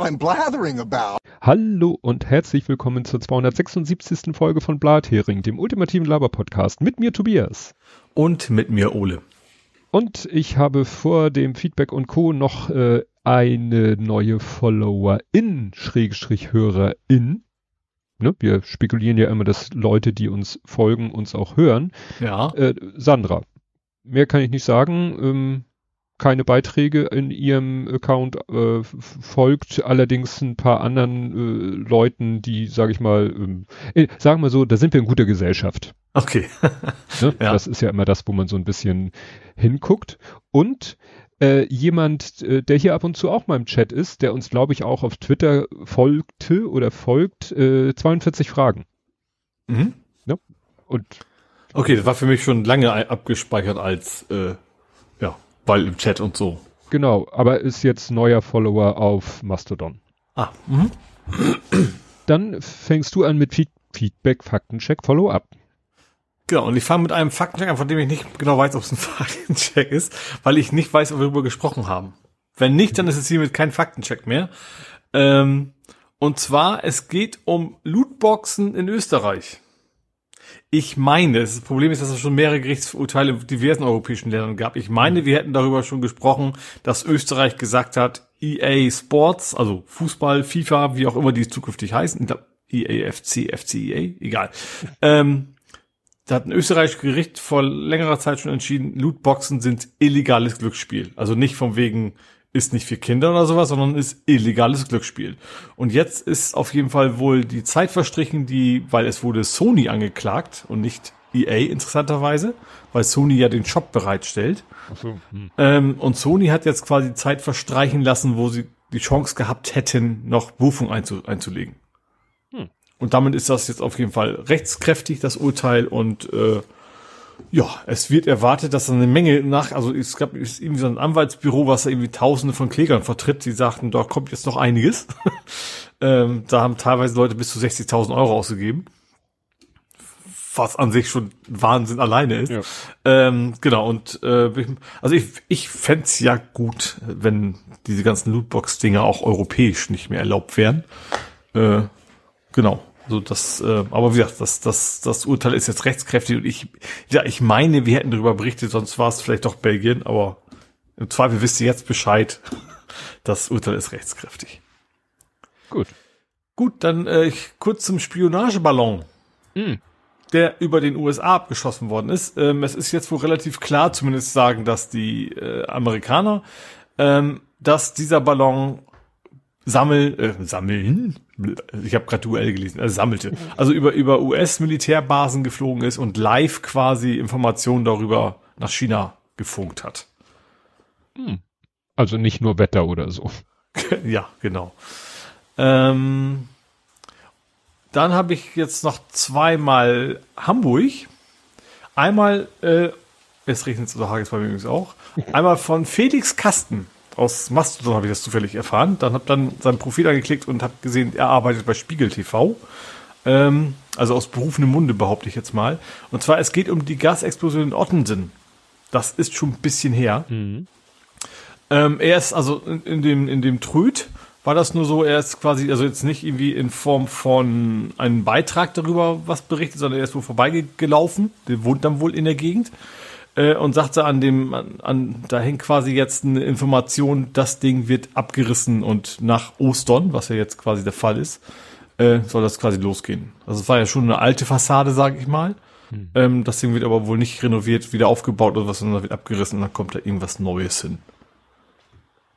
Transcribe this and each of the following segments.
what I'm blathering about. Hallo und herzlich willkommen zur 276. Folge von Blathering, dem ultimativen Laber-Podcast. Mit mir Tobias. Und mit mir Ole. Und ich habe vor dem Feedback und Co. noch äh, eine neue Followerin, Schrägstrich Hörerin. Ne? Wir spekulieren ja immer, dass Leute, die uns folgen, uns auch hören. Ja. Äh, Sandra. Mehr kann ich nicht sagen. Ähm, keine Beiträge in ihrem Account äh, folgt allerdings ein paar anderen äh, Leuten, die, sage ich mal, ähm, äh, sagen wir so, da sind wir in guter Gesellschaft. Okay. Ne? Ja. Das ist ja immer das, wo man so ein bisschen hinguckt. Und äh, jemand, äh, der hier ab und zu auch mal im Chat ist, der uns, glaube ich, auch auf Twitter folgte oder folgt, äh, 42 Fragen. Mhm. Und Okay, das war für mich schon lange abgespeichert als, äh, weil im Chat und so. genau, aber ist jetzt neuer Follower auf Mastodon. Ah, mhm. Dann fängst du an mit Feed Feedback, Faktencheck, Follow-up. Genau, und ich fange mit einem Faktencheck an, von dem ich nicht genau weiß, ob es ein Faktencheck ist, weil ich nicht weiß, ob wir darüber gesprochen haben. Wenn nicht, dann ist es hiermit kein Faktencheck mehr. Ähm, und zwar, es geht um Lootboxen in Österreich. Ich meine, das Problem ist, dass es schon mehrere Gerichtsurteile in diversen europäischen Ländern gab. Ich meine, wir hätten darüber schon gesprochen, dass Österreich gesagt hat, EA Sports, also Fußball, FIFA, wie auch immer die zukünftig heißen, ich EA, FC, FCEA, egal. Ähm, da hat ein österreichisches Gericht vor längerer Zeit schon entschieden, Lootboxen sind illegales Glücksspiel. Also nicht von wegen ist nicht für Kinder oder sowas, sondern ist illegales Glücksspiel. Und jetzt ist auf jeden Fall wohl die Zeit verstrichen, die, weil es wurde Sony angeklagt und nicht EA interessanterweise, weil Sony ja den Shop bereitstellt. hm. Ähm, und Sony hat jetzt quasi Zeit verstreichen lassen, wo sie die Chance gehabt hätten, noch Berufung einzu einzulegen. Und damit ist das jetzt auf jeden Fall rechtskräftig, das Urteil. Und äh, ja, es wird erwartet, dass eine Menge nach, also es gab ist irgendwie so ein Anwaltsbüro, was da irgendwie tausende von Klägern vertritt, die sagten, da kommt jetzt noch einiges. ähm, da haben teilweise Leute bis zu 60.000 Euro ausgegeben. Was an sich schon Wahnsinn alleine ist. Ja. Ähm, genau, und äh, also ich, ich fänd's ja gut, wenn diese ganzen Lootbox-Dinger auch europäisch nicht mehr erlaubt wären. Äh, genau. So das, äh, aber wie gesagt, das, das, das Urteil ist jetzt rechtskräftig und ich, ja, ich meine, wir hätten darüber berichtet, sonst war es vielleicht doch Belgien, aber im Zweifel wisst ihr jetzt Bescheid. Das Urteil ist rechtskräftig. Gut. Gut, dann äh, kurz zum Spionageballon, Mhm. der über den USA abgeschossen worden ist. Ähm, es ist jetzt wohl relativ klar, zumindest sagen das die äh, Amerikaner, ähm, dass dieser Ballon sammel, äh, sammeln, ich habe gerade Duell gelesen, also sammelte, also über, über US-Militärbasen geflogen ist und live quasi Informationen darüber nach China gefunkt hat. Also nicht nur Wetter oder so. ja, genau. Ähm, dann habe ich jetzt noch zweimal Hamburg. Einmal, äh, es regnet so Hages bei mir übrigens auch. Einmal von Felix Kasten. Aus Mastodon habe ich das zufällig erfahren. Dann habe dann sein Profil angeklickt und habe gesehen, er arbeitet bei Spiegel TV. Ähm, also aus berufenem Munde behaupte ich jetzt mal. Und zwar, es geht um die Gasexplosion in Ottensen. Das ist schon ein bisschen her. Ähm, er ist also in, in dem in dem Tröd war das nur so, er ist quasi, also jetzt nicht irgendwie in Form von einem Beitrag darüber was berichtet, sondern er ist wohl vorbeigelaufen, der wohnt dann wohl in der Gegend äh, und sagte an dem, an, an, da hängt quasi jetzt eine Information, das Ding wird abgerissen und nach Ostern, was ja jetzt quasi der Fall ist, äh, soll das quasi losgehen. Also es war ja schon eine alte Fassade, sage ich mal. Ähm, das Ding wird aber wohl nicht renoviert, wieder aufgebaut oder was, sondern wird abgerissen und dann kommt da irgendwas Neues hin.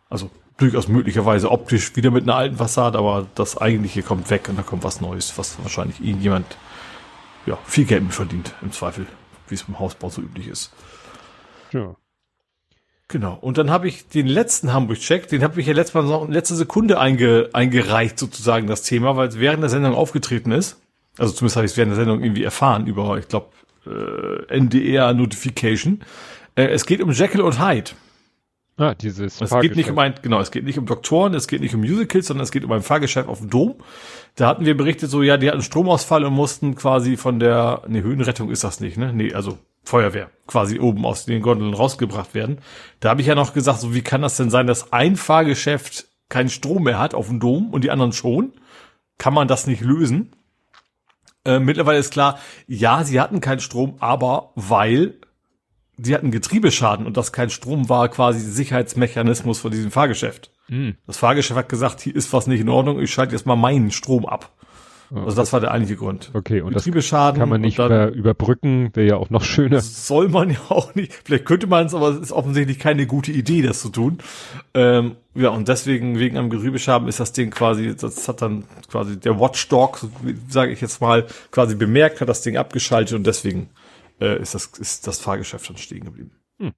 Also durchaus möglicherweise optisch wieder mit einer alten Fassade, aber das eigentliche kommt weg und da kommt was Neues, was wahrscheinlich irgendjemand ja, viel Geld mit verdient, im Zweifel, wie es beim Hausbau so üblich ist. Ja. Genau. Und dann habe ich den letzten Hamburg-Check, den habe ich ja letztes Mal noch in letzter Sekunde einge, eingereicht, sozusagen, das Thema, weil es während der Sendung aufgetreten ist. Also zumindest habe ich es während der Sendung irgendwie erfahren über, ich glaube, äh, NDR-Notification. Äh, es geht um Jekyll und Hyde. Ah, dieses Es geht nicht um ein, genau, es geht nicht um Doktoren, es geht nicht um Musicals, sondern es geht um ein Fahrgeschäft auf dem Dom. Da hatten wir berichtet, so, ja, die hatten Stromausfall und mussten quasi von der, ne, Höhenrettung ist das nicht, ne? Nee, also Feuerwehr, quasi oben aus den Gondeln rausgebracht werden. Da habe ich ja noch gesagt, so, wie kann das denn sein, dass ein Fahrgeschäft keinen Strom mehr hat auf dem Dom und die anderen schon, kann man das nicht lösen. Äh, mittlerweile ist klar, ja, sie hatten keinen Strom, aber weil sie hatten Getriebeschaden und das kein Strom war quasi Sicherheitsmechanismus von diesem Fahrgeschäft. Mhm. Das Fahrgeschäft hat gesagt, hier ist was nicht in Ordnung, ich schalte jetzt mal meinen Strom ab. Also das war der eigentliche Grund. Okay, und Getriebeschaden das kann man nicht dann, überbrücken, wäre ja auch noch schöner. Soll man ja auch nicht. Vielleicht könnte man es, aber es ist offensichtlich keine gute Idee, das zu tun. Ähm, ja, und deswegen, wegen einem Getriebeschaden ist das Ding quasi, das hat dann quasi der Watchdog, sage ich jetzt mal, quasi bemerkt, hat das Ding abgeschaltet und deswegen äh, ist, das, ist das Fahrgeschäft dann stehen geblieben. Hm.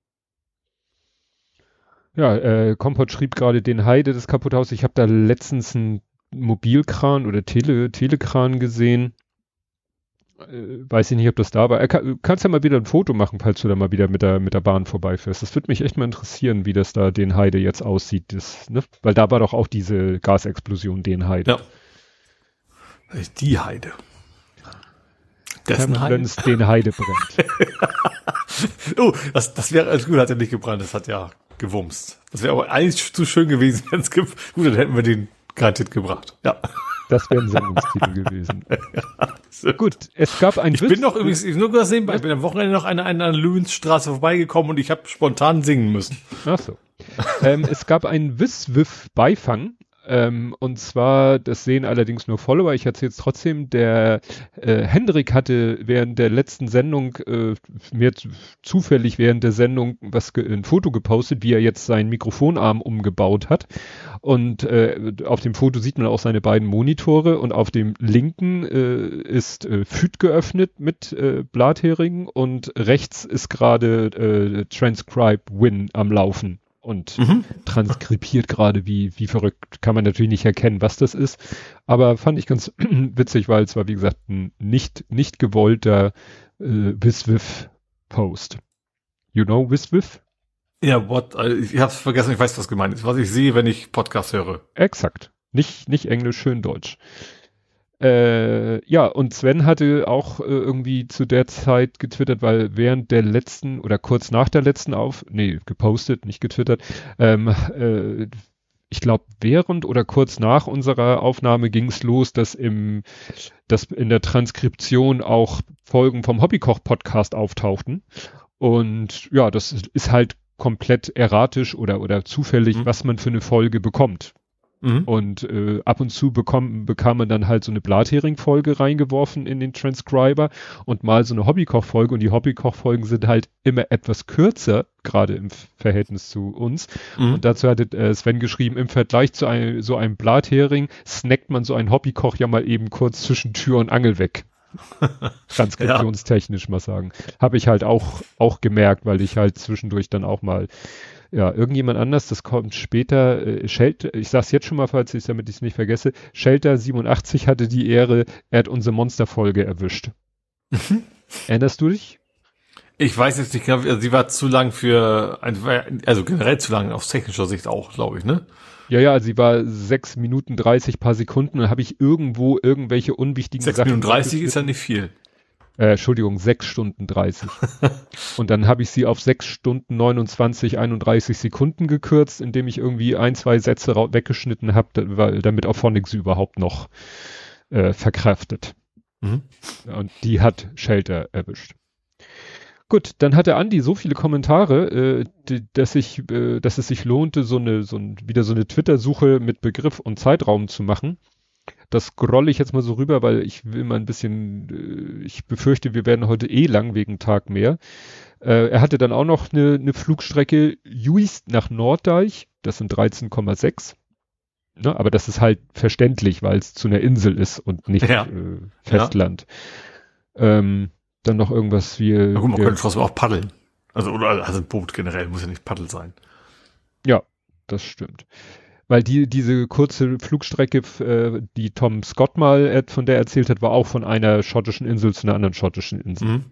Ja, äh, Kompott schrieb gerade den Heide des Kaputthaus. Ich habe da letztens ein Mobilkran oder Tele, Telekran gesehen. Äh, weiß ich nicht, ob das da war. Kann, kannst ja mal wieder ein Foto machen, falls du da mal wieder mit der, mit der Bahn vorbeifährst. Das würde mich echt mal interessieren, wie das da den Heide jetzt aussieht. Das, ne? Weil da war doch auch diese Gasexplosion den Heide. Ja. Die Heide. Dessen Heide. Wenn es den Heide brennt. oh, das, das wäre, also gut, hat ja nicht gebrannt, das hat ja gewumst. Das wäre aber eigentlich zu schön gewesen, wenn es gibt. Gut, dann hätten wir den Grantit gebracht. Ja. Das wäre ein Sendungstitel gewesen. ja, Gut, es gab ein Ich Witz bin noch übrigens, ich nur gesehen, ich bin am Wochenende noch an einer Löwensstraße vorbeigekommen und ich habe spontan singen müssen. Ach so. ähm, es gab einen Wisswiff-Beifang ähm, und zwar, das sehen allerdings nur Follower, ich erzähle es trotzdem, der äh, Hendrik hatte während der letzten Sendung, äh, mir zufällig während der Sendung was ein Foto gepostet, wie er jetzt seinen Mikrofonarm umgebaut hat. Und äh, auf dem Foto sieht man auch seine beiden Monitore und auf dem linken äh, ist äh, FÜD geöffnet mit äh, Blatheringen und rechts ist gerade äh, Transcribe Win am Laufen und mhm. transkribiert gerade wie, wie verrückt. Kann man natürlich nicht erkennen, was das ist. Aber fand ich ganz witzig, weil es war, wie gesagt, ein nicht, nicht gewollter äh, Wiswiff-Post. You know Wiswiff? Ja, what? Also, ich hab's vergessen, ich weiß, was gemeint ist. Was ich sehe, wenn ich Podcast höre. Exakt. Nicht, nicht Englisch, schön Deutsch. Äh, ja, und Sven hatte auch äh, irgendwie zu der Zeit getwittert, weil während der letzten oder kurz nach der letzten auf, nee, gepostet, nicht getwittert, ähm, äh, ich glaube, während oder kurz nach unserer Aufnahme ging es los, dass im, dass in der Transkription auch Folgen vom Hobbykoch-Podcast auftauchten. Und ja, das ist halt komplett erratisch oder, oder zufällig, mhm. was man für eine Folge bekommt. Mhm. Und äh, ab und zu bekommen, bekam man dann halt so eine Blathering-Folge reingeworfen in den Transcriber und mal so eine Hobbykoch-Folge. Und die Hobbykoch-Folgen sind halt immer etwas kürzer, gerade im Verhältnis zu uns. Mhm. Und dazu hatte äh, Sven geschrieben, im Vergleich zu einem, so einem Blathering snackt man so einen Hobbykoch ja mal eben kurz zwischen Tür und Angel weg. Transkriptionstechnisch ja. mal sagen. Habe ich halt auch, auch gemerkt, weil ich halt zwischendurch dann auch mal ja, irgendjemand anders, das kommt später, äh, Shelter, ich sag's jetzt schon mal, falls ich damit ich es nicht vergesse, Shelter 87 hatte die Ehre, er hat unsere Monsterfolge erwischt. Mhm. Erinnerst du dich? Ich weiß jetzt nicht genau, also sie war zu lang für, also generell zu lang aus technischer Sicht auch, glaube ich, ne? Ja, ja, sie war sechs Minuten dreißig paar Sekunden und habe ich irgendwo irgendwelche unwichtigen sechs Sachen. Sechs Minuten dreißig ist ja nicht viel. Äh, Entschuldigung, sechs Stunden dreißig. und dann habe ich sie auf sechs Stunden 29, 31 Sekunden gekürzt, indem ich irgendwie ein, zwei Sätze weggeschnitten habe, weil damit auch Phonics überhaupt noch äh, verkraftet. Mhm. Und die hat Shelter erwischt. Gut, dann hatte Andi so viele Kommentare, äh, die, dass ich, äh, dass es sich lohnte, so eine, so ein, wieder so eine Twitter-Suche mit Begriff und Zeitraum zu machen. Das scrolle ich jetzt mal so rüber, weil ich will mal ein bisschen, äh, ich befürchte, wir werden heute eh lang wegen Tag mehr. Äh, er hatte dann auch noch eine, eine Flugstrecke Juist nach Norddeich, das sind 13,6. Ne, aber das ist halt verständlich, weil es zu einer Insel ist und nicht ja. äh, Festland. Ja. Ähm, dann noch irgendwas wie. Ja, gut, man könnte trotzdem auch paddeln. Also, oder also ein Boot generell muss ja nicht Paddel sein. Ja, das stimmt weil die diese kurze Flugstrecke, äh, die Tom Scott mal von der erzählt hat, war auch von einer schottischen Insel zu einer anderen schottischen Insel. Mhm.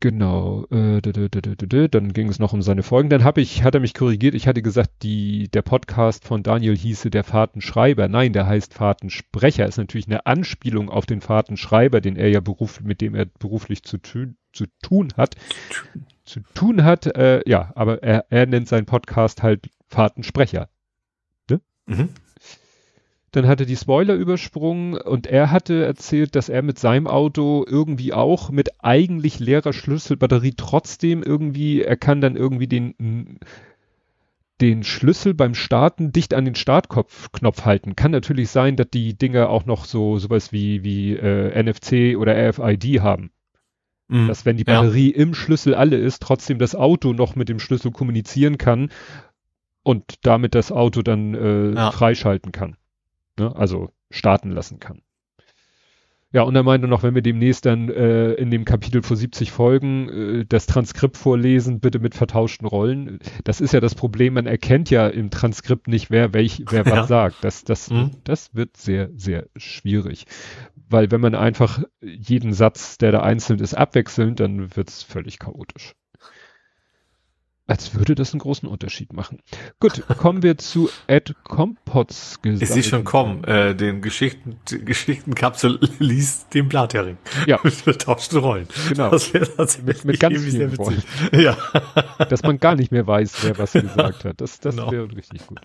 Genau. Äh, dann ging es noch um seine Folgen. Dann habe ich, hat er mich korrigiert. Ich hatte gesagt, die der Podcast von Daniel hieße der Fahrtenschreiber. Nein, der heißt Fahrtensprecher. Ist natürlich eine Anspielung auf den Fahrtenschreiber, den er ja beruf, mit dem er beruflich zu, zu tun hat. Zu tun hat. Äh, ja, aber er, er nennt seinen Podcast halt Fahrtensprecher. Mhm. Dann hatte die Spoiler übersprungen und er hatte erzählt, dass er mit seinem Auto irgendwie auch mit eigentlich leerer Schlüsselbatterie trotzdem irgendwie, er kann dann irgendwie den, den Schlüssel beim Starten dicht an den Startknopf halten. Kann natürlich sein, dass die Dinger auch noch so sowas wie, wie äh, NFC oder RFID haben. Mhm. Dass wenn die Batterie ja. im Schlüssel alle ist, trotzdem das Auto noch mit dem Schlüssel kommunizieren kann und damit das Auto dann äh, ja. freischalten kann ne? also starten lassen kann. Ja, und er meinte noch, wenn wir demnächst dann äh, in dem Kapitel vor 70 Folgen äh, das Transkript vorlesen, bitte mit vertauschten Rollen. Das ist ja das Problem, man erkennt ja im Transkript nicht, wer welch, wer ja. was sagt. Das, das, mhm. das wird sehr, sehr schwierig. Weil wenn man einfach jeden Satz, der da einzeln ist, abwechselnd, dann wird es völlig chaotisch. Als würde das einen großen Unterschied machen. Gut, kommen wir zu Ed Compots Ich sehe schon kommen. Äh, den Geschichten, Geschichtenkapsel liest den Blathering. Ja. mit tauschten Rollen. Genau. Das wäre tatsächlich mit, ganz vielen Rollen. Ja. Dass man gar nicht mehr weiß, wer was gesagt hat. Das, das genau. wäre richtig gut.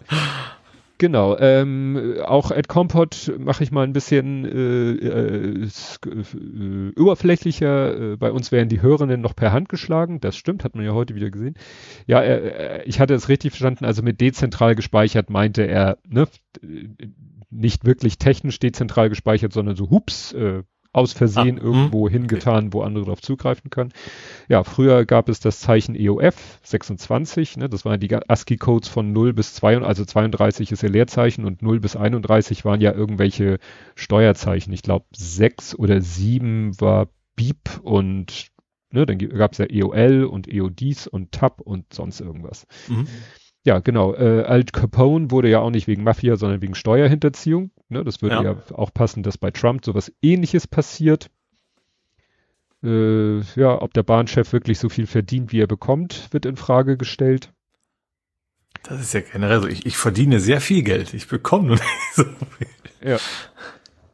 Genau, ähm, auch at Compot mache ich mal ein bisschen äh, äh, äh, oberflächlicher. Äh, bei uns werden die Hörenden noch per Hand geschlagen. Das stimmt, hat man ja heute wieder gesehen. Ja, äh, ich hatte es richtig verstanden. Also mit dezentral gespeichert meinte er, ne, nicht wirklich technisch dezentral gespeichert, sondern so hups, äh, aus Versehen ah, irgendwo mh. hingetan, wo andere darauf zugreifen können. Ja, früher gab es das Zeichen EOF 26, ne, das waren die ASCII-Codes von 0 bis 32, also 32 ist ihr Leerzeichen und 0 bis 31 waren ja irgendwelche Steuerzeichen. Ich glaube 6 oder 7 war Beep und ne, dann gab es ja EOL und EODs und Tab und sonst irgendwas. Mhm. Ja, genau. Äh, Alt Capone wurde ja auch nicht wegen Mafia, sondern wegen Steuerhinterziehung. Ne, das würde ja. ja auch passen, dass bei Trump sowas ähnliches passiert. Äh, ja, ob der Bahnchef wirklich so viel verdient, wie er bekommt, wird in Frage gestellt. Das ist ja generell so. Ich, ich verdiene sehr viel Geld. Ich bekomme nur nicht so viel. Ja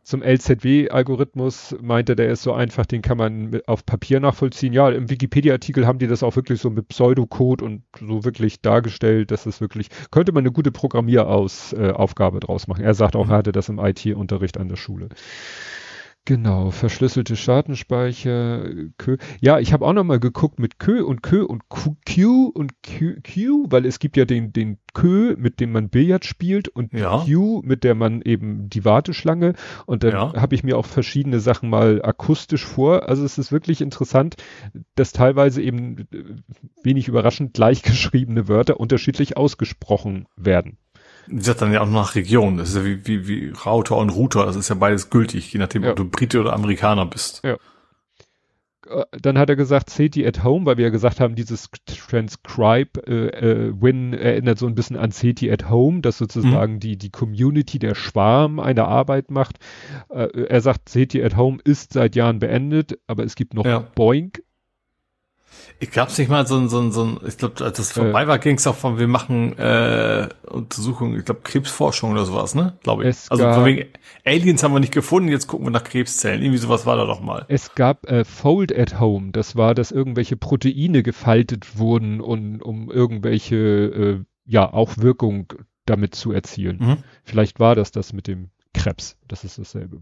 zum LZW-Algorithmus meinte, der ist so einfach, den kann man auf Papier nachvollziehen. Ja, im Wikipedia-Artikel haben die das auch wirklich so mit Pseudocode und so wirklich dargestellt, dass es wirklich, könnte man eine gute Programmieraufgabe äh, draus machen. Er sagt auch, er hatte das im IT-Unterricht an der Schule. Genau, verschlüsselte Datenspeicher, Kö. Ja, ich habe auch noch mal geguckt mit Kö und Kö und Q und Q, Q, weil es gibt ja den, den Kö, mit dem man Billard spielt und ja. Q, mit der man eben die Warteschlange und dann ja. habe ich mir auch verschiedene Sachen mal akustisch vor. Also es ist wirklich interessant, dass teilweise eben äh, wenig überraschend gleichgeschriebene Wörter unterschiedlich ausgesprochen werden. Das ist dann ja auch nach Region. Das ist ja wie, wie, wie Router und Router. Das ist ja beides gültig, je nachdem, ja. ob du Brite oder Amerikaner bist. Ja. Äh, dann hat er gesagt, CT at Home, weil wir ja gesagt haben, dieses Transcribe äh, äh, Win erinnert so ein bisschen an CT at Home, dass sozusagen mhm. die, die Community, der Schwarm eine Arbeit macht. Äh, er sagt, CT at Home ist seit Jahren beendet, aber es gibt noch ja. Boink ich gab's nicht mal so ein, so ein, so ein ich glaube, als das vorbei äh, war, ging's auch von, wir machen äh, Untersuchungen, ich glaube Krebsforschung oder sowas, ne? Glaube ich. Es also von wegen Aliens haben wir nicht gefunden, jetzt gucken wir nach Krebszellen. Irgendwie sowas war da doch mal. Es gab äh, Fold at Home, das war, dass irgendwelche Proteine gefaltet wurden, und, um irgendwelche, äh, ja, auch Wirkung damit zu erzielen. Mhm. Vielleicht war das das mit dem Krebs, dass es dasselbe.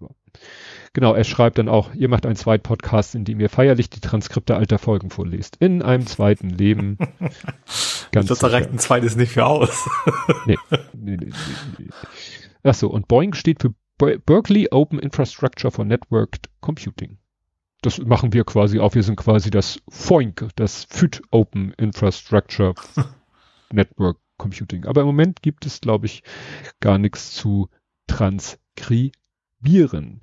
Genau, er schreibt dann auch, ihr macht einen zweiten Podcast, in dem ihr feierlich die Transkripte alter Folgen vorlest. In einem zweiten Leben. Ganz das reicht ein zweites nicht für aus. nee, nee, nee, nee. Achso, und Boeing steht für Berkeley Open Infrastructure for Networked Computing. Das machen wir quasi auch. Wir sind quasi das FOINC, das FIT Open Infrastructure Network Computing. Aber im Moment gibt es, glaube ich, gar nichts zu transkribieren.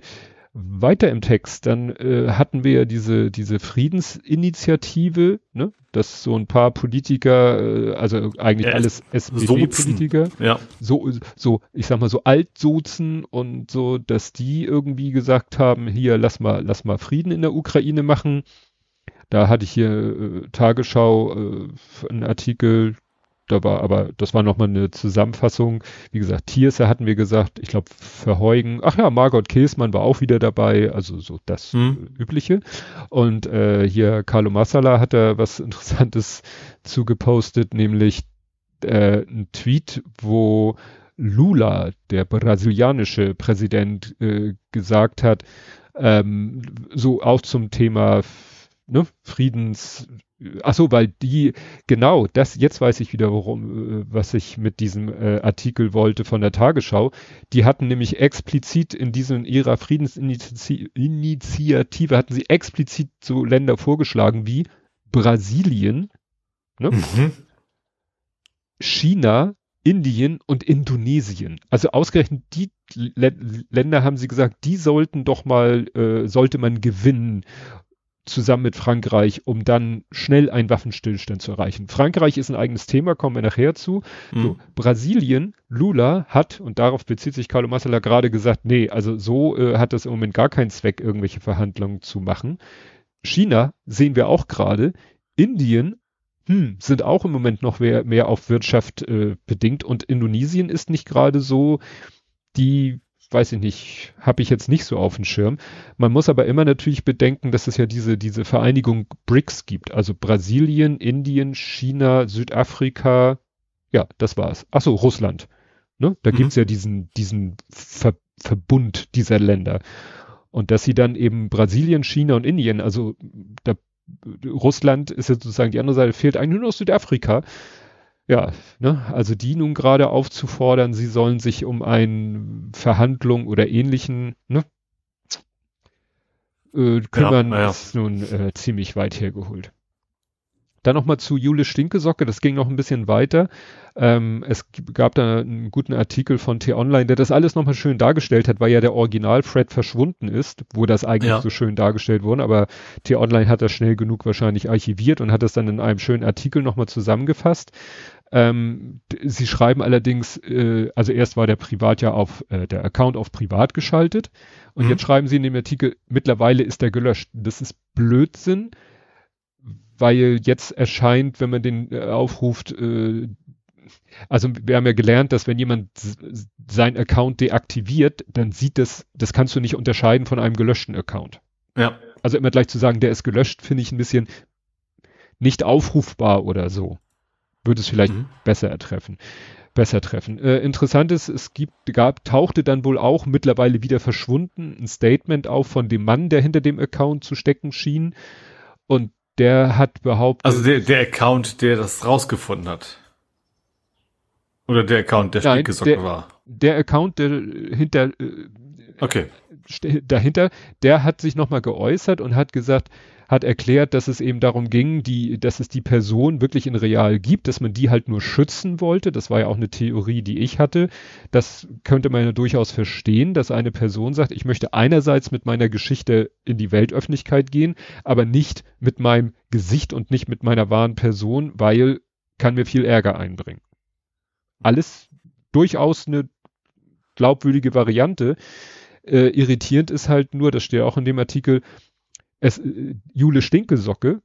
Weiter im Text, dann äh, hatten wir ja diese, diese Friedensinitiative, ne? dass so ein paar Politiker, äh, also eigentlich ja, alles SPD-Politiker, ja. so, so, ich sag mal so altsozen und so, dass die irgendwie gesagt haben, hier, lass mal, lass mal Frieden in der Ukraine machen. Da hatte ich hier äh, Tagesschau äh, einen Artikel, da war aber, das war nochmal eine Zusammenfassung. Wie gesagt, Tierse hatten wir gesagt, ich glaube Verheugen. Ach ja, Margot Käsmann war auch wieder dabei, also so das hm. Übliche. Und äh, hier Carlo Massala hat da was Interessantes zugepostet, nämlich äh, ein Tweet, wo Lula, der brasilianische Präsident, äh, gesagt hat, ähm, so auch zum Thema ne, Friedens, ach so, weil die, genau, das, jetzt weiß ich wieder, worum, äh, was ich mit diesem äh, Artikel wollte von der Tagesschau. Die hatten nämlich explizit in diesem ihrer Friedensinitiative hatten sie explizit so Länder vorgeschlagen wie Brasilien, ne? Mhm. China, Indien und Indonesien. Also ausgerechnet die Länder haben sie gesagt, die sollten doch mal, äh, sollte man gewinnen zusammen mit Frankreich, um dann schnell einen Waffenstillstand zu erreichen. Frankreich ist ein eigenes Thema, kommen wir nachher zu. Mhm. So, Brasilien, Lula hat, und darauf bezieht sich Carlo Massala gerade gesagt, nee, also so äh, hat das im Moment gar keinen Zweck, irgendwelche Verhandlungen zu machen. China sehen wir auch gerade. Indien hm, sind auch im Moment noch mehr, mehr auf Wirtschaft äh, bedingt und Indonesien ist nicht gerade so die weiß ich nicht, habe ich jetzt nicht so auf dem Schirm. Man muss aber immer natürlich bedenken, dass es ja diese, diese Vereinigung BRICS gibt. Also Brasilien, Indien, China, Südafrika. Ja, das war's. Ach so, Russland. Ne? Da mhm. gibt's ja diesen, diesen Ver Verbund dieser Länder. Und dass sie dann eben Brasilien, China und Indien, also da, Russland ist jetzt sozusagen die andere Seite, fehlt eigentlich nur noch Südafrika ja, ne, also die nun gerade aufzufordern, sie sollen sich um eine Verhandlung oder ähnlichen ne, äh, kümmern, ja, ja. ist nun äh, ziemlich weit hergeholt. Dann nochmal zu Jule Stinkesocke, das ging noch ein bisschen weiter. Ähm, es gab da einen guten Artikel von T-Online, der das alles nochmal schön dargestellt hat, weil ja der Original-Fred verschwunden ist, wo das eigentlich ja. so schön dargestellt wurde, aber T-Online hat das schnell genug wahrscheinlich archiviert und hat das dann in einem schönen Artikel nochmal zusammengefasst. Ähm, sie schreiben allerdings, äh, also erst war der Privat ja auf, äh, der Account auf Privat geschaltet und mhm. jetzt schreiben sie in dem Artikel, mittlerweile ist er gelöscht. Das ist Blödsinn, weil jetzt erscheint, wenn man den äh, aufruft, äh, also wir haben ja gelernt, dass wenn jemand sein Account deaktiviert, dann sieht das, das kannst du nicht unterscheiden von einem gelöschten Account. Ja. Also immer gleich zu sagen, der ist gelöscht, finde ich ein bisschen nicht aufrufbar oder so würde es vielleicht mhm. besser ertreffen. Besser treffen. Äh, interessant ist, es gibt, gab, tauchte dann wohl auch mittlerweile wieder verschwunden ein Statement auf von dem Mann, der hinter dem Account zu stecken schien. Und der hat behauptet. Also der, der Account, der das rausgefunden hat. Oder der Account, der Nein, der, war. Der Account, der hinter, äh, okay. dahinter, der hat sich nochmal geäußert und hat gesagt, hat erklärt, dass es eben darum ging, die, dass es die Person wirklich in real gibt, dass man die halt nur schützen wollte. Das war ja auch eine Theorie, die ich hatte. Das könnte man ja durchaus verstehen, dass eine Person sagt, ich möchte einerseits mit meiner Geschichte in die Weltöffentlichkeit gehen, aber nicht mit meinem Gesicht und nicht mit meiner wahren Person, weil kann mir viel Ärger einbringen. Alles durchaus eine glaubwürdige Variante. Äh, irritierend ist halt nur, das steht auch in dem Artikel, es, äh, Jule Stinkesocke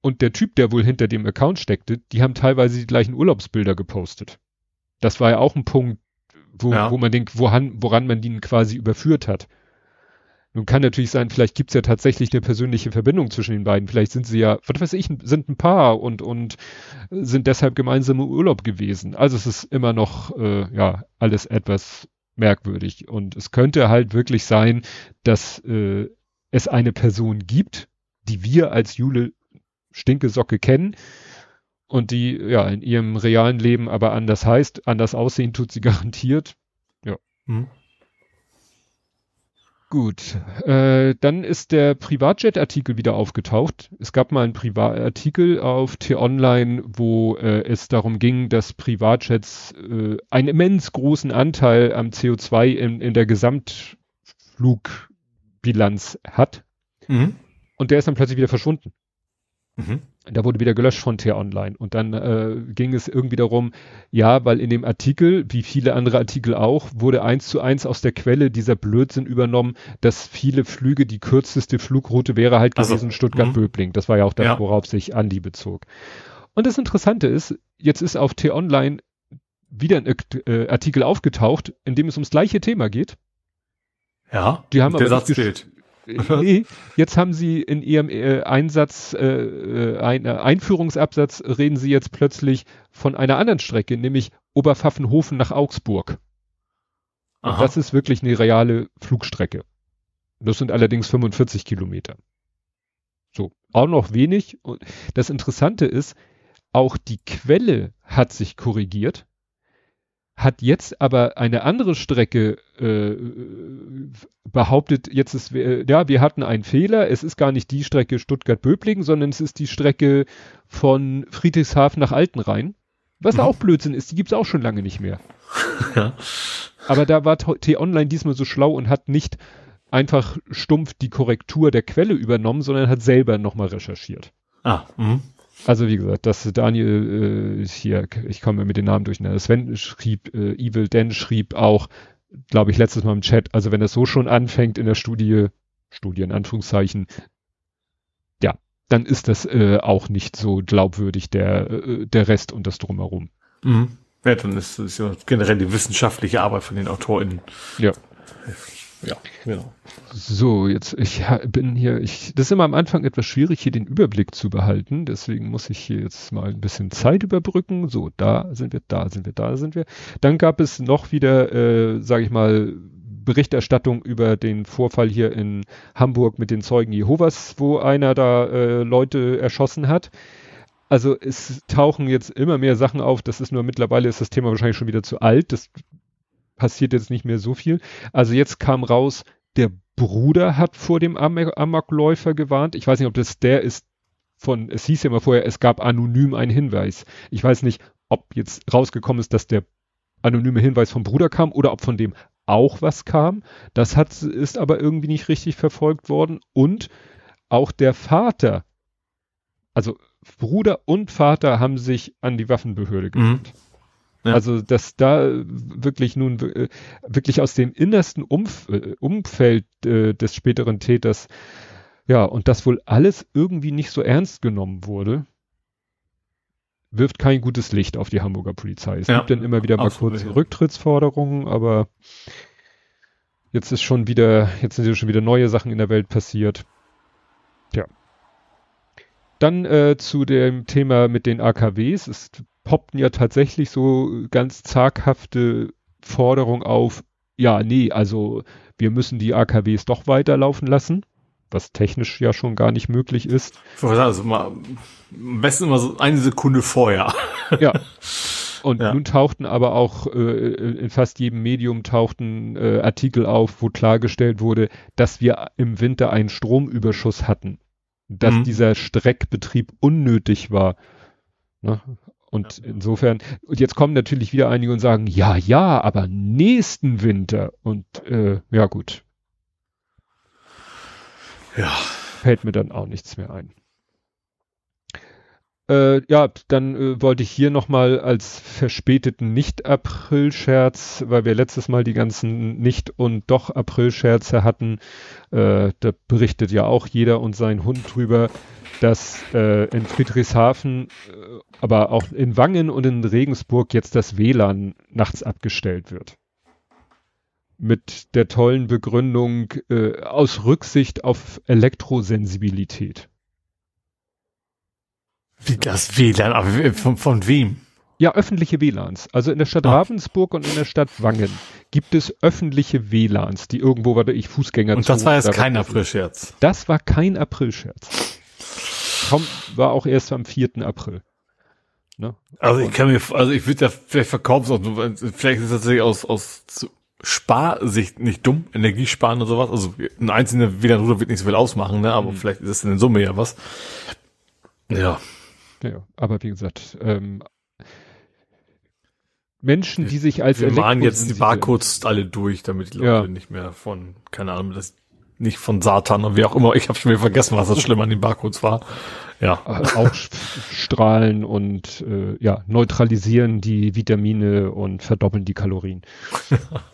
und der Typ, der wohl hinter dem Account steckte, die haben teilweise die gleichen Urlaubsbilder gepostet. Das war ja auch ein Punkt, wo, ja. wo man denkt, woran, woran man ihn quasi überführt hat. Nun kann natürlich sein, vielleicht gibt's ja tatsächlich eine persönliche Verbindung zwischen den beiden. Vielleicht sind sie ja, was weiß ich, sind ein Paar und, und sind deshalb gemeinsam im Urlaub gewesen. Also es ist immer noch, äh, ja, alles etwas merkwürdig. Und es könnte halt wirklich sein, dass äh, es eine Person gibt, die wir als Jule Stinkesocke kennen und die ja in ihrem realen Leben aber anders heißt, anders aussehen tut sie garantiert. Ja. Mhm. Gut, äh, dann ist der Privatjet-Artikel wieder aufgetaucht. Es gab mal einen Privatartikel auf T-Online, wo äh, es darum ging, dass Privatjets äh, einen immens großen Anteil am CO2 in, in der Gesamtflug Bilanz hat. Mhm. Und der ist dann plötzlich wieder verschwunden. Mhm. Da wurde wieder gelöscht von T-Online. Und dann äh, ging es irgendwie darum, ja, weil in dem Artikel, wie viele andere Artikel auch, wurde eins zu eins aus der Quelle dieser Blödsinn übernommen, dass viele Flüge, die kürzeste Flugroute wäre halt also, gewesen Stuttgart-Böbling. Das war ja auch das, ja. worauf sich Andi bezog. Und das Interessante ist, jetzt ist auf T-Online wieder ein äh, Artikel aufgetaucht, in dem es ums gleiche Thema geht. Ja, die haben der aber Satz fehlt. nee, jetzt haben sie in ihrem äh, Einsatz, äh, äh ein, äh, Einführungsabsatz reden sie jetzt plötzlich von einer anderen Strecke, nämlich Oberpfaffenhofen nach Augsburg. Das ist wirklich eine reale Flugstrecke. Das sind allerdings 45 Kilometer. So, auch noch wenig. Und das Interessante ist, auch die Quelle hat sich korrigiert, hat jetzt aber eine andere Strecke äh, behauptet, jetzt ist, äh, ja, wir hatten einen Fehler, es ist gar nicht die Strecke Stuttgart-Böblingen, sondern es ist die Strecke von Friedrichshafen nach Altenrhein. Was Mhm. auch Blödsinn ist, die gibt's auch schon lange nicht mehr. Ja. Aber da war T-Online diesmal so schlau und hat nicht einfach stumpf die Korrektur der Quelle übernommen, sondern hat selber nochmal recherchiert. Ah, mhm. Also wie gesagt, dass Daniel äh, hier, ich komme mit den Namen durcheinander, Sven schrieb, äh, Evil Dan schrieb auch, glaube ich, letztes Mal im Chat, also wenn es so schon anfängt in der Studie, Studie in Anführungszeichen, ja, dann ist das äh, auch nicht so glaubwürdig, der, äh, der Rest und das drumherum. Mhm. Ja, dann ist es ja generell die wissenschaftliche Arbeit von den AutorInnen. Ja. Ja, genau. So, jetzt, ich bin hier, ich, das ist immer am Anfang etwas schwierig, hier den Überblick zu behalten. Deswegen muss ich hier jetzt mal ein bisschen Zeit überbrücken. So, da sind wir, da sind wir, da sind wir. Dann gab es noch wieder, äh, sage ich mal, Berichterstattung über den Vorfall hier in Hamburg mit den Zeugen Jehovas, wo einer da äh, Leute erschossen hat. Also es tauchen jetzt immer mehr Sachen auf. Das ist nur mittlerweile ist das Thema wahrscheinlich schon wieder zu alt. Das passiert jetzt nicht mehr so viel. Also jetzt kam raus, der Bruder hat vor dem Am Amokläufer gewarnt. Ich weiß nicht, ob das der ist von, es hieß ja immer vorher, es gab anonym einen Hinweis. Ich weiß nicht, ob jetzt rausgekommen ist, dass der anonyme Hinweis vom Bruder kam oder ob von dem auch was kam. Das hat, ist aber irgendwie nicht richtig verfolgt worden. Und auch der Vater, also Bruder und Vater haben sich an die Waffenbehörde Mhm. Ja. Also, dass da wirklich nun äh, wirklich aus dem innersten Umf äh, Umfeld äh, des späteren Täters, ja, und das wohl alles irgendwie nicht so ernst genommen wurde, wirft kein gutes Licht auf die Hamburger Polizei. Es Ja, gibt dann immer wieder mal absolut, kurze ja. Rücktrittsforderungen, aber jetzt ist schon wieder, jetzt sind ja schon wieder neue Sachen in der Welt passiert. Tja. Dann äh, zu dem Thema mit den AKWs. Es poppten ja tatsächlich so ganz zaghafte Forderungen auf. Ja, nee, also wir müssen die AKWs doch weiterlaufen lassen, was technisch ja schon gar nicht möglich ist. Also mal, am besten immer so eine Sekunde vorher. Ja. Und Ja. nun tauchten aber auch äh, in fast jedem Medium tauchten äh, Artikel auf, wo klargestellt wurde, dass wir im Winter einen Stromüberschuss hatten. Dass Mhm. dieser Streckbetrieb unnötig war. Ne? Und insofern, und jetzt kommen natürlich wieder einige und sagen, ja, ja, aber nächsten Winter. Und äh, ja gut, Ja. fällt mir dann auch nichts mehr ein. Äh, ja, dann äh, wollte ich hier nochmal als verspäteten Nicht-April-Scherz, weil wir letztes Mal die ganzen Nicht- und Doch-April-Scherze hatten, äh, da berichtet ja auch jeder und sein Hund drüber, dass äh, in Friedrichshafen, äh, aber auch in Wangen und in Regensburg jetzt das WLAN nachts abgestellt wird. Mit der tollen Begründung äh, aus Rücksicht auf Elektrosensibilität. Wie das WLAN, aber von, von wem? Ja, öffentliche WLANs. Also in der Stadt Ah. Ravensburg und in der Stadt Wangen gibt es öffentliche WLANs, die irgendwo, warte ich, Fußgänger Und das war jetzt kein Aprilscherz. Das war kein Aprilscherz. Komm, war auch erst am 4. April. Ne? Also ich kann mir, also ich würde ja vielleicht verkaufen, vielleicht ist es tatsächlich aus, aus Sparsicht nicht dumm, Energiesparen oder sowas. Also ein einzelner WLAN-Router wird nicht so viel ausmachen, ne? aber vielleicht ist es in Summe ja was. Ja. Ja, aber wie gesagt, ähm, Menschen, die sich als Wir machen jetzt die Barcodes alle durch, damit die Leute Ja. nicht mehr von, keine Ahnung, das nicht von Satan und wie auch immer. Ich habe schon wieder vergessen, was das Schlimme an den Barcodes war. Ja. äh, ausstrahlen und äh, ja, neutralisieren die Vitamine und verdoppeln die Kalorien.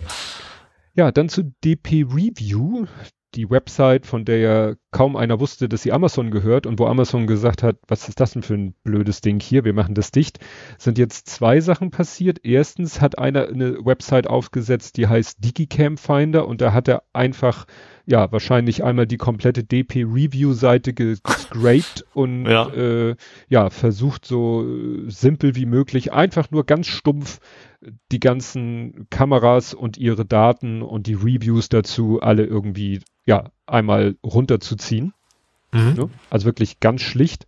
ja, dann zu DP Review, die Website, von der ja kaum einer wusste, dass sie Amazon gehört und wo Amazon gesagt hat, was ist das denn für ein blödes Ding hier, wir machen das dicht, sind jetzt zwei Sachen passiert. Erstens hat einer eine Website aufgesetzt, die heißt Digicam Finder und da hat er einfach ja, wahrscheinlich einmal die komplette DP-Review-Seite gescraped und ja. Äh, ja, versucht so simpel wie möglich, einfach nur ganz stumpf die ganzen Kameras und ihre Daten und die Reviews dazu alle irgendwie, ja, einmal runterzuziehen. Mhm. Ne? Also wirklich ganz schlicht.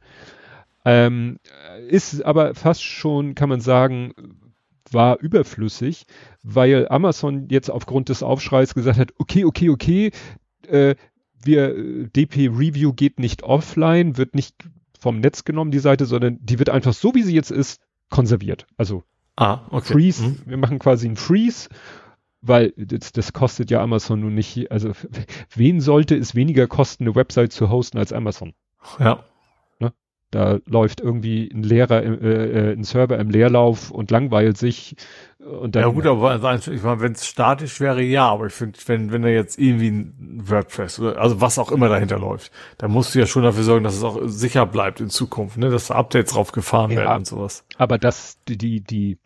Ähm, ist aber fast schon, kann man sagen, war überflüssig, weil Amazon jetzt aufgrund des Aufschreis gesagt hat, okay, okay, okay, äh, wir, DP Review geht nicht offline, wird nicht vom Netz genommen, die Seite, sondern die wird einfach so, wie sie jetzt ist, konserviert. Also ah, okay. Freeze, mhm. wir machen quasi einen Freeze, weil das, das kostet ja Amazon nun nicht, also wen sollte es weniger kosten, eine Website zu hosten als Amazon? Ja. Da läuft irgendwie ein Lehrer, äh, äh, ein Server im Leerlauf und langweilt sich. Und dann, ja gut, aber ich meine, wenn es statisch wäre, ja, aber ich finde, wenn, wenn da jetzt irgendwie ein WordPress oder also was auch immer dahinter läuft, dann musst du ja schon dafür sorgen, dass es auch sicher bleibt in Zukunft, ne? dass da Updates drauf gefahren ja, werden und sowas. Aber das, die, die,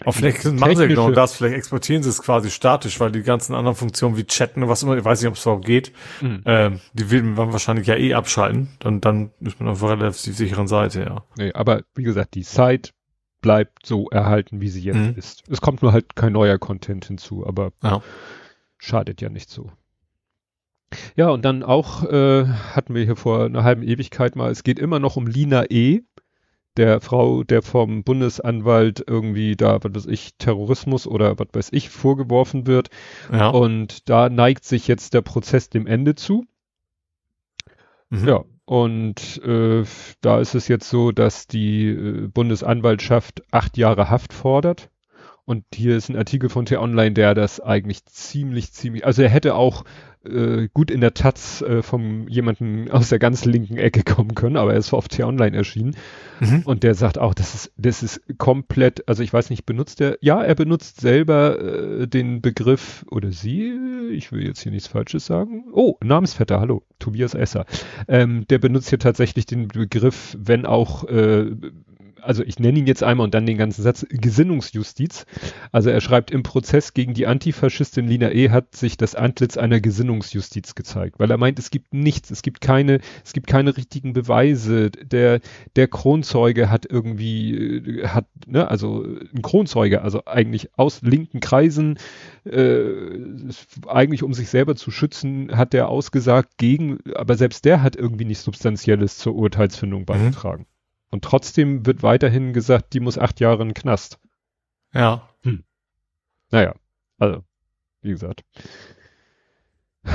aber vielleicht machen sie genau das, vielleicht exportieren sie es quasi statisch, weil die ganzen anderen Funktionen wie Chatten und was immer, ich weiß nicht, ob es überhaupt geht, mhm. ähm, die will man wahrscheinlich ja eh abschalten. Dann, dann ist man auf einer relativ sicheren Seite, ja. Nee, aber wie gesagt, die Site bleibt so erhalten, wie sie jetzt mhm. ist. Es kommt nur halt kein neuer Content hinzu, aber ja. schadet ja nicht so. Ja, und dann auch äh, hatten wir hier vor einer halben Ewigkeit mal, es geht immer noch um Lina E der Frau, der vom Bundesanwalt irgendwie da, was weiß ich, Terrorismus oder was weiß ich, vorgeworfen wird. Ja. Und da neigt sich jetzt der Prozess dem Ende zu. Mhm. Ja, und äh, da ist es jetzt so, dass die äh, Bundesanwaltschaft acht Jahre Haft fordert. Und hier ist ein Artikel von T-Online, der das eigentlich ziemlich, ziemlich, also er hätte auch äh, gut in der Taz äh, von jemanden aus der ganz linken Ecke kommen können, aber er ist auf T-Online erschienen. Mhm. Und der sagt auch, das ist, das ist komplett, also ich weiß nicht, benutzt er, ja, er benutzt selber äh, den Begriff, oder sie, ich will jetzt hier nichts Falsches sagen. Oh, Namensvetter, hallo, Tobias Esser. Ähm, der benutzt hier tatsächlich den Begriff, wenn auch äh, also ich nenne ihn jetzt einmal und dann den ganzen Satz, Gesinnungsjustiz. Also er schreibt, im Prozess gegen die Antifaschistin Lina E. hat sich das Antlitz einer Gesinnungsjustiz gezeigt, weil er meint, es gibt nichts, es gibt keine, es gibt keine richtigen Beweise. Der, der Kronzeuge hat irgendwie, äh, hat, ne, also ein Kronzeuge, also eigentlich aus linken Kreisen, äh, eigentlich um sich selber zu schützen, hat der ausgesagt gegen, aber selbst der hat irgendwie nichts Substanzielles zur Urteilsfindung mhm. beigetragen. Mhm. Und trotzdem wird weiterhin gesagt, die muss acht Jahre in den Knast. Ja. Hm. Naja, also, wie gesagt.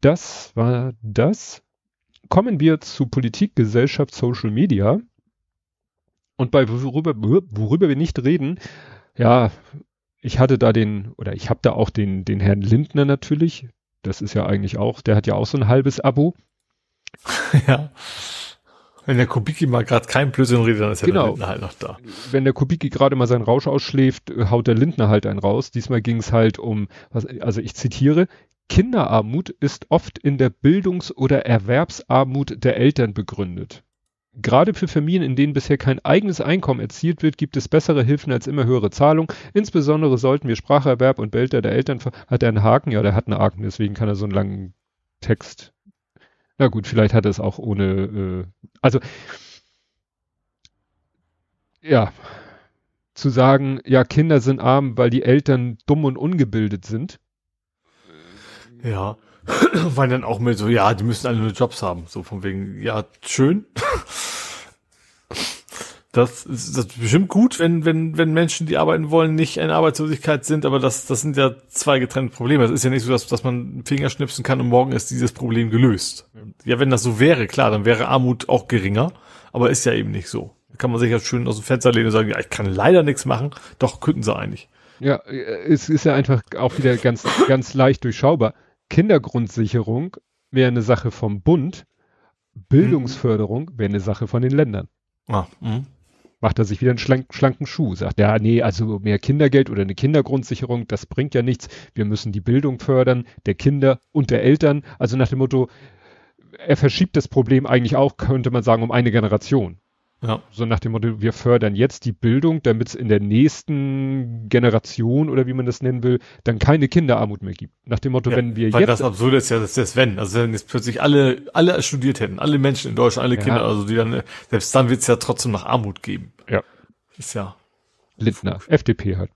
Das war das. Kommen wir zu Politik, Gesellschaft, Social Media. Und bei worüber, worüber wir nicht reden, ja, ich hatte da den, oder ich habe da auch den, den Herrn Lindner natürlich. Das ist ja eigentlich auch, der hat ja auch so ein halbes Abo. ja. Wenn der Kubicki mal gerade kein Blödsinn redet, dann ist genau. der Lindner halt noch da. Wenn der Kubicki gerade mal seinen Rausch ausschläft, haut der Lindner halt einen raus. Diesmal ging es halt um, also ich zitiere, Kinderarmut ist oft in der Bildungs- oder Erwerbsarmut der Eltern begründet. Gerade für Familien, in denen bisher kein eigenes Einkommen erzielt wird, gibt es bessere Hilfen als immer höhere Zahlungen. Insbesondere sollten wir Spracherwerb und Behälter der Eltern, hat er einen Haken? Ja, der hat einen Haken, deswegen kann er so einen langen Text na gut, vielleicht hat er es auch ohne, äh, also ja, zu sagen, ja, Kinder sind arm, weil die Eltern dumm und ungebildet sind. Ja, weil dann auch mit so, ja, die müssen alle nur Jobs haben, so von wegen, ja, schön. Das ist, das ist bestimmt gut, wenn, wenn, wenn Menschen, die arbeiten wollen, nicht in Arbeitslosigkeit sind, aber das, das sind ja zwei getrennte Probleme. Es ist ja nicht so, dass, dass man einen Finger schnipsen kann und morgen ist dieses Problem gelöst. Ja, wenn das so wäre, klar, dann wäre Armut auch geringer, aber ist ja eben nicht so. Da kann man sich ja schön aus dem Fenster lehnen und sagen, ja, ich kann leider nichts machen. Doch, könnten sie eigentlich. Ja, es ist ja einfach auch wieder ganz, ganz leicht durchschaubar. Kindergrundsicherung wäre eine Sache vom Bund, Bildungsförderung wäre eine Sache von den Ländern. Ah, mh macht er sich wieder einen schlank, schlanken Schuh. Sagt er, nee, also mehr Kindergeld oder eine Kindergrundsicherung, das bringt ja nichts. Wir müssen die Bildung fördern, der Kinder und der Eltern. Also nach dem Motto, er verschiebt das Problem eigentlich auch, könnte man sagen, um eine Generation. Ja. So nach dem Motto, wir fördern jetzt die Bildung, damit es in der nächsten Generation oder wie man das nennen will, dann keine Kinderarmut mehr gibt. Nach dem Motto, Ja, wenn wir Weil jetzt. das Absurde ist ja, dass das wenn. Also wenn jetzt plötzlich alle, alle studiert hätten, alle Menschen in Deutschland, alle Ja. Kinder, also die dann, selbst dann wird es ja trotzdem nach Armut geben. Ja. Ist ja. Lindner, FDP halt.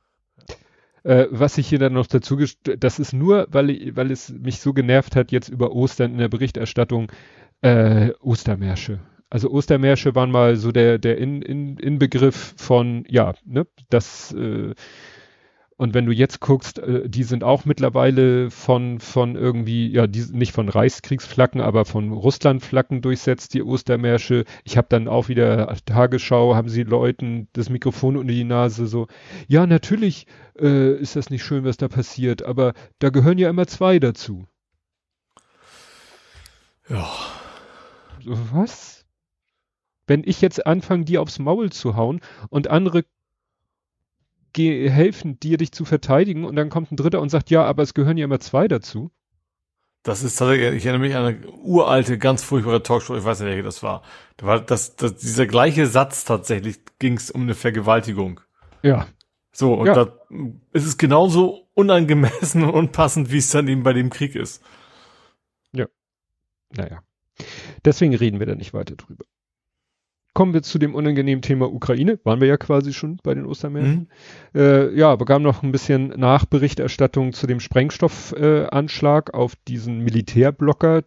Äh, was ich hier dann noch dazu, das ist nur, weil, ich, weil es mich so genervt hat, jetzt über Ostern in der Berichterstattung, äh, Ostermärsche. Also Ostermärsche waren mal so der, der In, In, Inbegriff von, ja, ne, das, äh, und wenn du jetzt guckst, äh, die sind auch mittlerweile von, von irgendwie, ja, die, nicht von Reichskriegsflaggen, aber von Russlandflaggen durchsetzt, die Ostermärsche. Ich habe dann auch wieder Tagesschau, haben sie Leuten das Mikrofon unter die Nase so, ja, natürlich äh, ist das nicht schön, was da passiert, aber da gehören ja immer zwei dazu. Ja. Was? Wenn ich jetzt anfange, dir aufs Maul zu hauen und andere helfen dir, dich zu verteidigen und dann kommt ein Dritter und sagt, ja, aber es gehören ja immer zwei dazu. Das ist tatsächlich, ich erinnere mich an eine uralte, ganz furchtbare Talkshow, ich weiß nicht, welche das war. Da war das, das, dieser gleiche Satz tatsächlich, ging es um eine Vergewaltigung. Ja, So, und Ja. da ist es genauso unangemessen und unpassend, wie es dann eben bei dem Krieg ist. naja. Deswegen reden wir da nicht weiter drüber. Kommen wir zu dem unangenehmen Thema Ukraine. Waren wir ja quasi schon bei den Ostermärkten. Äh, ja, bekam noch ein bisschen Nachberichterstattung zu dem Sprengstoffanschlag äh, auf diesen Militärblocker.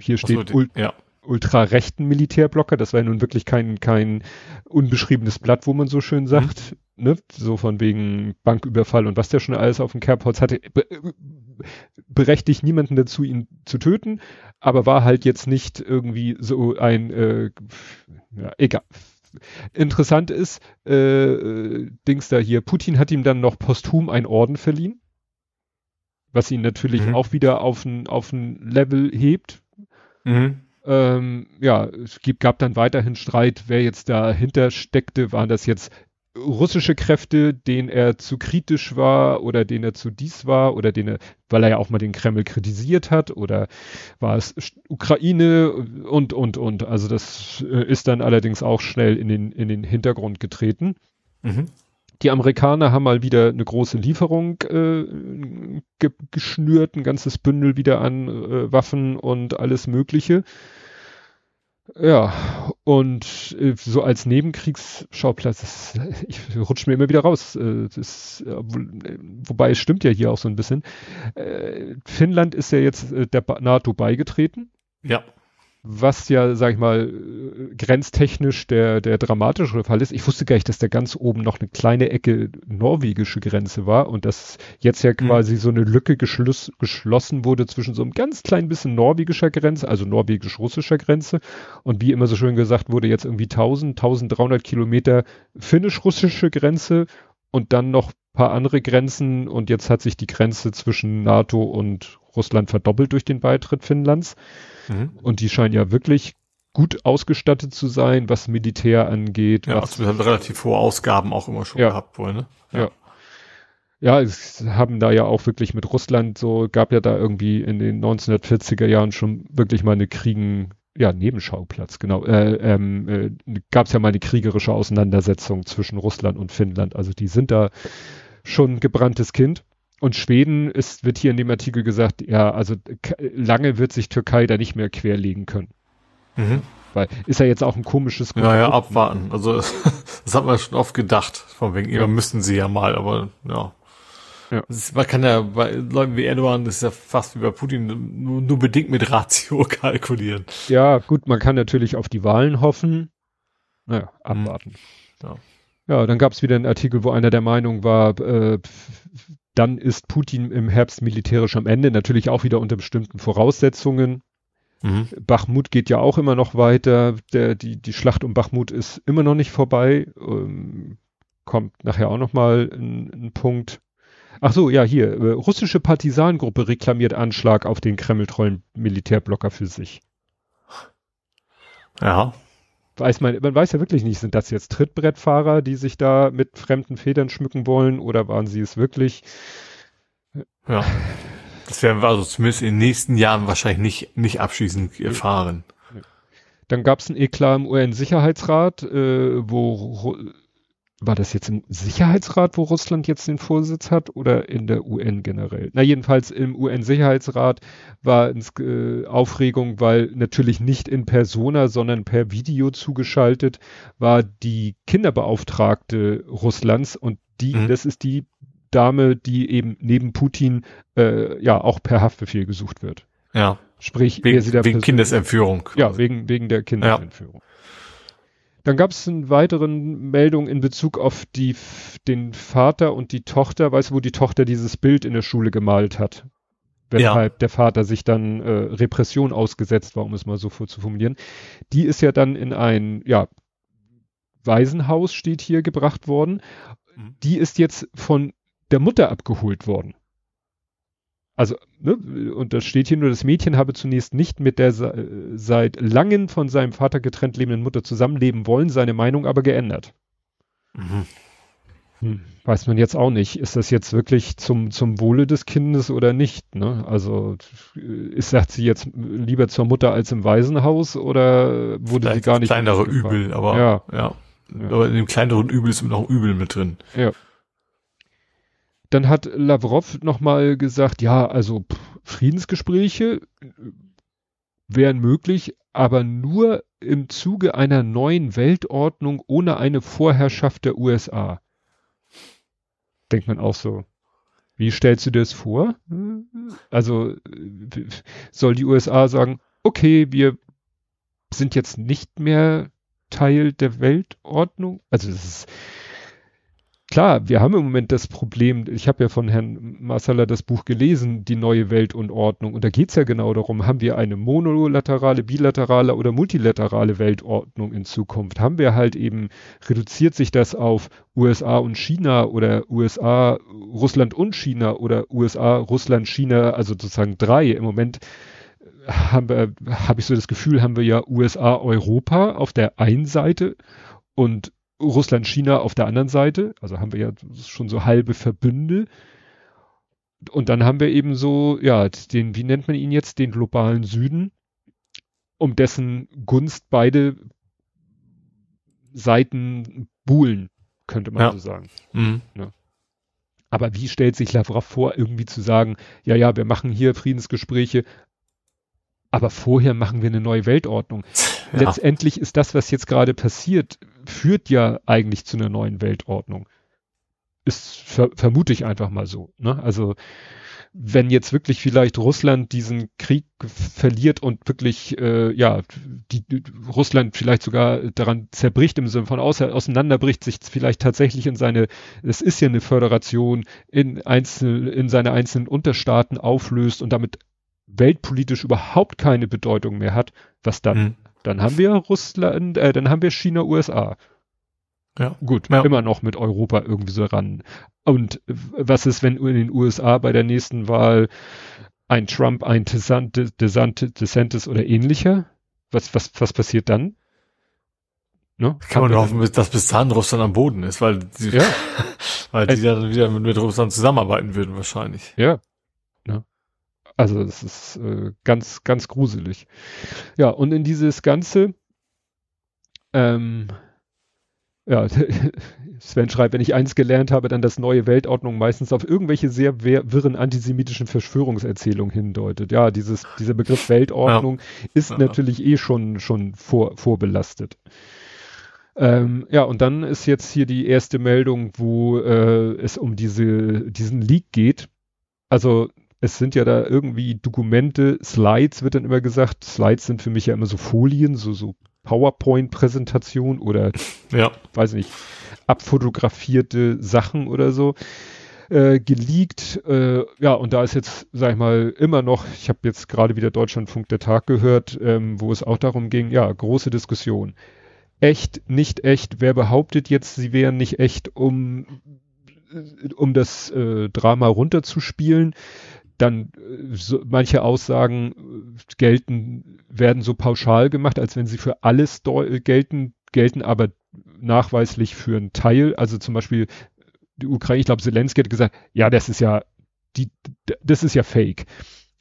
Hier Ach so, steht die- ja. ultrarechten Militärblocker. Das war ja nun wirklich kein, kein unbeschriebenes Blatt, wo man so schön sagt. Ne? So von wegen Banküberfall und was der schon alles auf dem Kerbholz hatte. Be berechtigt niemanden dazu, ihn zu töten, aber war halt jetzt nicht irgendwie so ein, äh, ja, egal. Interessant ist, äh, äh, Dings da hier, Putin hat ihm dann noch posthum einen Orden verliehen, was ihn natürlich Mhm. auch wieder auf ein, auf ein Level hebt, Mhm. ähm, ja, es gibt, gab dann weiterhin Streit, wer jetzt dahinter steckte. Waren das jetzt russische Kräfte, denen er zu kritisch war oder denen er zu dies war oder den er, weil er ja auch mal den Kreml kritisiert hat oder war es Ukraine und, und, und. Also das äh, ist dann allerdings auch schnell in den, in den Hintergrund getreten. Mhm. Die Amerikaner haben mal wieder eine große Lieferung äh, ge geschnürt, ein ganzes Bündel wieder an äh, Waffen und alles Mögliche. Ja, und äh, so als Nebenkriegsschauplatz, das, ich rutsch mir immer wieder raus. Äh, das, wo, äh, wobei es stimmt ja hier auch so ein bisschen. Äh, Finnland ist ja jetzt äh, der NATO beigetreten Ja. Was ja, sag ich mal, grenztechnisch der, der dramatischere Fall ist. Ich wusste gar nicht, dass da ganz oben noch eine kleine Ecke norwegische Grenze war und dass jetzt ja quasi so eine Lücke geschloss, geschlossen wurde zwischen so einem ganz klein bisschen norwegischer Grenze, also norwegisch-russischer Grenze und wie immer so schön gesagt wurde, jetzt irgendwie 1000, 1300 Kilometer finnisch-russische Grenze und dann noch paar andere Grenzen und jetzt hat sich die Grenze zwischen NATO und Russland verdoppelt durch den Beitritt Finnlands. Mhm. Und die scheinen ja wirklich gut ausgestattet zu sein, was Militär angeht. Ja, was, also wir haben relativ hohe Ausgaben auch immer schon Ja. gehabt wohl, ne? Ja. ja, es haben da ja auch wirklich mit Russland so, gab ja da irgendwie in den 1940er Jahren schon wirklich mal eine Kriegen, ja, Nebenschauplatz, genau. Äh, ähm, äh, gab es ja mal eine kriegerische Auseinandersetzung zwischen Russland und Finnland. Also die sind da schon ein gebranntes Kind. Und Schweden ist, wird hier in dem Artikel gesagt, ja, also lange wird sich Türkei da nicht mehr querlegen können. Mhm. Weil ist ja jetzt auch ein komisches Ja, ja, Konstrukt. abwarten. Also das hat man schon oft gedacht. Von wegen, Ja. müssten sie ja mal, aber ja. Ja. Ist, man kann ja bei Leuten wie Erdogan, das ist ja fast wie bei Putin, nur, nur bedingt mit Ratio kalkulieren. Ja, gut, man kann natürlich auf die Wahlen hoffen. Naja, abwarten. Ja. Ja, dann gab es wieder einen Artikel, wo einer der Meinung war, äh, dann ist Putin im Herbst militärisch am Ende, natürlich auch wieder unter bestimmten Voraussetzungen. Mhm. Bachmut geht ja auch immer noch weiter. Der, die, die Schlacht um Bachmut ist immer noch nicht vorbei. Ähm, kommt nachher auch noch mal ein, ein Punkt. Ach so, ja, hier. Äh, russische Partisanengruppe reklamiert Anschlag auf den kremltreuen Militärblocker für sich. Ja. Weiß man, man weiß ja wirklich nicht, sind das jetzt Trittbrettfahrer, die sich da mit fremden Federn schmücken wollen oder waren sie es wirklich? Ja. Das werden wir also zumindest in den nächsten Jahren wahrscheinlich nicht, nicht abschließend erfahren. Dann gab es ein Eklat im UN-Sicherheitsrat, äh, wo war das jetzt im Sicherheitsrat, wo Russland jetzt den Vorsitz hat oder in der UN generell? Na jedenfalls im UN-Sicherheitsrat war ins, äh, Aufregung, weil natürlich nicht in Persona, sondern per Video zugeschaltet war die Kinderbeauftragte Russlands und die, mhm. das ist die Dame, die eben neben Putin äh, ja auch per Haftbefehl gesucht wird. Ja. Sprich, wegen, wegen Kindesentführung. Ja, wegen, wegen der Kindesentführung. Ja. Dann gab es eine weiteren Meldung in Bezug auf die, den Vater und die Tochter, weißt du, wo die Tochter dieses Bild in der Schule gemalt hat. Weshalb ja. der Vater sich dann äh, Repression ausgesetzt war, um es mal so zu formulieren. Die ist ja dann in ein, ja, Waisenhaus steht hier gebracht worden. Mhm. Die ist jetzt von der Mutter abgeholt worden. Also, ne, und da steht hier nur, das Mädchen habe zunächst nicht mit der seit langem von seinem Vater getrennt lebenden Mutter zusammenleben wollen, seine Meinung aber geändert. Mhm. Hm, weiß man jetzt auch nicht. Ist das jetzt wirklich zum, zum Wohle des Kindes oder nicht? Ne? Also ist, sagt sie jetzt lieber zur Mutter als im Waisenhaus oder wurde Vielleicht sie gar nicht. Kleinere Übel, aber ja. ja. ja. Aber in dem kleineren Übel ist noch Übel mit drin. Ja. Dann hat Lavrov nochmal gesagt, ja, also pff, Friedensgespräche äh, wären möglich, aber nur im Zuge einer neuen Weltordnung ohne eine Vorherrschaft der USA. Denkt man auch so. Wie stellst du dir das vor? Also soll die USA sagen, okay, wir sind jetzt nicht mehr Teil der Weltordnung? Also es ist, klar, wir haben im Moment das Problem, ich habe ja von Herrn Massala das Buch gelesen, die neue Welt und Ordnung. Und da geht's ja genau darum, haben wir eine monolaterale, bilaterale oder multilaterale Weltordnung in Zukunft? Haben wir halt eben, reduziert sich das auf USA und China oder USA, Russland und China oder USA, Russland, China, also sozusagen drei. Im Moment wir, habe ich so das Gefühl, haben wir ja USA, Europa auf der einen Seite und Russland, China auf der anderen Seite. Also haben wir ja schon so halbe Verbünde. Und dann haben wir eben so, ja, den, wie nennt man ihn jetzt, den globalen Süden, um dessen Gunst beide Seiten buhlen, könnte man ja. so sagen. Mhm. Ja. Aber wie stellt sich Lavrov vor, irgendwie zu sagen, ja, ja, wir machen hier Friedensgespräche, aber vorher machen wir eine neue Weltordnung. Ja. Letztendlich ist das, was jetzt gerade passiert, führt ja eigentlich zu einer neuen Weltordnung. Ist ver vermute ich einfach mal so. Ne? Also wenn jetzt wirklich vielleicht Russland diesen Krieg verliert und wirklich äh, ja die, Russland vielleicht sogar daran zerbricht im Sinne von auseinanderbricht sich vielleicht tatsächlich in seine es ist ja eine Föderation in einzelne in seine einzelnen Unterstaaten auflöst und damit weltpolitisch überhaupt keine Bedeutung mehr hat, was dann? Mhm. Dann haben wir Russland, äh, dann haben wir China, USA. Ja. Gut, ja. immer noch mit Europa irgendwie so ran. Und was ist, wenn in den USA bei der nächsten Wahl ein Trump, ein DeSantis, oder ähnlicher? Was, was, was passiert dann? Ne? Kann man nur hoffen, dass bis dahin Russland am Boden ist, weil die, ja. weil die dann wieder mit, mit Russland zusammenarbeiten würden wahrscheinlich. Ja. Also es ist äh, ganz, ganz gruselig. Ja, und in dieses Ganze, ähm, ja, Sven schreibt, wenn ich eins gelernt habe, dann dass neue Weltordnung meistens auf irgendwelche sehr wirren antisemitischen Verschwörungserzählungen hindeutet. Ja, dieses, dieser Begriff Weltordnung ja. ist ja. natürlich eh schon, schon vor, vorbelastet. Ähm, ja, und dann ist jetzt hier die erste Meldung, wo äh, es um diese, diesen Leak geht. Also es sind ja da irgendwie Dokumente, Slides wird dann immer gesagt. Slides sind für mich ja immer so Folien, so, so PowerPoint-Präsentation oder, ja. weiß nicht, abfotografierte Sachen oder so. Äh, geleakt, äh, ja, und da ist jetzt, sag ich mal, immer noch, ich habe jetzt gerade wieder Deutschlandfunk der Tag gehört, ähm, wo es auch darum ging, ja, große Diskussion. Echt, nicht echt, wer behauptet jetzt, sie wären nicht echt, um, um das äh, Drama runterzuspielen? Dann äh, so, manche Aussagen äh, gelten, werden so pauschal gemacht, als wenn sie für alles äh, gelten, gelten aber nachweislich für einen Teil. Also zum Beispiel die Ukraine, ich glaube, Zelensky hat gesagt, ja, das ist ja die, das ist ja fake.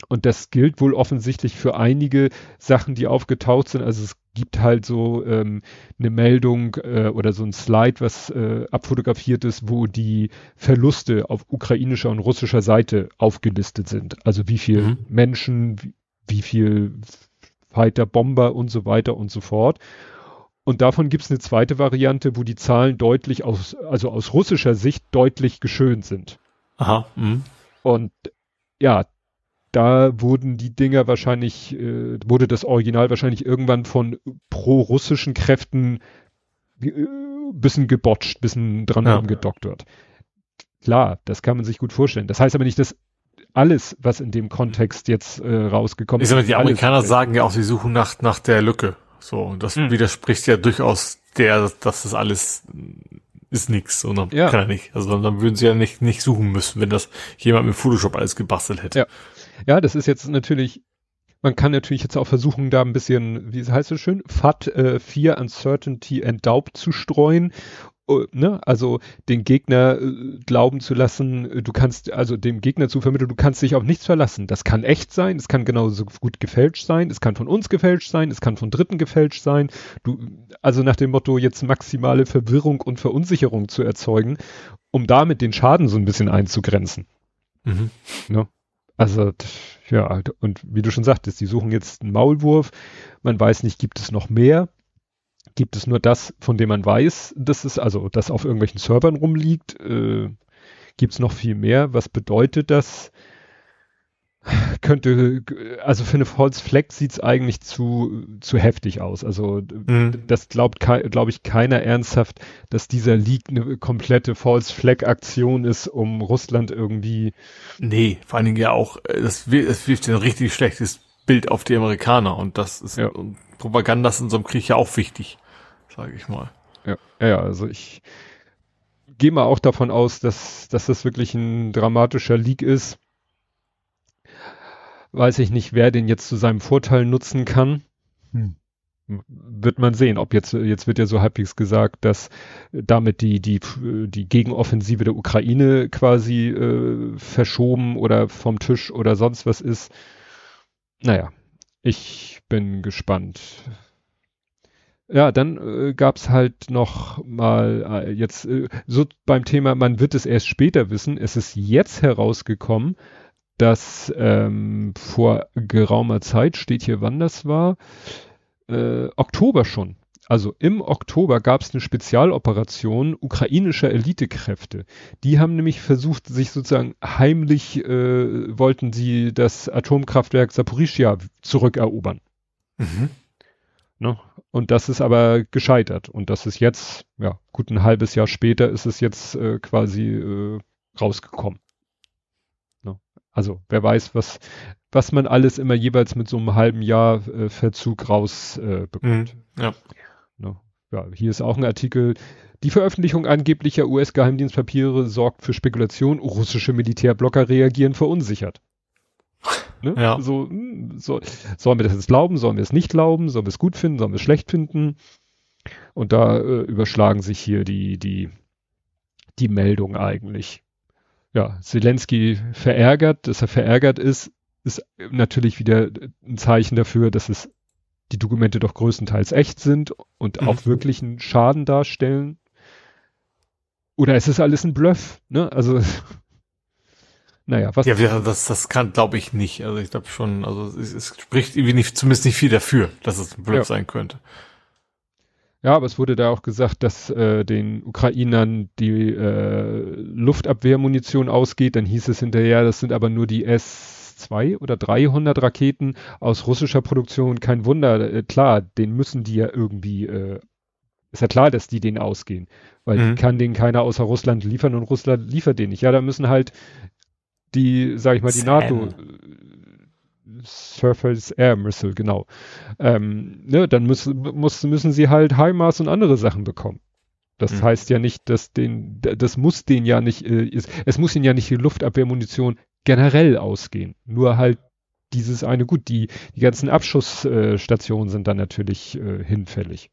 Und das gilt wohl offensichtlich für einige Sachen, die aufgetaucht sind. Also es gibt halt so ähm, eine Meldung äh, oder so ein Slide, was äh, abfotografiert ist, wo die Verluste auf ukrainischer und russischer Seite aufgelistet sind. Also wie viel mhm. Menschen, wie, wie viel Fighter, Bomber und so weiter und so fort. Und davon gibt es eine zweite Variante, wo die Zahlen deutlich aus, also aus russischer Sicht deutlich geschönt sind. Aha. Mh. Und ja, da wurden die Dinger wahrscheinlich, äh, wurde das Original wahrscheinlich irgendwann von pro-russischen Kräften äh, bisschen gebotcht, bisschen dran ja. gedoktert. Klar, das kann man sich gut vorstellen. Das heißt aber nicht, dass alles, was in dem Kontext jetzt äh, rausgekommen ist. Die Amerikaner alles, sagen ja auch, sie suchen nach, nach der Lücke. So, und das mhm. widerspricht ja durchaus der, dass das alles ist nix und dann ja. kann er nicht. Also dann, dann würden sie ja nicht, nicht suchen müssen, wenn das jemand mit Photoshop alles gebastelt hätte. Ja. Ja, das ist jetzt natürlich, man kann natürlich jetzt auch versuchen, da ein bisschen, wie heißt es schön, FAT äh, Fear, Uncertainty and Doubt zu streuen. Uh, ne? Also den Gegner äh, glauben zu lassen, äh, du kannst, also dem Gegner zu vermitteln, du kannst dich auf nichts verlassen. Das kann echt sein, es kann genauso gut gefälscht sein, es kann von uns gefälscht sein, es kann von Dritten gefälscht sein. Du, also nach dem Motto, jetzt maximale Verwirrung und Verunsicherung zu erzeugen, um damit den Schaden so ein bisschen einzugrenzen. Mhm. Ne? Also, ja, und wie du schon sagtest, die suchen jetzt einen Maulwurf. Man weiß nicht, gibt es noch mehr? Gibt es nur das, von dem man weiß, dass es, also, das auf irgendwelchen Servern rumliegt? Äh, gibt es noch viel mehr? Was bedeutet das? Könnte, also für eine False Flag sieht's eigentlich zu, zu heftig aus. Also mhm. das glaubt, glaube ich, keiner ernsthaft, dass dieser Leak eine komplette False Flag Aktion ist, um Russland irgendwie. Nee, vor allen Dingen ja auch, äh, das, das wirft ein richtig schlechtes Bild auf die Amerikaner und das ist ja. Propaganda ist in so einem Krieg ja auch wichtig, sage ich mal. Ja, ja, also ich gehe mal auch davon aus, dass, dass das wirklich ein dramatischer Leak ist weiß ich nicht, wer den jetzt zu seinem Vorteil nutzen kann. Hm. Wird man sehen, ob jetzt, jetzt wird ja so halbwegs gesagt, dass damit die, die, die Gegenoffensive der Ukraine quasi äh, verschoben oder vom Tisch oder sonst was ist. Naja, ich bin gespannt. Ja, dann äh, gab's halt noch mal äh, jetzt äh, so beim Thema, man wird es erst später wissen. Es ist jetzt herausgekommen, dass ähm, vor geraumer Zeit, steht hier wann das war, äh, Oktober schon. Also im Oktober gab es eine Spezialoperation ukrainischer Elitekräfte. Die haben nämlich versucht, sich sozusagen heimlich, äh, wollten sie das Atomkraftwerk Saporischia zurückerobern. Mhm. Ne? Und das ist aber gescheitert. Und das ist jetzt, ja, gut ein halbes Jahr später ist es jetzt äh, quasi äh, rausgekommen. Also wer weiß, was, was man alles immer jeweils mit so einem halben Jahr äh, Verzug rausbekommt. Äh, mhm, ja. No. ja. Hier ist auch ein Artikel. Die Veröffentlichung angeblicher US-Geheimdienstpapiere sorgt für Spekulation. Russische Militärblocker reagieren verunsichert. Ne? Ja. So, hm, so, sollen wir das jetzt glauben? Sollen wir es nicht glauben? Sollen wir es gut finden? Sollen wir es schlecht finden? Und da äh, überschlagen sich hier die, die, die Meldung eigentlich ja, Zelensky verärgert, dass er verärgert ist, ist natürlich wieder ein Zeichen dafür, dass es die Dokumente doch größtenteils echt sind und mhm. auch wirklich einen Schaden darstellen. Oder ist es alles ein Bluff, ne? Also, naja, was. Ja, das, das kann, glaube ich, nicht. Also ich glaube schon, also es, es, spricht irgendwie nicht, zumindest nicht viel dafür, dass es ein Bluff ja. sein könnte. Ja, aber es wurde da auch gesagt, dass äh, den Ukrainern die äh, Luftabwehrmunition ausgeht. Dann hieß es hinterher, das sind aber nur die S2 oder 300 Raketen aus russischer Produktion. Kein Wunder, äh, klar, den müssen die ja irgendwie, äh, ist ja klar, dass die denen ausgehen, weil mhm. kann den keiner außer Russland liefern und Russland liefert den nicht. Ja, da müssen halt die, sag ich mal, die Sam. NATO Surface Air Missile, genau. Ähm, ne, dann müssen, muss, müssen sie halt HIMARS und andere Sachen bekommen. Das mhm. heißt ja nicht, dass den, das muss den ja nicht, äh, ist, es muss ihnen ja nicht die Luftabwehrmunition generell ausgehen. Nur halt dieses eine, gut, die, die ganzen Abschussstationen äh, sind dann natürlich äh, hinfällig.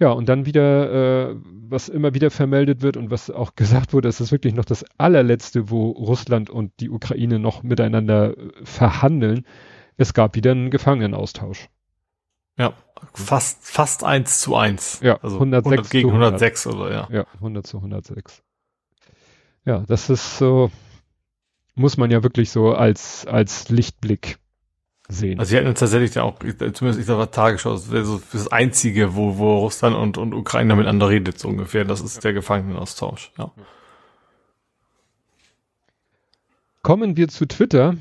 Ja, und dann wieder, äh, was immer wieder vermeldet wird und was auch gesagt wurde, es ist wirklich noch das allerletzte, wo Russland und die Ukraine noch miteinander äh, verhandeln. Es gab wieder einen Gefangenenaustausch. Ja, fast, fast eins zu eins. Ja, also 106 100 gegen zu 100. 106 oder ja. Ja, 100 zu 106. Ja, das ist so, muss man ja wirklich so als, als Lichtblick sehen. Also sie hätten tatsächlich ja auch, zumindest ich sag mal Tagesschau, das wäre so das Einzige, wo, wo Russland und, und Ukraine miteinander redet, so ungefähr. Das ist der Gefangenenaustausch, ja. Kommen wir zu Twitter.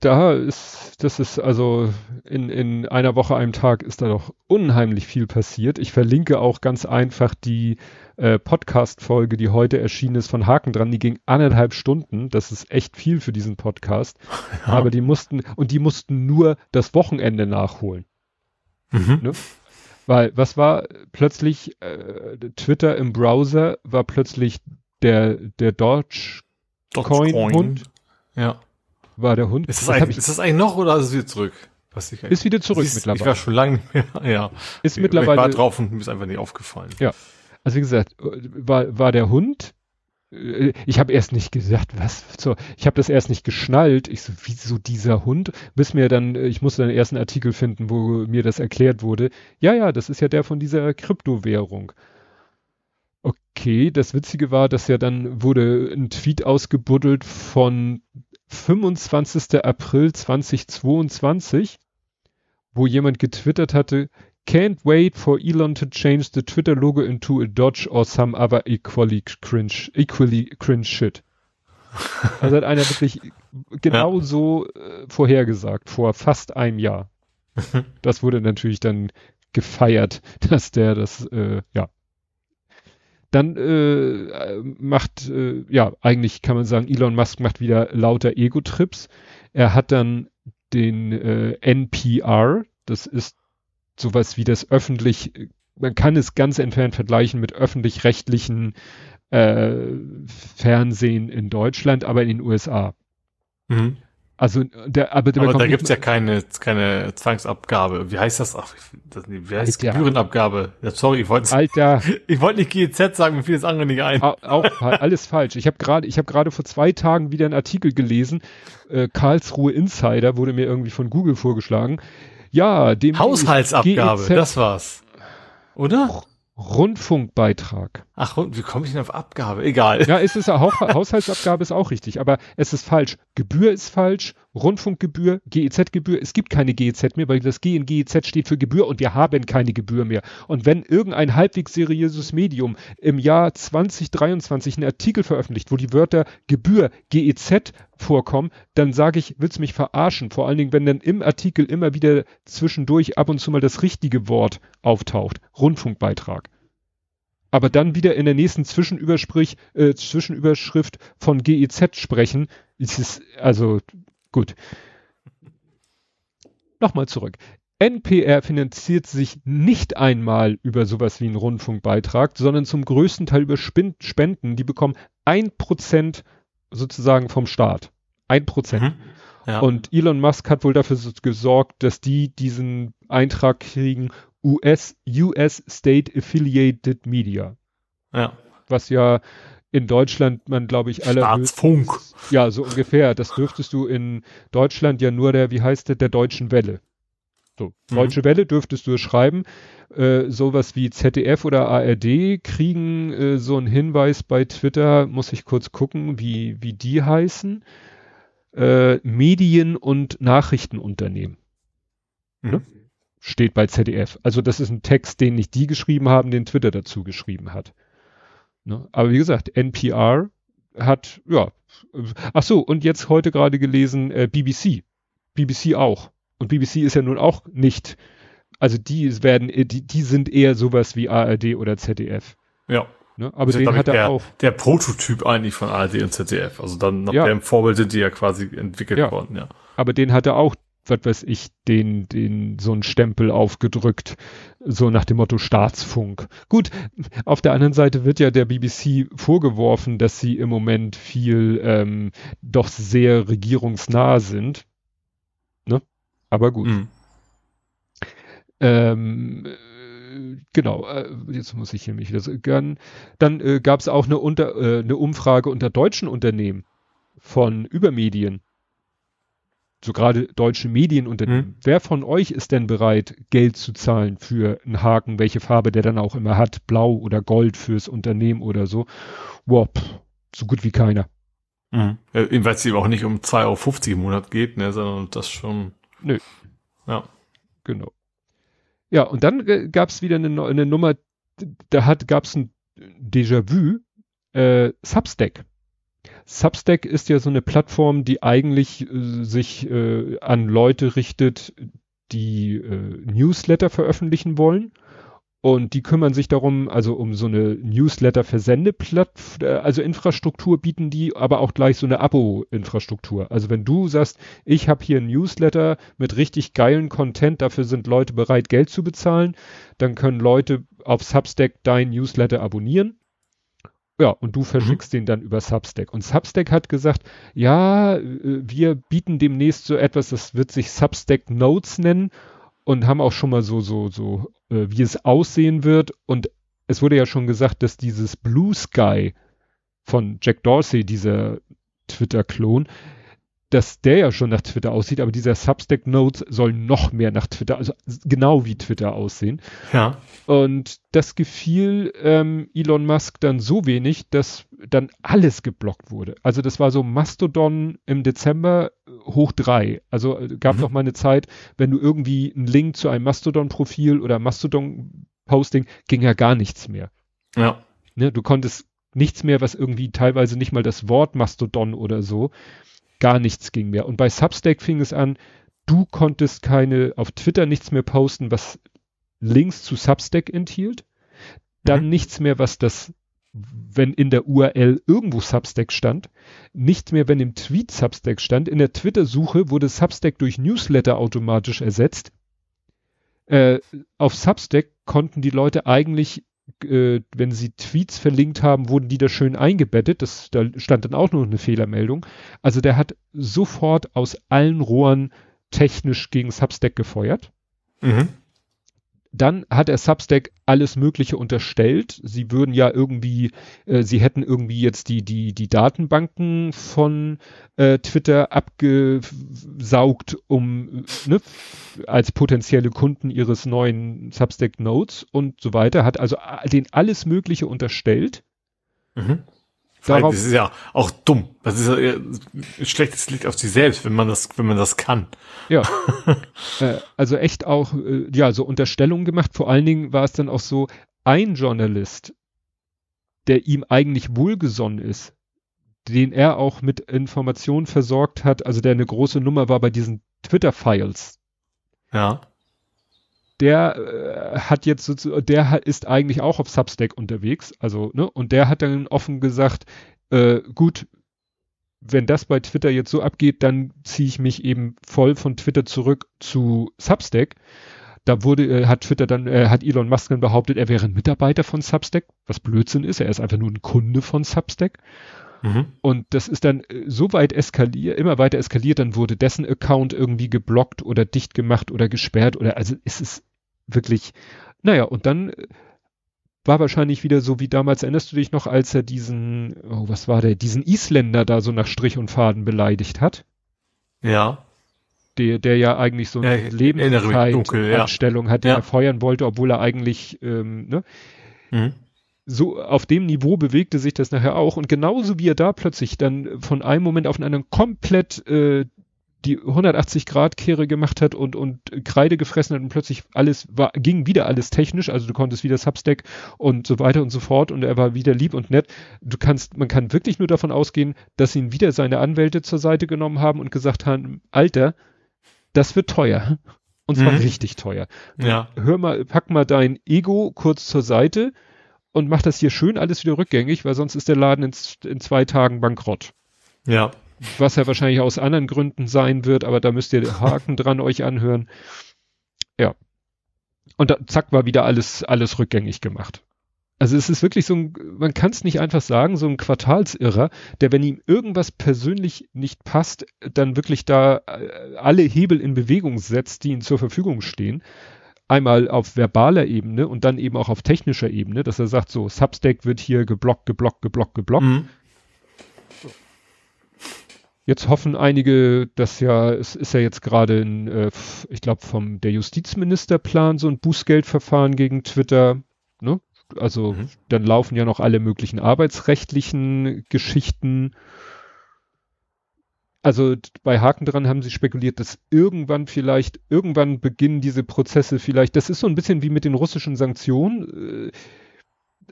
Da ist, das ist also in, in einer Woche, einem Tag ist da doch unheimlich viel passiert. Ich verlinke auch ganz einfach die äh, Podcast-Folge, die heute erschienen ist von Haken dran. Die ging anderthalb Stunden. Das ist echt viel für diesen Podcast. Ja. Aber die mussten, und die mussten nur das Wochenende nachholen. Mhm. Ne? Weil was war plötzlich, äh, Twitter im Browser war plötzlich der, der Dogecoin Hund Ja. War der Hund. Ist das, Das eigentlich, ist das eigentlich noch oder ist es wieder zurück? Was ich, Ist wieder zurück Ich mittlerweile. war schon lange nicht mehr, ja. Ist Ich mittlerweile, war drauf und mir ist einfach nicht aufgefallen. Ja. also wie gesagt, war, war der Hund. äh, Ich habe erst nicht gesagt, was so, ich habe das erst nicht geschnallt. Ich so, wieso dieser Hund? Bis mir dann, äh, ich musste dann erst einen Artikel finden, wo mir das erklärt wurde. Ja, ja, das ist ja der von dieser Kryptowährung. Okay, das Witzige war, dass ja dann wurde ein Tweet ausgebuddelt von 25. April 2022, wo jemand getwittert hatte, Can't wait for Elon to change the Twitter logo into a Dodge or some other equally cringe, equally cringe shit. Also hat einer wirklich genau so äh, vorhergesagt, vor fast einem Jahr. Das wurde natürlich dann gefeiert, dass der das, äh, ja. Dann äh, macht, äh, ja, eigentlich kann man sagen, Elon Musk macht wieder lauter Ego-Trips. Er hat dann den äh, NPR, das ist sowas wie das öffentlich, man kann es ganz entfernt vergleichen mit öffentlich-rechtlichen äh, Fernsehen in Deutschland, aber in den USA. Mhm. Also der, aber, der Aber da gibt's ja keine, keine Zwangsabgabe. Wie heißt das? Ach, das, wie heißt Alter. Gebührenabgabe? Ja, sorry, ich wollte Alter, ich wollte nicht GEZ sagen, mir fiel das andere nicht ein. au- auch alles falsch. Ich habe gerade, ich habe gerade vor zwei Tagen wieder einen Artikel gelesen. Äh, Karlsruhe Insider wurde mir irgendwie von Google vorgeschlagen. Ja, dem Haushaltsabgabe, GEZ das war's. Oder? Rundfunkbeitrag. Ach, und wie komme ich denn auf Abgabe? Egal. Ja, es ist auch, Haushaltsabgabe ist auch richtig, aber es ist falsch. Gebühr ist falsch, Rundfunkgebühr, GEZ-Gebühr. Es gibt keine GEZ mehr, weil das G in GEZ steht für Gebühr und wir haben keine Gebühr mehr. Und wenn irgendein halbwegs seriöses Medium im Jahr 2023 einen Artikel veröffentlicht, wo die Wörter Gebühr, GEZ vorkommen, dann sage ich, willst mich verarschen? Vor allen Dingen, wenn dann im Artikel immer wieder zwischendurch ab und zu mal das richtige Wort auftaucht. Rundfunkbeitrag aber dann wieder in der nächsten Zwischenübersprich, äh, Zwischenüberschrift von GEZ sprechen, ist es, also gut. Nochmal zurück. NPR finanziert sich nicht einmal über sowas wie einen Rundfunkbeitrag, sondern zum größten Teil über Spenden. Die bekommen ein Prozent sozusagen vom Staat. Ein Prozent. Mhm. Ja. Und Elon Musk hat wohl dafür so gesorgt, dass die diesen Eintrag kriegen, US, US State Affiliated Media. ja. Was ja in Deutschland man, glaube ich, alle. Staatsfunk. Ja, so ungefähr. Das dürftest du in Deutschland ja nur der, wie heißt der, der Deutschen Welle. So, Mhm. Deutsche Welle dürftest du schreiben. Äh, sowas wie ZDF oder ARD kriegen äh, so einen Hinweis bei Twitter, muss ich kurz gucken, wie, wie die heißen. Äh, Medien- und Nachrichtenunternehmen Mhm. steht bei ZDF. Also das ist ein Text, den nicht die geschrieben haben, den Twitter dazu geschrieben hat. Ne? Aber wie gesagt, NPR hat, ja, ach so, und jetzt heute gerade gelesen, äh, BBC. BBC auch. Und BBC ist ja nun auch nicht, also die werden, äh, die, die sind eher sowas wie ARD oder ZDF. Ja. Ne? Aber den hat er der, auch. der Prototyp eigentlich von ARD und ZDF. Also dann nach Ja. dem Vorbild sind die ja quasi entwickelt Ja. worden, ja. aber den hat er auch, was weiß ich, den, den, so einen Stempel aufgedrückt, so nach dem Motto Staatsfunk. Gut, auf der anderen Seite wird ja der BBC vorgeworfen, dass sie im Moment viel, ähm, doch sehr regierungsnah sind. Ne? Aber gut. Mhm. Ähm, äh, genau, äh, jetzt muss ich hier mich wieder so, dann, dann äh, gab es auch eine, unter, äh, eine Umfrage unter deutschen Unternehmen von Übermedien. So gerade deutsche Medienunternehmen. Hm. Wer von euch ist denn bereit, Geld zu zahlen für einen Haken, welche Farbe der dann auch immer hat, blau oder gold fürs Unternehmen oder so? Wow, pff, so gut wie keiner. Mhm. Ja, weil es eben auch nicht um 2,50 Euro im Monat geht, ne, sondern das schon. Nö. Ja. Genau. Ja, und dann äh, gab es wieder eine, eine Nummer, da hat gab es ein Déjà-vu, äh, Substack. Substack ist ja so eine Plattform, die eigentlich äh, sich äh, an Leute richtet, die äh, Newsletter veröffentlichen wollen und die kümmern sich darum, also um so eine Newsletter-Versendeplattform, äh, also Infrastruktur bieten die, aber auch gleich so eine Abo-Infrastruktur. Also wenn du sagst, ich habe hier ein Newsletter mit richtig geilen Content, dafür sind Leute bereit, Geld zu bezahlen, dann können Leute auf Substack dein Newsletter abonnieren. Ja, und du verschickst mhm. den dann über Substack. Und Substack hat gesagt, ja, äh, wir bieten demnächst so etwas, das wird sich Substack Notes nennen und haben auch schon mal so, so, so, äh, wie es aussehen wird. Und es wurde ja schon gesagt, dass dieses Blue Sky von Jack Dorsey, dieser Twitter-Klon, dass der ja schon nach Twitter aussieht, aber dieser Substack Notes soll noch mehr nach Twitter, also genau wie Twitter aussehen. Ja. Und das gefiel ähm, Elon Musk dann so wenig, dass dann alles geblockt wurde. Also das war so Mastodon im Dezember hoch drei. Also äh, gab mhm. noch mal eine Zeit, wenn du irgendwie einen Link zu einem Mastodon-Profil oder Mastodon-Posting, ging ja gar nichts mehr. Ja. Ne, du konntest nichts mehr, was irgendwie teilweise nicht mal das Wort Mastodon oder so gar nichts ging mehr. Und bei Substack fing es an, du konntest keine, auf Twitter nichts mehr posten, was Links zu Substack enthielt. Dann mhm. nichts mehr, was das, wenn in der URL irgendwo Substack stand. Nichts mehr, wenn im Tweet Substack stand. In der Twitter-Suche wurde Substack durch Newsletter automatisch ersetzt. Äh, auf Substack konnten die Leute eigentlich äh, wenn sie Tweets verlinkt haben, wurden die da schön eingebettet. Das, da stand dann auch noch eine Fehlermeldung. Also der hat sofort aus allen Rohren technisch gegen Substack gefeuert. Mhm. Dann hat er Substack alles Mögliche unterstellt. Sie würden ja irgendwie, äh, sie hätten irgendwie jetzt die, die, die Datenbanken von äh, Twitter abgesaugt, um ne, als potenzielle Kunden ihres neuen Substack Notes und so weiter. Hat also den alles Mögliche unterstellt. Mhm. Darauf, das ist ja auch dumm. Das ist ja ein schlechtes Licht auf sich selbst, wenn man das, wenn man das kann. Ja. äh, also echt auch, äh, ja, so Unterstellungen gemacht. Vor allen Dingen war es dann auch so, ein Journalist, der ihm eigentlich wohlgesonnen ist, den er auch mit Informationen versorgt hat, also der eine große Nummer war bei diesen Twitter-Files. Ja der äh, hat jetzt sozusagen, der ist eigentlich auch auf Substack unterwegs, also, ne, und der hat dann offen gesagt, äh, gut, wenn das bei Twitter jetzt so abgeht, dann ziehe ich mich eben voll von Twitter zurück zu Substack. Da wurde, äh, hat Twitter dann, äh, hat Elon Musk dann behauptet, er wäre ein Mitarbeiter von Substack, was Blödsinn ist, er ist einfach nur ein Kunde von Substack. Mhm. Und das ist dann äh, so weit eskaliert, immer weiter eskaliert, dann wurde dessen Account irgendwie geblockt oder dicht gemacht oder gesperrt oder also es ist wirklich, naja, und dann äh, war wahrscheinlich wieder so wie damals, erinnerst du dich noch, als er diesen, oh, was war der, diesen Isländer da so nach Strich und Faden beleidigt hat? Ja. Der, der ja eigentlich so eine ja, Lebenszeitanstellung ja. hat, die ja. er feuern wollte, obwohl er eigentlich, ähm, ne? Mhm. So auf dem Niveau bewegte sich das nachher auch und genauso wie er da plötzlich dann von einem Moment auf den anderen komplett äh, die 180 Grad Kehre gemacht hat und, und Kreide gefressen hat und plötzlich alles war, ging wieder alles technisch, also du konntest wieder Substack und so weiter und so fort und er war wieder lieb und nett. Du kannst, man kann wirklich nur davon ausgehen, dass ihn wieder seine Anwälte zur Seite genommen haben und gesagt haben, Alter, das wird teuer. Und zwar mhm. richtig teuer. Ja. Hör mal, pack mal dein Ego kurz zur Seite und mach das hier schön alles wieder rückgängig, weil sonst ist der Laden in, in zwei Tagen bankrott. Ja was ja wahrscheinlich aus anderen Gründen sein wird, aber da müsst ihr Haken dran euch anhören. Ja. Und da, zack, war wieder alles, alles rückgängig gemacht. Also es ist wirklich so ein, man kann es nicht einfach sagen, so ein Quartalsirrer, der, wenn ihm irgendwas persönlich nicht passt, dann wirklich da äh, alle Hebel in Bewegung setzt, die ihm zur Verfügung stehen. einmal auf verbaler Ebene und dann eben auch auf technischer Ebene, dass er sagt, so, Substack wird hier geblockt, geblockt, geblockt, geblockt. Mhm. Jetzt hoffen einige, dass ja, es ist ja jetzt gerade ein, äh, ich glaube, vom der Justizministerplan so ein Bußgeldverfahren gegen Twitter. Ne? Also mhm. dann laufen ja noch alle möglichen arbeitsrechtlichen Geschichten. Also bei Haken dran haben sie spekuliert, dass irgendwann vielleicht, irgendwann beginnen diese Prozesse vielleicht, das ist so ein bisschen wie mit den russischen Sanktionen. Äh,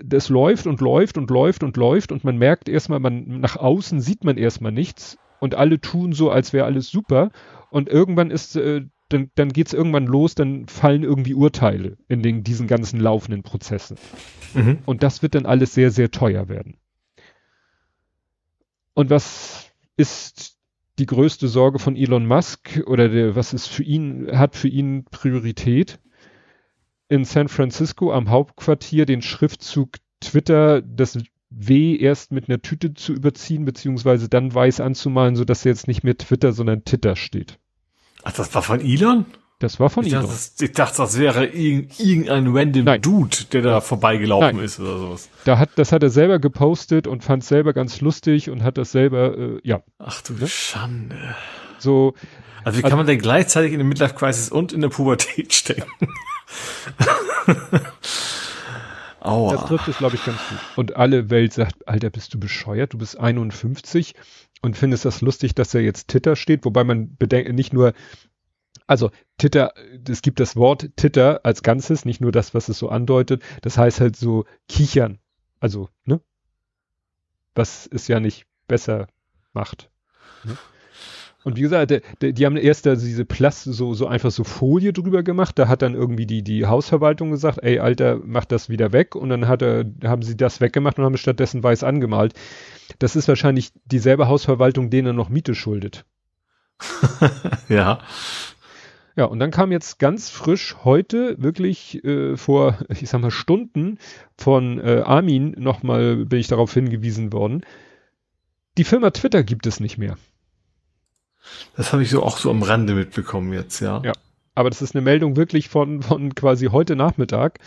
das läuft und läuft und läuft und läuft und man merkt erstmal, man nach außen sieht man erstmal nichts und alle tun so, als wäre alles super. Und irgendwann ist, äh, dann, dann geht es irgendwann los, dann fallen irgendwie Urteile in den, diesen ganzen laufenden Prozessen. Mhm. Und das wird dann alles sehr, sehr teuer werden. Und was ist die größte Sorge von Elon Musk oder der, was ist für ihn, hat für ihn Priorität? In San Francisco am Hauptquartier den Schriftzug Twitter das W erst mit einer Tüte zu überziehen, beziehungsweise dann weiß anzumalen, sodass jetzt nicht mehr Twitter, sondern Titter steht. Ach, das war von Elon? Das war von ich Elon. Dachte, das, ich dachte, das wäre irgendein random Nein. Dude, der da vorbeigelaufen Nein. ist oder sowas. Da hat, das hat er selber gepostet und fand es selber ganz lustig und hat das selber, äh, ja. Ach du ne? Schande. So. Also wie kann also, man denn gleichzeitig in der Midlife Crisis und in der Pubertät stecken? Aua. Das trifft es, glaube ich, ganz gut. Und alle Welt sagt, Alter, bist du bescheuert? Du bist 51 und findest das lustig, dass er jetzt Titter steht, wobei man bedenkt, nicht nur, also Titter, es gibt das Wort Titter als Ganzes, nicht nur das, was es so andeutet. Das heißt halt so kichern. Also, ne? Was es ja nicht besser macht. Ne? Und wie gesagt, der, der, die haben erst da diese Plast, so, so einfach so Folie drüber gemacht. Da hat dann irgendwie die, die Hausverwaltung gesagt, ey, Alter, mach das wieder weg. Und dann hat er, haben sie das weggemacht und haben stattdessen weiß angemalt. Das ist wahrscheinlich dieselbe Hausverwaltung, denen er noch Miete schuldet. ja. Ja, und dann kam jetzt ganz frisch heute, wirklich äh, vor, ich sag mal, Stunden von äh, Armin nochmal, bin ich darauf hingewiesen worden. Die Firma Twitter gibt es nicht mehr. Das habe ich so auch so am Rande mitbekommen jetzt, ja. Ja. Aber das ist eine Meldung wirklich von, von quasi heute Nachmittag.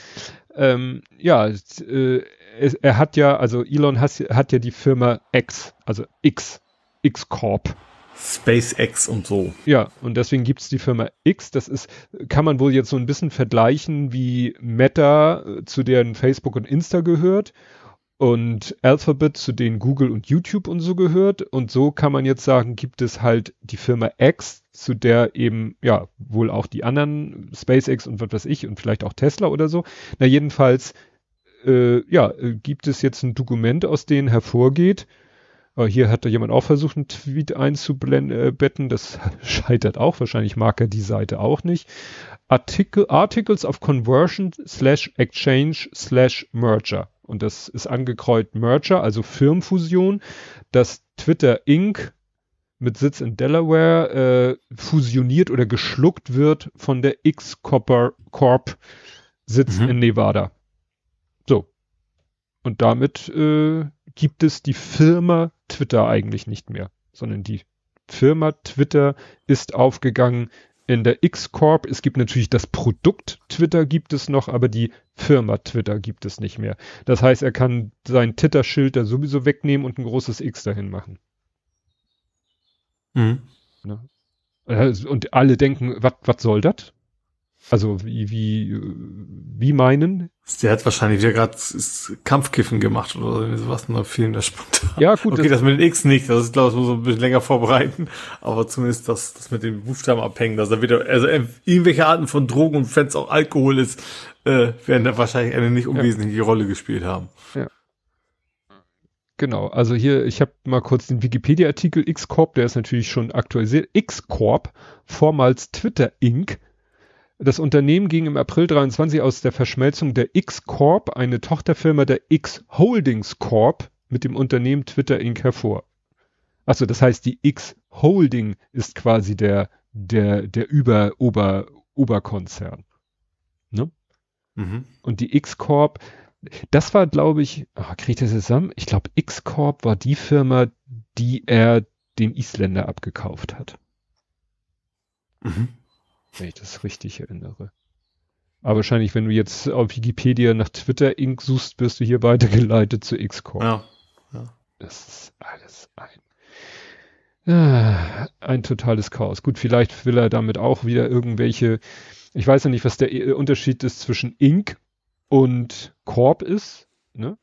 Ähm, ja, äh, er, er, hat ja, also Elon has, hat ja die Firma X, also X, X Corp. SpaceX und so. Ja, und deswegen gibt's die Firma X. Das ist, kann man wohl jetzt so ein bisschen vergleichen, wie Meta äh, zu deren Facebook und Insta gehört und Alphabet, zu denen Google und YouTube und so gehört. Und so kann man jetzt sagen, gibt es halt die Firma X, zu der eben, ja, wohl auch die anderen, SpaceX und was weiß ich und vielleicht auch Tesla oder so. Na, jedenfalls, äh, ja, äh, gibt es jetzt ein Dokument, aus dem hervorgeht, äh, hier hat da jemand auch versucht, einen Tweet einzubetten. Das scheitert auch. Wahrscheinlich mag er die Seite auch nicht. Artikel, Articles of Conversion slash Exchange slash Merger und das ist angekreuzt Merger, also Firmenfusion, dass Twitter Inc. mit Sitz in Delaware äh, fusioniert oder geschluckt wird von der X Corp Sitz mhm. in Nevada. So. Und damit äh, gibt es die Firma Twitter eigentlich nicht mehr, sondern die Firma Twitter ist aufgegangen in der X-Corp. Es gibt natürlich das Produkt Twitter gibt es noch, aber die Firma Twitter gibt es nicht mehr. Das heißt, er kann sein Twitter-Schild da sowieso wegnehmen und ein großes X dahin machen. Mhm. Ne? Und alle denken, was soll das? Also wie, wie, wie meinen? Der hat wahrscheinlich wieder gerade Kampfkiffen gemacht oder sowas, nur fehlen da spontan. Ja, gut. Okay, das, das mit den X nicht, das ist, glaube ich, muss man ein bisschen länger vorbereiten, aber zumindest das, das mit den Buchstaben abhängen, dass er wieder, also irgendwelche Arten von Drogen und wenn es auch Alkohol ist, äh, werden da wahrscheinlich eine nicht unwesentliche ja. Rolle gespielt haben. Ja. Genau, also hier, ich habe mal kurz den Wikipedia-Artikel X-Corp, der ist natürlich schon aktualisiert. X-Corp, vormals Twitter Inc., das Unternehmen ging im April 23 aus der Verschmelzung der X-Corp, eine Tochterfirma der X Holdings Corp, mit dem Unternehmen Twitter Inc. hervor. Achso, das heißt, die X Holding ist quasi der, der, der Über, Ober, Oberkonzern. Ne? Mhm. Und die X-Corp, das war, glaube ich, oh, kriege ich das zusammen? Ich glaube, X-Corp war die Firma, die er dem Isländer abgekauft hat. Mhm wenn ich das richtig erinnere. Aber wahrscheinlich, wenn du jetzt auf Wikipedia nach Twitter Inc. suchst, wirst du hier weitergeleitet zu X-Corp. Ja. ja. Das ist alles ein, ah, ein totales Chaos. Gut, vielleicht will er damit auch wieder irgendwelche, ich weiß ja nicht, was der Unterschied ist zwischen Inc. und Corp ist, ne?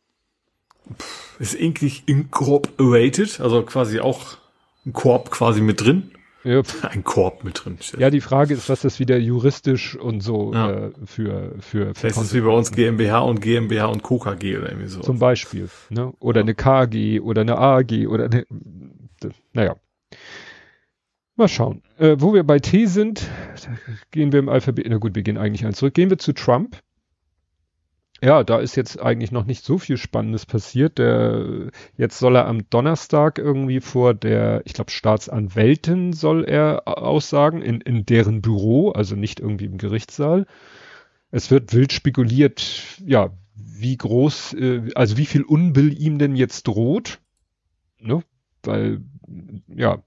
Ist Inc. nicht incorporated, also quasi auch ein Korb quasi mit drin? Ja. Ein Korb mit drin. Steht. Ja, die Frage ist, was das wieder juristisch und so Ja. äh, für für, für Vielleicht ist wie bei uns GmbH und GmbH und KKG oder irgendwie so. zum Beispiel, ne? Oder eine KG oder eine AG oder eine, naja. Mal schauen. Äh, wo wir bei T sind, gehen wir im Alphabet, na gut, wir gehen eigentlich eins zurück. Gehen wir zu Trump. Ja, da ist jetzt eigentlich noch nicht so viel Spannendes passiert. Der, jetzt soll er am Donnerstag irgendwie vor der, ich glaube, Staatsanwältin soll er aussagen, in, in deren Büro, also nicht irgendwie im Gerichtssaal. Es wird wild spekuliert, ja, wie groß, äh, also wie viel Unbill ihm denn jetzt droht. Ne? Weil, ja,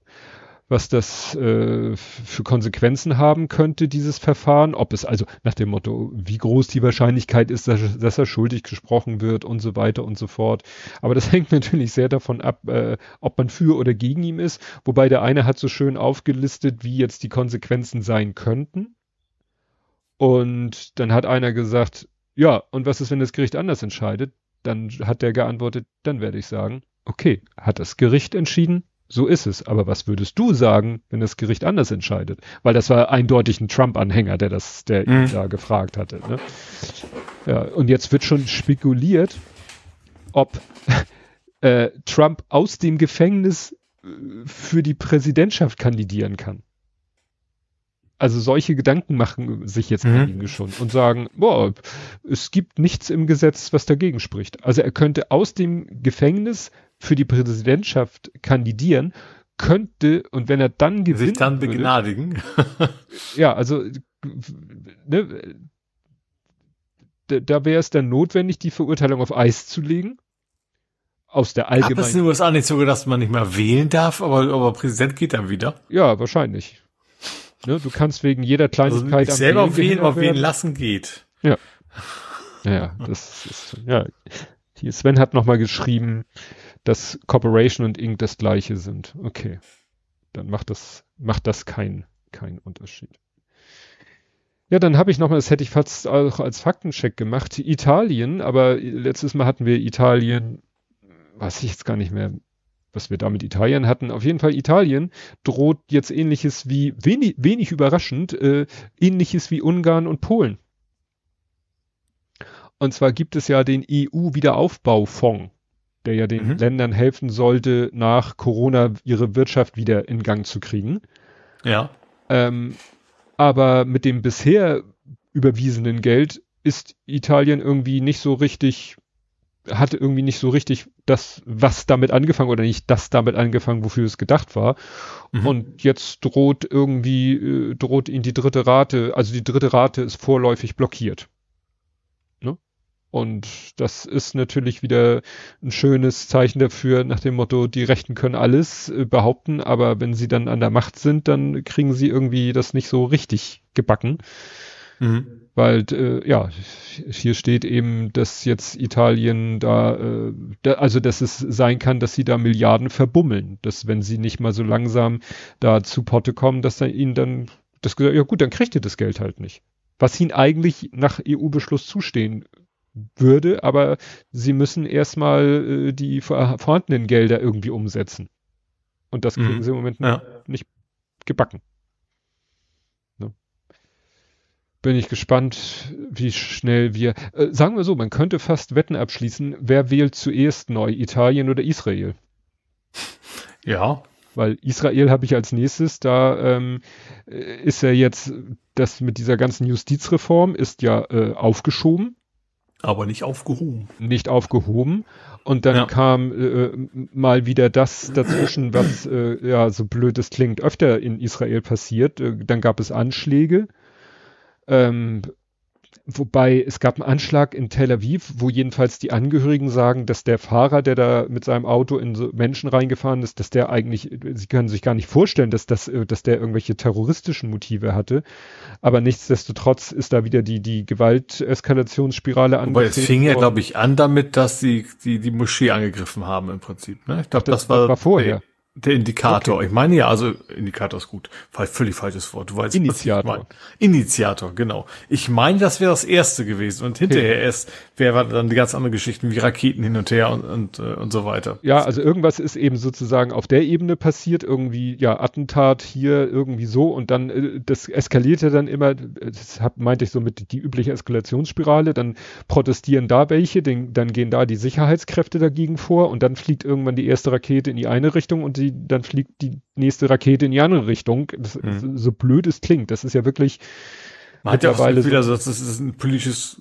was das äh, für Konsequenzen haben könnte, dieses Verfahren, ob es also nach dem Motto, wie groß die Wahrscheinlichkeit ist, dass, dass er schuldig gesprochen wird und so weiter und so fort. Aber das hängt natürlich sehr davon ab, äh, ob man für oder gegen ihm ist. Wobei der eine hat so schön aufgelistet, wie jetzt die Konsequenzen sein könnten. Und dann hat einer gesagt, ja, und was ist, wenn das Gericht anders entscheidet? Dann hat der geantwortet, dann werde ich sagen, okay, hat das Gericht entschieden, so ist es. Aber was würdest du sagen, wenn das Gericht anders entscheidet? Weil das war eindeutig ein Trump-Anhänger, der das, der ihn Mhm. da gefragt hatte. Ne? Ja, und jetzt wird schon spekuliert, ob äh, Trump aus dem Gefängnis äh, für die Präsidentschaft kandidieren kann. Also solche Gedanken machen sich jetzt Mhm. einige schon und sagen, boah, es gibt nichts im Gesetz, was dagegen spricht. Also er könnte aus dem Gefängnis für die Präsidentschaft kandidieren, könnte, und wenn er dann Sich gewinnt, dann begnadigen. ja, also ne, da, wäre es dann notwendig, die Verurteilung auf Eis zu legen. Aus der Hab es in allgemeinen. den USA nicht so, dass man nicht mehr wählen darf, aber, aber Präsident geht dann wieder. Ja, wahrscheinlich. Ne, du kannst wegen jeder Also Kleinigkeit nicht selber wählen, aber wählen werden. lassen geht. Ja, ja, das ist, ja. Hier Sven hat nochmal geschrieben, dass Corporation und Inc. das gleiche sind. Okay. Dann macht das, macht das keinen keinen Unterschied. Ja, dann habe ich nochmal, das hätte ich fast auch als Faktencheck gemacht, Italien, aber letztes Mal hatten wir Italien, weiß ich jetzt gar nicht mehr, was wir da mit Italien hatten. Auf jeden Fall Italien droht jetzt ähnliches wie, wenig, wenig überraschend, äh, ähnliches wie Ungarn und Polen. Und zwar gibt es ja den EU-Wiederaufbaufonds, der ja den Mhm. Ländern helfen sollte, nach Corona ihre Wirtschaft wieder in Gang zu kriegen. Ja. Ähm, aber mit dem bisher überwiesenen Geld ist Italien irgendwie nicht so richtig, hatte irgendwie nicht so richtig das, was damit angefangen oder nicht das damit angefangen, wofür es gedacht war. Mhm. Und jetzt droht irgendwie, äh, droht ihnen die dritte Rate, also die dritte Rate ist vorläufig blockiert. Und das ist natürlich wieder ein schönes Zeichen dafür, nach dem Motto, die Rechten können alles äh, behaupten, aber wenn sie dann an der Macht sind, dann kriegen sie irgendwie das nicht so richtig gebacken. Mhm. Weil, äh, ja, hier steht eben, dass jetzt Italien da, äh, da, also dass es sein kann, dass sie da Milliarden verbummeln. Dass wenn sie nicht mal so langsam da zu Potte kommen, dass da ihnen dann, das gesagt, ja gut, dann kriegt ihr das Geld halt nicht. Was ihnen eigentlich nach EU-Beschluss zustehen würde, aber sie müssen erstmal äh, die vor vorhandenen Gelder irgendwie umsetzen. Und das kriegen Mhm. sie im Moment Ja. nicht gebacken. Ne? Bin ich gespannt, wie schnell wir, äh, sagen wir so, man könnte fast Wetten abschließen, wer wählt zuerst neu, Italien oder Israel? Ja. Weil Israel habe ich als nächstes, da ähm, äh, ist ja jetzt, das mit dieser ganzen Justizreform ist ja äh, aufgeschoben, Aber nicht aufgehoben. nicht aufgehoben. Und dann Ja. kam äh, mal wieder das dazwischen, was äh, ja so blöd es klingt, öfter in Israel passiert. Äh, dann gab es Anschläge. Ähm, Wobei es gab einen Anschlag in Tel Aviv, wo jedenfalls die Angehörigen sagen, dass der Fahrer, der da mit seinem Auto in so Menschen reingefahren ist, dass der eigentlich, sie können sich gar nicht vorstellen, dass das, äh, dass der irgendwelche terroristischen Motive hatte. Aber nichtsdestotrotz ist da wieder die, die Gewalteskalationsspirale an. Aber es fing ja, glaube ich, an damit, dass sie die, die Moschee angegriffen haben im Prinzip. Ne? Ich glaube, das, das, war, war vorher. Der Indikator. Okay. Ich meine ja, also Indikator ist gut. Völlig falsches Wort. Du weißt, Initiator. Initiator, genau. Ich meine, das wäre das erste gewesen. Und hinterher okay. erst wäre dann die ganz andere Geschichten wie Raketen hin und her und, und, äh, und so weiter. Ja, also irgendwas ist eben sozusagen auf der Ebene passiert. Irgendwie, ja, Attentat hier irgendwie so. Und dann, äh, das eskalierte dann immer, das hab, meinte ich so mit die übliche Eskalationsspirale. Dann protestieren da welche, den, dann gehen da die Sicherheitskräfte dagegen vor. Und dann fliegt irgendwann die erste Rakete in die eine Richtung und die, dann fliegt die nächste Rakete in die andere Richtung. Das, mhm. So blöd es klingt, das ist ja wirklich. Man hat ja auch wieder so, das ist ein politisches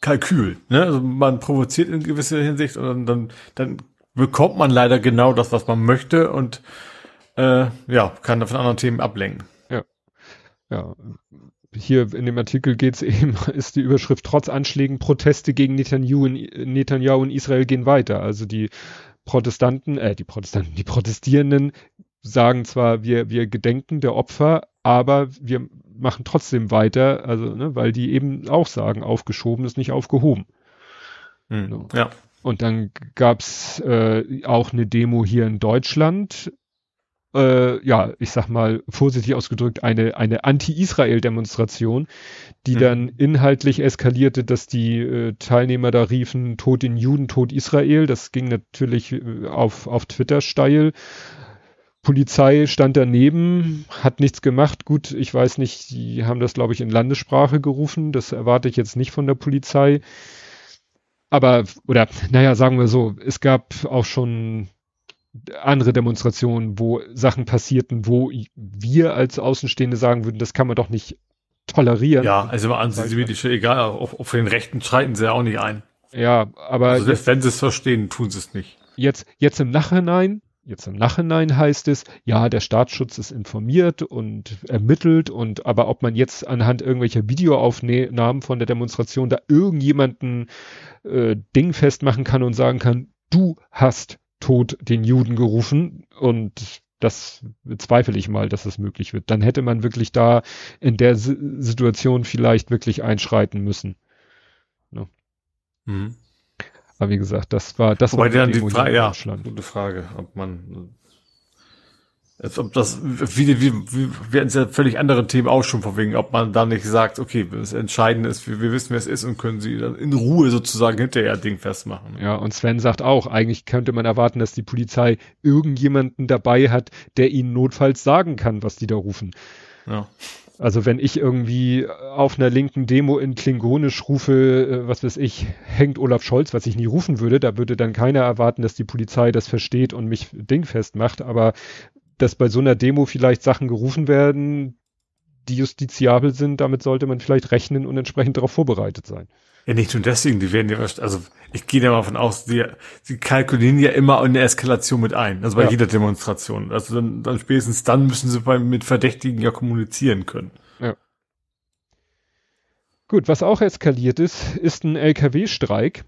Kalkül. Ne? Also man provoziert in gewisser Hinsicht und dann, dann bekommt man leider genau das, was man möchte und äh, ja, kann von anderen Themen ablenken. Ja. Ja. Hier in dem Artikel geht's eben, ist die Überschrift trotz Anschlägen Proteste gegen Netanyahu in, Netanyahu in Israel gehen weiter. Also die Protestanten, äh, die Protestanten, die Protestierenden sagen zwar, wir, wir gedenken der Opfer, aber wir machen trotzdem weiter, also, ne, weil die eben auch sagen, aufgeschoben ist nicht aufgehoben. Hm, so. Ja. Und dann gab's äh, auch eine Demo hier in Deutschland, äh, ja, ich sag mal vorsichtig ausgedrückt, eine, eine Anti-Israel-Demonstration, die mhm. dann inhaltlich eskalierte, dass die äh, Teilnehmer da riefen, Tod den Juden, Tod Israel. Das ging natürlich äh, auf, auf Twitter steil. Polizei stand daneben, hat nichts gemacht. Gut, ich weiß nicht, die haben das, glaube ich, in Landessprache gerufen. Das erwarte ich jetzt nicht von der Polizei. Aber, oder, naja, sagen wir so, es gab auch schon andere Demonstrationen, wo Sachen passierten, wo wir als Außenstehende sagen würden, das kann man doch nicht tolerieren. Ja, also mal antisemitische, egal, auf, auf den Rechten streiten sie ja auch nicht ein. Ja, aber. Also selbst wenn sie es verstehen, tun sie es nicht. Jetzt, jetzt im Nachhinein, jetzt im Nachhinein heißt es, ja, der Staatsschutz ist informiert und ermittelt und aber ob man jetzt anhand irgendwelcher Videoaufnahmen von der Demonstration da irgendjemanden äh, Ding festmachen kann und sagen kann, du hast Tod den Juden gerufen und das bezweifle ich mal, dass das möglich wird. Dann hätte man wirklich da in der S Situation vielleicht wirklich einschreiten müssen. Ne? Mhm. Aber wie gesagt, das war das Wobei war dann die Frage, ja, gute Frage, ob man als ob das, wie, wie, wie, wir hatten ja völlig andere Themen auch schon vorwegen, ob man da nicht sagt, okay, das Entscheidende ist, wir, wir wissen, wer es ist und können sie dann in Ruhe sozusagen hinterher Ding festmachen. Ja, und Sven sagt auch, eigentlich könnte man erwarten, dass die Polizei irgendjemanden dabei hat, der ihnen notfalls sagen kann, was die da rufen. Ja. Also wenn ich irgendwie auf einer linken Demo in Klingonisch rufe, äh, was weiß ich, hängt Olaf Scholz, was ich nie rufen würde, da würde dann keiner erwarten, dass die Polizei das versteht und mich dingfest macht. Aber dass bei so einer Demo vielleicht Sachen gerufen werden, die justiziabel sind, damit sollte man vielleicht rechnen und entsprechend darauf vorbereitet sein. Ja, nicht nur deswegen, die werden ja, also ich gehe da mal von aus, die, die kalkulieren ja immer eine Eskalation mit ein, also bei ja. jeder Demonstration. Also dann, dann spätestens dann müssen sie bei, mit Verdächtigen ja kommunizieren können. Ja. Gut, was auch eskaliert ist, ist ein LKW-Streik.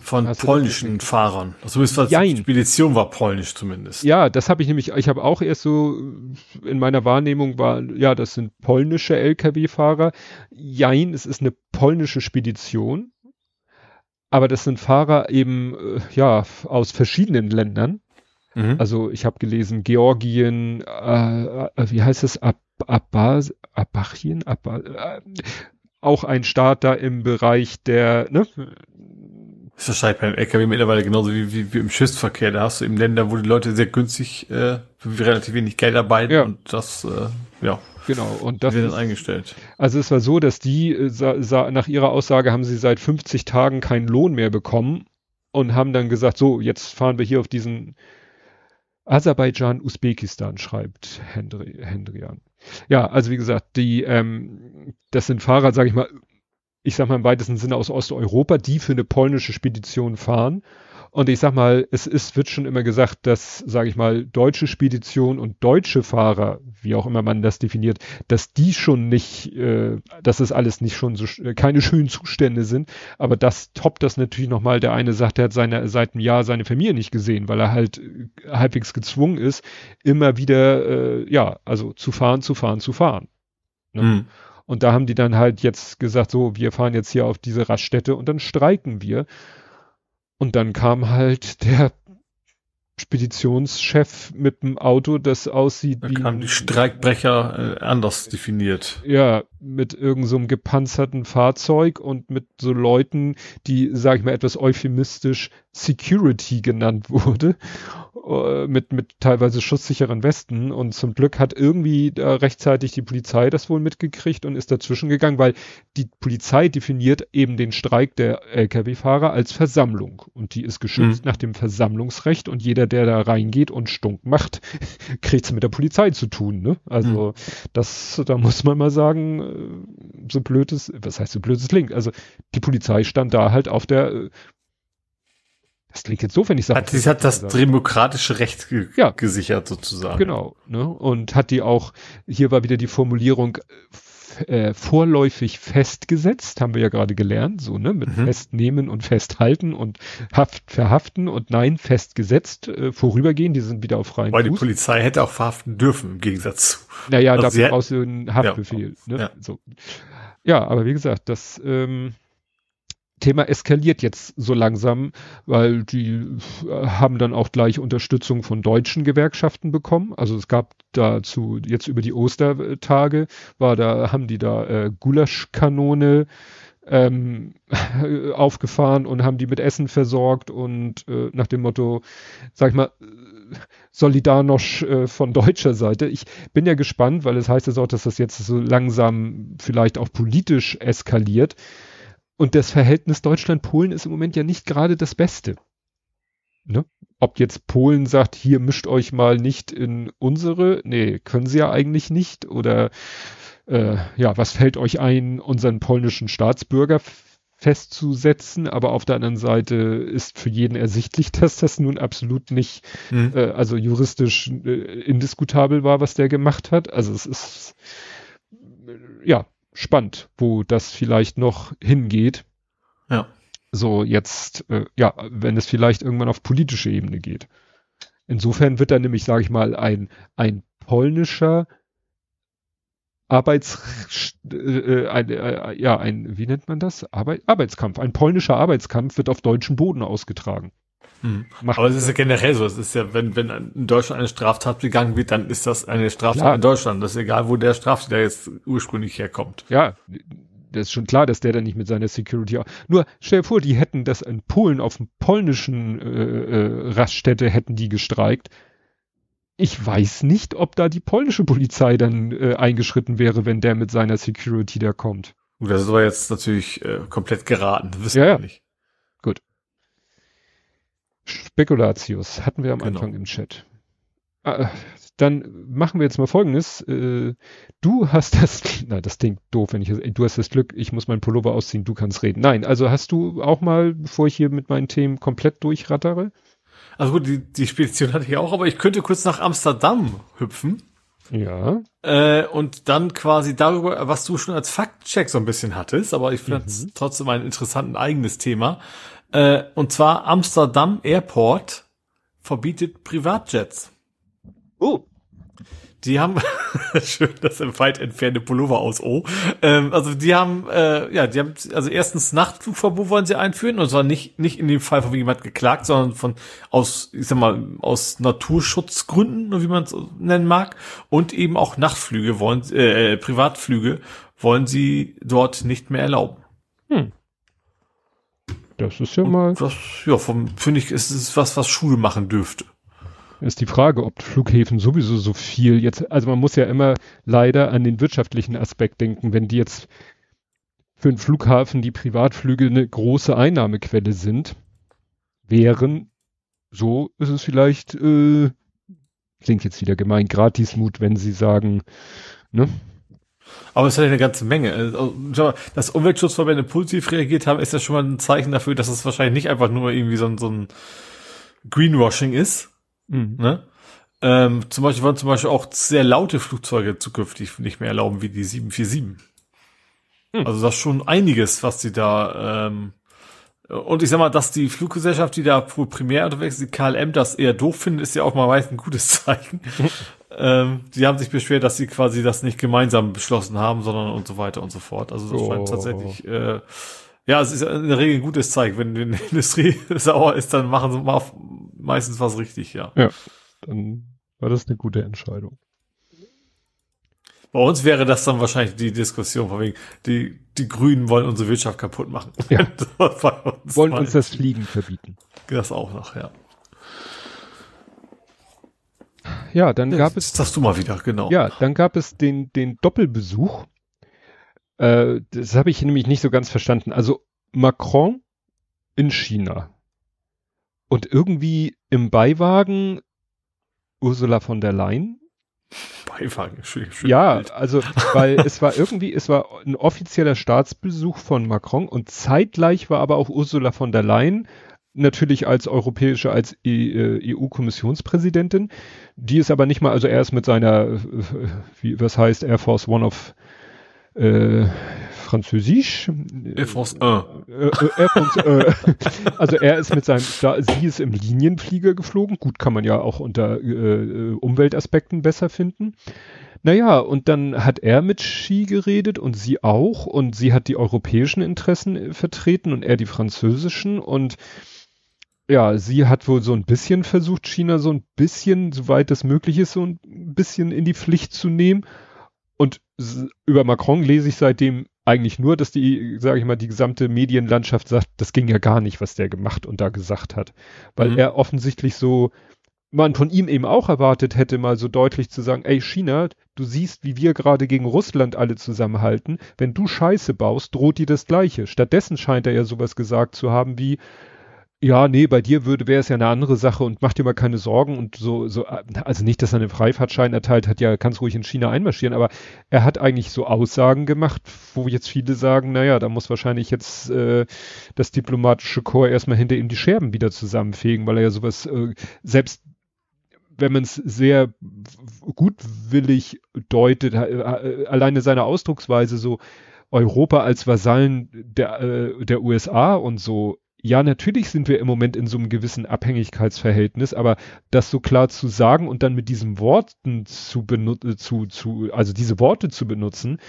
Von Hast polnischen Fahrern. Also die Spedition war polnisch zumindest. Ja, das habe ich nämlich, ich habe auch erst so in meiner Wahrnehmung war, ja, das sind polnische Lkw-Fahrer. Jein, es ist eine polnische Spedition. Aber das sind Fahrer eben, äh, ja, aus verschiedenen Ländern. Mhm. Also ich habe gelesen, Georgien, äh, äh, wie heißt es, Ab Abbas, Abachien, Ab äh, auch ein Staat da im Bereich der, ne, ist wahrscheinlich beim LKW mittlerweile genauso wie, wie, wie im Schiffsverkehr. Da hast du eben Länder, wo die Leute sehr günstig äh, für relativ wenig Geld arbeiten ja. und das, äh, ja. Genau, und das wird eingestellt. Also es war so, dass die, äh, nach ihrer Aussage haben sie seit 50 Tagen keinen Lohn mehr bekommen und haben dann gesagt, so, jetzt fahren wir hier auf diesen Aserbaidschan, Usbekistan, schreibt Hendri, Hendrian. Ja, also wie gesagt, die, ähm, das sind Fahrer, sage ich mal, ich sag mal im weitesten Sinne aus Osteuropa, die für eine polnische Spedition fahren. Und ich sag mal, es ist, wird schon immer gesagt, dass, sage ich mal, deutsche Spedition und deutsche Fahrer, wie auch immer man das definiert, dass die schon nicht, äh, dass es alles nicht schon so, äh, keine schönen Zustände sind. Aber das toppt das natürlich nochmal. Der eine sagt, er hat seine, seit einem Jahr seine Familie nicht gesehen, weil er halt äh, halbwegs gezwungen ist, immer wieder, äh, ja, also zu fahren, zu fahren, zu fahren. Ne? Mhm. Und da haben die dann halt jetzt gesagt, so, wir fahren jetzt hier auf diese Raststätte und dann streiken wir. Und dann kam halt der Speditionschef mit dem Auto, das aussieht da wie. Kam die Streikbrecher äh, anders definiert. Ja, mit irgendeinem so gepanzerten Fahrzeug und mit so Leuten, die, sag ich mal, etwas euphemistisch Security genannt wurde. Äh, mit, mit teilweise schusssicheren Westen und zum Glück hat irgendwie äh, rechtzeitig die Polizei das wohl mitgekriegt und ist dazwischen gegangen, weil die Polizei definiert eben den Streik der Lkw-Fahrer als Versammlung und die ist geschützt mhm. nach dem Versammlungsrecht und jeder, der da reingeht und Stunk macht, kriegt's mit der Polizei zu tun, ne? Also mhm. das, da muss man mal sagen, äh, so blödes, was heißt so blödes Link? Also die Polizei stand da halt auf der das klingt jetzt so, wenn ich sage. Sie hat das demokratische Recht ge ja. gesichert sozusagen. Genau. Ne? Und hat die auch, hier war wieder die Formulierung äh, vorläufig festgesetzt, haben wir ja gerade gelernt, so, ne, mit mhm. festnehmen und festhalten und Haft, verhaften und nein, festgesetzt, äh, vorübergehen, die sind wieder auf freien Weil Fuß. die Polizei hätte auch verhaften dürfen, im Gegensatz zu. Naja, also dafür brauchst du einen Haftbefehl, ja, ne, ja. so. Ja, aber wie gesagt, das, ähm, Thema eskaliert jetzt so langsam, weil die äh, haben dann auch gleich Unterstützung von deutschen Gewerkschaften bekommen. Also es gab dazu jetzt über die Ostertage war da haben die da äh, Gulaschkanone ähm, aufgefahren und haben die mit Essen versorgt und äh, nach dem Motto, sag ich mal, Solidarność äh, von deutscher Seite. Ich bin ja gespannt, weil es heißt ja auch, dass das jetzt so langsam vielleicht auch politisch eskaliert. Und das Verhältnis Deutschland-Polen ist im Moment ja nicht gerade das Beste. Ne? Ob jetzt Polen sagt, hier mischt euch mal nicht in unsere, nee, können sie ja eigentlich nicht. Oder äh, ja, was fällt euch ein, unseren polnischen Staatsbürger festzusetzen, aber auf der anderen Seite ist für jeden ersichtlich, dass das nun absolut nicht, mhm. äh, also juristisch äh, indiskutabel war, was der gemacht hat. Also es ist ja spannend, wo das vielleicht noch hingeht. Ja. So jetzt, äh, ja, wenn es vielleicht irgendwann auf politische Ebene geht. Insofern wird da nämlich, sage ich mal, ein, ein polnischer Arbeits, äh, äh, ein, äh, ja, ein, wie nennt man das? Arbeit, Arbeitskampf. Ein polnischer Arbeitskampf wird auf deutschem Boden ausgetragen. Mhm. Aber es ist ja generell so. Es ist ja, wenn, wenn in Deutschland eine Straftat begangen wird, dann ist das eine Straftat klar. in Deutschland. Das ist egal, wo der Straftäter jetzt ursprünglich herkommt. Ja, das ist schon klar, dass der dann nicht mit seiner Security. Nur stell dir vor, die hätten das in Polen auf dem polnischen äh, äh, Raststätte hätten die gestreikt. Ich weiß nicht, ob da die polnische Polizei dann äh, eingeschritten wäre, wenn der mit seiner Security da kommt. Das ist aber jetzt natürlich äh, komplett geraten. Das wissen ja, wir nicht. Spekulatius hatten wir am genau. Anfang im Chat. Ah, dann machen wir jetzt mal folgendes. Äh, du hast das, na, das Ding doof, wenn ich, du hast das Glück, ich muss meinen Pullover ausziehen, du kannst reden. Nein, also hast du auch mal, bevor ich hier mit meinen Themen komplett durchrattere? Also gut, die, die Spedition hatte ich auch, aber ich könnte kurz nach Amsterdam hüpfen. Ja. Äh, und dann quasi darüber, was du schon als Faktcheck so ein bisschen hattest, aber ich finde es mhm. trotzdem ein interessantes eigenes Thema. Äh, und zwar Amsterdam Airport verbietet Privatjets. Oh. Die haben schön das im weit entfernte Pullover aus Oh. Ähm, also die haben äh, ja, die haben also erstens Nachtflugverbot wollen sie einführen und zwar nicht nicht in dem Fall von jemand geklagt, sondern von aus ich sag mal aus Naturschutzgründen, wie man es nennen mag und eben auch Nachtflüge wollen äh, Privatflüge wollen sie dort nicht mehr erlauben. Hm. Das ist ja mal. Das, ja, finde ich, ist es was, was Schule machen dürfte. Ist die Frage, ob Flughäfen sowieso so viel jetzt, also man muss ja immer leider an den wirtschaftlichen Aspekt denken, wenn die jetzt für einen Flughafen die Privatflüge eine große Einnahmequelle sind, wären, so ist es vielleicht, äh, klingt jetzt wieder gemein, Gratismut, wenn sie sagen, ne? Aber es ist ja eine ganze Menge. Also, dass Umweltschutzverbände positiv reagiert haben, ist ja schon mal ein Zeichen dafür, dass es wahrscheinlich nicht einfach nur irgendwie so ein, so ein Greenwashing ist. Mhm. Ne? Ähm, zum Beispiel wollen zum Beispiel auch sehr laute Flugzeuge zukünftig nicht mehr erlauben, wie die 747. Mhm. Also das ist schon einiges, was sie da ähm, und ich sag mal, dass die Fluggesellschaft, die da primär unterwegs ist, die KLM, das eher doof findet, ist ja auch mal meist ein gutes Zeichen. Ähm, die haben sich beschwert, dass sie quasi das nicht gemeinsam beschlossen haben, sondern und so weiter und so fort. Also das oh. scheint tatsächlich, äh, ja, es ist in der Regel ein gutes Zeichen. Wenn die Industrie sauer ist, dann machen sie mal meistens was richtig, ja. Ja, dann war das eine gute Entscheidung. Bei uns wäre das dann wahrscheinlich die Diskussion, von wegen, die, die Grünen wollen unsere Wirtschaft kaputt machen. Ja. uns wollen uns das Fliegen verbieten. Das auch noch, ja. Ja, dann ja, gab es. Das sagst du mal wieder, genau. Ja, dann gab es den, den Doppelbesuch. Äh, das habe ich nämlich nicht so ganz verstanden. Also Macron in China. Und irgendwie im Beiwagen Ursula von der Leyen Beiwagen. Schön, schön ja, Bild. also weil es war irgendwie, es war ein offizieller Staatsbesuch von Macron und zeitgleich war aber auch Ursula von der Leyen natürlich als europäische, als EU-Kommissionspräsidentin. Die ist aber nicht mal, also er ist mit seiner, wie was heißt Air Force One of äh, Französisch. Air Force 1. Äh, äh, Air France, äh, also er ist mit seinem, da, sie ist im Linienflieger geflogen. Gut, kann man ja auch unter äh, Umweltaspekten besser finden. Naja, und dann hat er mit Xi geredet und sie auch und sie hat die europäischen Interessen äh, vertreten und er die französischen und ja, sie hat wohl so ein bisschen versucht, China so ein bisschen, soweit das möglich ist, so ein bisschen in die Pflicht zu nehmen. Und über Macron lese ich seitdem eigentlich nur, dass die, sage ich mal, die gesamte Medienlandschaft sagt, das ging ja gar nicht, was der gemacht und da gesagt hat. Weil mhm. er offensichtlich so, man von ihm eben auch erwartet hätte, mal so deutlich zu sagen, ey China, du siehst, wie wir gerade gegen Russland alle zusammenhalten. Wenn du Scheiße baust, droht dir das Gleiche. Stattdessen scheint er ja sowas gesagt zu haben wie, ja, nee, bei dir würde, wäre es ja eine andere Sache und mach dir mal keine Sorgen und so, so, also nicht, dass er einen Freifahrtschein erteilt hat, ja, kannst ruhig in China einmarschieren, aber er hat eigentlich so Aussagen gemacht, wo jetzt viele sagen, naja, da muss wahrscheinlich jetzt äh, das diplomatische Korps erstmal hinter ihm die Scherben wieder zusammenfegen, weil er ja sowas, äh, selbst wenn man es sehr gutwillig deutet, alleine seine Ausdrucksweise so, Europa als Vasallen der, äh, der USA und so, ja, natürlich sind wir im Moment in so einem gewissen Abhängigkeitsverhältnis, aber das so klar zu sagen und dann mit diesen Worten zu benutzen, zu, zu, also diese Worte zu benutzen,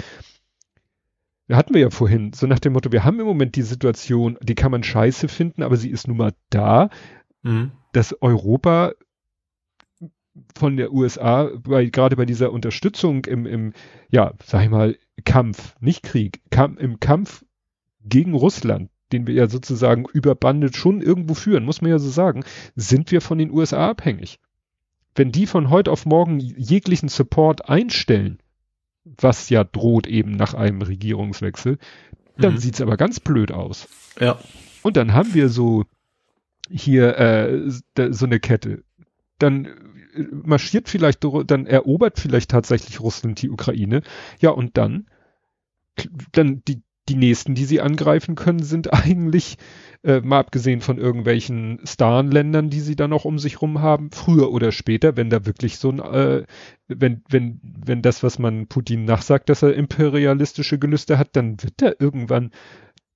hatten wir ja vorhin, so nach dem Motto, wir haben im Moment die Situation, die kann man scheiße finden, aber sie ist nun mal da, mhm. dass Europa von der USA, bei, gerade bei dieser Unterstützung im, im, ja, sag ich mal, Kampf, nicht Krieg, Kamp, im Kampf gegen Russland, den wir ja sozusagen über Bande schon irgendwo führen, muss man ja so sagen, sind wir von den USA abhängig. Wenn die von heute auf morgen jeglichen Support einstellen, was ja droht eben nach einem Regierungswechsel, dann mhm. sieht's aber ganz blöd aus. Ja. Und dann haben wir so hier äh, so eine Kette. Dann äh, marschiert vielleicht, dann erobert vielleicht tatsächlich Russland die Ukraine. Ja, und dann, dann die, die nächsten, die sie angreifen können, sind eigentlich, äh, mal abgesehen von irgendwelchen Starländern, die sie dann noch um sich rum haben, früher oder später, wenn da wirklich so ein, äh, wenn, wenn, wenn das, was man Putin nachsagt, dass er imperialistische Gelüste hat, dann wird er irgendwann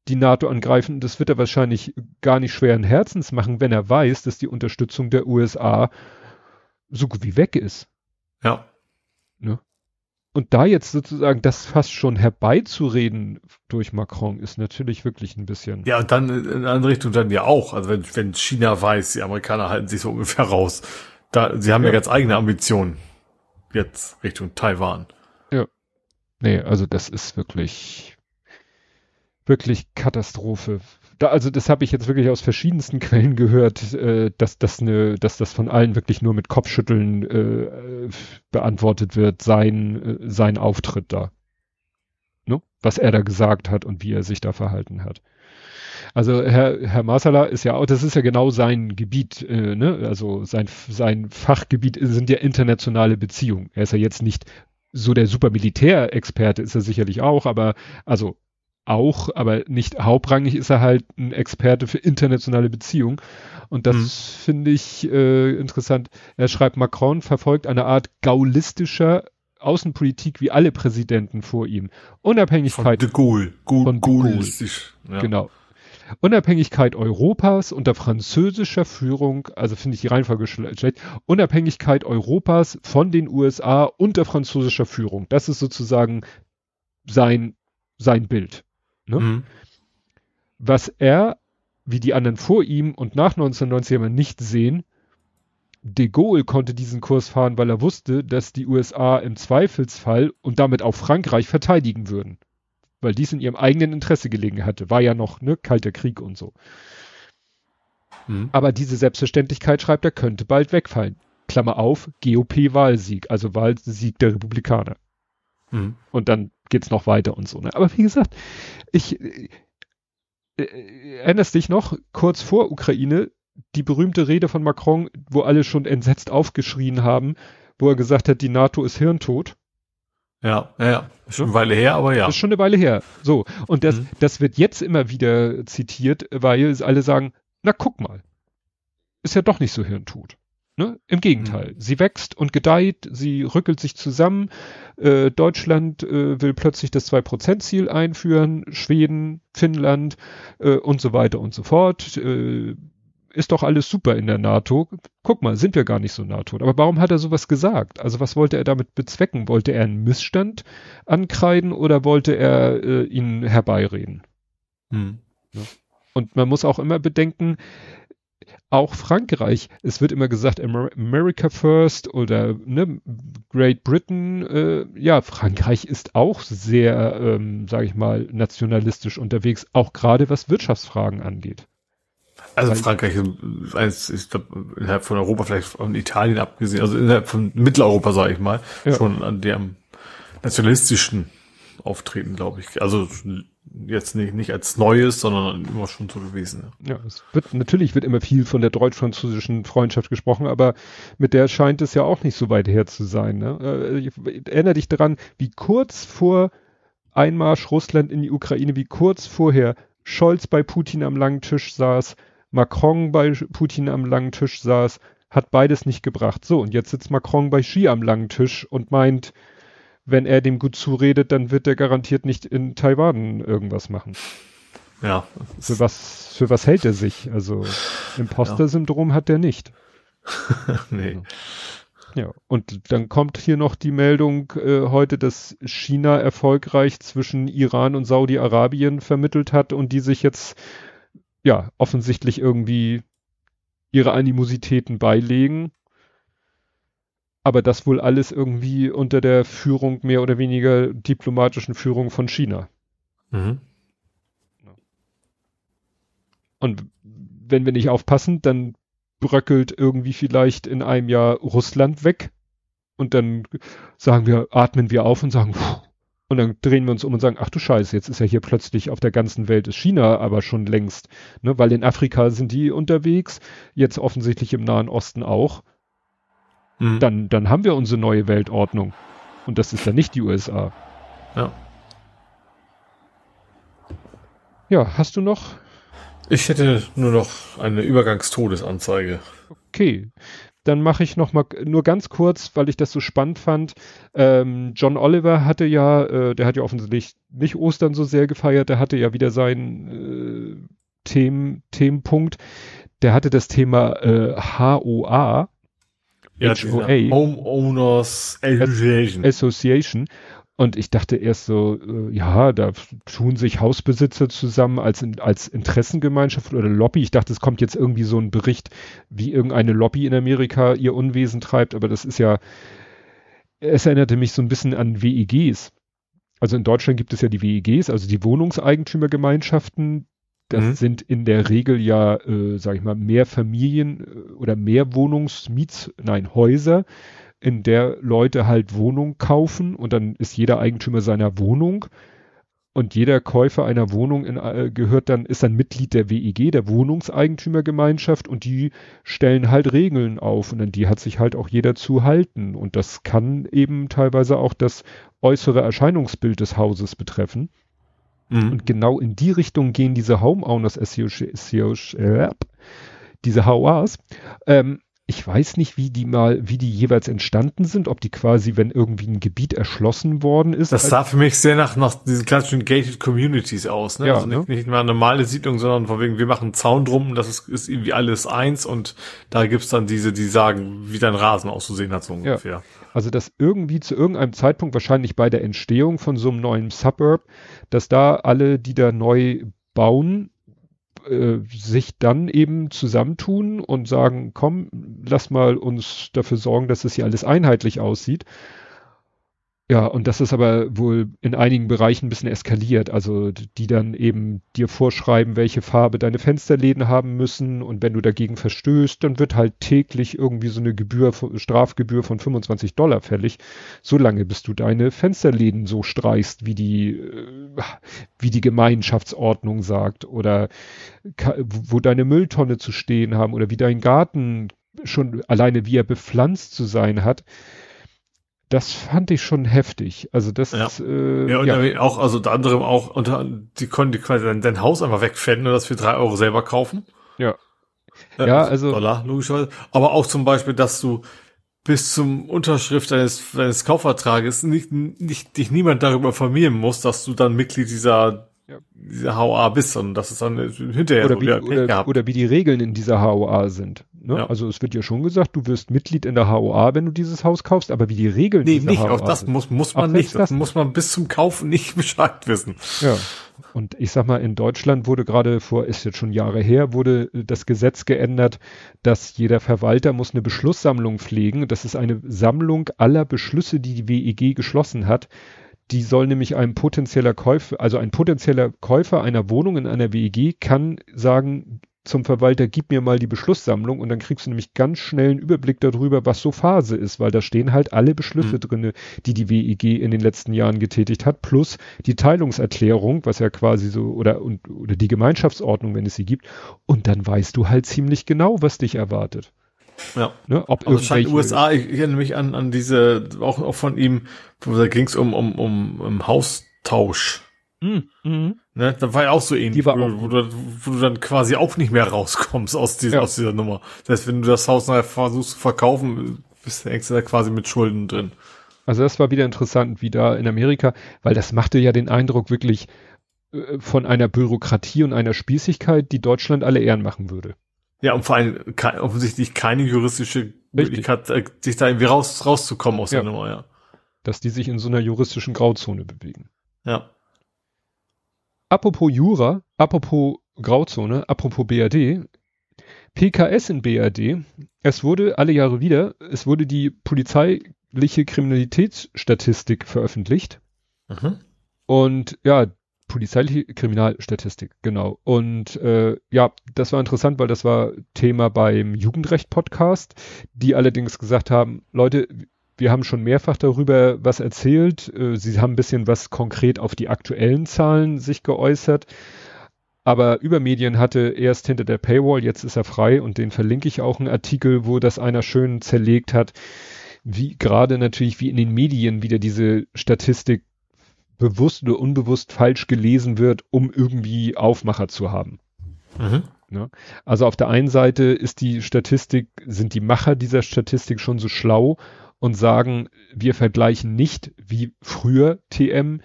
die NATO angreifen. Das wird er wahrscheinlich gar nicht schweren Herzens machen, wenn er weiß, dass die Unterstützung der USA so gut wie weg ist. Ja. Ne? Und da jetzt sozusagen das fast schon herbeizureden durch Macron ist natürlich wirklich ein bisschen. Ja, und dann in andere Richtung dann ja auch. Also wenn, wenn China weiß, die Amerikaner halten sich so ungefähr raus. Da, sie haben ja, ja ganz eigene Ambitionen. Jetzt Richtung Taiwan. Ja. Nee, also das ist wirklich, wirklich Katastrophe da, also das habe ich jetzt wirklich aus verschiedensten Quellen gehört, äh, dass das ne, dass das von allen wirklich nur mit Kopfschütteln äh, beantwortet wird, sein äh, sein Auftritt da, ne? was er da gesagt hat und wie er sich da verhalten hat. Also Herr, Herr Masala ist ja auch, das ist ja genau sein Gebiet, äh, ne? also sein, sein Fachgebiet sind ja internationale Beziehungen. Er ist ja jetzt nicht so der super Militärexperte ist er sicherlich auch, aber also auch, aber nicht hauptrangig ist er halt ein Experte für internationale Beziehungen. Und das mhm. finde ich äh, interessant. Er schreibt, Macron verfolgt eine Art gaullistischer Außenpolitik wie alle Präsidenten vor ihm. Unabhängigkeit. Von de Gaulle. Gaulle von de Gaulle. Ja. Genau. Unabhängigkeit Europas unter französischer Führung, also finde ich die Reihenfolge schlecht, Unabhängigkeit Europas von den USA unter französischer Führung. Das ist sozusagen sein, sein Bild. Ne? Mhm. Was er, wie die anderen vor ihm und nach 1990 aber nicht sehen, de Gaulle konnte diesen Kurs fahren, weil er wusste, dass die USA im Zweifelsfall und damit auch Frankreich verteidigen würden. Weil dies in ihrem eigenen Interesse gelegen hatte. War ja noch, ne, kalter Krieg und so. Mhm. Aber diese Selbstverständlichkeit, schreibt er, könnte bald wegfallen. Klammer auf, GOP-Wahlsieg, also Wahlsieg der Republikaner. Mhm. Und dann geht's noch weiter und so. Ne? Aber wie gesagt, ich äh, äh, erinnerst dich noch, kurz vor Ukraine, die berühmte Rede von Macron, wo alle schon entsetzt aufgeschrien haben, wo er gesagt hat, die NATO ist hirntot. Ja, ja, ja. Ist schon eine Weile her, aber ja. ist schon eine Weile her. So. Und das, mhm. das wird jetzt immer wieder zitiert, weil alle sagen, na guck mal. Ist ja doch nicht so hirntot. Ne? Im Gegenteil. Mhm. Sie wächst und gedeiht, sie rückelt sich zusammen. Äh, Deutschland äh, will plötzlich das 2%-Ziel einführen, Schweden, Finnland äh, und so weiter und so fort. Äh, ist doch alles super in der NATO. Guck mal, sind wir gar nicht so NATO. Aber warum hat er sowas gesagt? Also was wollte er damit bezwecken? Wollte er einen Missstand ankreiden oder wollte er äh, ihn herbeireden? Hm. Ja. Und man muss auch immer bedenken, auch Frankreich, es wird immer gesagt America First oder ne, Great Britain, äh, ja, Frankreich ist auch sehr, ähm, sage ich mal, nationalistisch unterwegs, auch gerade was Wirtschaftsfragen angeht. Also Frankreich ist, ich glaube, innerhalb von Europa, vielleicht von Italien abgesehen, also innerhalb von Mitteleuropa, sage ich mal, ja. schon an dem nationalistischen Auftreten, glaube ich. Also jetzt nicht, nicht als Neues, sondern immer schon so gewesen. Ja, es wird, natürlich wird immer viel von der deutsch-französischen Freundschaft gesprochen, aber mit der scheint es ja auch nicht so weit her zu sein. Ne? Äh, ich erinnere dich daran, wie kurz vor Einmarsch Russland in die Ukraine, wie kurz vorher Scholz bei Putin am langen Tisch saß, Macron bei Putin am langen Tisch saß, hat beides nicht gebracht. So, und jetzt sitzt Macron bei Xi am langen Tisch und meint, wenn er dem gut zuredet, dann wird er garantiert nicht in Taiwan irgendwas machen. Ja. Für was, für was hält er sich? Also Imposter-Syndrom ja. hat er nicht. nee. Ja, und dann kommt hier noch die Meldung äh, heute, dass China erfolgreich zwischen Iran und Saudi-Arabien vermittelt hat und die sich jetzt ja, offensichtlich irgendwie ihre Animositäten beilegen. Aber das wohl alles irgendwie unter der Führung, mehr oder weniger diplomatischen Führung von China. Mhm. Und wenn wir nicht aufpassen, dann bröckelt irgendwie vielleicht in einem Jahr Russland weg. Und dann sagen wir, atmen wir auf und sagen, pff, und dann drehen wir uns um und sagen, ach du Scheiße, jetzt ist ja hier plötzlich auf der ganzen Welt ist China aber schon längst, ne, weil in Afrika sind die unterwegs, jetzt offensichtlich im Nahen Osten auch. Mhm. Dann, dann haben wir unsere neue Weltordnung. Und das ist ja nicht die USA. Ja. Ja, hast du noch? Ich hätte nur noch eine Übergangstodesanzeige. Okay dann mache ich noch mal nur ganz kurz, weil ich das so spannend fand. Ähm, John Oliver hatte ja, äh, der hat ja offensichtlich nicht Ostern so sehr gefeiert, der hatte ja wieder seinen äh, Themen, Themenpunkt. Der hatte das Thema äh, HOA. Ja, HOA, Homeowners Association. Association. Und ich dachte erst so, äh, ja, da tun sich Hausbesitzer zusammen als, als Interessengemeinschaft oder Lobby. Ich dachte, es kommt jetzt irgendwie so ein Bericht, wie irgendeine Lobby in Amerika ihr Unwesen treibt, aber das ist ja, es erinnerte mich so ein bisschen an WEGs. Also in Deutschland gibt es ja die WEGs, also die Wohnungseigentümergemeinschaften. Das mhm. sind in der Regel ja, äh, sage ich mal, mehr Familien äh, oder mehr Wohnungsmiets, nein, Häuser, in der Leute halt Wohnung kaufen und dann ist jeder Eigentümer seiner Wohnung. Und jeder Käufer einer Wohnung in, äh, gehört dann, ist dann Mitglied der WEG, der Wohnungseigentümergemeinschaft, und die stellen halt Regeln auf und an die hat sich halt auch jeder zu halten. Und das kann eben teilweise auch das äußere Erscheinungsbild des Hauses betreffen. Mhm. Und genau in die Richtung gehen diese Homeowners Association, äh, diese HOAs. Ähm, ich weiß nicht, wie die mal, wie die jeweils entstanden sind, ob die quasi, wenn irgendwie ein Gebiet erschlossen worden ist. Das sah für mich sehr nach, nach diesen klassischen Gated Communities aus, ne? Ja, also nicht, ne? nicht mal eine normale Siedlung, sondern von wegen, wir machen einen Zaun drum, das ist, ist irgendwie alles eins und da gibt's dann diese, die sagen, wie dein Rasen auszusehen hat, so ungefähr. Ja. Also, dass irgendwie zu irgendeinem Zeitpunkt, wahrscheinlich bei der Entstehung von so einem neuen Suburb, dass da alle, die da neu bauen, äh, sich dann eben zusammentun und sagen, komm, lass mal uns dafür sorgen, dass es hier alles einheitlich aussieht. Ja, und das ist aber wohl in einigen Bereichen ein bisschen eskaliert. Also die dann eben dir vorschreiben, welche Farbe deine Fensterläden haben müssen. Und wenn du dagegen verstößt, dann wird halt täglich irgendwie so eine Gebühr, Strafgebühr von 25 Dollar fällig. Solange bis du deine Fensterläden so streichst, wie die, äh, wie die Gemeinschaftsordnung sagt. Oder wo deine Mülltonne zu stehen haben oder wie dein Garten schon alleine wie er bepflanzt zu sein hat das fand ich schon heftig. Also das ja. Äh, ja, und ja. auch, also unter anderem auch, unter, die konnten die quasi dein, dein Haus einfach wegfänden und das für drei Euro selber kaufen. Ja. Äh, ja, also. Dollar, logischerweise. Aber auch zum Beispiel, dass du bis zum Unterschrift deines, deines Kaufvertrages nicht, nicht, dich niemand darüber informieren muss, dass du dann Mitglied dieser, ja. dieser HOA bist, sondern dass es dann hinterher oder, wie, oder, oder wie die Regeln in dieser HOA sind. Ne? Ja. Also es wird ja schon gesagt, du wirst Mitglied in der HOA, wenn du dieses Haus kaufst, aber wie die Regeln Nee, nicht, HOA auch das sind. muss, muss man Ach, nicht. Das, muss man bis zum Kaufen nicht Bescheid wissen. Ja. Und ich sag mal, in Deutschland wurde gerade vor, ist jetzt schon Jahre her, wurde das Gesetz geändert, dass jeder Verwalter muss eine Beschlusssammlung pflegen. Das ist eine Sammlung aller Beschlüsse, die die WEG geschlossen hat. Die soll nämlich ein potenzieller Käufer, also ein potenzieller Käufer einer Wohnung in einer WEG kann sagen, zum Verwalter, gib mir mal die Beschlusssammlung und dann kriegst du nämlich ganz schnell einen Überblick darüber, was so Phase ist, weil da stehen halt alle Beschlüsse mhm. drinne, die die WEG in den letzten Jahren getätigt hat, plus die Teilungserklärung, was ja quasi so, oder, und, oder die Gemeinschaftsordnung, wenn es sie gibt. Und dann weißt du halt ziemlich genau, was dich erwartet. Ja. Ne, ob also scheint USA, ich erinnere mich an, an diese, auch, auch von ihm, da ging es um, um, um, um Haustausch. Mhm. Mhm. Ne, da war ja auch so ähnlich, wo, wo, du, wo, du, dann quasi auch nicht mehr rauskommst aus dieser, ja. aus dieser Nummer. Das heißt, wenn du das Haus nachher versuchst zu verkaufen, bist du da quasi mit Schulden drin. Also das war wieder interessant, wie da in Amerika, weil das machte ja den Eindruck wirklich äh, von einer Bürokratie und einer Spießigkeit, die Deutschland alle Ehren machen würde. Ja, und vor allem ke offensichtlich keine juristische Möglichkeit, äh, sich da irgendwie raus, rauszukommen aus ja. der Nummer, ja. Dass die sich in so einer juristischen Grauzone bewegen. Ja. Apropos Jura, apropos Grauzone, apropos BRD, PKS in BRD, es wurde alle Jahre wieder, es wurde die polizeiliche Kriminalitätsstatistik veröffentlicht. Mhm. Und ja, polizeiliche Kriminalstatistik, genau. Und äh, ja, das war interessant, weil das war Thema beim Jugendrecht-Podcast, die allerdings gesagt haben, Leute, wir haben schon mehrfach darüber was erzählt. Äh, Sie haben ein bisschen was konkret auf die aktuellen Zahlen sich geäußert. Aber Übermedien hatte erst hinter der Paywall, jetzt ist er frei und den verlinke ich auch einen Artikel, wo das einer schön zerlegt hat, wie gerade natürlich wie in den Medien wieder diese Statistik bewusst oder unbewusst falsch gelesen wird, um irgendwie Aufmacher zu haben. Mhm. Ne? Also auf der einen Seite ist die Statistik, sind die Macher dieser Statistik schon so schlau und sagen, wir vergleichen nicht wie früher TM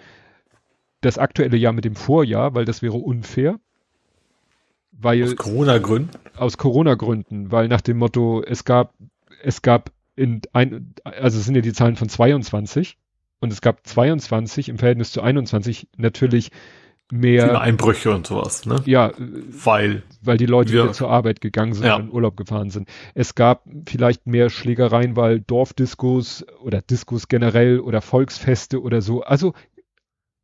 das aktuelle Jahr mit dem Vorjahr, weil das wäre unfair. Weil, aus Corona-Gründen? Aus Corona-Gründen, weil nach dem Motto, es gab, es gab in ein, also es sind ja die Zahlen von 22 und es gab 22 im Verhältnis zu 21 natürlich mehr Viele Einbrüche und sowas, ne? Ja, weil weil die Leute wieder zur Arbeit gegangen sind ja. und in Urlaub gefahren sind. Es gab vielleicht mehr Schlägereien, weil Dorfdiskos oder Diskos generell oder Volksfeste oder so. Also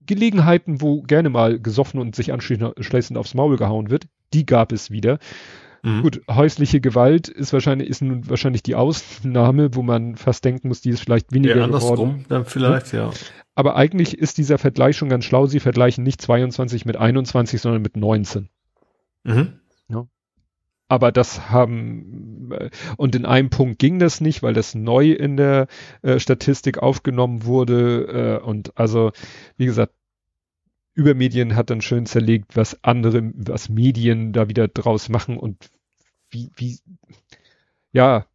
Gelegenheiten, wo gerne mal gesoffen und sich anschließend aufs Maul gehauen wird, die gab es wieder. Mhm. Gut, häusliche Gewalt ist wahrscheinlich, ist nun wahrscheinlich die Ausnahme, wo man fast denken muss, die ist vielleicht weniger ja, andersrum geworden. dann vielleicht, ja. Aber eigentlich ist dieser Vergleich schon ganz schlau. Sie vergleichen nicht 22 mit 21, sondern mit 19. Mhm. Ja. Aber das haben, äh, und in einem Punkt ging das nicht, weil das neu in der äh, Statistik aufgenommen wurde. Äh, und also, wie gesagt, Übermedien hat dann schön zerlegt, was andere, was Medien da wieder draus machen und wie, wie, ja,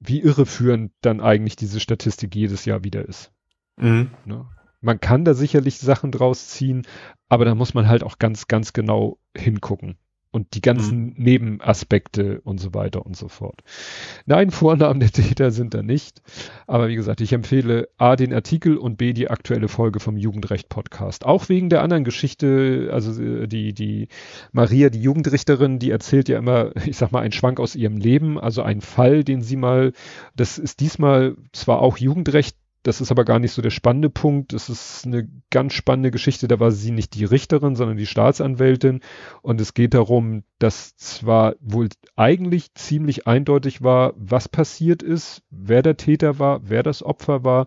wie irreführend dann eigentlich diese Statistik jedes Jahr wieder ist. Mhm. Ne? Man kann da sicherlich Sachen draus ziehen, aber da muss man halt auch ganz, ganz genau hingucken und die ganzen mhm. Nebenaspekte und so weiter und so fort. Nein, Vornamen der Täter sind da nicht. Aber wie gesagt, ich empfehle A den Artikel und B die aktuelle Folge vom Jugendrecht Podcast. Auch wegen der anderen Geschichte, also äh, die, die Maria, die Jugendrichterin, die erzählt ja immer, ich sag mal, einen Schwank aus ihrem Leben, also einen Fall, den sie mal, das ist diesmal zwar auch Jugendrecht, das ist aber gar nicht so der spannende Punkt. Das ist eine ganz spannende Geschichte. Da war sie nicht die Richterin, sondern die Staatsanwältin. Und es geht darum, dass zwar wohl eigentlich ziemlich eindeutig war, was passiert ist, wer der Täter war, wer das Opfer war,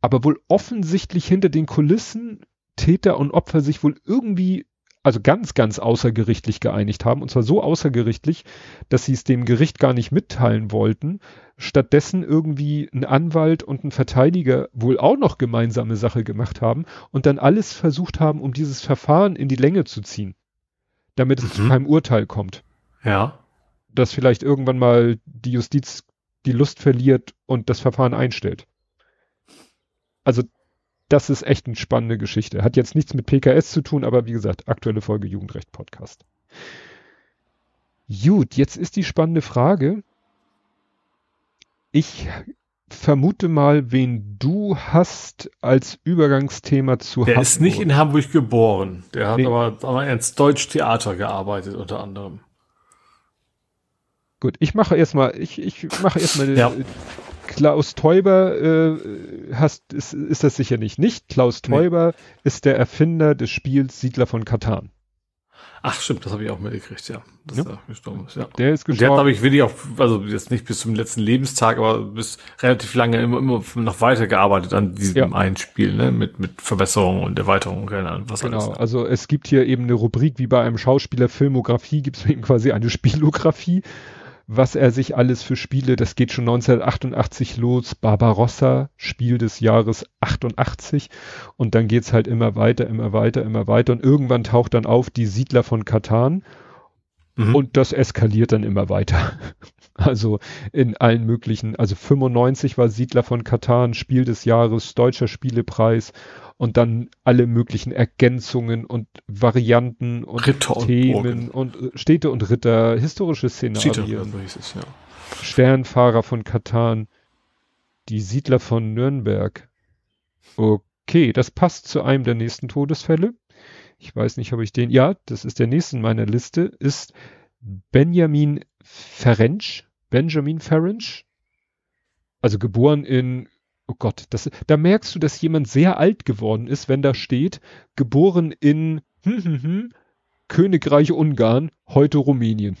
aber wohl offensichtlich hinter den Kulissen Täter und Opfer sich wohl irgendwie also ganz, ganz außergerichtlich geeinigt haben. Und zwar so außergerichtlich, dass sie es dem Gericht gar nicht mitteilen wollten. Stattdessen irgendwie ein Anwalt und ein Verteidiger wohl auch noch gemeinsame Sache gemacht haben und dann alles versucht haben, um dieses Verfahren in die Länge zu ziehen. Damit es mhm. zu keinem Urteil kommt. Ja. Dass vielleicht irgendwann mal die Justiz die Lust verliert und das Verfahren einstellt. Also das ist echt eine spannende Geschichte. Hat jetzt nichts mit PKS zu tun, aber wie gesagt, aktuelle Folge Jugendrecht Podcast. Gut, jetzt ist die spannende Frage. Ich vermute mal, wen du hast als Übergangsthema zu Der Hamburg. ist nicht in Hamburg geboren. Der hat nee. aber, aber ins Deutschtheater gearbeitet, unter anderem. Gut, ich mache erstmal, ich, ich mache erstmal ja. Klaus Teuber äh, hast, ist, ist das sicherlich nicht. Klaus Teuber nee. ist der Erfinder des Spiels Siedler von Katan. Ach stimmt, das habe ich auch mitgekriegt, ja. Dass ja. er gestorben ist, ja. Der ist gestorben. Der hat, glaube ich, wirklich auch, also jetzt nicht bis zum letzten Lebenstag, aber bis relativ lange immer, immer noch weiter gearbeitet an diesem ja. einen Spiel, ne? Mit, mit Verbesserungen und Erweiterungen, was genau. alles. Genau, also es gibt hier eben eine Rubrik, wie bei einem Schauspieler Filmografie, gibt es eben quasi eine Spielografie was er sich alles für Spiele, das geht schon 1988 los, Barbarossa, Spiel des Jahres 88 und dann geht's halt immer weiter, immer weiter, immer weiter und irgendwann taucht dann auf die Siedler von Katan mhm. und das eskaliert dann immer weiter. Also in allen möglichen, also 95 war Siedler von Katan, Spiel des Jahres, deutscher Spielepreis und dann alle möglichen Ergänzungen und Varianten und Ritter Themen und, und, äh, Städte und Ritter, historische Szenarien. Es, ja. Sternfahrer von Katan, die Siedler von Nürnberg. Okay, das passt zu einem der nächsten Todesfälle. Ich weiß nicht, ob ich den, ja, das ist der nächste in meiner Liste, ist Benjamin Ferenc, Benjamin Ferenc, also geboren in Oh Gott, das, da merkst du, dass jemand sehr alt geworden ist, wenn da steht, geboren in hm, hm, hm, Königreich Ungarn, heute Rumänien.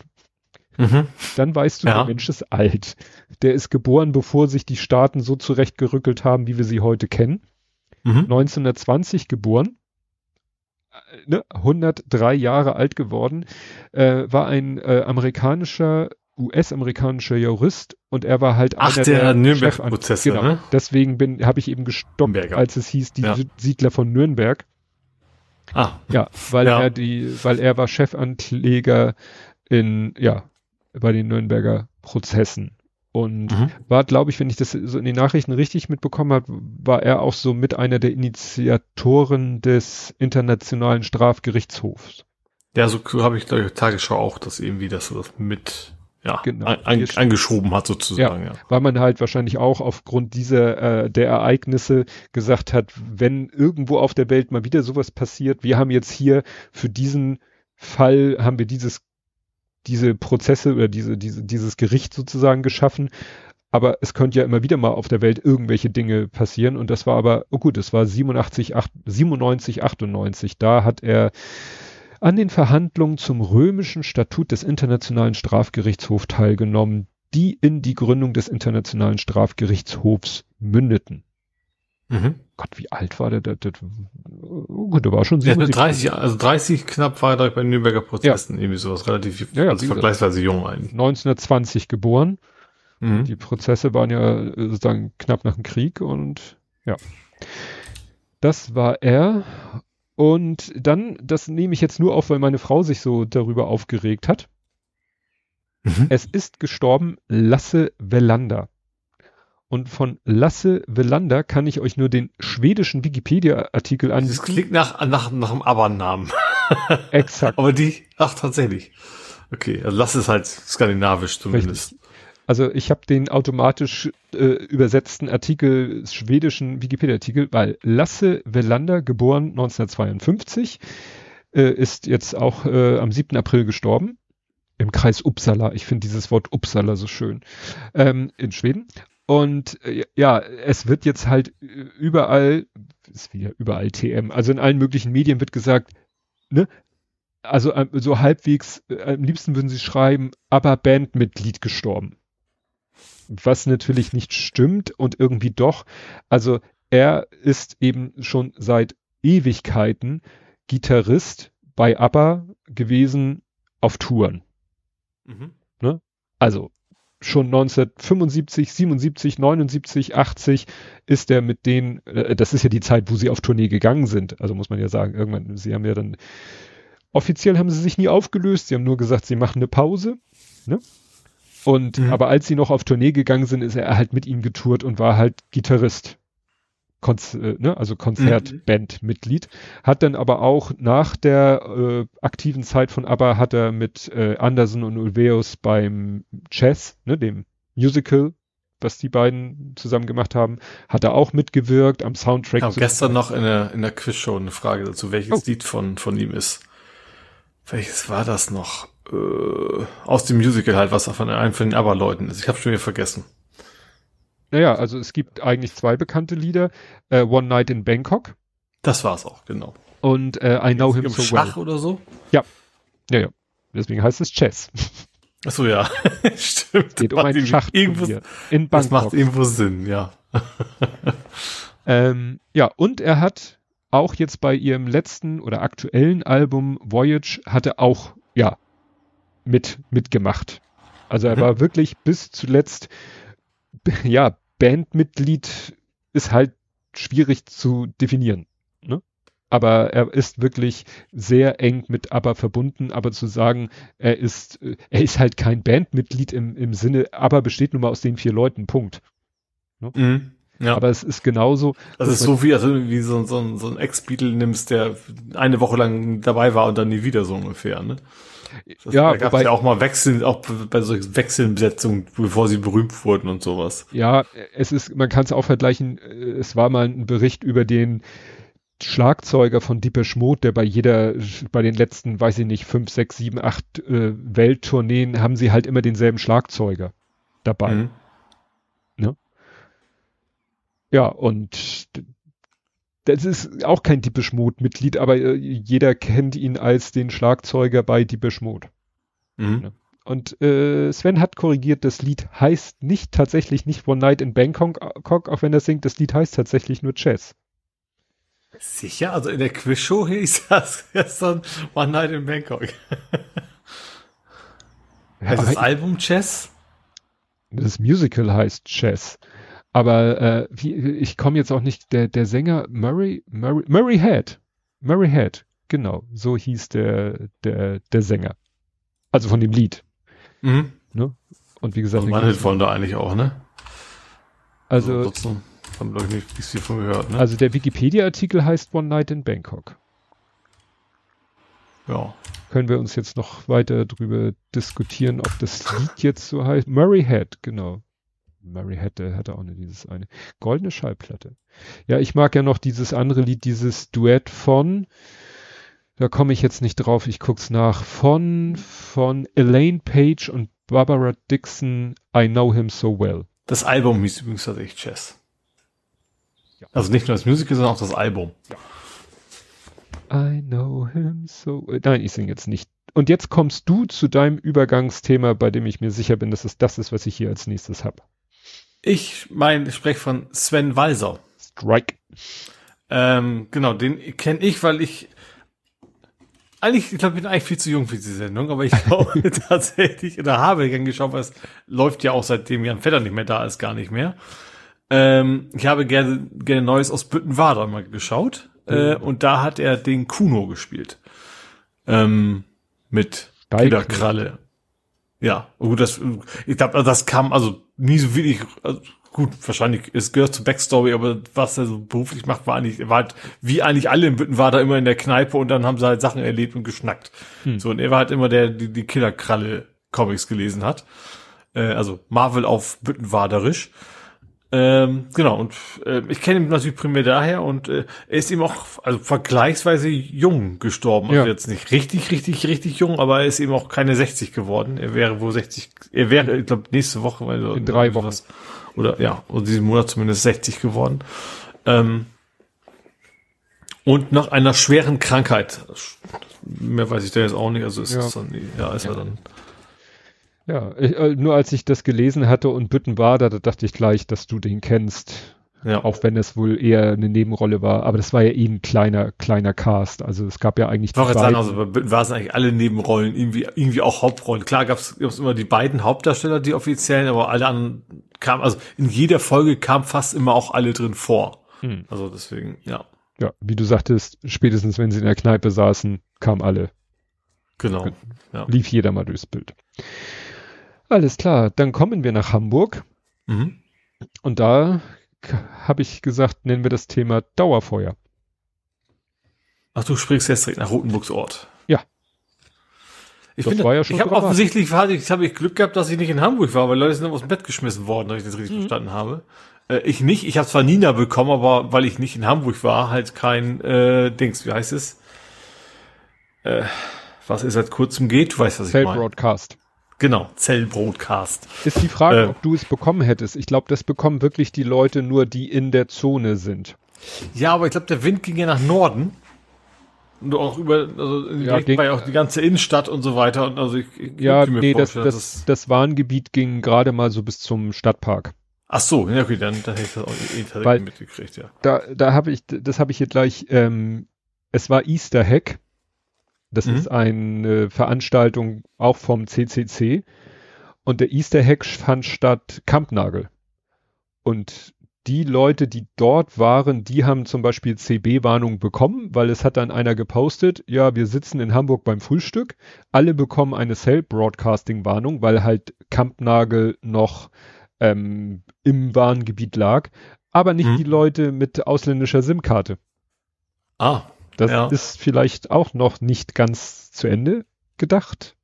Mhm. Dann weißt du, ja. der Mensch ist alt. Der ist geboren, bevor sich die Staaten so zurechtgerückelt haben, wie wir sie heute kennen. Mhm. 1920 geboren. Ne, 103 Jahre alt geworden, äh, war ein äh, amerikanischer US-amerikanischer Jurist und er war halt Ach, einer der, der Nürnberg-Prozesse, genau. ne? Deswegen bin, habe ich eben gestoppt, Nürnberger. als es hieß, die ja. Siedler von Nürnberg. Ah. Ja, weil ja. er die, weil er war Chefankläger in, ja, bei den Nürnberger Prozessen. Und mhm. war, glaube ich, wenn ich das so in den Nachrichten richtig mitbekommen habe, war er auch so mit einer der Initiatoren des Internationalen Strafgerichtshofs. Ja, so habe ich, glaube ich, Tagesschau auch, dass irgendwie das so mit ja, genau. ein, angeschoben hat sozusagen. Ja, ja, Weil man halt wahrscheinlich auch aufgrund dieser äh, der Ereignisse gesagt hat, wenn irgendwo auf der Welt mal wieder sowas passiert, wir haben jetzt hier für diesen Fall haben wir dieses diese Prozesse oder diese, diese dieses Gericht sozusagen geschaffen. Aber es könnte ja immer wieder mal auf der Welt irgendwelche Dinge passieren und das war aber, oh gut, es war 87, 8, 97, 98. Da hat er an den Verhandlungen zum römischen Statut des Internationalen Strafgerichtshofs teilgenommen, die in die Gründung des Internationalen Strafgerichtshofs mündeten. Mhm. Gott, wie alt war der? der, der gut, der war schon 77. 30, also 30 knapp war er bei den Nürnberger Prozessen, ja. irgendwie sowas, relativ, ja, ja, also vergleichsweise jung eigentlich. 1920 geboren. Mhm. Die Prozesse waren ja sozusagen knapp nach dem Krieg und ja. Das war er. Und dann, das nehme ich jetzt nur auf, weil meine Frau sich so darüber aufgeregt hat. Mhm. Es ist gestorben Lasse Wellander. Und von Lasse Wellander kann ich euch nur den schwedischen Wikipedia-Artikel an. Das klingt nach, nach, nach einem Aber-Namen. Exakt. Aber die, ach, tatsächlich. Okay, also Lasse ist halt skandinavisch zumindest. Richtig. Also ich habe den automatisch äh, übersetzten Artikel, schwedischen Wikipedia-Artikel, weil Lasse Wellander, geboren 1952, äh, ist jetzt auch äh, am 7. April gestorben. Im Kreis Uppsala. Ich finde dieses Wort Uppsala so schön. Ähm, in Schweden. Und äh, ja, es wird jetzt halt überall, ist wieder überall TM, also in allen möglichen Medien wird gesagt, ne, also äh, so halbwegs, äh, am liebsten würden sie schreiben, aber Bandmitglied gestorben. Was natürlich nicht stimmt und irgendwie doch. Also er ist eben schon seit Ewigkeiten Gitarrist bei ABBA gewesen auf Touren. Mhm. Ne? Also schon 1975, 77, 79, 80 ist er mit denen, äh, das ist ja die Zeit, wo sie auf Tournee gegangen sind. Also muss man ja sagen, irgendwann, sie haben ja dann, offiziell haben sie sich nie aufgelöst, sie haben nur gesagt, sie machen eine Pause. Ne? Und, mhm. aber als sie noch auf Tournee gegangen sind, ist er halt mit ihnen getourt und war halt Gitarrist. Konz äh, ne, also Konzertbandmitglied, mhm. hat dann aber auch nach der äh, aktiven Zeit von ABBA hat er mit äh, Anderson und Ulveus beim Chess, ne, dem Musical, was die beiden zusammen gemacht haben, hat er auch mitgewirkt am Soundtrack. Ich habe gestern noch in der, in der Quizshow eine Frage dazu, welches oh. Lied von, von ihm ist. Welches war das noch? Äh, aus dem Musical halt, was von einem von den ABBA-Leuten ist. Ich habe schon wieder vergessen. Naja, also es gibt eigentlich zwei bekannte Lieder. Äh, One Night in Bangkok. Das war's auch, genau. Und äh, I Know Him So Schach Well. oder so? Ja. Ja, ja. Deswegen heißt es Chess. Ach so, ja. Stimmt. Es geht um ein Schachturnier in Bangkok. Das macht irgendwo Sinn, ja. ähm, ja, und er hat auch jetzt bei ihrem letzten oder aktuellen Album Voyage hatte auch, ja, mit, mitgemacht. Also er mhm. war wirklich bis zuletzt ja, Bandmitglied ist halt schwierig zu definieren. Ne? Aber er ist wirklich sehr eng mit ABBA verbunden, aber zu sagen, er ist, er ist halt kein Bandmitglied im, im Sinne, ABBA besteht nun mal aus den vier Leuten, Punkt. Ne? Mhm. Ja. Aber es ist genauso. Das ist so wie, also wie so, so, so ein Ex-Beatle nimmst, der eine Woche lang dabei war und dann nie wieder so ungefähr, ne? Das, ja, da gab es ja auch mal Wechsel, auch bei solchen Wechselbesetzungen, bevor sie berühmt wurden und sowas. Ja, es ist, man kann es auch vergleichen, äh, es war mal ein Bericht über den Schlagzeuger von Deepesh Mode, der bei jeder, bei den letzten, weiß ich nicht, fünf, sechs, sieben, acht äh, Welttourneen haben sie halt immer denselben Schlagzeuger dabei. Mhm. Ne? Ja, und das ist auch kein Deepish Mode Mitglied, aber äh, jeder kennt ihn als den Schlagzeuger bei Deepish Mode. Mhm. Und äh, Sven hat korrigiert, das Lied heißt nicht tatsächlich nicht One Night in Bangkok, auch wenn er singt, das Lied heißt tatsächlich nur Chess. Sicher? Also in der Quizshow hieß das gestern One Night in Bangkok. heißt das Album Chess? Das Musical heißt Chess. Aber äh, wie, ich komme jetzt auch nicht, der, der Sänger Murray, Murray, Murray Head. Murray Head, genau, so hieß der, der, der Sänger. Also von dem Lied. Mhm. Ne? Und wie gesagt. Also man wollen da eigentlich auch, ne? Also. also haben wir nicht viel von gehört, ne? Also der Wikipedia-Artikel heißt One Night in Bangkok. Ja. Können wir uns jetzt noch weiter drüber diskutieren, ob das Lied jetzt so heißt? Murray Head, genau. Mary hatte, hatte auch nur dieses eine. Goldene Schallplatte. Ja, ich mag ja noch dieses andere Lied, dieses Duett von, da komme ich jetzt nicht drauf, ich guck's nach, von, von Elaine Page und Barbara Dixon, I Know Him So Well. Das Album hieß übrigens tatsächlich Chess. Ja. Also nicht nur das Musical, sondern auch das Album. Ja. I know him so. Nein, ich singe jetzt nicht. Und jetzt kommst du zu deinem Übergangsthema, bei dem ich mir sicher bin, dass es das ist, was ich hier als nächstes habe. Ich meine, ich spreche von Sven Walser. Strike. Ähm, genau, den kenne ich, weil ich eigentlich, ich glaube, ich bin eigentlich viel zu jung für diese Sendung, aber ich glaube tatsächlich, oder habe gern geschaut, weil es läuft ja auch seitdem Jan Vetter nicht mehr da ist, gar nicht mehr. Ähm, ich habe gerne, gerne Neues aus Büttenwader mal geschaut. Äh, und da hat er den Kuno gespielt. Ähm, mit Kralle. Ja, gut, das, ich glaube, das kam also nie so wenig, also gut, wahrscheinlich, es gehört zur Backstory, aber was er so beruflich macht, war eigentlich, war halt, wie eigentlich alle in Bütten war da immer in der Kneipe und dann haben sie halt Sachen erlebt und geschnackt. Hm. So, und er war halt immer der, die, die Killerkralle Comics gelesen hat. Äh, also Marvel auf Büttenwaderisch. Ähm, genau, und äh, ich kenne ihn natürlich primär daher und äh, er ist eben auch also vergleichsweise jung gestorben. Also ja. jetzt nicht richtig, richtig, richtig jung, aber er ist eben auch keine 60 geworden. Er wäre wohl 60, er wäre, ich glaube, nächste Woche, also in drei Wochen. Was, oder ja, oder diesen Monat zumindest 60 geworden. Ähm, und nach einer schweren Krankheit. Mehr weiß ich da jetzt auch nicht, also ist ja. es dann, ja, ist ja. er dann. Ja, ich, äh, nur als ich das gelesen hatte und Bütten war, da, da dachte ich gleich, dass du den kennst. Ja. Auch wenn es wohl eher eine Nebenrolle war. Aber das war ja eh ein kleiner, kleiner Cast. Also es gab ja eigentlich. Ich jetzt sagen, also bei war es eigentlich alle Nebenrollen, irgendwie, irgendwie auch Hauptrollen. Klar gab es immer die beiden Hauptdarsteller, die offiziellen, aber alle anderen kamen, also in jeder Folge kam fast immer auch alle drin vor. Hm. Also deswegen, ja. Ja, wie du sagtest, spätestens wenn sie in der Kneipe saßen, kamen alle. Genau. Ja. Lief jeder mal durchs Bild. Alles klar, dann kommen wir nach Hamburg. Mhm. Und da habe ich gesagt, nennen wir das Thema Dauerfeuer. Ach, du sprichst jetzt direkt nach Rotenburgs Ort. Ja. Ich, das war ja schon ich habe offensichtlich ich habe ich Glück gehabt, dass ich nicht in Hamburg war, weil Leute sind aus dem Bett geschmissen worden, wenn ich das richtig mhm. verstanden habe. Äh, ich nicht, ich habe zwar Nina bekommen, aber weil ich nicht in Hamburg war, halt kein äh, Dings, wie heißt es? Äh, was es seit kurzem geht, du weißt, was ich meine. Broadcast. Genau, Zellbroadcast. Ist die Frage, äh, ob du es bekommen hättest. Ich glaube, das bekommen wirklich die Leute nur, die in der Zone sind. Ja, aber ich glaube, der Wind ging ja nach Norden. Und auch über, also ja, ging, war ja auch die ganze Innenstadt und so weiter. Und also ich, ich ja, nee, das, das, das, das Warngebiet ging gerade mal so bis zum Stadtpark. Ach so, ja okay, dann, dann hätte ich das auch eh Weil mitgekriegt, ja. Da, da habe ich, das habe ich hier gleich, ähm, es war Easter Hack das mhm. ist eine Veranstaltung auch vom CCC. Und der Easter Hack fand statt Kampnagel. Und die Leute, die dort waren, die haben zum Beispiel CB-Warnung bekommen, weil es hat dann einer gepostet, ja, wir sitzen in Hamburg beim Frühstück, alle bekommen eine Cell-Broadcasting-Warnung, weil halt Kampnagel noch ähm, im Warngebiet lag, aber nicht mhm. die Leute mit ausländischer SIM-Karte. Ah. Das ja. ist vielleicht auch noch nicht ganz zu Ende gedacht.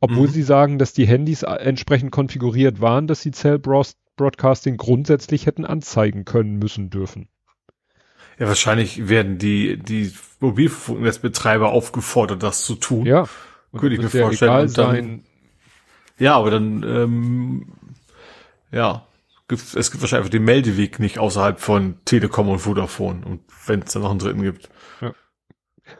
Obwohl mhm. sie sagen, dass die Handys entsprechend konfiguriert waren, dass sie Cell Broadcasting grundsätzlich hätten anzeigen können müssen dürfen. Ja, wahrscheinlich werden die, die Mobilfunknetzbetreiber aufgefordert, das zu tun. Ja. Könnte ich mir vorstellen. Dann, sein. Ja, aber dann, ähm, ja, es gibt wahrscheinlich einfach den Meldeweg nicht außerhalb von Telekom und Vodafone und wenn es dann noch einen dritten gibt.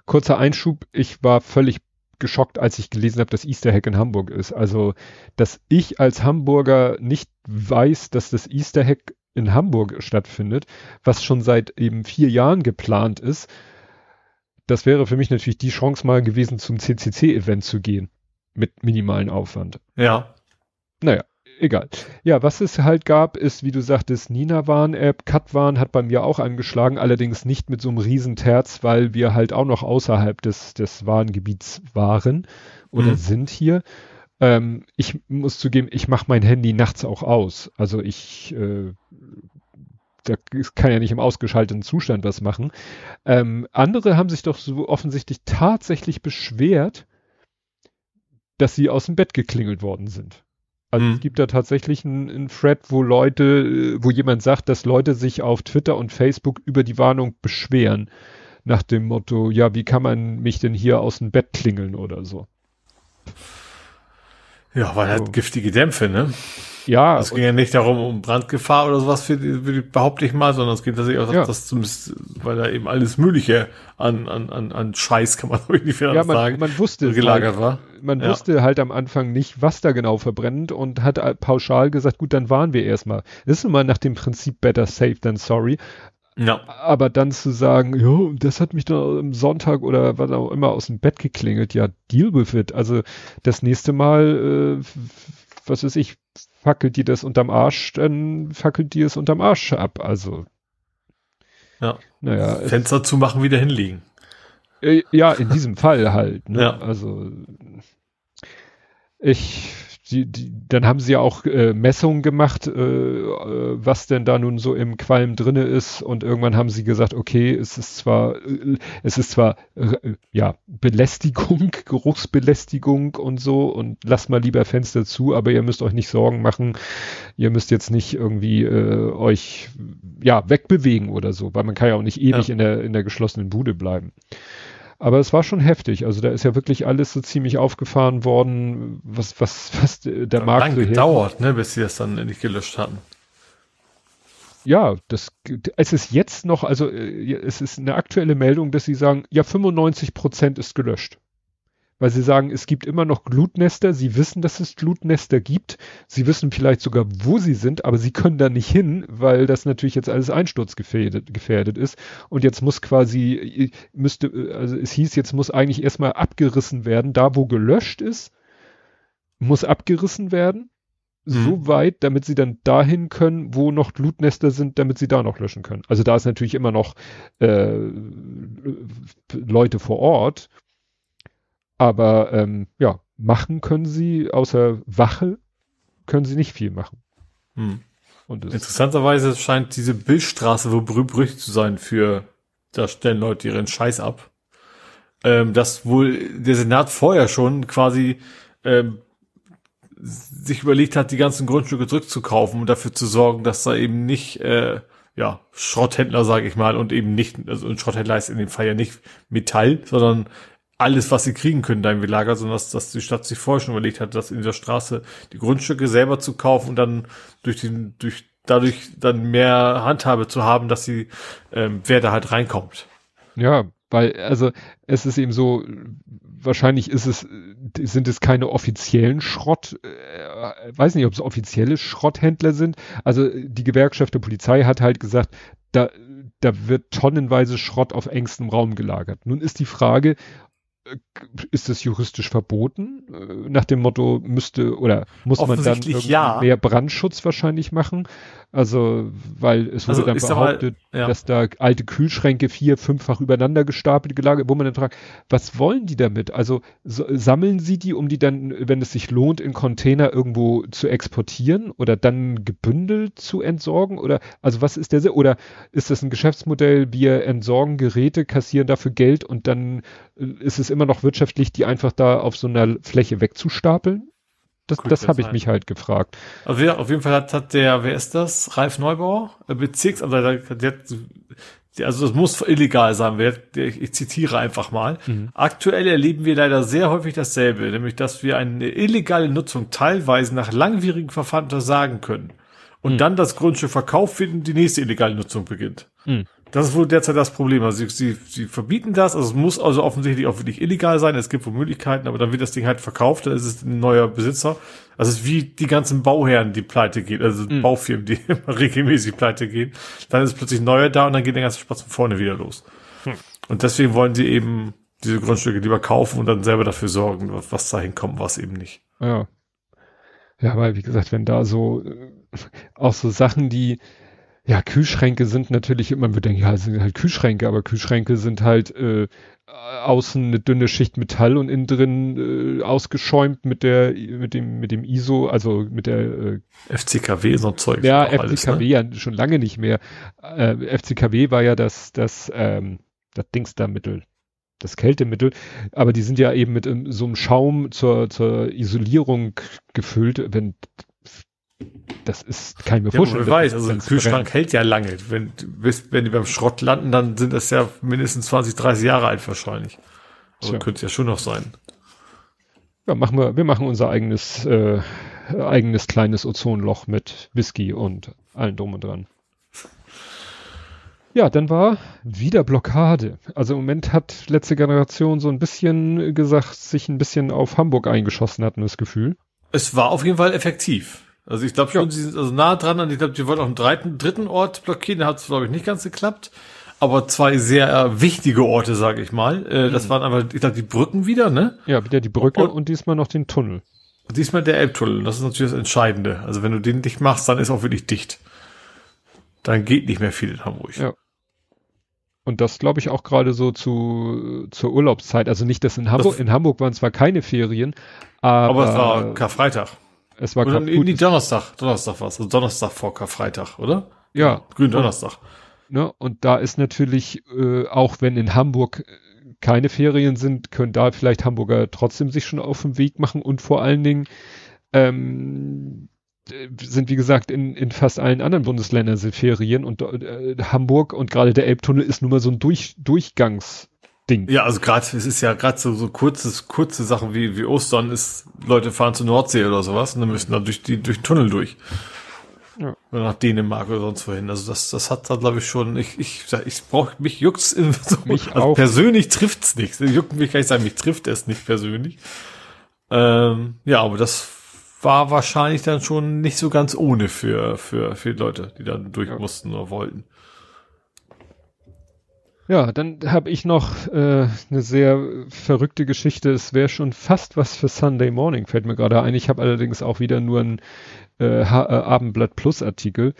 Kurzer Einschub, ich war völlig geschockt, als ich gelesen habe, dass Easter Hack in Hamburg ist. Also, dass ich als Hamburger nicht weiß, dass das Easter Hack in Hamburg stattfindet, was schon seit eben vier Jahren geplant ist, das wäre für mich natürlich die Chance mal gewesen, zum CCC-Event zu gehen. Mit minimalen Aufwand. Ja. Naja, egal. Ja, was es halt gab, ist, wie du sagtest, Nina-Warn-App, Cut-Warn hat bei mir auch angeschlagen, allerdings nicht mit so einem riesen Terz, weil wir halt auch noch außerhalb des, des Warngebiets waren oder mhm. sind hier. Ähm, ich muss zugeben, ich mache mein Handy nachts auch aus. Also ich äh, da kann ja nicht im ausgeschalteten Zustand was machen. Ähm, andere haben sich doch so offensichtlich tatsächlich beschwert, dass sie aus dem Bett geklingelt worden sind. Also mhm. es gibt da tatsächlich einen Thread, wo Leute, wo jemand sagt, dass Leute sich auf Twitter und Facebook über die Warnung beschweren. Nach dem Motto, ja, wie kann man mich denn hier aus dem Bett klingeln oder so. Ja, weil er so. hat giftige Dämpfe, ne? Ja. Es ging ja nicht darum, um Brandgefahr oder sowas, für die, für die, behaupte ich mal, sondern es geht tatsächlich auch, ja. dass zumindest, weil da eben alles Mögliche an, an, an, an Scheiß, kann man nicht ja, man, sagen, man wusste gelagert halt, war. Man ja. wusste halt am Anfang nicht, was da genau verbrennt und hat pauschal gesagt, gut, dann waren wir erstmal. Das ist immer nach dem Prinzip better safe than sorry. Ja. Aber dann zu sagen, ja, das hat mich dann am Sonntag oder was auch immer aus dem Bett geklingelt, ja, deal with it. Also das nächste Mal, äh, was weiß ich, fackelt die das unterm Arsch, dann fackelt die es unterm Arsch ab. Also. Ja. Naja. Fenster zumachen, wieder hinlegen. Äh, ja, in diesem Fall halt. Ne? Ja. Also ich die, die, dann haben sie ja auch äh, Messungen gemacht, äh, äh, was denn da nun so im Qualm drinne ist und irgendwann haben sie gesagt, okay, es ist zwar, äh, es ist zwar, äh, ja, Belästigung, Geruchsbelästigung und so und lasst mal lieber Fenster zu, aber ihr müsst euch nicht Sorgen machen, ihr müsst jetzt nicht irgendwie äh, euch, ja, wegbewegen oder so, weil man kann ja auch nicht ewig ja. in der, in der geschlossenen Bude bleiben. Aber es war schon heftig. Also da ist ja wirklich alles so ziemlich aufgefahren worden, was, was, was der Markt lange so gedauert, ne, bis sie das dann endlich gelöscht hatten. Ja, das, es ist jetzt noch, also äh, es ist eine aktuelle Meldung, dass sie sagen, ja, 95 Prozent ist gelöscht weil sie sagen, es gibt immer noch Glutnester. Sie wissen, dass es Glutnester gibt. Sie wissen vielleicht sogar, wo sie sind, aber sie können da nicht hin, weil das natürlich jetzt alles einsturzgefährdet gefährdet ist. Und jetzt muss quasi, müsste, also es hieß, jetzt muss eigentlich erstmal abgerissen werden. Da, wo gelöscht ist, muss abgerissen werden. Mhm. So weit, damit sie dann dahin können, wo noch Glutnester sind, damit sie da noch löschen können. Also da ist natürlich immer noch äh, Leute vor Ort aber ähm, ja, machen können sie, außer Wache, können sie nicht viel machen. Hm. Interessanterweise scheint diese Bildstraße wohl berühmt zu sein für, da stellen Leute ihren Scheiß ab. Ähm, dass wohl der Senat vorher schon quasi ähm, sich überlegt hat, die ganzen Grundstücke zurückzukaufen und dafür zu sorgen, dass da eben nicht äh, ja, Schrotthändler, sage ich mal, und eben nicht, also ein Schrotthändler ist in dem Fall ja nicht Metall, sondern alles, was sie kriegen können, da im Lager, sondern dass, dass die Stadt sich vorher schon überlegt hat, dass in dieser Straße die Grundstücke selber zu kaufen und dann durch den, durch dadurch dann mehr Handhabe zu haben, dass sie, ähm, wer da halt reinkommt. Ja, weil, also es ist eben so, wahrscheinlich ist es, sind es keine offiziellen Schrott, äh, weiß nicht, ob es offizielle Schrotthändler sind. Also die Gewerkschaft der Polizei hat halt gesagt, da, da wird tonnenweise Schrott auf engstem Raum gelagert. Nun ist die Frage, ist es juristisch verboten? Äh, nach dem Motto müsste oder muss man dann ja. mehr Brandschutz wahrscheinlich machen? Also, weil es wurde also, dann behauptet, mal, ja. dass da alte Kühlschränke vier, fünffach übereinander gestapelt gelagert, wo man dann fragt, was wollen die damit? Also so, sammeln sie die, um die dann, wenn es sich lohnt, in Container irgendwo zu exportieren oder dann gebündelt zu entsorgen? Oder also was ist der oder ist das ein Geschäftsmodell, wir entsorgen Geräte, kassieren dafür Geld und dann äh, ist es immer noch wirtschaftlich, die einfach da auf so einer Fläche wegzustapeln? Das, das habe ich mich halt gefragt. Also ja, auf jeden Fall hat, hat der, wer ist das? Ralf Neubauer, Bezirksamtleiter, der, der, also das muss illegal sein. Der, der, ich zitiere einfach mal. Mhm. Aktuell erleben wir leider sehr häufig dasselbe, nämlich dass wir eine illegale Nutzung teilweise nach langwierigen Verfahren untersagen können. Und mhm. dann das Grundstück verkauft wird und die nächste illegale Nutzung beginnt. Mhm. Das ist wohl derzeit das Problem. Also sie, sie, verbieten das, also es muss also offensichtlich auch wirklich illegal sein. Es gibt wohl Möglichkeiten, aber dann wird das Ding halt verkauft, dann ist es ein neuer Besitzer. Also es ist wie die ganzen Bauherren, die pleite gehen, also mhm. Baufirmen, die immer regelmäßig pleite gehen. Dann ist plötzlich neuer da und dann geht der ganze Spaß von vorne wieder los. Mhm. Und deswegen wollen sie eben diese Grundstücke lieber kaufen und dann selber dafür sorgen, was da hinkommt, was eben nicht. Ja. Ja, weil wie gesagt, wenn da so äh, auch so Sachen, die ja, Kühlschränke sind natürlich immer, wir denken, ja, sind halt Kühlschränke, aber Kühlschränke sind halt äh, außen eine dünne Schicht Metall und innen drin äh, ausgeschäumt mit der, mit dem, mit dem ISO, also mit der äh, FCKW, so ein Zeug. Ja, FCKW alles, ne? ja schon lange nicht mehr. Äh, FCKW war ja das, das, ähm, das Dings da Mittel, das Kältemittel, aber die sind ja eben mit um, so einem Schaum zur, zur Isolierung gefüllt. Wenn das ist kein mir vorstellen. Ja, weiß, also ein Kühlschrank brennt. hält ja lange. Wenn, bis, wenn die beim Schrott landen, dann sind das ja mindestens 20, 30 Jahre alt wahrscheinlich. Also könnte es ja schon noch sein. Ja, machen wir, wir machen unser eigenes äh, eigenes kleines Ozonloch mit Whisky und allen drum und dran. Ja, dann war wieder Blockade. Also im Moment hat letzte Generation so ein bisschen gesagt, sich ein bisschen auf Hamburg eingeschossen, hatten das Gefühl. Es war auf jeden Fall effektiv. Also ich glaube schon, ja. sie sind also nah dran und ich glaube, die wollten auch einen dritten, dritten Ort blockieren, da hat es, glaube ich, nicht ganz geklappt. Aber zwei sehr wichtige Orte, sage ich mal. Äh, das mhm. waren aber, ich glaube, die Brücken wieder, ne? Ja, wieder die Brücke und, und diesmal noch den Tunnel. Diesmal der Elbtunnel, das ist natürlich das Entscheidende. Also wenn du den dicht machst, dann ist auch wirklich dicht. Dann geht nicht mehr viel in Hamburg. Ja. Und das glaube ich auch gerade so zu, zur Urlaubszeit. Also nicht, dass in Hamburg, das in Hamburg waren zwar keine Ferien, aber. Aber es war Karfreitag. Es war oder nee, Donnerstag. Donnerstag war es. Also Donnerstag vor Karfreitag, oder? Ja. Grün Donnerstag. Ne? Und da ist natürlich, äh, auch wenn in Hamburg keine Ferien sind, können da vielleicht Hamburger trotzdem sich schon auf den Weg machen und vor allen Dingen ähm, sind wie gesagt in, in fast allen anderen Bundesländern sind Ferien und äh, Hamburg und gerade der Elbtunnel ist nun mal so ein Durch, Durchgangsding. Ja, also gerade es ist ja gerade so so kurzes kurze Sachen wie wie Ostern ist Leute fahren zur Nordsee oder sowas und dann müssen dann durch die durch den Tunnel durch. Ja. Oder nach Dänemark oder sonst wohin. Also das, das hat da, glaube ich, schon, ich, ich, ich brauche, mich juckt's in so, mich also auch. persönlich trifft's nicht. Juckt mich kann ich sagen, mich trifft es nicht persönlich. Ähm, ja, aber das war wahrscheinlich dann schon nicht so ganz ohne für, für, für Leute, die dann durch ja. mussten oder wollten. Ja, dann habe ich noch äh, eine sehr verrückte Geschichte. Es wäre schon fast was für Sunday Morning, fällt mir gerade ein. Ich habe allerdings auch wieder nur ein äh, äh, Abendblatt Plus Artikel.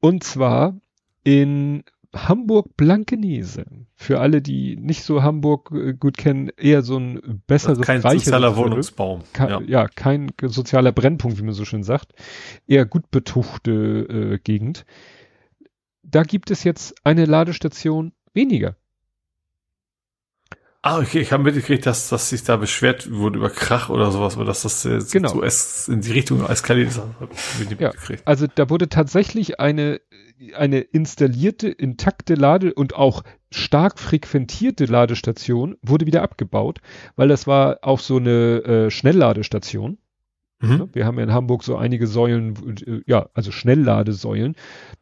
Und zwar in Hamburg Blankenese. Für alle, die nicht so Hamburg äh, gut kennen, eher so ein besseres, kein sozialer Wohnungsbaum. Ke ja. ja. kein sozialer Brennpunkt, wie man so schön sagt. Eher gut betuchte äh, Gegend. Da gibt es jetzt eine Ladestation weniger. Ah, okay, ich habe mitgekriegt, dass, dass sich da beschwert wurde über Krach oder sowas, oder dass das jetzt genau. so es in die Richtung eskaliert ist. Ja, also da wurde tatsächlich eine, eine installierte, intakte Lade- und auch stark frequentierte Ladestation wurde wieder abgebaut, weil das war auch so eine äh, Schnellladestation. Mhm. Wir haben ja in Hamburg so einige Säulen, äh, ja, also Schnellladesäulen.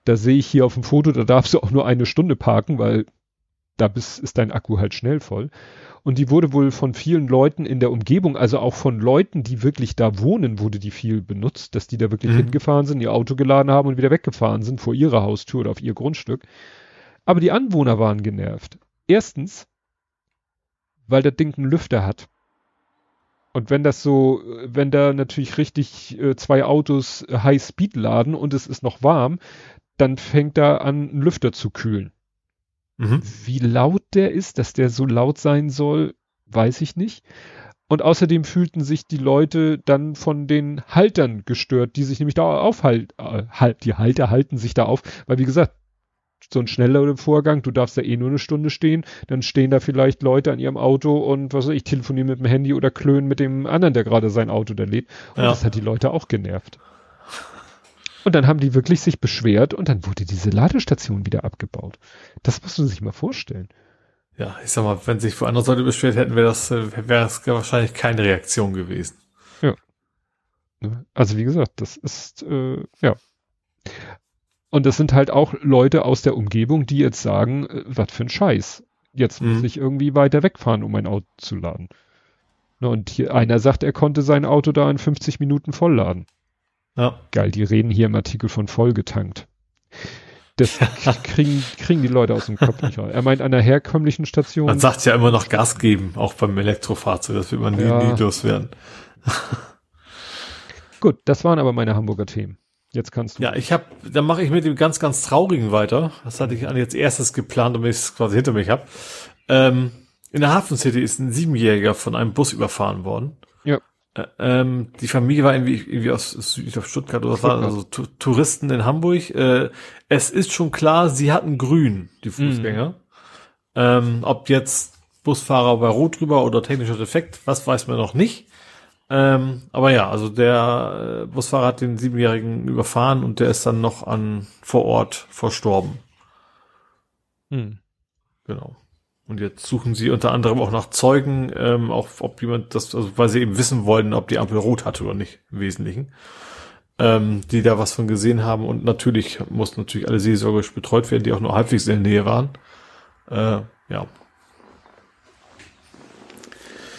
Da sehe ich hier auf dem Foto, da darfst du auch nur eine Stunde parken, weil da bist, ist dein Akku halt schnell voll. Und die wurde wohl von vielen Leuten in der Umgebung, also auch von Leuten, die wirklich da wohnen, wurde die viel benutzt, dass die da wirklich mhm. hingefahren sind, ihr Auto geladen haben und wieder weggefahren sind vor ihrer Haustür oder auf ihr Grundstück. Aber die Anwohner waren genervt. Erstens, weil der Ding einen Lüfter hat. Und wenn das so, wenn da natürlich richtig äh, zwei Autos High Speed laden und es ist noch warm, dann fängt da an, einen Lüfter zu kühlen. Mhm. Wie laut der ist, dass der so laut sein soll, weiß ich nicht. Und außerdem fühlten sich die Leute dann von den Haltern gestört, die sich nämlich da aufhalten. Äh, die Halter halten sich da auf, weil wie gesagt, so ein schneller Vorgang, du darfst da eh nur eine Stunde stehen, dann stehen da vielleicht Leute an ihrem Auto und was weiß ich, telefonieren mit dem Handy oder klönen mit dem anderen, der gerade sein Auto da lädt. Und ja. das hat die Leute auch genervt. Und dann haben die wirklich sich beschwert und dann wurde diese Ladestation wieder abgebaut. Das musst du sich mal vorstellen. Ja, ich sag mal, wenn sich woanders Leute beschwert hätten, wäre das, äh, wäre es wahrscheinlich keine Reaktion gewesen. Ja. Ne? Also wie gesagt, das ist, äh, ja. Und das sind halt auch Leute aus der Umgebung, die jetzt sagen, äh, was für ein Scheiß. Jetzt muss mhm. ich irgendwie weiter wegfahren, um mein Auto zu laden. Ne, und hier, einer sagt, er konnte sein Auto da in 50 Minuten vollladen. Ja. Geil, die reden hier im Artikel von vollgetankt. Das kriegen, kriegen die Leute aus dem Kopf nicht raus. Er meint an der herkömmlichen Station. Man sagt ja immer noch Gas geben, auch beim Elektrofahrzeug. Das wird man nie, ja. nie loswerden. Gut, das waren aber meine Hamburger Themen. Jetzt kannst du. Ja, ich habe, dann mache ich mit dem ganz, ganz traurigen weiter. Das hatte ich als erstes geplant, damit ich es quasi hinter mich habe. Ähm, in der Hafen City ist ein Siebenjähriger von einem Bus überfahren worden. Äh, ähm, die Familie war irgendwie, irgendwie aus, ich glaube Stuttgart oder was war, also Touristen in Hamburg. Äh, es ist schon klar, sie hatten grün, die Fußgänger. Mhm. Ähm, ob jetzt Busfahrer bei Rot drüber oder technischer Defekt, was weiß man noch nicht. Ähm, aber ja, also der äh, Busfahrer hat den Siebenjährigen überfahren und der ist dann noch an vor Ort verstorben. Mhm. Genau. Und jetzt suchen sie unter anderem auch nach Zeugen, ähm, auch ob jemand das, also weil sie eben wissen wollten, ob die Ampel rot hatte oder nicht, im Wesentlichen. Ähm, die da was von gesehen haben. Und natürlich mussten natürlich alle seelsorgerisch betreut werden, die auch nur halbwegs in der Nähe waren. Äh, ja.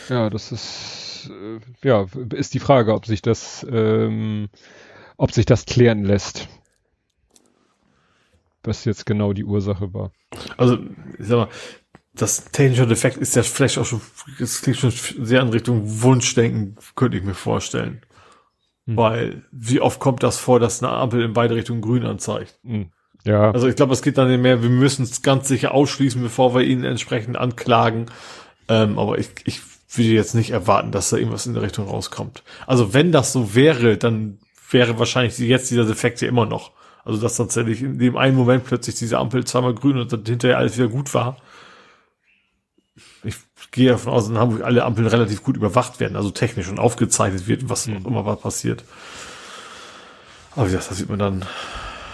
Ja, das ist, äh, ja, ist die Frage, ob sich das, ähm, ob sich das klären lässt. Was jetzt genau die Ursache war. Also, ich sag mal, das technische Defekt ist ja vielleicht auch schon, es klingt schon sehr in Richtung Wunschdenken, könnte ich mir vorstellen. Hm. Weil, wie oft kommt das vor, dass eine Ampel in beide Richtungen grün anzeigt? Hm. Ja. Also ich glaube, es geht dann mehr, wir müssen es ganz sicher ausschließen, bevor wir ihn entsprechend anklagen. Ähm, aber ich, ich würde jetzt nicht erwarten, dass da irgendwas in der Richtung rauskommt. Also wenn das so wäre, dann wäre wahrscheinlich jetzt dieser Defekt ja immer noch. Also dass tatsächlich in dem einen Moment plötzlich diese Ampel zweimal grün und dann hinterher alles wieder gut war. Gehe davon aus, in Hamburg alle Ampeln relativ gut überwacht werden, also technisch und aufgezeichnet wird, was mhm. auch immer was passiert. Aber wie gesagt, das wird man dann,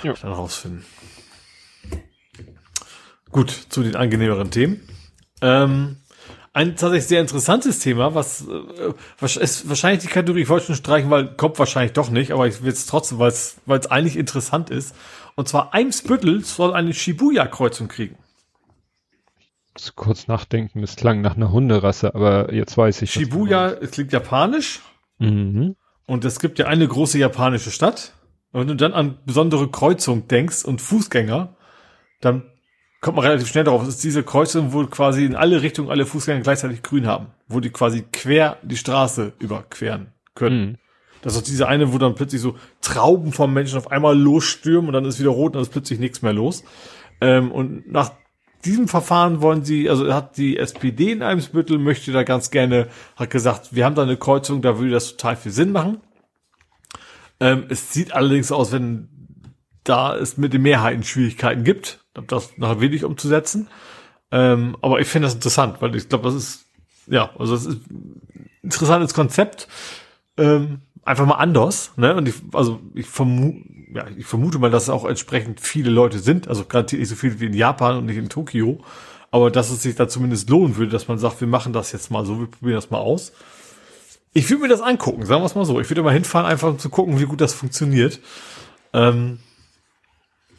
ja. dann rausfinden. Gut, zu den angenehmeren Themen. Ähm, ein tatsächlich sehr interessantes Thema, was, äh, was ist wahrscheinlich die Kategorie, ich wollte schon streichen, weil kommt wahrscheinlich doch nicht, aber ich will es trotzdem, weil es weil es eigentlich interessant ist. Und zwar Eimsbüttel soll eine Shibuya-Kreuzung kriegen. Kurz nachdenken, es klang nach einer Hunderasse, aber jetzt weiß ich. Shibuya, es klingt japanisch. Mhm. Und es gibt ja eine große japanische Stadt. Und wenn du dann an besondere Kreuzung denkst und Fußgänger, dann kommt man relativ schnell darauf. Es ist diese Kreuzung, wo quasi in alle Richtungen alle Fußgänger gleichzeitig grün haben, wo die quasi quer die Straße überqueren können. Mhm. Das ist auch diese eine, wo dann plötzlich so Trauben vom Menschen auf einmal losstürmen und dann ist wieder rot und dann ist plötzlich nichts mehr los. Ähm, und nach diesem Verfahren wollen sie, also hat die SPD in Eimsbüttel möchte da ganz gerne, hat gesagt, wir haben da eine Kreuzung, da würde das total viel Sinn machen. Ähm, es sieht allerdings aus, wenn da es mit den Mehrheiten Schwierigkeiten gibt, das nachher wenig umzusetzen. Ähm, aber ich finde das interessant, weil ich glaube, das ist, ja, also das ist ein interessantes Konzept. Ähm, einfach mal anders, ne? Und ich, also ich vermute, ja, ich vermute mal, dass auch entsprechend viele Leute sind, also gerade nicht so viele wie in Japan und nicht in Tokio, aber dass es sich da zumindest lohnen würde, dass man sagt, wir machen das jetzt mal so, wir probieren das mal aus. Ich würde mir das angucken, sagen wir es mal so. Ich würde mal hinfahren, einfach um zu gucken, wie gut das funktioniert. Ähm,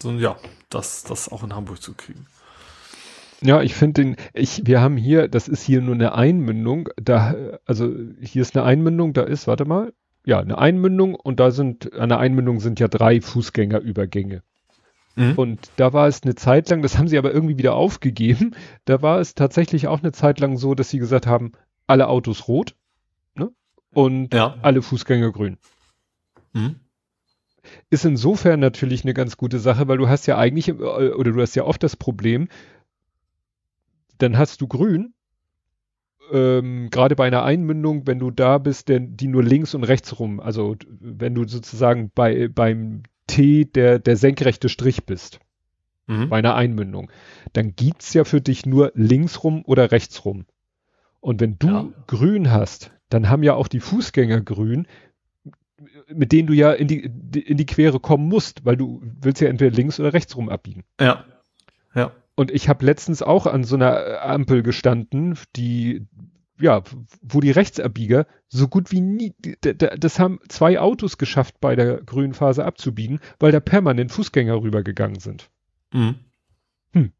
so, ja, das, das auch in Hamburg zu kriegen. Ja, ich finde den, ich, wir haben hier, das ist hier nur eine Einmündung, da, also hier ist eine Einmündung, da ist, warte mal, ja, eine Einmündung und da sind, an der Einmündung sind ja drei Fußgängerübergänge. Mhm. Und da war es eine Zeit lang, das haben sie aber irgendwie wieder aufgegeben, da war es tatsächlich auch eine Zeit lang so, dass sie gesagt haben, alle Autos rot, ne? Und ja. alle Fußgänger grün. Mhm ist insofern natürlich eine ganz gute Sache, weil du hast ja eigentlich, äh, oder du hast ja oft das Problem, dann hast du grün, ähm, gerade bei einer Einmündung, wenn du da bist, der, die nur links und rechts rum, also wenn du sozusagen bei, beim T der, der senkrechte Strich bist, mhm. bei einer Einmündung, dann gibt's ja für dich nur links rum oder rechts rum. Und wenn du ja. grün hast, dann haben ja auch die Fußgänger grün, mit denen du ja in die, in die Quere kommen musst, weil du willst ja entweder links oder rechts rum abbiegen. Ja. Ja. Und ich habe letztens auch an so einer Ampel gestanden, die, ja, wo die Rechtsabbieger so gut wie nie, das haben zwei Autos geschafft, bei der grünen Phase abzubiegen, weil da permanent Fußgänger rübergegangen sind. Mhm. Hm.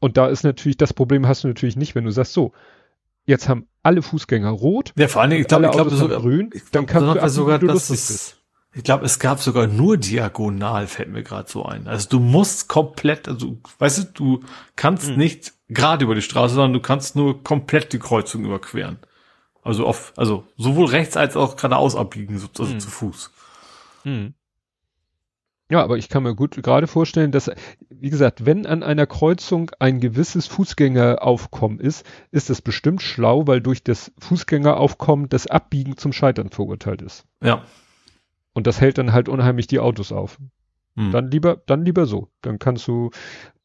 Und da ist natürlich, das Problem hast du natürlich nicht, wenn du sagst, so, jetzt haben alle Fußgänger rot. Ja, vor allen Dingen, ich glaube, ich glaube sogar grün. Ich glaub, dann kannst du sogar, dass es, ich glaube, es gab sogar nur diagonal, fällt mir gerade so ein. Also du musst komplett, also weißt du, du kannst mhm. nicht gerade über die Straße, sondern du kannst nur komplett die Kreuzung überqueren. Also auf, also sowohl rechts als auch geradeaus abbiegen, so, also mhm. zu Fuß. Mhm. Ja, aber ich kann mir gut gerade vorstellen, dass, wie gesagt, wenn an einer Kreuzung ein gewisses Fußgängeraufkommen ist, ist es bestimmt schlau, weil durch das Fußgängeraufkommen das Abbiegen zum Scheitern verurteilt ist. Ja. Und das hält dann halt unheimlich die Autos auf. Hm. Dann lieber, dann lieber so. Dann kannst du,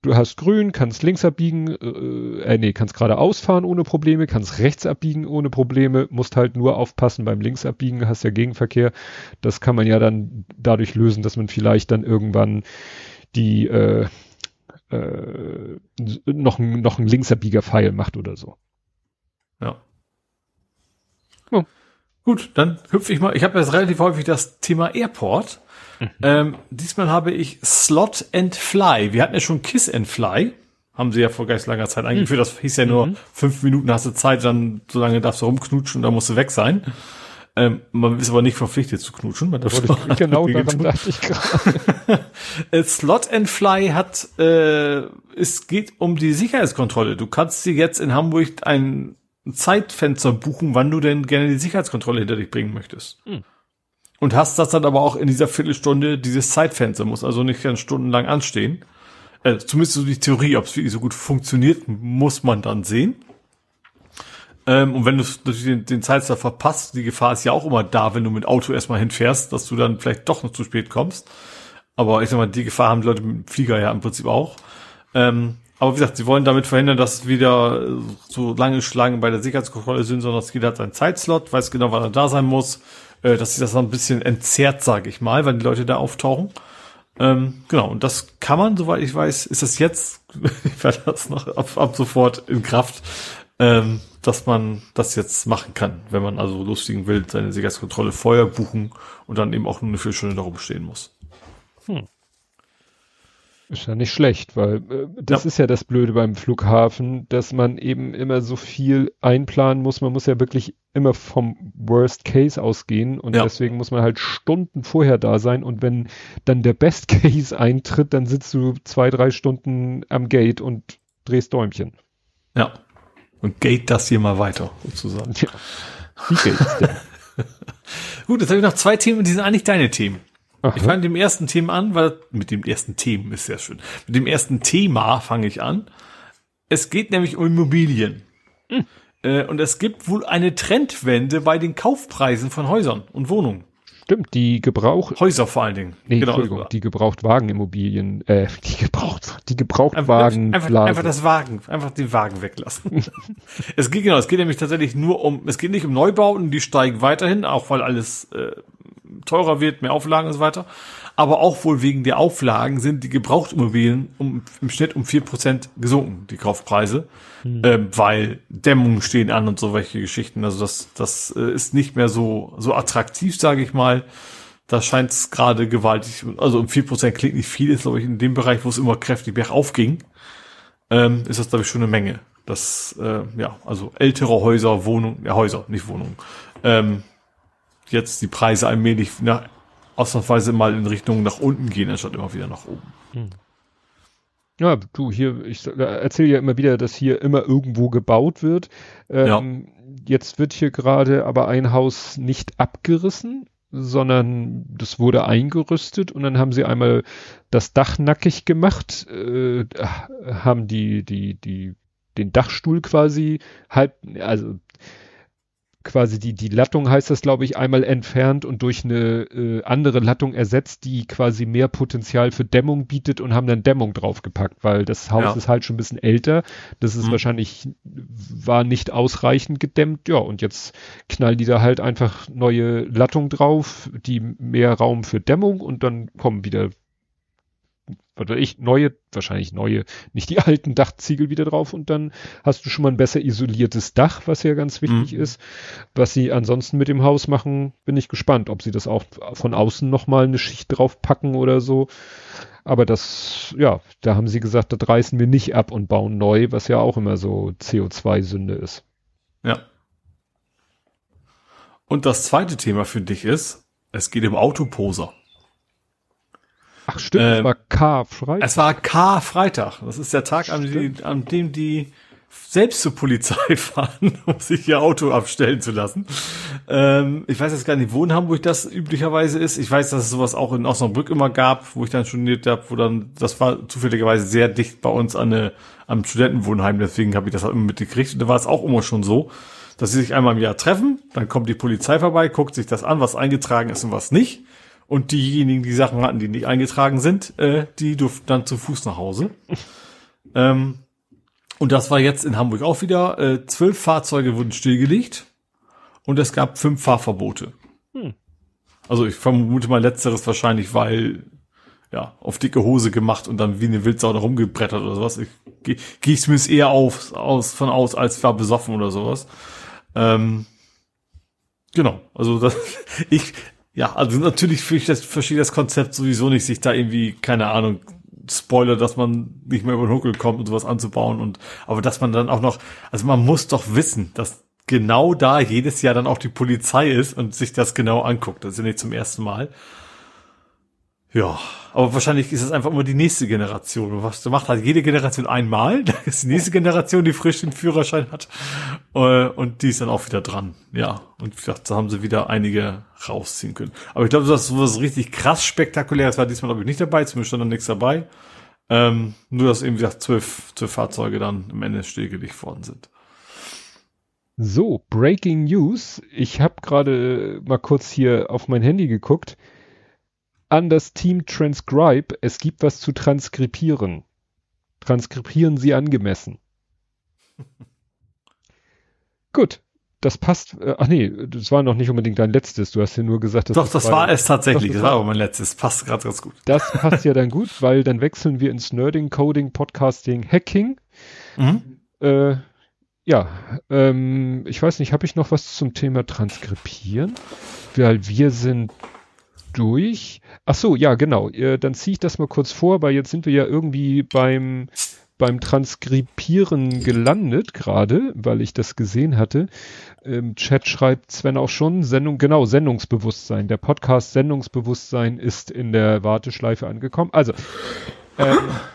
du hast grün, kannst links abbiegen, äh, äh, nee, kannst geradeaus fahren ohne Probleme, kannst rechts abbiegen ohne Probleme, musst halt nur aufpassen beim Linksabbiegen, hast ja Gegenverkehr. Das kann man ja dann dadurch lösen, dass man vielleicht dann irgendwann die, äh, äh, noch, ein, noch ein Linksabbieger-Pfeil macht oder so. Ja. Oh. Gut, dann hüpfe ich mal. Ich habe jetzt relativ häufig das Thema Airport. Mhm. Ähm, diesmal habe ich Slot and Fly. Wir hatten ja schon Kiss and Fly. Haben sie ja vor ganz langer Zeit eingeführt. Das hieß ja nur, mhm. fünf Minuten hast du Zeit, dann so lange darfst du rumknutschen und dann musst du weg sein. Ähm, man ist aber nicht verpflichtet zu knutschen. Man darf ich, genau daran dachte ich gerade. Äh, Slot and Fly hat, äh, es geht um die Sicherheitskontrolle. Du kannst dir jetzt in Hamburg ein Zeitfenster buchen, wann du denn gerne die Sicherheitskontrolle hinter dich bringen möchtest. Hm. Und hast das dann aber auch in dieser Viertelstunde, dieses Zeitfenster, muss also nicht dann stundenlang anstehen. Äh, zumindest so die Theorie, ob es wirklich so gut funktioniert, muss man dann sehen. Ähm, und wenn du den, den Zeitfenster verpasst, die Gefahr ist ja auch immer da, wenn du mit Auto erstmal hinfährst, dass du dann vielleicht doch noch zu spät kommst. Aber ich sag mal, die Gefahr haben die Leute mit dem Flieger ja im Prinzip auch. Ähm, aber wie gesagt, sie wollen damit verhindern, dass wieder so lange Schlangen bei der Sicherheitskontrolle sind, sondern dass jeder hat seinen Zeitslot, weiß genau, wann er da sein muss, äh, dass sich das ein bisschen entzerrt, sage ich mal, wenn die Leute da auftauchen. Ähm, genau, und das kann man, soweit ich weiß, ist das jetzt, ich werde das noch ab, ab sofort in Kraft, ähm, dass man das jetzt machen kann, wenn man also lustigen will, seine Sicherheitskontrolle vorher buchen und dann eben auch nur eine Viertelstunde darum stehen muss. Hm. Ist ja nicht schlecht, weil äh, das ja. ist ja das Blöde beim Flughafen, dass man eben immer so viel einplanen muss. Man muss ja wirklich immer vom Worst Case ausgehen und ja. deswegen muss man halt Stunden vorher da sein und wenn dann der Best Case eintritt, dann sitzt du zwei, drei Stunden am Gate und drehst Däumchen. Ja. Und gate das hier mal weiter, sozusagen. Ja. Wie geht's denn? Gut, jetzt habe ich noch zwei Themen, die sind eigentlich deine Themen. Aha. Ich fange mit dem ersten Thema an, weil mit dem ersten Thema ist sehr schön. Mit dem ersten Thema fange ich an. Es geht nämlich um Immobilien. Hm. Äh, und es gibt wohl eine Trendwende bei den Kaufpreisen von Häusern und Wohnungen. Stimmt, die Gebrauch Häuser vor allen Dingen. Nee, genau. Entschuldigung, die Gebrauchtwagenimmobilien, äh, die Gebraucht, die Gebrauchtwagen. Einfach, einfach, einfach, das Wagen, einfach den Wagen weglassen. es geht genau, es geht nämlich tatsächlich nur um, es geht nicht um Neubauten, die steigen weiterhin, auch weil alles äh, teurer wird, mehr Auflagen und so weiter. Aber auch wohl wegen der Auflagen sind die Gebrauchtimmobilien um, im Schnitt um vier Prozent gesunken, die Kaufpreise, mhm. äh, weil Dämmungen stehen an und so welche Geschichten. Also das, das äh, ist nicht mehr so, so attraktiv, sage ich mal. Da scheint es gerade gewaltig, also um vier Prozent klingt nicht viel, ist glaube ich in dem Bereich, wo es immer kräftig bergauf ging, ähm, ist das glaube ich schon eine Menge. Das, äh, ja, also ältere Häuser, Wohnungen, ja Häuser, nicht Wohnungen, ähm, jetzt die Preise allmählich nach, ausnahmsweise mal in Richtung nach unten gehen, anstatt immer wieder nach oben. Hm. Ja, du, hier, ich erzähle ja immer wieder, dass hier immer irgendwo gebaut wird. Ähm, ja. Jetzt wird hier gerade aber ein Haus nicht abgerissen, sondern das wurde eingerüstet und dann haben sie einmal das Dach nackig gemacht, äh, haben die, die, die, den Dachstuhl quasi halb, also quasi die, die Lattung heißt das, glaube ich, einmal entfernt und durch eine äh, andere Lattung ersetzt, die quasi mehr Potenzial für Dämmung bietet und haben dann Dämmung draufgepackt, weil das Haus ja. ist halt schon ein bisschen älter. Das ist mhm. wahrscheinlich, war nicht ausreichend gedämmt. Ja, und jetzt knallen die da halt einfach neue Lattung drauf, die mehr Raum für Dämmung und dann kommen wieder was weiß ich, neue, wahrscheinlich neue, nicht die alten Dachziegel wieder drauf und dann hast du schon mal ein besser isoliertes Dach, was ja ganz wichtig mhm. ist. Was sie ansonsten mit dem Haus machen, bin ich gespannt, ob sie das auch von außen nochmal eine Schicht drauf packen oder so. Aber das, ja, da haben sie gesagt, das reißen wir nicht ab und bauen neu, was ja auch immer so CO2-Sünde ist. Ja. Und das zweite Thema für dich ist, es geht um Autoposer. Ach stimmt, äh, es war K-Freitag. Es war K-Freitag. Das ist der Tag, an, die, an, dem die selbst zur Polizei fahren, um sich ihr Auto abstellen zu lassen. Ähm, ich weiß jetzt gar nicht, wo in Hamburg das üblicherweise ist. Ich weiß, dass es sowas auch in Osnabrück immer gab, wo ich dann studiert habe, wo dann, das war zufälligerweise sehr dicht bei uns an eine, am Studentenwohnheim, deswegen habe ich das auch immer mitgekriegt. Und da war es auch immer schon so, dass sie sich einmal im Jahr treffen, dann kommt die Polizei vorbei, guckt sich das an, was eingetragen ist und was nicht. Und diejenigen, die Sachen hatten, die nicht eingetragen sind, äh, die durften dann zu Fuß nach Hause. ähm, und das war jetzt in Hamburg auch wieder. Äh, zwölf Fahrzeuge wurden stillgelegt und es gab fünf Fahrverbote. Hm. Also ich vermute mal letzteres wahrscheinlich, weil ja, auf dicke Hose gemacht und dann wie eine Wildsau da rumgebrettert oder sowas. Ich gehe geh zumindest eher auf, aus, von aus, als war besoffen oder sowas. Ähm, genau, also das, ich, ja, also natürlich finde ich das, verstehe Konzept sowieso nicht, sich da irgendwie, keine Ahnung, Spoiler, dass man nicht mehr über den Huckel kommt und sowas anzubauen und, aber dass man dann auch noch, also man muss doch wissen, dass genau da jedes Jahr dann auch die Polizei ist und sich das genau anguckt. Das ist ja nicht zum ersten Mal. Ja, aber wahrscheinlich ist es einfach immer die nächste Generation. Was macht halt jede Generation einmal, da ist die nächste Generation, die frisch den Führerschein hat äh, und die ist dann auch wieder dran. Ja, und da haben sie wieder einige rausziehen können. Aber ich glaube, das was richtig krass spektakuläres war diesmal glaube ich nicht dabei, zumindest stand da nichts dabei. Ähm, nur dass eben wie gesagt zwölf, zwölf Fahrzeuge dann am Ende stillgelegt worden sind. So, Breaking News. Ich habe gerade mal kurz hier auf mein Handy geguckt. An das Team Transcribe, es gibt was zu transkribieren. Transkribieren Sie angemessen. Gut, das passt. Äh, ach nee, das war noch nicht unbedingt dein letztes. Du hast ja nur gesagt, dass Doch, das, das war es tatsächlich. Das, das war aber mein letztes. Passt gerade ganz gut. Das passt ja dann gut, weil dann wechseln wir ins Nerding, Coding, Podcasting, Hacking. Mhm. Äh, ja, ähm, ich weiß nicht, habe ich noch was zum Thema Transkribieren? Weil wir sind durch. Ach so, ja, genau. Äh, dann ziehe ich das mal kurz vor, weil jetzt sind wir ja irgendwie beim beim Transkribieren gelandet gerade, weil ich das gesehen hatte. Im Chat schreibt Sven auch schon Sendung, genau, Sendungsbewusstsein. Der Podcast Sendungsbewusstsein ist in der Warteschleife angekommen. Also, ähm,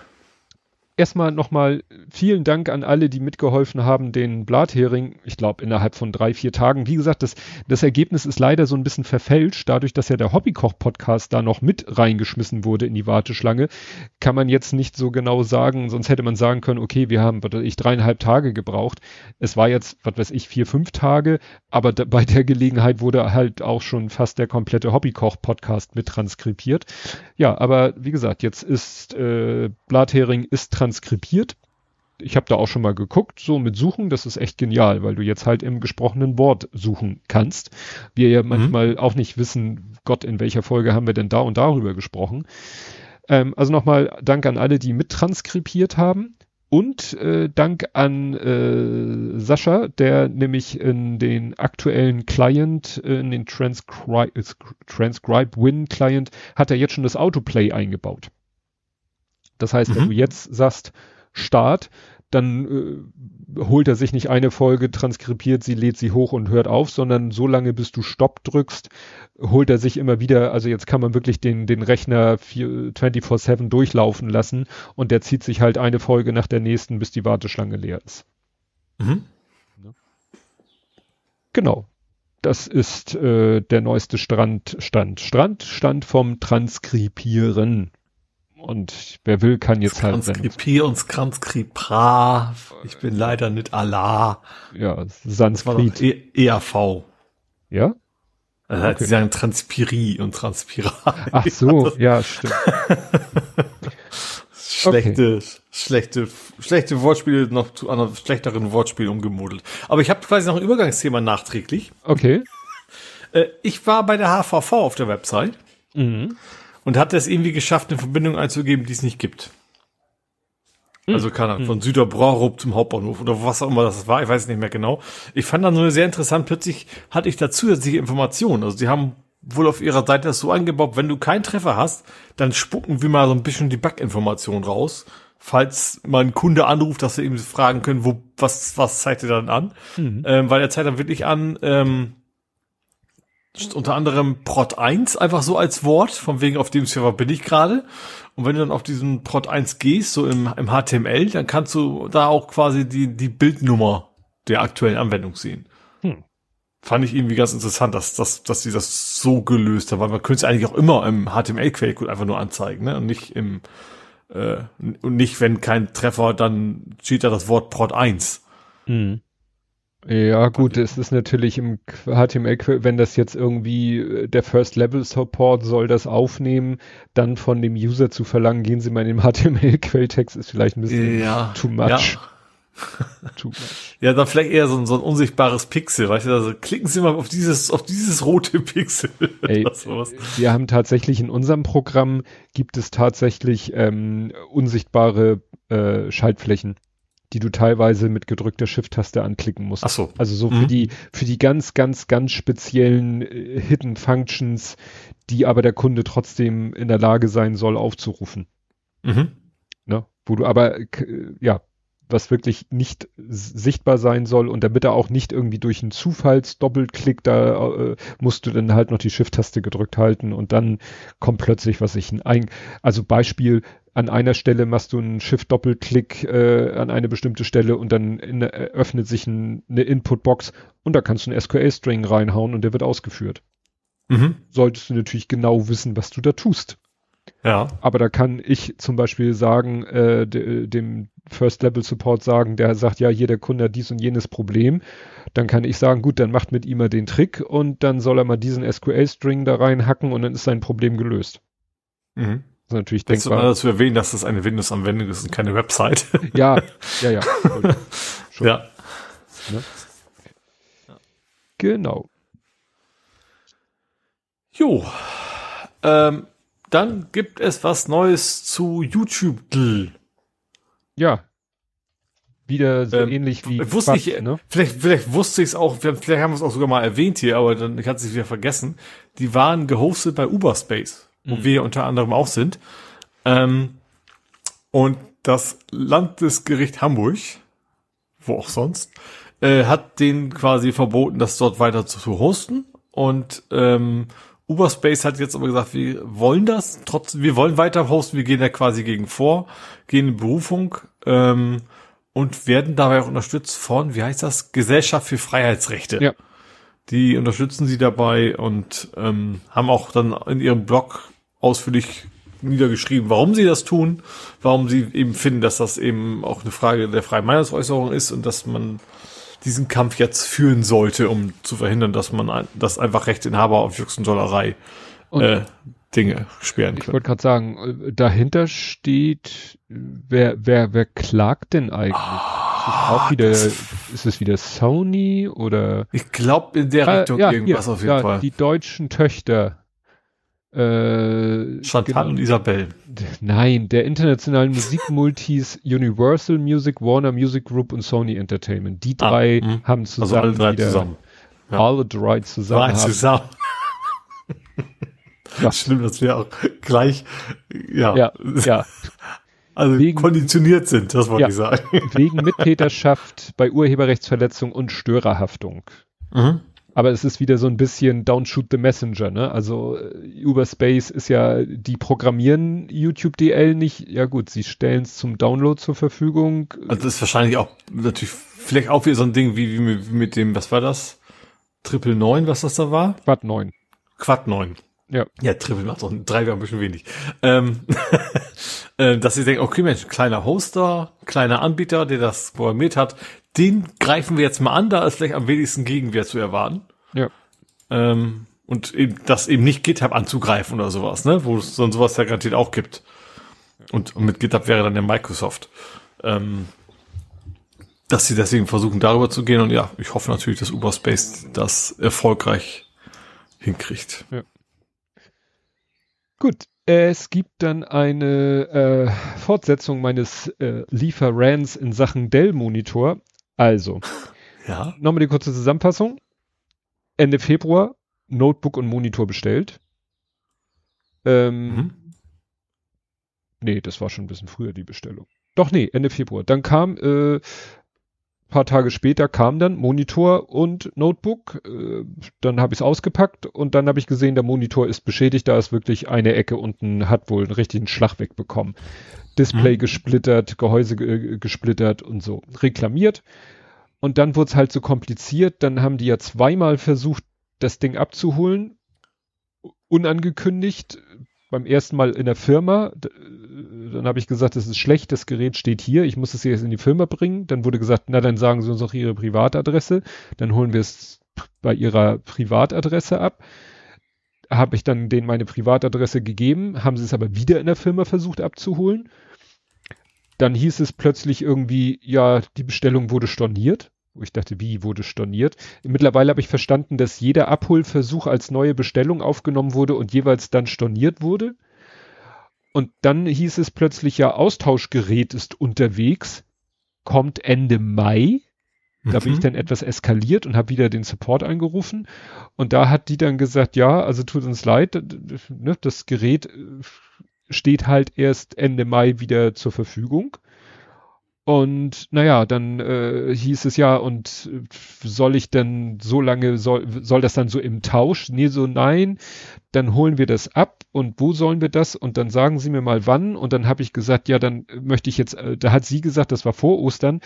erstmal nochmal vielen Dank an alle, die mitgeholfen haben, den Blathering, ich glaube, innerhalb von drei, vier Tagen. Wie gesagt, das, das Ergebnis ist leider so ein bisschen verfälscht. Dadurch, dass ja der Hobbykoch-Podcast da noch mit reingeschmissen wurde in die Warteschlange, kann man jetzt nicht so genau sagen, sonst hätte man sagen können, okay, wir haben, was weiß ich, dreieinhalb Tage gebraucht. Es war jetzt, was weiß ich, vier, fünf Tage, aber da, bei der Gelegenheit wurde halt auch schon fast der komplette Hobbykoch-Podcast mit transkribiert. Ja, aber wie gesagt, jetzt ist äh, Blathering ist transkribiert transkribiert. Ich habe da auch schon mal geguckt, so mit Suchen, das ist echt genial, weil du jetzt halt im gesprochenen Wort suchen kannst. Wir ja mhm. manchmal auch nicht wissen, Gott, in welcher Folge haben wir denn da und darüber gesprochen. Ähm, also nochmal Dank an alle, die mittranskribiert haben. Und äh, Dank an äh, Sascha, der nämlich in den aktuellen Client, äh, in den Transcribe, Transcribe Win Client, hat er jetzt schon das Autoplay eingebaut. Das heißt, mhm. wenn du jetzt sagst, Start, dann äh, holt er sich nicht eine Folge, transkribiert sie, lädt sie hoch und hört auf, sondern so lange, bis du Stopp drückst, holt er sich immer wieder, also jetzt kann man wirklich den, den Rechner 24-7 durchlaufen lassen und der zieht sich halt eine Folge nach der nächsten, bis die Warteschlange leer ist. Mhm. Genau. Das ist äh, der neueste Strand, Stand. Strand, Stand vom Transkribieren. Und wer will, kann jetzt halt. Transkripier und Transkripra. Ich bin leider nicht Allah. Ja, Sanskrit. E EAV. Ja? Also okay. sie sagen Transpirie und Transpira. Ach so, ja, stimmt. schlechte, okay. schlechte, schlechte Wortspiele noch zu anderen schlechteren Wortspielen umgemodelt. Aber ich habe quasi noch ein Übergangsthema nachträglich. Okay. Äh, ich war bei der HVV auf der Website. Mhm und hat es irgendwie geschafft, eine Verbindung einzugeben, die es nicht gibt. Hm. Also keine Ahnung, hm. von Süderbraurup zum Hauptbahnhof oder was auch immer das war, ich weiß nicht mehr genau. Ich fand dann nur sehr interessant, plötzlich hatte ich da zusätzliche Informationen. Also sie haben wohl auf ihrer Seite das so eingebaut, wenn du keinen Treffer hast, dann spucken wir mal so ein bisschen die Bug-Information raus. Falls mal ein Kunde anruft, dass sie eben fragen können, wo, was, was zeigt ihr dann an? Mhm. Ähm, weil er zeigt dann wirklich an, ähm, unter anderem Prot 1 einfach so als Wort, von wegen auf dem Server bin ich gerade. Und wenn du dann auf diesen Prot 1 gehst, so im, im HTML, dann kannst du da auch quasi die, die Bildnummer der aktuellen Anwendung sehen. Hm. Fand ich irgendwie ganz interessant, dass, dass, dass sie das so gelöst haben, weil man könnte es eigentlich auch immer im HTML-Quellcode einfach nur anzeigen, ne? Und nicht im, äh, und nicht, wenn kein Treffer, dann steht da das Wort Prot 1. Hm. Ja, gut, es ist natürlich im HTML, wenn das jetzt irgendwie äh, der First Level Support soll das aufnehmen, dann von dem User zu verlangen, gehen Sie mal in den HTML-Quelltext, ist vielleicht ein bisschen ja, too much. Ja. Too much. Ja, dann vielleicht eher so ein, so ein unsichtbares Pixel, weißt du, also klicken Sie mal auf dieses, auf dieses rote Pixel. Ey, wir haben tatsächlich in unserem Programm gibt es tatsächlich ähm, unsichtbare äh, Schaltflächen, die du teilweise mit gedrückter Shift-Taste anklicken musst. Ach so. Also so mhm. für die, für die ganz, ganz, ganz speziellen äh, Hidden Functions, die aber der Kunde trotzdem in der Lage sein soll aufzurufen. Mhm. Ne? Wo du aber, ja, was wirklich nicht sichtbar sein soll und damit er auch nicht irgendwie durch einen Zufallsdoppelklick da äh, musst du dann halt noch die Shift-Taste gedrückt halten und dann kommt plötzlich was ich ein also Beispiel an einer Stelle machst du einen Shift-Doppelklick äh, an eine bestimmte Stelle und dann in, äh, öffnet sich ein, eine Input-Box und da kannst du einen SQL-String reinhauen und der wird ausgeführt. Mhm. Solltest du natürlich genau wissen, was du da tust. Ja. Aber da kann ich zum Beispiel sagen, äh, de, dem First Level Support sagen, der sagt, ja, jeder Kunde hat dies und jenes Problem. Dann kann ich sagen, gut, dann macht mit ihm mal den Trick und dann soll er mal diesen SQL-String da reinhacken und dann ist sein Problem gelöst. Mhm. Das ist natürlich das denkbar. Das zu erwähnen, dass das eine Windows-Anwendung ist und keine Website. Ja, ja, ja. Schon. Ja. Ne? Genau. Jo. Ähm, dann gibt es was Neues zu YouTube. Ja. Wieder so ähm, ähnlich wie. Wusste Quatsch, ich, ne? vielleicht, vielleicht wusste ich es auch, vielleicht haben wir es auch sogar mal erwähnt hier, aber dann ich hatte es wieder vergessen. Die waren gehostet bei Uberspace, wo mhm. wir unter anderem auch sind. Ähm, und das Landesgericht Hamburg, wo auch sonst, äh, hat denen quasi verboten, das dort weiter zu hosten. Und ähm, Uberspace hat jetzt aber gesagt, wir wollen das, trotzdem, wir wollen weiter hosten, wir gehen da quasi gegen vor, gehen in Berufung ähm, und werden dabei auch unterstützt von, wie heißt das, Gesellschaft für Freiheitsrechte. Ja. Die unterstützen sie dabei und ähm, haben auch dann in ihrem Blog ausführlich niedergeschrieben, warum sie das tun, warum sie eben finden, dass das eben auch eine Frage der freien Meinungsäußerung ist und dass man diesen Kampf jetzt führen sollte, um zu verhindern, dass man dass einfach Rechteinhaber auf Jux und Dollerei äh, Dinge sperren können. Ich wollte gerade sagen, äh, dahinter steht, wer, wer, wer klagt denn eigentlich? Oh, ist, auch wieder, ist es wieder Sony oder? Ich glaube in der ah, Richtung ja, irgendwas hier, auf jeden ja, Fall. Die deutschen Töchter. Äh, Chantal genau, und Isabel. Nein, der internationalen Musikmultis Universal Music, Warner Music Group und Sony Entertainment. Die ah, drei ah, haben zusammen. Also alle drei wieder, zusammen. Ja. Alle drei zusammen. Drei zusammen. ja. Schlimm, dass wir auch gleich, ja. Ja, ja. Also wegen, konditioniert sind, das wollte ja, ich sagen. Wegen Mittäterschaft bei Urheberrechtsverletzung und Störerhaftung. Mhm. Aber es ist wieder so ein bisschen Don't Shoot the Messenger, ne? Also äh, Uberspace ist ja, die programmieren YouTube DL nicht. Ja gut, sie stellen es zum Download zur Verfügung. Also das ist wahrscheinlich auch natürlich vielleicht auch wieder so ein Ding wie, wie mit, dem, was war das? Triple 9, was das da war? Quad 9. Quad 9. Ja. Ja, Triple macht doch drei wäre ein bisschen wenig. Ähm, äh, dass sie denken, okay Mensch, kleiner Hoster, kleiner Anbieter, der das programmiert hat, den greifen wir jetzt mal an, da ist vielleicht am wenigsten Gegenwehr zu erwarten. Ja. Ähm, und eben, das eben nicht GitHub anzugreifen oder sowas, ne? Wo es dann sowas ja garantiert auch gibt. Und, und mit GitHub wäre dann der Microsoft. Ähm, dass sie deswegen versuchen, darüber zu gehen. Und ja, ich hoffe natürlich, dass Uberspace das erfolgreich hinkriegt. Ja. Gut, es gibt dann eine äh, Fortsetzung meines äh, Lieferrans in Sachen Dell-Monitor. Also, ja. nochmal die kurze Zusammenfassung. Ende Februar Notebook und Monitor bestellt. Ähm, mhm. Nee, das war schon ein bisschen früher die Bestellung. Doch, nee, Ende Februar. Dann kam, äh, paar Tage später kam dann Monitor und Notebook. Äh, dann habe ich es ausgepackt und dann habe ich gesehen, der Monitor ist beschädigt. Da ist wirklich eine Ecke unten, hat wohl einen richtigen Schlag wegbekommen. Display mhm. gesplittert, Gehäuse äh, gesplittert und so. Reklamiert. Und dann wurde es halt so kompliziert. Dann haben die ja zweimal versucht, das Ding abzuholen. Unangekündigt. Beim ersten Mal in der Firma. Dann habe ich gesagt, das ist schlecht, das Gerät steht hier. Ich muss es jetzt in die Firma bringen. Dann wurde gesagt, na dann sagen Sie uns auch Ihre Privatadresse. Dann holen wir es bei Ihrer Privatadresse ab. Habe ich dann denen meine Privatadresse gegeben, haben sie es aber wieder in der Firma versucht abzuholen dann hieß es plötzlich irgendwie, ja, die Bestellung wurde storniert. Wo ich dachte, wie wurde storniert? Mittlerweile habe ich verstanden, dass jeder Abholversuch als neue Bestellung aufgenommen wurde und jeweils dann storniert wurde. Und dann hieß es plötzlich, ja, Austauschgerät ist unterwegs, kommt Ende Mai. Da bin ich Mhm. dann etwas eskaliert und habe wieder den Support angerufen. Und da hat die dann gesagt, ja, also tut uns leid, ne, das Gerät äh, steht halt erst Ende Mai wieder zur Verfügung. Und naja, dann äh, hieß es ja, und äh, soll ich denn so lange, soll, soll das dann so im Tausch? Nee, so nein, dann holen wir das ab und wo sollen wir das? Und dann sagen sie mir mal wann. Und dann habe ich gesagt, ja, dann möchte ich jetzt, äh, da hat sie gesagt, das war vor Ostern,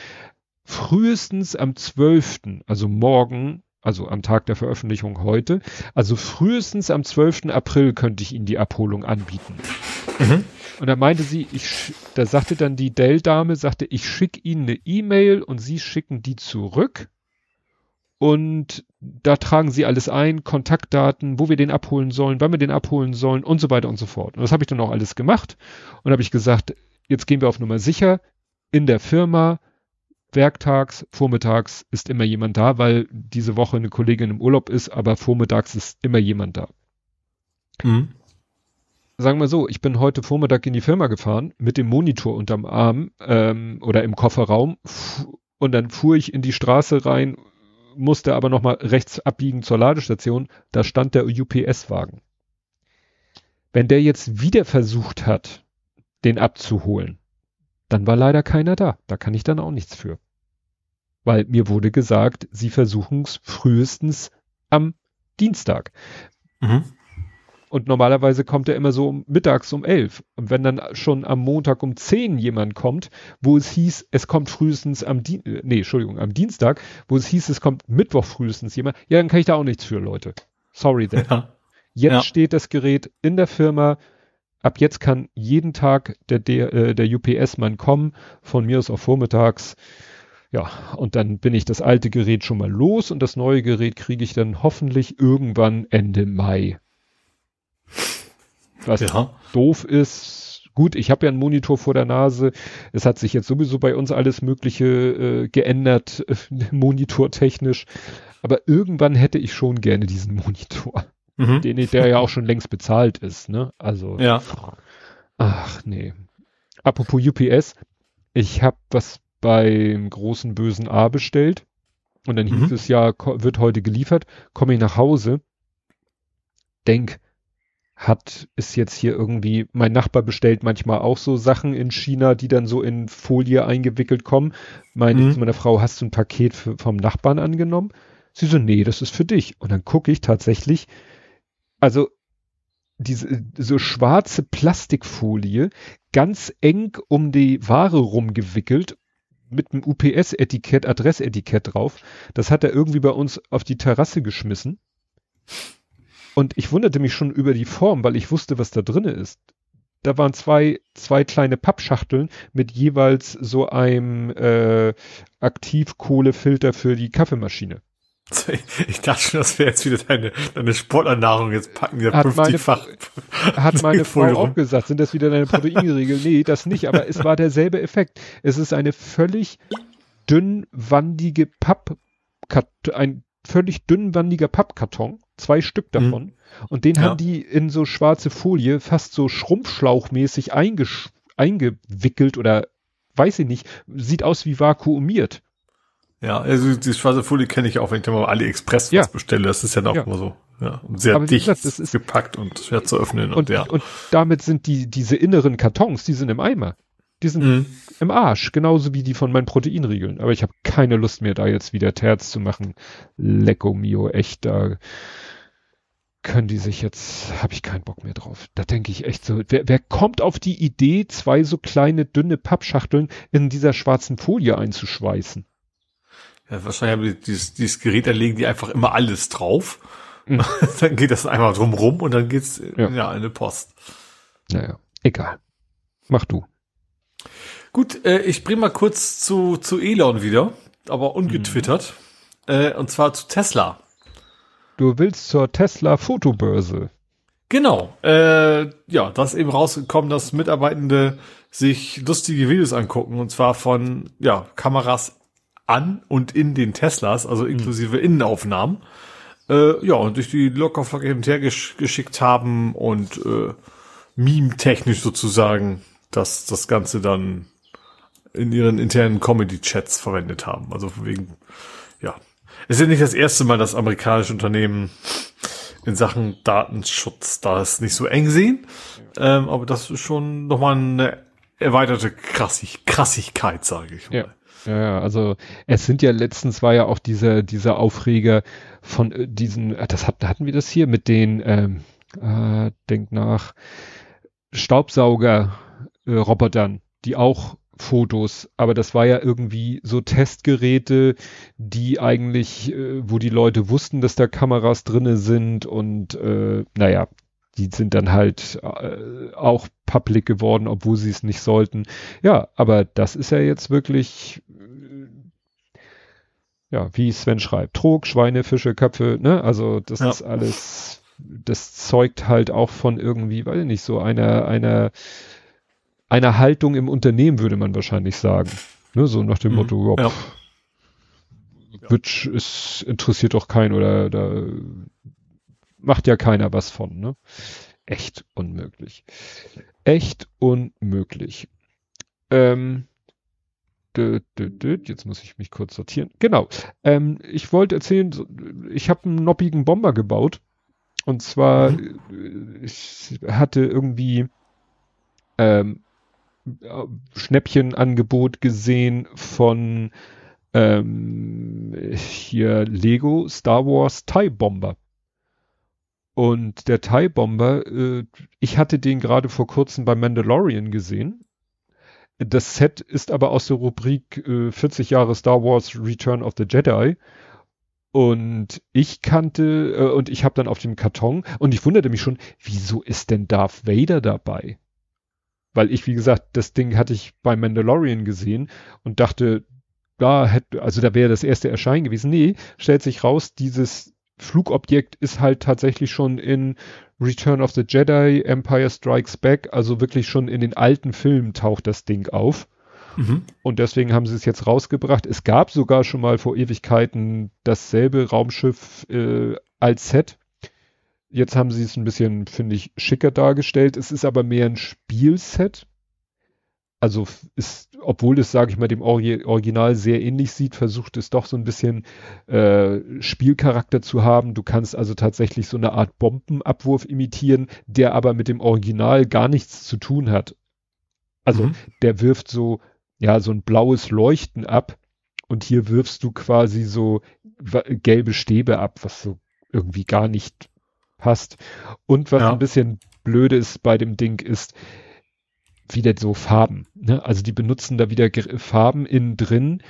frühestens am 12., also morgen, also am Tag der Veröffentlichung heute, also frühestens am 12. April könnte ich Ihnen die Abholung anbieten. Mhm. Und da meinte sie, ich, da sagte dann die Dell-Dame, sagte, ich schicke Ihnen eine E-Mail und Sie schicken die zurück. Und da tragen Sie alles ein, Kontaktdaten, wo wir den abholen sollen, wann wir den abholen sollen und so weiter und so fort. Und das habe ich dann auch alles gemacht. Und habe ich gesagt, jetzt gehen wir auf Nummer sicher. In der Firma, werktags, vormittags ist immer jemand da, weil diese Woche eine Kollegin im Urlaub ist, aber vormittags ist immer jemand da Mhm. Sagen wir so, ich bin heute Vormittag in die Firma gefahren mit dem Monitor unterm Arm ähm, oder im Kofferraum und dann fuhr ich in die Straße rein, musste aber nochmal rechts abbiegen zur Ladestation, da stand der UPS-Wagen. Wenn der jetzt wieder versucht hat, den abzuholen, dann war leider keiner da. Da kann ich dann auch nichts für. Weil mir wurde gesagt, sie versuchen es frühestens am Dienstag. Mhm. Und normalerweise kommt er immer so um, mittags um elf. Und wenn dann schon am Montag um zehn jemand kommt, wo es hieß, es kommt frühestens am Di äh, nee, Entschuldigung, am Dienstag, wo es hieß, es kommt Mittwoch frühestens jemand, ja, dann kann ich da auch nichts für, Leute. Sorry then. Ja. Jetzt Ja. steht das Gerät in der Firma. Ab jetzt kann jeden Tag der, der, äh, der UPS-Mann kommen, von mir aus auch vormittags. Ja, und dann bin ich das alte Gerät schon mal los und das neue Gerät kriege ich dann hoffentlich irgendwann Ende Mai. Was Ja. doof ist. Gut, ich habe ja einen Monitor vor der Nase. Es hat sich jetzt sowieso bei uns alles Mögliche äh, geändert, äh, monitortechnisch. Aber irgendwann hätte ich schon gerne diesen Monitor, Mhm. den der ja auch schon längst bezahlt ist. Ne? Also, Ja. ach nee. Apropos UPS, ich habe was beim großen bösen A bestellt und dann hieß Mhm. es ja, wird heute geliefert. Komme ich nach Hause, denk, hat ist jetzt hier irgendwie, mein Nachbar bestellt manchmal auch so Sachen in China, die dann so in Folie eingewickelt kommen. Meine Mhm. zu meiner Frau, hast du ein Paket für, vom Nachbarn angenommen? Sie so, nee, das ist für dich. Und dann gucke ich tatsächlich, also diese so schwarze Plastikfolie, ganz eng um die Ware rumgewickelt, mit einem UPS-Etikett, Adressetikett drauf. Das hat er irgendwie bei uns auf die Terrasse geschmissen. Und ich wunderte mich schon über die Form, weil ich wusste, was da drinne ist. Da waren zwei, zwei kleine Pappschachteln mit jeweils so einem äh, Aktivkohlefilter für die Kaffeemaschine. Ich dachte schon, das wäre jetzt wieder deine, deine Sportlernahrung. Jetzt packen wir Hat meine- 50-fach. Hat meine Frau auch gesagt, sind das wieder deine Proteinriegel? Nee, das nicht, aber es war derselbe Effekt. Es ist eine völlig dünnwandige Papp, ein völlig dünnwandiger Pappkarton, zwei Stück davon. Und den Ja. haben die in so schwarze Folie, fast so schrumpfschlauchmäßig eingewickelt oder weiß ich nicht, sieht aus wie vakuumiert. Ja, also die schwarze Folie kenne ich auch, wenn ich dann mal AliExpress Ja. was bestelle. Das ist ja auch Ja. immer so. Ja, und sehr Aber dicht gesagt, das ist- gepackt und schwer zu öffnen. Und, Und, ja. und damit sind die, diese inneren Kartons, die sind im Eimer. Die sind Mhm. im Arsch, genauso wie die von meinen Proteinriegeln. Aber ich habe keine Lust mehr, da jetzt wieder Terz zu machen. Lecco mio, echt, da können die sich jetzt, habe ich keinen Bock mehr drauf. Da denke ich echt so, wer, wer kommt auf die Idee, zwei so kleine, dünne Pappschachteln in dieser schwarzen Folie einzuschweißen? Ja, wahrscheinlich haben die dieses, dieses Gerät, da legen die einfach immer alles drauf. Mhm. dann geht das einmal drum rum und dann geht's Ja. ja. in eine Post. Naja, egal. Mach du. Gut, äh, ich bring mal kurz zu, zu Elon wieder, aber ungetwittert. Äh, und zwar zu Tesla. Du willst zur Tesla Fotobörse. Genau. Äh, ja, das ist eben rausgekommen, dass Mitarbeitende sich lustige Videos angucken und zwar von ja, Kameras an und in den Teslas, also inklusive mhm. Innenaufnahmen. Äh, ja, und durch die Lockerflock hin und her gesch geschickt haben und äh, meme-technisch sozusagen das, das Ganze dann in ihren internen Comedy-Chats verwendet haben. Also wegen, ja. Es ist ja nicht das erste Mal, dass amerikanische Unternehmen in Sachen Datenschutz da es nicht so eng sehen. Ähm, aber das ist schon nochmal eine erweiterte Krassig Krassigkeit, sage ich mal. Ja. Ja, also es sind ja letztens war ja auch dieser dieser Aufreger von äh, diesen, äh, das hat, hatten wir das hier mit den, ähm, äh, denk nach Staubsauger-Robotern, äh, die auch Fotos, aber das war ja irgendwie so Testgeräte, die eigentlich, äh, wo die Leute wussten, dass da Kameras drinne sind und äh, naja, die sind dann halt äh, auch public geworden, obwohl sie es nicht sollten. Ja, aber das ist ja jetzt wirklich, äh, ja, wie Sven schreibt, Trog, Schweine, Fische, Köpfe, ne? Also das ja. ist alles, das zeugt halt auch von irgendwie, weiß ich nicht, so einer, einer, einer Haltung im Unternehmen, würde man wahrscheinlich sagen. Ne? So nach dem mhm. Motto, ja, ja. Witch ist, interessiert doch keinen oder da macht ja keiner was von, ne? Echt unmöglich. Echt unmöglich. Ähm, jetzt muss ich mich kurz sortieren. Genau. Ähm, ich wollte erzählen, ich habe einen noppigen Bomber gebaut. Und zwar, mhm. ich hatte irgendwie ähm, Schnäppchenangebot gesehen von ähm, hier Lego Star Wars TIE Bomber. Und der TIE Bomber, äh, ich hatte den gerade vor kurzem bei Mandalorian gesehen. Das Set ist aber aus der Rubrik äh, 40 Jahre Star Wars Return of the Jedi. Und ich kannte, äh, und ich habe dann auf dem Karton, und ich wunderte mich schon, wieso ist denn Darth Vader dabei? Weil ich, wie gesagt, das Ding hatte ich bei Mandalorian gesehen und dachte, da hätte, also da wäre das erste Erscheinen gewesen. Nee, stellt sich raus, dieses Flugobjekt ist halt tatsächlich schon in Return of the Jedi, Empire Strikes Back, also wirklich schon in den alten Filmen taucht das Ding auf. Mhm. Und deswegen haben sie es jetzt rausgebracht. Es gab sogar schon mal vor Ewigkeiten dasselbe Raumschiff äh, als Set. Jetzt haben sie es ein bisschen, finde ich, schicker dargestellt. Es ist aber mehr ein Spielset also ist, obwohl es, sage ich mal, dem Original sehr ähnlich sieht, versucht es doch so ein bisschen äh, Spielcharakter zu haben. Du kannst also tatsächlich so eine Art Bombenabwurf imitieren, der aber mit dem Original gar nichts zu tun hat. Also mhm. der wirft so, ja, so ein blaues Leuchten ab und hier wirfst du quasi so gelbe Stäbe ab, was so irgendwie gar nicht passt. Und was ja. ein bisschen blöde ist bei dem Ding ist, wieder so Farben. Ne? Also die benutzen da wieder Farben innen drin,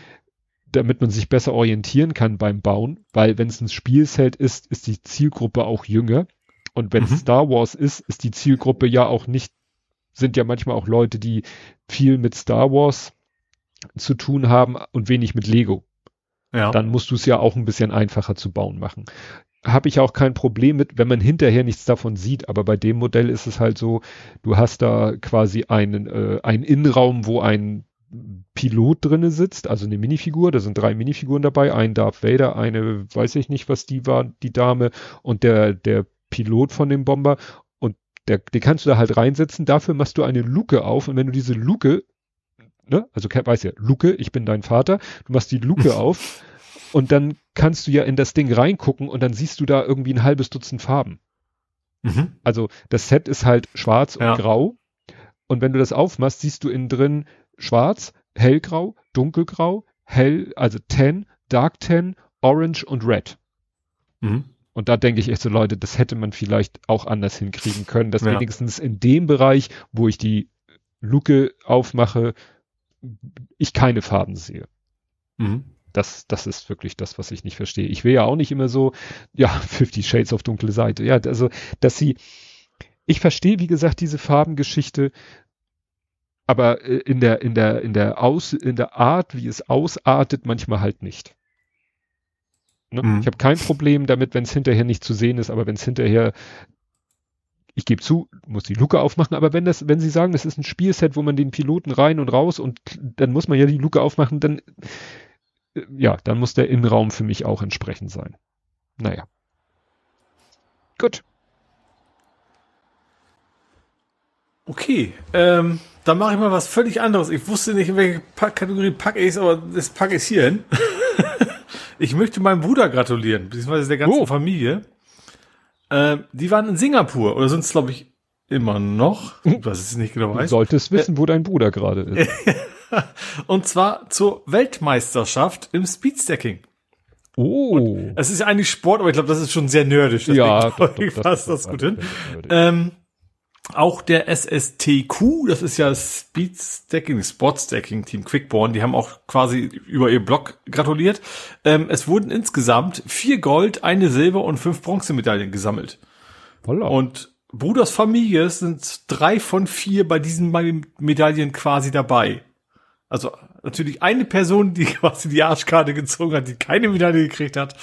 damit man sich besser orientieren kann beim Bauen, weil wenn es ein Spielfeld ist, ist die Zielgruppe auch jünger. Und wenn mhm. Star Wars ist, ist die Zielgruppe ja auch nicht, sind ja manchmal auch Leute, die viel mit Star Wars zu tun haben und wenig mit Lego. Ja. Dann musst du es ja auch ein bisschen einfacher zu bauen machen habe ich auch kein Problem mit, wenn man hinterher nichts davon sieht. Aber bei dem Modell ist es halt so, du hast da quasi einen, äh, einen Innenraum, wo ein Pilot drinne sitzt, also eine Minifigur, da sind drei Minifiguren dabei, ein Darth Vader, eine, weiß ich nicht, was die war, die Dame und der, der Pilot von dem Bomber. Und der, den kannst du da halt reinsetzen, dafür machst du eine Luke auf. Und wenn du diese Luke, ne, also weiß ja, Luke, ich bin dein Vater, du machst die Luke auf und dann kannst du ja in das Ding reingucken und dann siehst du da irgendwie ein halbes Dutzend Farben. Mhm. Also das Set ist halt schwarz ja. und grau. Und wenn du das aufmachst, siehst du innen drin schwarz, hellgrau, dunkelgrau, hell, also tan, dark tan, orange und red. Mhm. Und da denke ich echt so, Leute, das hätte man vielleicht auch anders hinkriegen können, dass ja. wenigstens in dem Bereich, wo ich die Luke aufmache, ich keine Farben sehe. Mhm. Das, das ist wirklich das, was ich nicht verstehe. Ich will ja auch nicht immer so, ja, 50 Shades auf dunkle Seite. Ja, also, dass sie, ich verstehe, wie gesagt, diese Farbengeschichte, aber äh, in der, in der, in der Aus, in der Art, wie es ausartet, manchmal halt nicht. Ne? Mhm. Ich habe kein Problem damit, wenn es hinterher nicht zu sehen ist, aber wenn es hinterher ich gebe zu, muss die Luke aufmachen, aber wenn das, wenn Sie sagen, das ist ein Spielset, wo man den Piloten rein und raus und dann muss man ja die Luke aufmachen, dann ja, dann muss der Innenraum für mich auch entsprechend sein. Naja. Gut. Okay, ähm, dann mache ich mal was völlig anderes. Ich wusste nicht, in welche Kategorie packe ich es, aber das packe ich hier hin. ich möchte meinem Bruder gratulieren, beziehungsweise der ganzen oh. Familie. Äh, die waren in Singapur oder sind es, glaube ich, immer noch. Was ich nicht genau weiß. Du solltest wissen, äh, wo dein Bruder gerade ist. Und zwar zur Weltmeisterschaft im Speedstacking. Oh. Und es ist ja eigentlich Sport, aber ich glaube, das ist schon sehr nerdisch. Ja, doch, doch, das passt das, gut hin. Ähm, auch der SSTQ, das ist ja Speed Stacking, Sport Stacking Team Quickborn, die haben auch quasi über ihr Blog gratuliert. Ähm, es wurden insgesamt vier Gold, eine Silber und fünf Bronzemedaillen gesammelt. Voller. Und Bruders Familie sind drei von vier bei diesen Medaillen quasi dabei. Also natürlich eine Person, die quasi die Arschkarte gezogen hat, die keine Medaille gekriegt hat.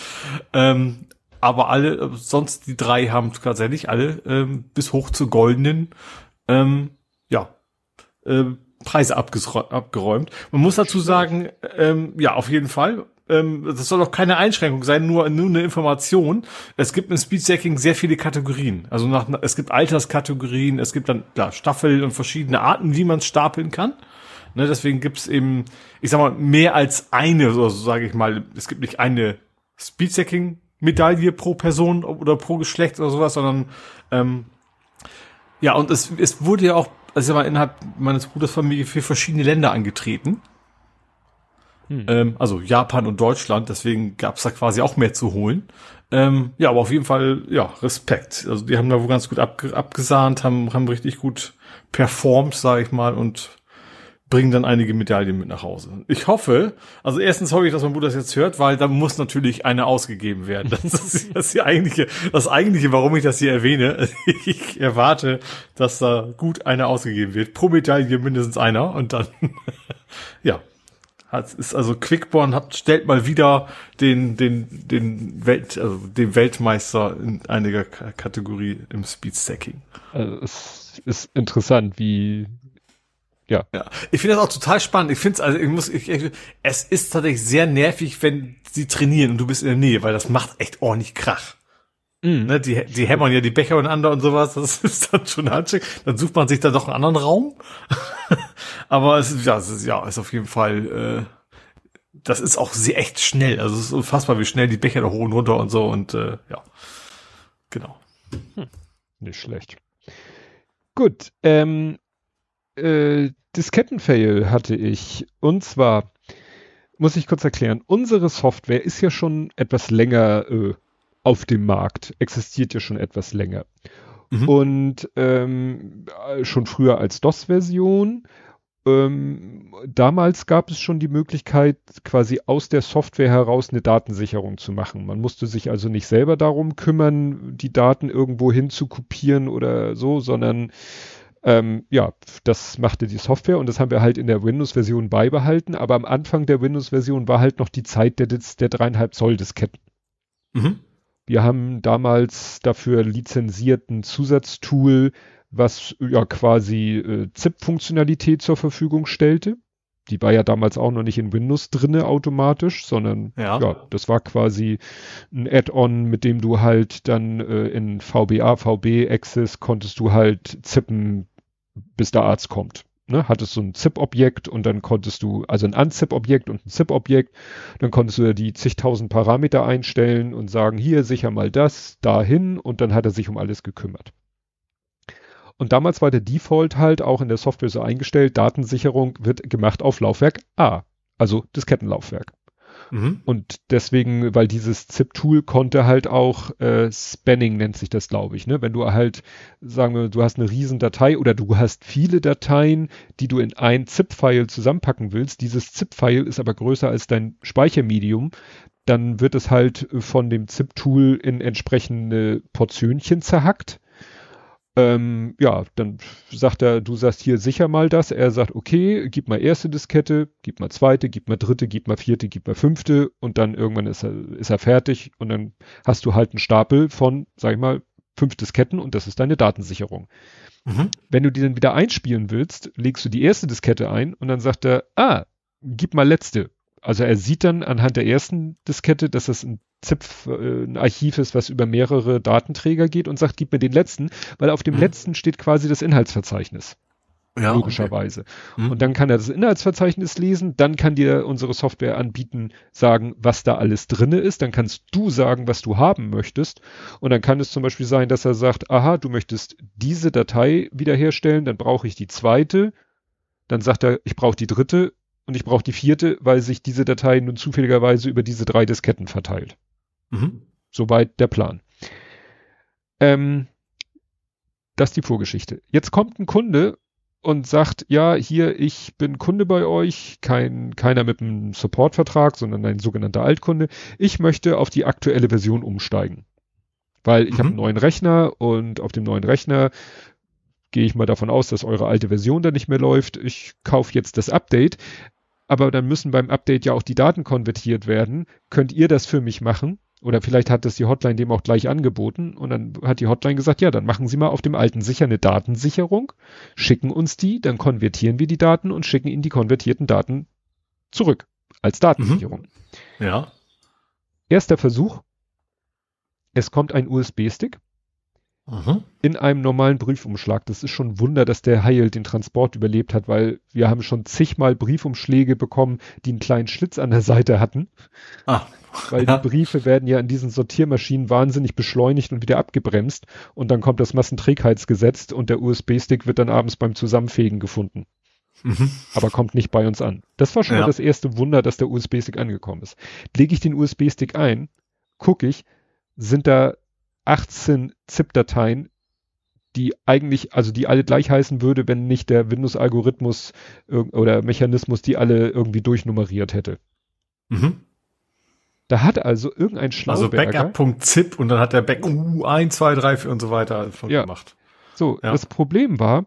Ähm, aber alle, sonst die drei haben tatsächlich alle ähm, bis hoch zu goldenen, ähm, ja, äh, Preise abgeräumt. Man muss dazu sagen, ähm, ja, auf jeden Fall. Ähm, das soll auch keine Einschränkung sein, nur, nur eine Information. Es gibt im Speedstacking sehr viele Kategorien. Also nach, es gibt Alterskategorien, es gibt dann klar, Staffel und verschiedene Arten, wie man stapeln kann. Ne, deswegen gibt's eben, ich sag mal, mehr als eine, so sage ich mal, es gibt nicht eine Speedstacking Medaille pro Person oder pro Geschlecht oder sowas, sondern ähm, ja, und es, es wurde ja auch, also war innerhalb meines Bruders Familie für verschiedene Länder angetreten. Hm. Ähm, also Japan und Deutschland, deswegen gab's da quasi auch mehr zu holen. Ähm, ja, aber auf jeden Fall, ja, Respekt. Also die haben da wohl ganz gut abge abgesahnt, haben, haben richtig gut performt, sage ich mal, und bringen dann einige Medaillen mit nach Hause. Ich hoffe, also erstens hoffe ich, dass mein Bruder das jetzt hört, weil da muss natürlich eine ausgegeben werden. Das ist das, die eigentliche, das eigentliche, warum ich das hier erwähne. Ich erwarte, dass da gut eine ausgegeben wird. Pro Medaille mindestens einer und dann, ja. Hat, ist also Quickborn hat, stellt mal wieder den, den, den Welt, also den Weltmeister in einiger Kategorie im Speedstacking. Also es ist interessant, wie, ja. ja. Ich finde das auch total spannend. Ich finde es, also ich muss, ich, ich, es ist tatsächlich sehr nervig, wenn sie trainieren und du bist in der Nähe, weil das macht echt ordentlich Krach. Mm. Ne, die, die hämmern ja die Becher und und sowas, das ist dann schon anstrengend. Dann sucht man sich da doch einen anderen Raum. Aber es ist, ja, es ist, ja, ist auf jeden Fall, äh, das ist auch sehr echt schnell. Also es ist unfassbar, wie schnell die Becher da hoch und runter und so und äh, ja. Genau. Hm. Nicht schlecht. Gut, ähm, äh, Diskettenfail hatte ich. Und zwar, muss ich kurz erklären, unsere Software ist ja schon etwas länger äh, auf dem Markt, existiert ja schon etwas länger. Mhm. Und ähm, schon früher als DOS-Version. Ähm, damals gab es schon die Möglichkeit, quasi aus der Software heraus eine Datensicherung zu machen. Man musste sich also nicht selber darum kümmern, die Daten irgendwo hin zu kopieren oder so, sondern ähm, ja, das machte die Software und das haben wir halt in der Windows-Version beibehalten, aber am Anfang der Windows-Version war halt noch die Zeit der, der dreieinhalb Zoll Disketten. Mhm. Wir haben damals dafür lizenzierten Zusatztool, was ja quasi äh, ZIP-Funktionalität zur Verfügung stellte. Die war ja damals auch noch nicht in Windows drinne automatisch, sondern ja, ja das war quasi ein Add-on, mit dem du halt dann äh, in VBA, VB, Access konntest du halt zippen, bis der Arzt kommt. Ne, hattest du ein ZIP-Objekt und dann konntest du, also ein Unzip-Objekt und ein ZIP-Objekt, dann konntest du ja die zigtausend Parameter einstellen und sagen, hier sicher mal das, dahin und dann hat er sich um alles gekümmert. Und damals war der Default halt auch in der Software so eingestellt, Datensicherung wird gemacht auf Laufwerk A, also Diskettenlaufwerk. Mhm. Und deswegen, weil dieses ZIP-Tool konnte halt auch äh, Spanning nennt sich das, glaube ich. Ne? Wenn du halt, sagen wir, du hast eine riesen Datei oder du hast viele Dateien, die du in ein ZIP-File zusammenpacken willst. Dieses ZIP-File ist aber größer als dein Speichermedium. Dann wird es halt von dem ZIP-Tool in entsprechende Portionchen zerhackt ähm, ja, dann sagt er, du sagst hier sicher mal das. Er sagt, okay, gib mal erste Diskette, gib mal zweite, gib mal dritte, gib mal vierte, gib mal fünfte und dann irgendwann ist er, ist er fertig und dann hast du halt einen Stapel von, sag ich mal, fünf Disketten und das ist deine Datensicherung. Mhm. Wenn du die dann wieder einspielen willst, legst du die erste Diskette ein und dann sagt er, ah, gib mal letzte. Also er sieht dann anhand der ersten Diskette, dass das ein ZIP, äh, ein Archiv ist, was über mehrere Datenträger geht und sagt, gib mir den letzten, weil auf dem mhm. letzten steht quasi das Inhaltsverzeichnis. Ja, logischerweise. Okay. Mhm. Und dann kann er das Inhaltsverzeichnis lesen, dann kann dir unsere Software anbieten, sagen, was da alles drinne ist, dann kannst du sagen, was du haben möchtest und dann kann es zum Beispiel sein, dass er sagt, aha, du möchtest diese Datei wiederherstellen, dann brauche ich die zweite, dann sagt er, ich brauche die dritte und ich brauche die vierte, weil sich diese Datei nun zufälligerweise über diese drei Disketten verteilt. Mhm. Soweit der Plan. Ähm, das ist die Vorgeschichte. Jetzt kommt ein Kunde und sagt, ja, hier, ich bin Kunde bei euch, kein, keiner mit einem Supportvertrag, sondern ein sogenannter Altkunde. Ich möchte auf die aktuelle Version umsteigen. Weil ich mhm. habe einen neuen Rechner und auf dem neuen Rechner gehe ich mal davon aus, dass eure alte Version da nicht mehr läuft. Ich kaufe jetzt das Update. Aber dann müssen beim Update ja auch die Daten konvertiert werden. Könnt ihr das für mich machen? Oder vielleicht hat das die Hotline dem auch gleich angeboten und dann hat die Hotline gesagt, ja, dann machen Sie mal auf dem alten sicher eine Datensicherung, schicken uns die, dann konvertieren wir die Daten und schicken Ihnen die konvertierten Daten zurück als Datensicherung. Mhm. Ja. Erster Versuch. Es kommt ein USB-Stick mhm. in einem normalen Briefumschlag. Das ist schon ein Wunder, dass der Heil den Transport überlebt hat, weil wir haben schon zigmal Briefumschläge bekommen, die einen kleinen Schlitz an der Seite hatten. Ah. Weil ja. die Briefe werden ja in diesen Sortiermaschinen wahnsinnig beschleunigt und wieder abgebremst und dann kommt das Massenträgheitsgesetz und der USB-Stick wird dann abends beim Zusammenfegen gefunden. Mhm. Aber kommt nicht bei uns an. Das war schon ja. mal das erste Wunder, dass der USB-Stick angekommen ist. Lege ich den USB-Stick ein, gucke ich, sind da 18 ZIP-Dateien, die eigentlich, also die alle gleich heißen würde, wenn nicht der Windows-Algorithmus oder Mechanismus die alle irgendwie durchnummeriert hätte. Mhm. Da hat also irgendein Schlauberger... Also Backup.zip und dann hat der Back uh, 1, 2, 3, 4 und so weiter ja. gemacht. So, ja. das Problem war,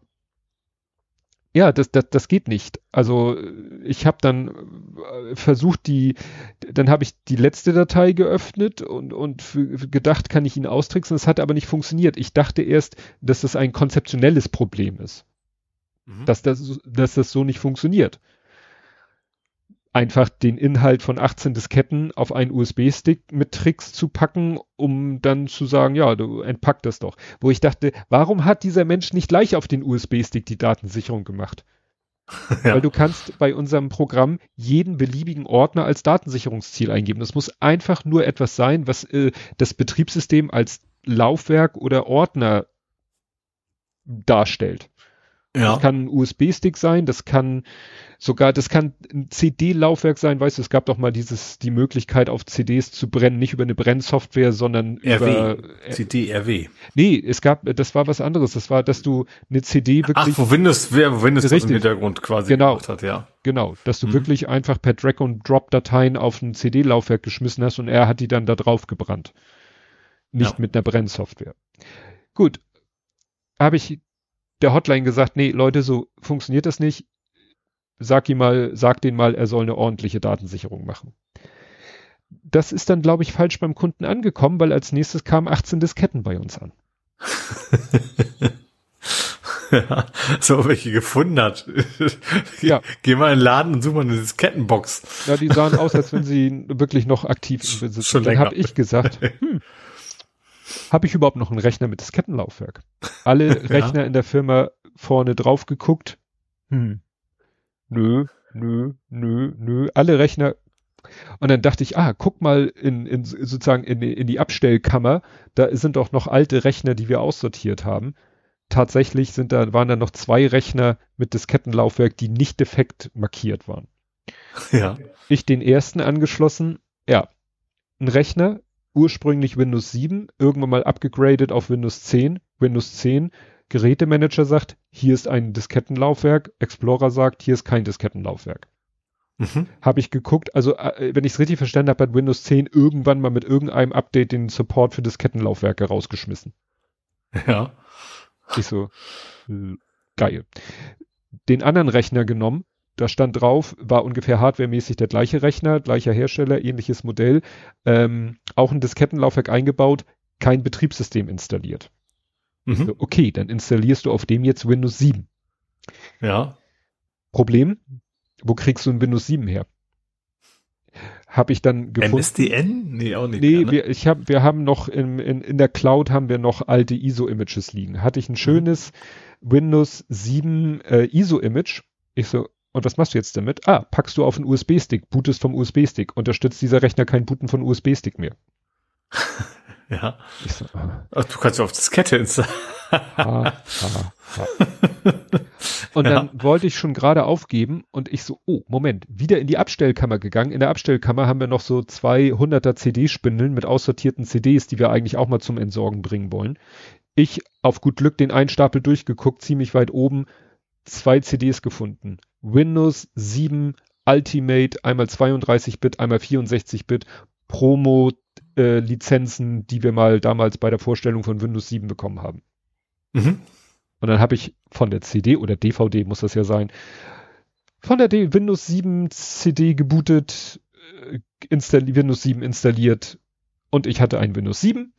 ja, das, das, das geht nicht. Also ich habe dann äh, versucht, die, dann habe ich die letzte Datei geöffnet und, und gedacht, kann ich ihn austricksen. Das hat aber nicht funktioniert. Ich dachte erst, dass das ein konzeptionelles Problem ist. Mhm. Dass, das, dass das so nicht funktioniert einfach den Inhalt von 18 Disketten auf einen USB-Stick mit Tricks zu packen, um dann zu sagen, ja, du entpack das doch. Wo ich dachte, warum hat dieser Mensch nicht gleich auf den USB-Stick die Datensicherung gemacht? Ja. Weil du kannst bei unserem Programm jeden beliebigen Ordner als Datensicherungsziel eingeben. Das muss einfach nur etwas sein, was äh, das Betriebssystem als Laufwerk oder Ordner darstellt. Ja. Das kann ein USB-Stick sein, das kann sogar, das kann ein CD-Laufwerk sein, weißt du, es gab doch mal dieses, die Möglichkeit auf CDs zu brennen, nicht über eine Brennsoftware, sondern RW. über CD, RW. Nee, es gab, das war was anderes, das war, dass du eine CD wirklich. Ach, wo Windows, wer Windows richtig, im Hintergrund quasi genau, gemacht hat, ja. Genau, dass du mhm. wirklich einfach per Drag und Drop Dateien auf ein CD-Laufwerk geschmissen hast und er hat die dann da drauf gebrannt. Nicht ja. mit einer Brennsoftware. Gut. Habe ich der Hotline gesagt, nee, Leute, so funktioniert das nicht. Sag ihm mal, sag denen mal, er soll eine ordentliche Datensicherung machen. Das ist dann, glaube ich, falsch beim Kunden angekommen, weil als nächstes kamen 18 Disketten bei uns an. ja, so welche gefunden hat. ja. Geh mal in den Laden und such mal eine Diskettenbox. Ja, die sahen aus, als wenn sie wirklich noch aktiv sind. Dann habe ich gesagt, hm, habe ich überhaupt noch einen Rechner mit Diskettenlaufwerk? Alle Rechner ja. in der Firma vorne drauf geguckt. Hm. Nö, nö, nö, nö. Alle Rechner. Und dann dachte ich, ah, guck mal in, in sozusagen in, in die Abstellkammer. Da sind doch noch alte Rechner, die wir aussortiert haben. Tatsächlich sind da, waren da noch zwei Rechner mit Diskettenlaufwerk, die nicht defekt markiert waren. Ja. Ich den ersten angeschlossen. Ja. Ein Rechner ursprünglich Windows 7, irgendwann mal abgegradet auf Windows 10, Windows 10, Gerätemanager sagt, hier ist ein Diskettenlaufwerk, Explorer sagt, hier ist kein Diskettenlaufwerk. Mhm. Habe ich geguckt, also äh, wenn ich es richtig verstanden habe, hat Windows 10 irgendwann mal mit irgendeinem Update den Support für Diskettenlaufwerke rausgeschmissen. Ja. Ich so, geil. Den anderen Rechner genommen, da stand drauf, war ungefähr hardwaremäßig der gleiche Rechner, gleicher Hersteller, ähnliches Modell, ähm, auch ein Diskettenlaufwerk eingebaut, kein Betriebssystem installiert. Mhm. So, okay, dann installierst du auf dem jetzt Windows 7. Ja. Problem, wo kriegst du ein Windows 7 her? Habe ich dann gefunden. MSDN? Nee, auch nicht. Nee, mehr, ne? wir, ich hab, wir haben noch in, in, in der Cloud haben wir noch alte ISO-Images liegen. Hatte ich ein schönes mhm. Windows 7 äh, ISO-Image. Ich so, und was machst du jetzt damit? Ah, packst du auf einen USB-Stick, bootest vom USB-Stick. Unterstützt dieser Rechner kein Booten von USB-Stick mehr. ja. So, ah. Ach, du kannst auf Diskette installieren. ha, ha. Und dann ja. wollte ich schon gerade aufgeben und ich so, oh, Moment, wieder in die Abstellkammer gegangen. In der Abstellkammer haben wir noch so zwei hunderter CD-Spindeln mit aussortierten CDs, die wir eigentlich auch mal zum Entsorgen bringen wollen. Ich auf gut Glück den einen Stapel durchgeguckt, ziemlich weit oben, zwei CDs gefunden. Windows 7 Ultimate, einmal 32-Bit, einmal 64-Bit, Promo äh, Lizenzen, die wir mal damals bei der Vorstellung von Windows 7 bekommen haben. Mhm. Und dann habe ich von der CD oder DVD muss das ja sein, von der D Windows 7 CD gebootet, äh, Windows 7 installiert und ich hatte ein Windows 7,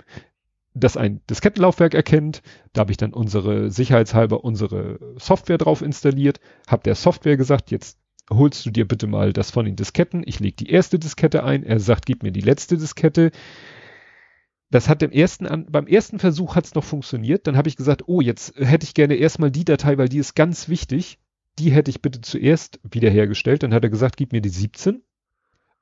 das ein Diskettenlaufwerk erkennt. Da habe ich dann unsere sicherheitshalber unsere Software drauf installiert, habe der Software gesagt, jetzt holst du dir bitte mal das von den Disketten. Ich lege die erste Diskette ein. Er sagt, gib mir die letzte Diskette. Das hat im ersten, beim ersten Versuch hat es noch funktioniert. Dann habe ich gesagt, oh, jetzt hätte ich gerne erstmal die Datei, weil die ist ganz wichtig. Die hätte ich bitte zuerst wiederhergestellt. Dann hat er gesagt, gib mir die 17,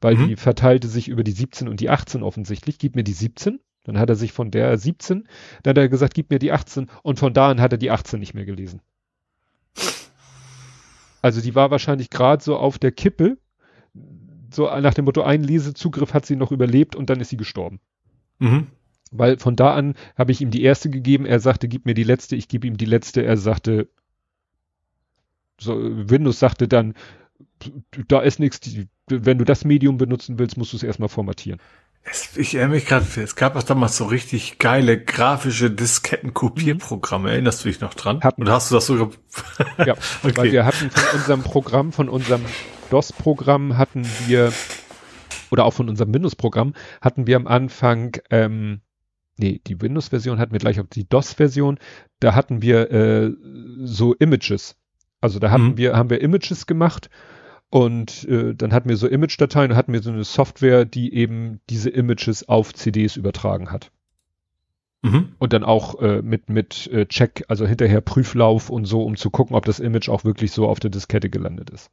weil mhm. die verteilte sich über die 17 und die 18 offensichtlich. Gib mir die 17. Dann hat er sich von der 17, dann hat er gesagt, gib mir die 18 und von da an hat er die 18 nicht mehr gelesen. Also die war wahrscheinlich gerade so auf der Kippe, so nach dem Motto, ein Lesezugriff hat sie noch überlebt und dann ist sie gestorben. Mhm. Weil von da an habe ich ihm die erste gegeben, er sagte, gib mir die letzte, ich gebe ihm die letzte, er sagte, so, Windows sagte dann, da ist nichts, wenn du das Medium benutzen willst, musst du es erstmal formatieren. Es, ich erinnere mich gerade, es gab auch damals so richtig geile grafische Diskettenkopierprogramme. Mhm. Erinnerst du dich noch dran? Hatten. Und hast du das sogar? ja, okay. weil wir hatten von unserem Programm, von unserem DOS-Programm hatten wir, oder auch von unserem Windows-Programm, hatten wir am Anfang, ähm, nee, die Windows-Version hatten wir gleich auf die DOS-Version, da hatten wir äh, so Images. Also da hatten mhm. wir, haben wir Images gemacht und äh, dann hatten wir so Image-Dateien und hatten wir so eine Software, die eben diese Images auf CDs übertragen hat. Mhm. Und dann auch äh, mit, mit äh, Check, also hinterher Prüflauf und so, um zu gucken, ob das Image auch wirklich so auf der Diskette gelandet ist.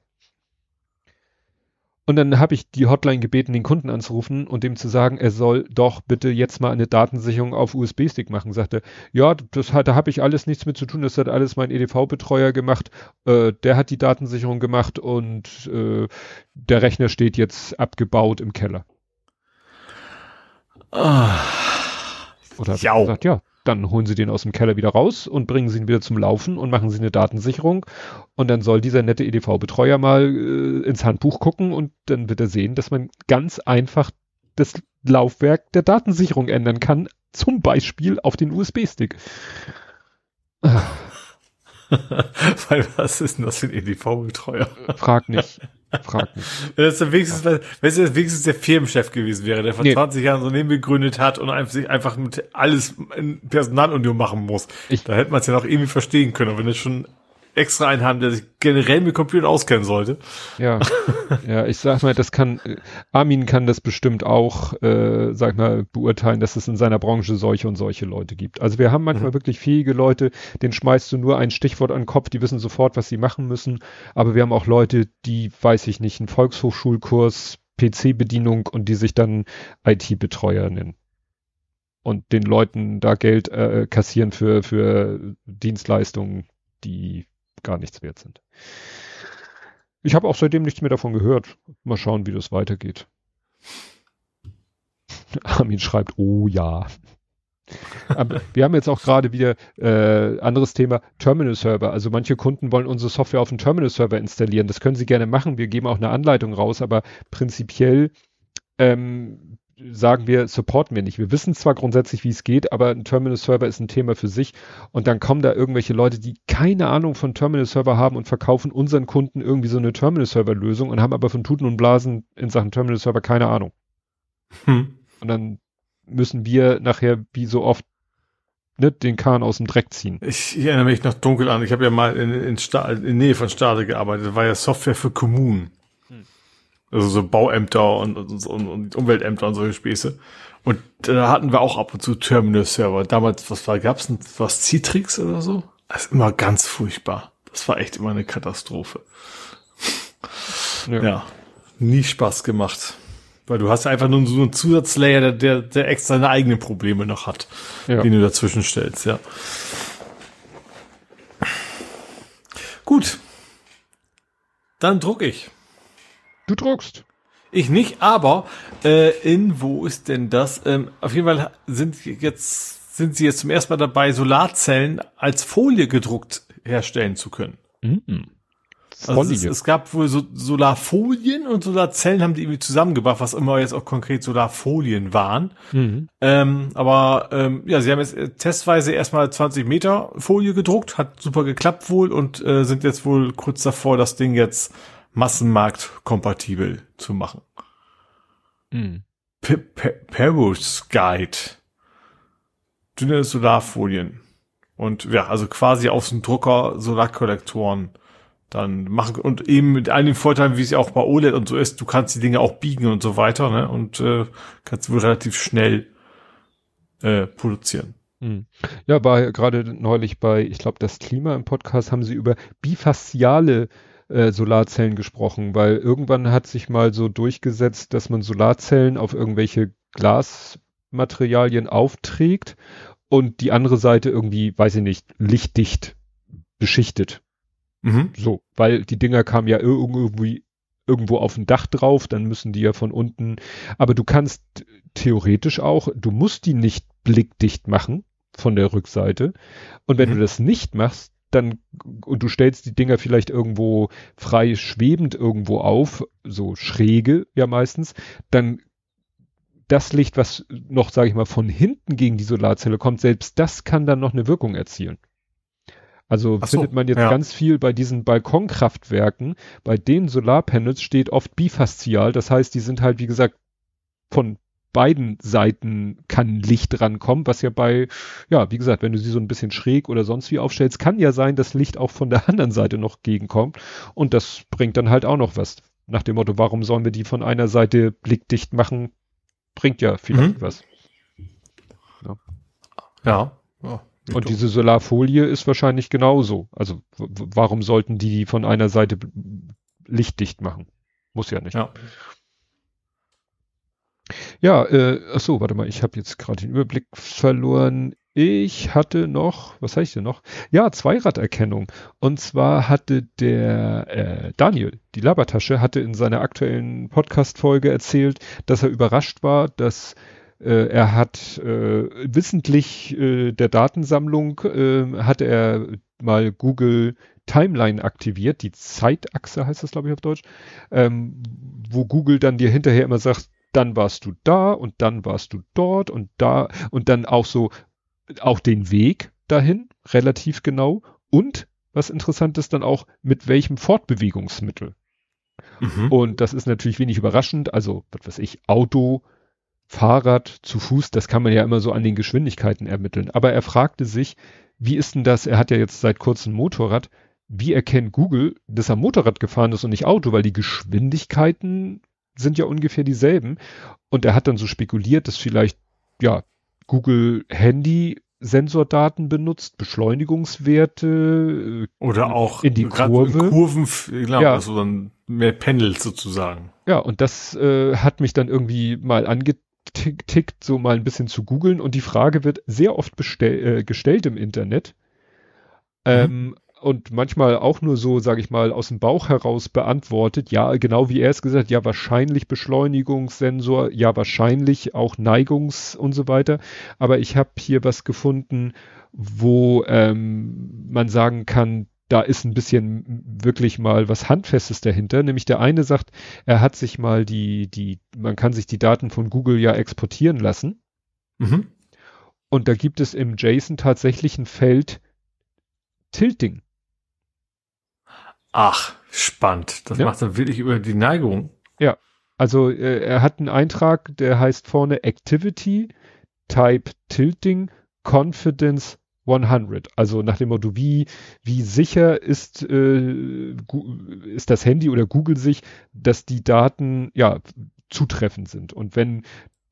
Und dann habe ich die Hotline gebeten, den Kunden anzurufen und dem zu sagen, er soll doch bitte jetzt mal eine Datensicherung auf USB-Stick machen. Sagte, ja, das hat, da habe ich alles nichts mit zu tun, das hat alles mein EDV-Betreuer gemacht. Äh, der hat die Datensicherung gemacht und äh, der Rechner steht jetzt abgebaut im Keller. Ah. Oder ja. gesagt, ja, dann holen sie den aus dem Keller wieder raus und bringen sie ihn wieder zum Laufen und machen sie eine Datensicherung. Und dann soll dieser nette EDV-Betreuer mal äh, ins Handbuch gucken und dann wird er sehen, dass man ganz einfach das Laufwerk der Datensicherung ändern kann, zum Beispiel auf den USB-Stick. Weil was ist denn das für ein EDV-Betreuer? Frag nicht. Frag mich. Wenn es wenigstens, wenn es wenigstens der Firmenchef gewesen wäre, der vor nee. 20 Jahren so Unternehmen gegründet hat und sich einfach mit alles in Personalunion machen muss. Ich, da hätte man es ja noch irgendwie verstehen können. Und wenn es schon extra einen haben, der sich generell mit Computern auskennen sollte. Ja, ja, ich sag mal, das kann, Armin kann das bestimmt auch, äh, sag mal, beurteilen, dass es in seiner Branche solche und solche Leute gibt. Also wir haben manchmal mhm. wirklich fähige Leute, denen schmeißt du nur ein Stichwort an den Kopf, die wissen sofort, was sie machen müssen. Aber wir haben auch Leute, die, weiß ich nicht, einen Volkshochschulkurs, PC-Bedienung und die sich dann IT-Betreuer nennen und den Leuten da Geld äh, kassieren für, für Dienstleistungen, die gar nichts wert sind. Ich habe auch seitdem nichts mehr davon gehört. Mal schauen, wie das weitergeht. Armin schreibt, oh ja. Aber wir haben jetzt auch gerade wieder äh, anderes Thema Terminal Server. Also manche Kunden wollen unsere Software auf dem Terminal Server installieren. Das können sie gerne machen. Wir geben auch eine Anleitung raus, aber prinzipiell ähm, sagen wir, supporten wir nicht. Wir wissen zwar grundsätzlich, wie es geht, aber ein Terminal-Server ist ein Thema für sich. Und dann kommen da irgendwelche Leute, die keine Ahnung von Terminal-Server haben und verkaufen unseren Kunden irgendwie so eine Terminal-Server-Lösung und haben aber von Tuten und Blasen in Sachen Terminal-Server keine Ahnung. Hm. Und dann müssen wir nachher, wie so oft, ne, den Kahn aus dem Dreck ziehen. Ich, ich erinnere mich noch dunkel an. Ich habe ja mal in, in, Sta in Nähe von Stade gearbeitet. Das war ja Software für Kommunen. Also so Bauämter und, und, und, und Umweltämter und solche Späße. Und da hatten wir auch ab und zu Terminal-Server. Damals, was war, gab's denn was Citrix oder so? Das ist immer ganz furchtbar. Das war echt immer eine Katastrophe. Ja. ja. Nie Spaß gemacht. Weil du hast einfach nur so einen Zusatzlayer, der, der, der extra seine eigenen Probleme noch hat, ja. den du dazwischen stellst, ja. Gut. Dann druck ich. Du druckst. Ich nicht, aber äh, in wo ist denn das? Ähm, auf jeden Fall sind jetzt sind sie jetzt zum ersten Mal dabei, Solarzellen als Folie gedruckt herstellen zu können. Mhm. Also es, es, gab wohl so Solarfolien und Solarzellen haben die irgendwie zusammengebracht, was immer jetzt auch konkret Solarfolien waren. Mhm. Ähm, aber ähm, ja, sie haben jetzt testweise erstmal 20 Meter Folie gedruckt, hat super geklappt wohl und äh, sind jetzt wohl kurz davor, das Ding jetzt massenmarktkompatibel zu machen. Mhm. Perovskite. Dünne Solarfolien. Und ja, also quasi aus dem Drucker Solarkollektoren dann machen und eben mit einigen Vorteilen, wie es ja auch bei OLED und so ist, du kannst die Dinge auch biegen und so weiter, ne? Und äh, kannst wohl relativ schnell äh, produzieren. Hm. Ja, bei gerade neulich bei, ich glaube, das Klima im Podcast haben sie über bifasziale äh, Solarzellen gesprochen, weil irgendwann hat sich mal so durchgesetzt, dass man Solarzellen auf irgendwelche Glasmaterialien aufträgt und die andere Seite irgendwie, weiß ich nicht, lichtdicht beschichtet. Mhm. So, weil die Dinger kamen ja irgendwie irgendwo auf dem Dach drauf, dann müssen die ja von unten, aber du kannst theoretisch auch, du musst die nicht blickdicht machen von der Rückseite. Und wenn mhm. du das nicht machst, dann, und du stellst die Dinger vielleicht irgendwo frei schwebend irgendwo auf, so schräge ja meistens, dann das Licht, was noch, sage ich mal, von hinten gegen die Solarzelle kommt, selbst das kann dann noch eine Wirkung erzielen. Also so, findet man jetzt ja. ganz viel bei diesen Balkonkraftwerken. Bei den Solarpanels steht oft bifaszial. Das heißt, die sind halt, wie gesagt, von beiden Seiten kann Licht rankommen, was ja bei, ja, wie gesagt, wenn du sie so ein bisschen schräg oder sonst wie aufstellst, kann ja sein, dass Licht auch von der anderen Seite noch gegenkommt. Und das bringt dann halt auch noch was. Nach dem Motto, warum sollen wir die von einer Seite blickdicht machen? Bringt ja vielleicht mhm. was. Ja. ja. ja. Und diese Solarfolie ist wahrscheinlich genauso. Also warum sollten die von einer Seite lichtdicht machen? Muss ja nicht. Ja. Ja, äh, ach so, warte mal, ich habe jetzt gerade den Überblick verloren. Ich hatte noch, was habe ich denn noch? Ja, Zweiraderkennung. Und zwar hatte der äh, Daniel, die Labertasche, hatte in seiner aktuellen Podcast-Folge erzählt, dass er überrascht war, dass äh, er hat äh, wissentlich äh, der Datensammlung äh, hatte er mal Google Timeline aktiviert, die Zeitachse heißt das, glaube ich, auf Deutsch, ähm, wo Google dann dir hinterher immer sagt, dann warst du da und dann warst du dort und da und dann auch so auch den Weg dahin relativ genau und was interessant ist dann auch mit welchem Fortbewegungsmittel. Mhm. Und das ist natürlich wenig überraschend, also was weiß ich, Auto, Fahrrad, zu Fuß, das kann man ja immer so an den Geschwindigkeiten ermitteln. Aber er fragte sich, wie ist denn das, er hat ja jetzt seit kurzem Motorrad, wie erkennt Google, dass er Motorrad gefahren ist und nicht Auto, weil die Geschwindigkeiten sind ja ungefähr dieselben. Und er hat dann so spekuliert, dass vielleicht, ja, Google Handy Sensordaten benutzt, Beschleunigungswerte äh, oder auch in die Kurve. Kurven, genau, ja. also dann mehr Pendels sozusagen. Ja, und das äh, hat mich dann irgendwie mal angetan tickt, so mal ein bisschen zu googeln und die Frage wird sehr oft äh, gestellt im Internet. Mhm. Und manchmal auch nur so, sage ich mal, aus dem Bauch heraus beantwortet. Ja, genau wie er es gesagt, ja, wahrscheinlich Beschleunigungssensor, ja, wahrscheinlich auch Neigungs und so weiter. Aber ich habe hier was gefunden, wo ähm, man sagen kann, da ist ein bisschen wirklich mal was Handfestes dahinter. Nämlich der eine sagt, er hat sich mal die, die, man kann sich die Daten von Google ja exportieren lassen. Mhm. Und da gibt es im JSON tatsächlich ein Feld Tilting. Ach, spannend. Das ja. macht er wirklich über die Neigung. Ja. Also äh, er hat einen Eintrag, der heißt vorne Activity Type Tilting Confidence 100. Also nach dem Motto, wie, wie sicher ist, äh, ist das Handy oder Google sich, dass die Daten ja zutreffend sind. Und wenn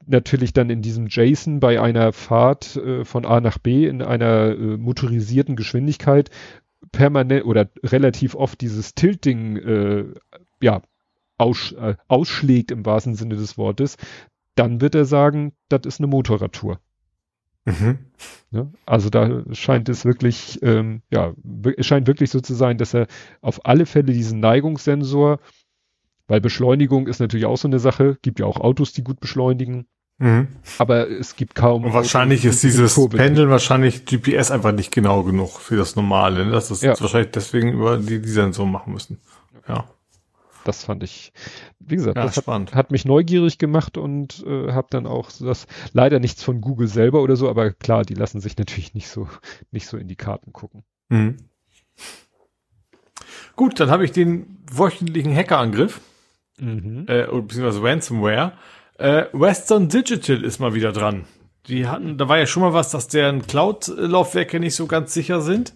natürlich dann in diesem JSON bei einer Fahrt äh, von A nach B in einer äh, motorisierten Geschwindigkeit permanent oder relativ oft dieses Tilting äh, ja aus, äh, ausschlägt im wahrsten Sinne des Wortes, dann wird er sagen, das ist eine Motorradtour. Mhm. Ja, also da scheint es wirklich, ähm, ja, es scheint wirklich so zu sein, dass er auf alle Fälle diesen Neigungssensor, weil Beschleunigung ist natürlich auch so eine Sache, gibt ja auch Autos, die gut beschleunigen. Mhm. Aber es gibt kaum. Und wahrscheinlich ist dieses Pendeln wahrscheinlich GPS einfach nicht genau genug für das Normale. Ne? Das ist ja. wahrscheinlich deswegen über die, die Sensoren machen müssen. Ja das fand ich, wie gesagt, ja, das hat, hat, mich neugierig gemacht und äh, habe dann auch das leider nichts von Google selber oder so, aber klar, die lassen sich natürlich nicht so nicht so in die Karten gucken. Mhm. Gut, dann habe ich den wöchentlichen Hackerangriff, mhm. äh, beziehungsweise Ransomware. Äh, Western Digital ist mal wieder dran. Die hatten, da war ja schon mal was, dass deren Cloud-Laufwerke nicht so ganz sicher sind.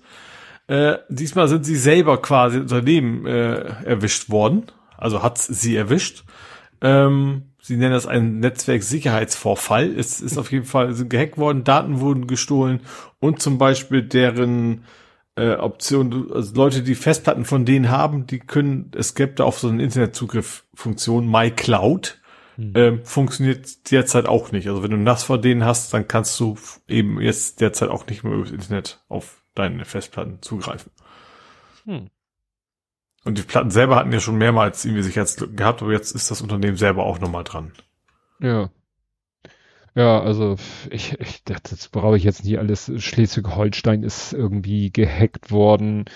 Äh, diesmal sind sie selber quasi Unternehmen äh, erwischt worden. Also hat sie erwischt. Ähm, sie nennen das einen Netzwerksicherheitsvorfall. Es ist auf jeden Fall sind gehackt worden, Daten wurden gestohlen und zum Beispiel deren äh, Option, also Leute, die Festplatten von denen haben, die können, es gibt da auf so eine Internetzugriff-Funktion MyCloud. Hm. Ähm, funktioniert derzeit auch nicht. Also wenn du NAS von denen hast, dann kannst du eben jetzt derzeit auch nicht mehr über das Internet auf deine Festplatten zugreifen. Hm. Und die Platten selber hatten ja schon mehrmals irgendwie Sicherheitslücken gehabt, aber jetzt ist das Unternehmen selber auch nochmal dran. Ja. Ja, also ich, ich dachte, das brauche ich jetzt nicht alles. Schleswig-Holstein ist irgendwie gehackt worden.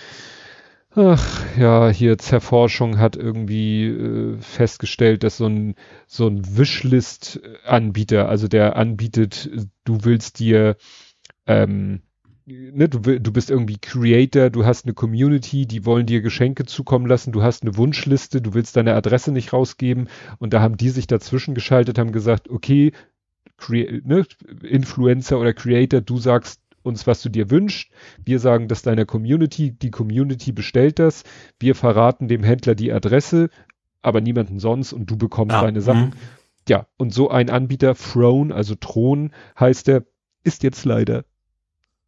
Ach ja, hier Zerforschung hat irgendwie äh, festgestellt, dass so ein so ein Wishlist-Anbieter, also der anbietet, du willst dir ähm, ne, du, du bist irgendwie Creator, du hast eine Community, die wollen dir Geschenke zukommen lassen, du hast eine Wunschliste, du willst deine Adresse nicht rausgeben. Und da haben die sich dazwischen geschaltet, haben gesagt, okay, ne, Influencer oder Creator, du sagst uns, was du dir wünschst, wir sagen das deiner Community, die Community bestellt das, wir verraten dem Händler die Adresse, aber niemanden sonst und du bekommst ah, deine Sachen. Mh. Ja, und so ein Anbieter, Throne, also Thron heißt er, ist jetzt leider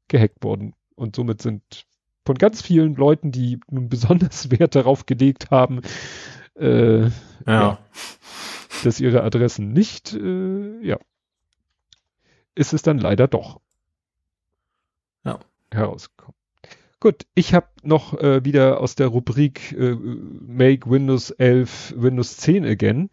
gehackt worden. Und somit sind von ganz vielen Leuten, die nun besonders Wert darauf gelegt haben, äh, ja. ja. dass ihre Adressen nicht, äh, ja, ist es dann leider doch ja. herausgekommen. Gut, ich habe noch äh, wieder aus der Rubrik äh, Make Windows 11 Windows 10 again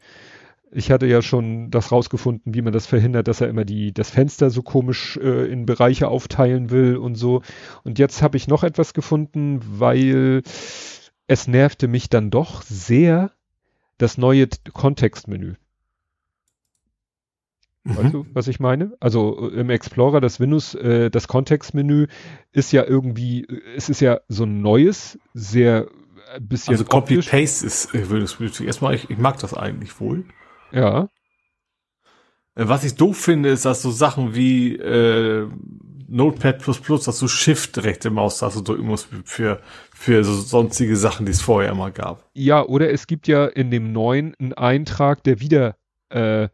ich hatte ja schon das rausgefunden, wie man das verhindert, dass er immer die, das Fenster so komisch äh, in Bereiche aufteilen will und so. Und jetzt habe ich noch etwas gefunden, weil es nervte mich dann doch sehr das neue Kontextmenü. Mhm. Weißt du, was ich meine? Also äh, im Explorer, das Windows, äh, das Kontextmenü ist ja irgendwie, äh, es ist ja so ein neues, sehr äh, bisschen. Also Copy-Paste ist, ich würde erstmal, ich, ich mag das eigentlich wohl. Ja. Äh, was ich doof finde, ist, dass so Sachen wie äh, Notepad dass du Shift rechte Maustaste drücken musst für, für so sonstige Sachen, die es vorher immer gab. Ja, oder es gibt ja in dem neuen einen Eintrag, der wieder äh,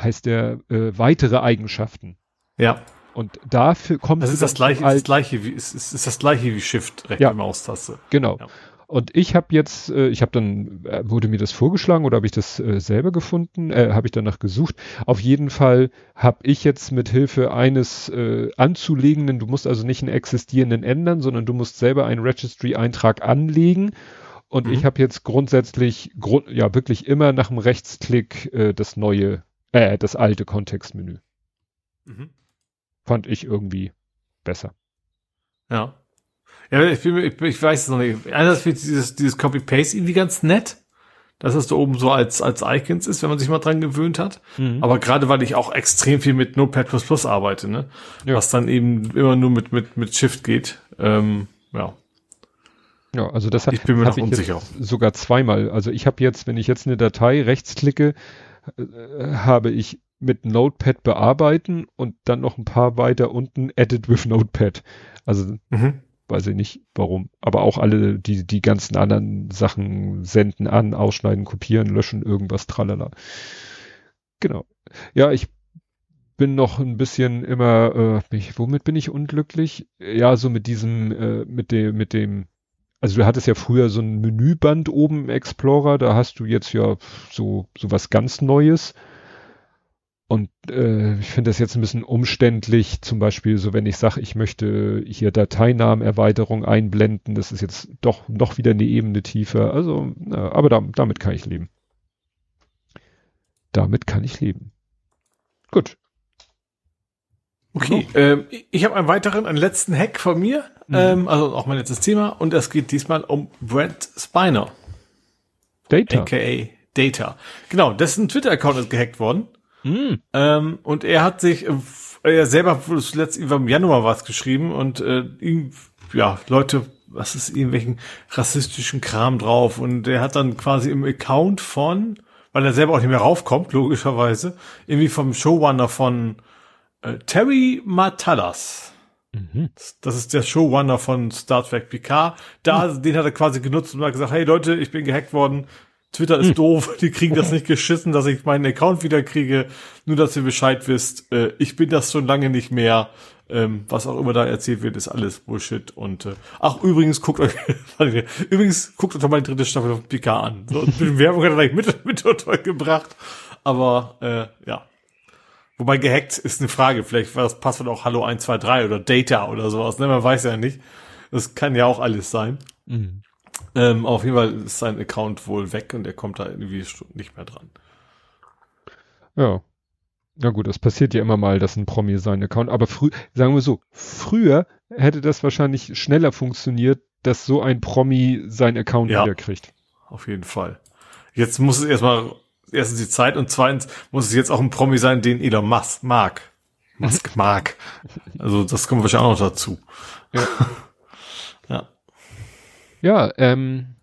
heißt der äh, weitere Eigenschaften. Ja. Und dafür kommt das ist das gleiche, ist das gleiche wie ist, ist, ist das gleiche wie Shift rechte ja, Maustaste. Genau. Ja. Und ich habe jetzt, äh, ich habe dann, äh, wurde mir das vorgeschlagen oder habe ich das äh, selber gefunden, äh, habe ich danach gesucht. Auf jeden Fall habe ich jetzt mit Hilfe eines äh, anzulegenden, du musst also nicht einen existierenden ändern, sondern du musst selber einen Registry-Eintrag anlegen. Und mhm. ich habe jetzt grundsätzlich, grund, ja wirklich immer nach dem Rechtsklick äh, das neue, äh, das alte Kontextmenü. Mhm. Fand ich irgendwie besser. Ja. Ja, ich, bin, ich, ich weiß es noch nicht. Einerseits finde ich dieses, dieses Copy-Paste irgendwie ganz nett, dass es da oben so als, als Icons ist, wenn man sich mal dran gewöhnt hat. Mhm. Aber gerade weil ich auch extrem viel mit Notepad arbeite, ne? Ja. Was dann eben immer nur mit, mit, mit Shift geht. Ähm, ja. Ja, also das hat, ich bin mir noch unsicher. sogar zweimal. Also ich habe jetzt, wenn ich jetzt eine Datei rechtsklicke, äh, habe ich mit Notepad bearbeiten und dann noch ein paar weiter unten Edit with Notepad. Also mhm. weiß ich nicht warum. Aber auch alle die, die ganzen anderen Sachen senden an, ausschneiden, kopieren, löschen, irgendwas, tralala. Genau. Ja, ich bin noch ein bisschen immer, äh, mich, womit bin ich unglücklich? Ja, so mit diesem, äh, mit dem, mit dem, also du hattest ja früher so ein Menüband oben im Explorer, da hast du jetzt ja so, so was ganz Neues. Und äh, ich finde das jetzt ein bisschen umständlich, zum Beispiel so, wenn ich sage, ich möchte hier Dateinamenerweiterung einblenden, das ist jetzt doch noch wieder eine Ebene tiefer. Also, na, aber da, damit kann ich leben. Damit kann ich leben. Gut. Okay, ähm, ich habe einen weiteren, einen letzten Hack von mir, mhm. ähm, also auch mein letztes Thema, und es geht diesmal um Brent Spiner. Data. AKA Data. Genau, dessen Twitter-Account ist gehackt worden. Mhm. Ähm, und er hat sich, äh, er selber zuletzt im Januar was geschrieben und äh, ihm, ja, Leute, was ist irgendwelchen rassistischen Kram drauf und er hat dann quasi im Account von, weil er selber auch nicht mehr raufkommt, logischerweise, irgendwie vom Showrunner von äh, Terry Matalas. Mhm. Das ist der Showrunner von Star Trek Picard. Da, mhm. den hat er quasi genutzt und hat gesagt, hey Leute, ich bin gehackt worden. Twitter ist mhm. doof, die kriegen das nicht geschissen, dass ich meinen Account wieder kriege. Nur, dass ihr Bescheid wisst, äh, ich bin das schon lange nicht mehr. Ähm, was auch immer da erzählt wird, ist alles Bullshit. Und äh, ach, übrigens guckt euch, übrigens guckt euch doch mal die dritte Staffel von Picard an. So, ein Werbung hat er gleich mit, mit gebracht. Aber äh, ja. Wobei gehackt ist eine Frage. Vielleicht war das Passwort auch Hallo 123 oder Data oder sowas. Ne? Man weiß ja nicht. Das kann ja auch alles sein. Mhm. Ähm, auf jeden Fall ist sein Account wohl weg und er kommt da irgendwie nicht mehr dran. Ja. Ja gut, das passiert ja immer mal, dass ein Promi seinen Account, aber früh, sagen wir so, früher hätte das wahrscheinlich schneller funktioniert, dass so ein Promi seinen Account ja, wiederkriegt. Auf jeden Fall. Jetzt muss es erstmal erstens die Zeit und zweitens muss es jetzt auch ein Promi sein, den Elon Musk mag. Musk mag. Also das kommt wahrscheinlich auch noch dazu. Ja. ja. Ja, ähm,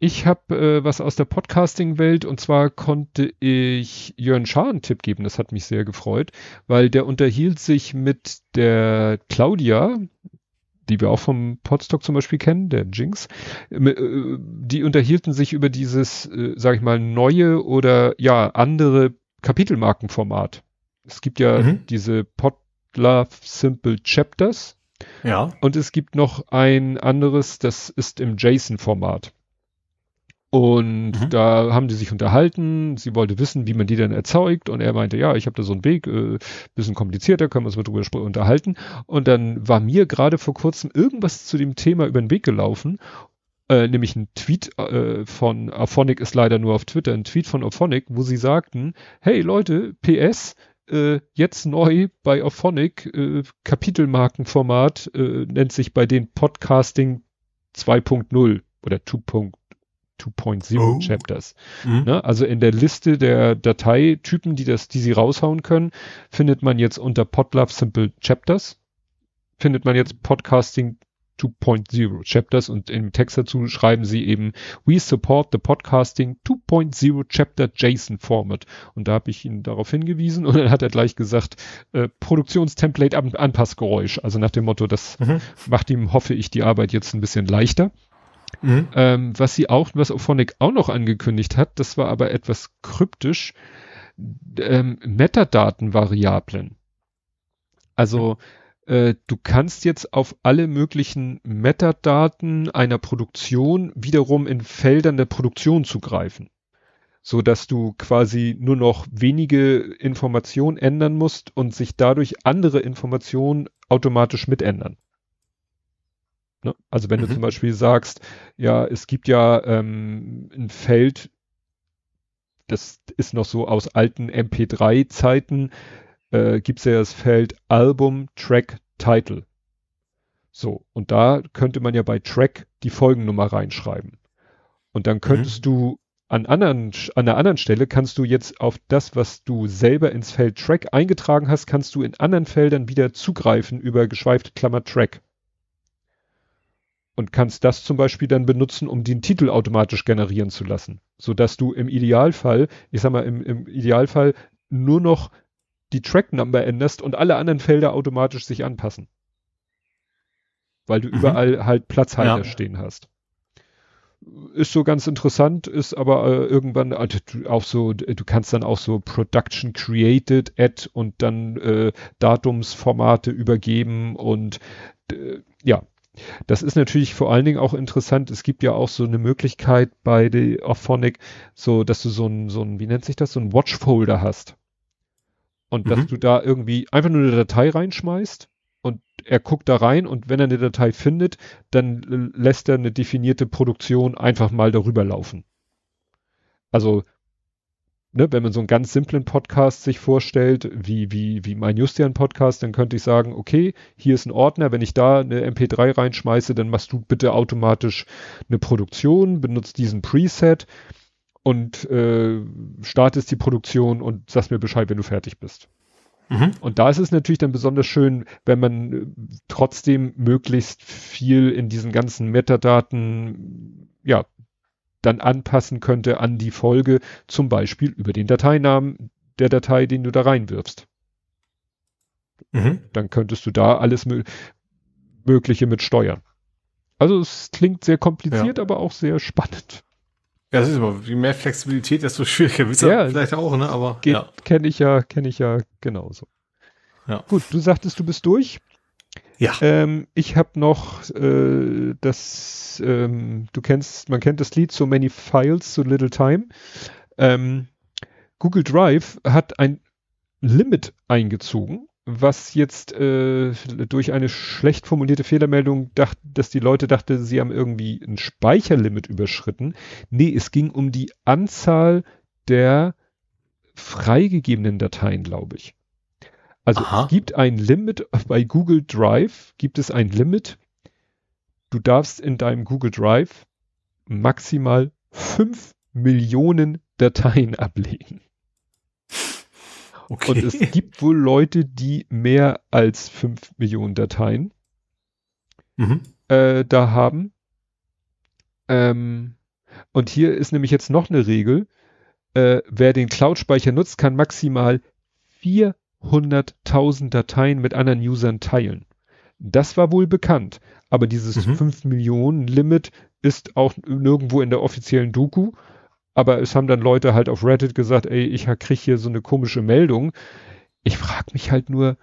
ich habe äh, was aus der Podcasting-Welt und zwar konnte ich Jörn Schaar einen Tipp geben, das hat mich sehr gefreut, weil der unterhielt sich mit der Claudia, die wir auch vom Podstock zum Beispiel kennen, der Jinx, äh, die unterhielten sich über dieses, äh, sag ich mal, neue oder ja, andere Kapitelmarkenformat. Es gibt ja mhm. diese Podlove Simple Chapters. Ja. Und es gibt noch ein anderes, das ist im JSON-Format. Und mhm. da haben die sich unterhalten, sie wollte wissen, wie man die denn erzeugt und er meinte, ja, ich habe da so einen Weg, äh, bisschen komplizierter, können wir uns mal drüber unterhalten. Und dann war mir gerade vor kurzem irgendwas zu dem Thema über den Weg gelaufen, äh, nämlich ein Tweet äh, von Aphonic ist leider nur auf Twitter, ein Tweet von Aphonic, wo sie sagten, hey Leute, PS, äh, jetzt neu bei Aphonic, äh, Kapitelmarkenformat, äh, nennt sich bei den Podcasting 2.0 oder 2.0 2.0 oh. Chapters. Mhm. Ne? Also in der Liste der Dateitypen, die das, die sie raushauen können, findet man jetzt unter Podlove Simple Chapters, findet man jetzt Podcasting 2.0 Chapters und im Text dazu schreiben sie eben We support the podcasting 2.0 Chapter JSON Format und da habe ich ihn darauf hingewiesen und dann hat er gleich gesagt äh, Produktionstemplate Anpassgeräusch, also nach dem Motto, das mhm. macht ihm hoffe ich die Arbeit jetzt ein bisschen leichter. Mhm. Ähm, was sie auch, was Ophonic auch noch angekündigt hat, das war aber etwas kryptisch, ähm, Metadatenvariablen. Also äh, du kannst jetzt auf alle möglichen Metadaten einer Produktion wiederum in Feldern der Produktion zugreifen so dass du quasi nur noch wenige Informationen ändern musst und sich dadurch andere Informationen automatisch mitändern. Ne? Also wenn mhm. du zum Beispiel sagst, ja, es gibt ja ähm, ein Feld, das ist noch so aus alten MP3-Zeiten, äh, gibt es ja das Feld Album, Track, Title. So, und da könnte man ja bei Track die Folgennummer reinschreiben. Und dann könntest mhm. du an anderen, an einer anderen Stelle kannst du jetzt auf das, was du selber ins Feld Track eingetragen hast, kannst du in anderen Feldern wieder zugreifen über geschweifte Klammer Track und kannst das zum Beispiel dann benutzen, um den Titel automatisch generieren zu lassen, so dass du im Idealfall, ich sag mal im, im Idealfall nur noch die Track Number änderst und alle anderen Felder automatisch sich anpassen. Weil du mhm. überall halt Platzhalter ja. stehen hast. Ist so ganz interessant, ist aber äh, irgendwann also, auch so, du kannst dann auch so Production Created Add und dann äh, Datumsformate übergeben und äh, ja, das ist natürlich vor allen Dingen auch interessant. Es gibt ja auch so eine Möglichkeit bei der Auphonic, so dass du so ein, so ein, wie nennt sich das, so ein Watchfolder hast. Und mhm. dass du da irgendwie einfach nur eine Datei reinschmeißt und er guckt da rein und wenn er eine Datei findet, dann lässt er eine definierte Produktion einfach mal darüber laufen. Also ne, wenn man so einen ganz simplen Podcast sich vorstellt, wie, wie, wie mein Justian-Podcast, dann könnte ich sagen, okay, hier ist ein Ordner, wenn ich da eine MP3 reinschmeiße, dann machst du bitte automatisch eine Produktion, benutzt diesen Preset und äh, startest die Produktion und sagst mir Bescheid, wenn du fertig bist. Mhm. Und da ist es natürlich dann besonders schön, wenn man äh, trotzdem möglichst viel in diesen ganzen Metadaten, ja, dann anpassen könnte an die Folge, zum Beispiel über den Dateinamen der Datei, den du da reinwirfst. Mhm. Dann könntest du da alles mö Mögliche mit steuern. Also es klingt sehr kompliziert, ja. aber auch sehr spannend. Ja, das ist immer, wie mehr Flexibilität, desto schwieriger wird es ja, vielleicht auch, ne? Aber ja. kenne ich ja, kenne ich ja genauso. Ja. Gut, du sagtest, du bist durch. Ja. Ähm, ich habe noch äh, das, ähm, du kennst, man kennt das Lied So Many Files, So Little Time. Ähm, Google Drive hat ein Limit eingezogen, was jetzt äh, durch eine schlecht formulierte Fehlermeldung dachte, dass die Leute dachten, sie haben irgendwie ein Speicherlimit überschritten. Nee, es ging um die Anzahl der freigegebenen Dateien, glaube ich. Also Aha. es gibt ein Limit bei Google Drive, gibt es ein Limit. Du darfst in deinem Google Drive maximal fünf Millionen Dateien ablegen. Okay. Und es gibt wohl Leute, die mehr als fünf Millionen Dateien mhm. äh, da haben. Ähm, und hier ist nämlich jetzt noch eine Regel. Äh, wer den Cloud-Speicher nutzt, kann maximal vier 100.000 Dateien mit anderen Usern teilen. Das war wohl bekannt, aber dieses mhm. 5 Millionen Limit ist auch nirgendwo in der offiziellen Doku. Aber es haben dann Leute halt auf Reddit gesagt, ey, ich krieg hier so eine komische Meldung. Ich frage mich halt nur,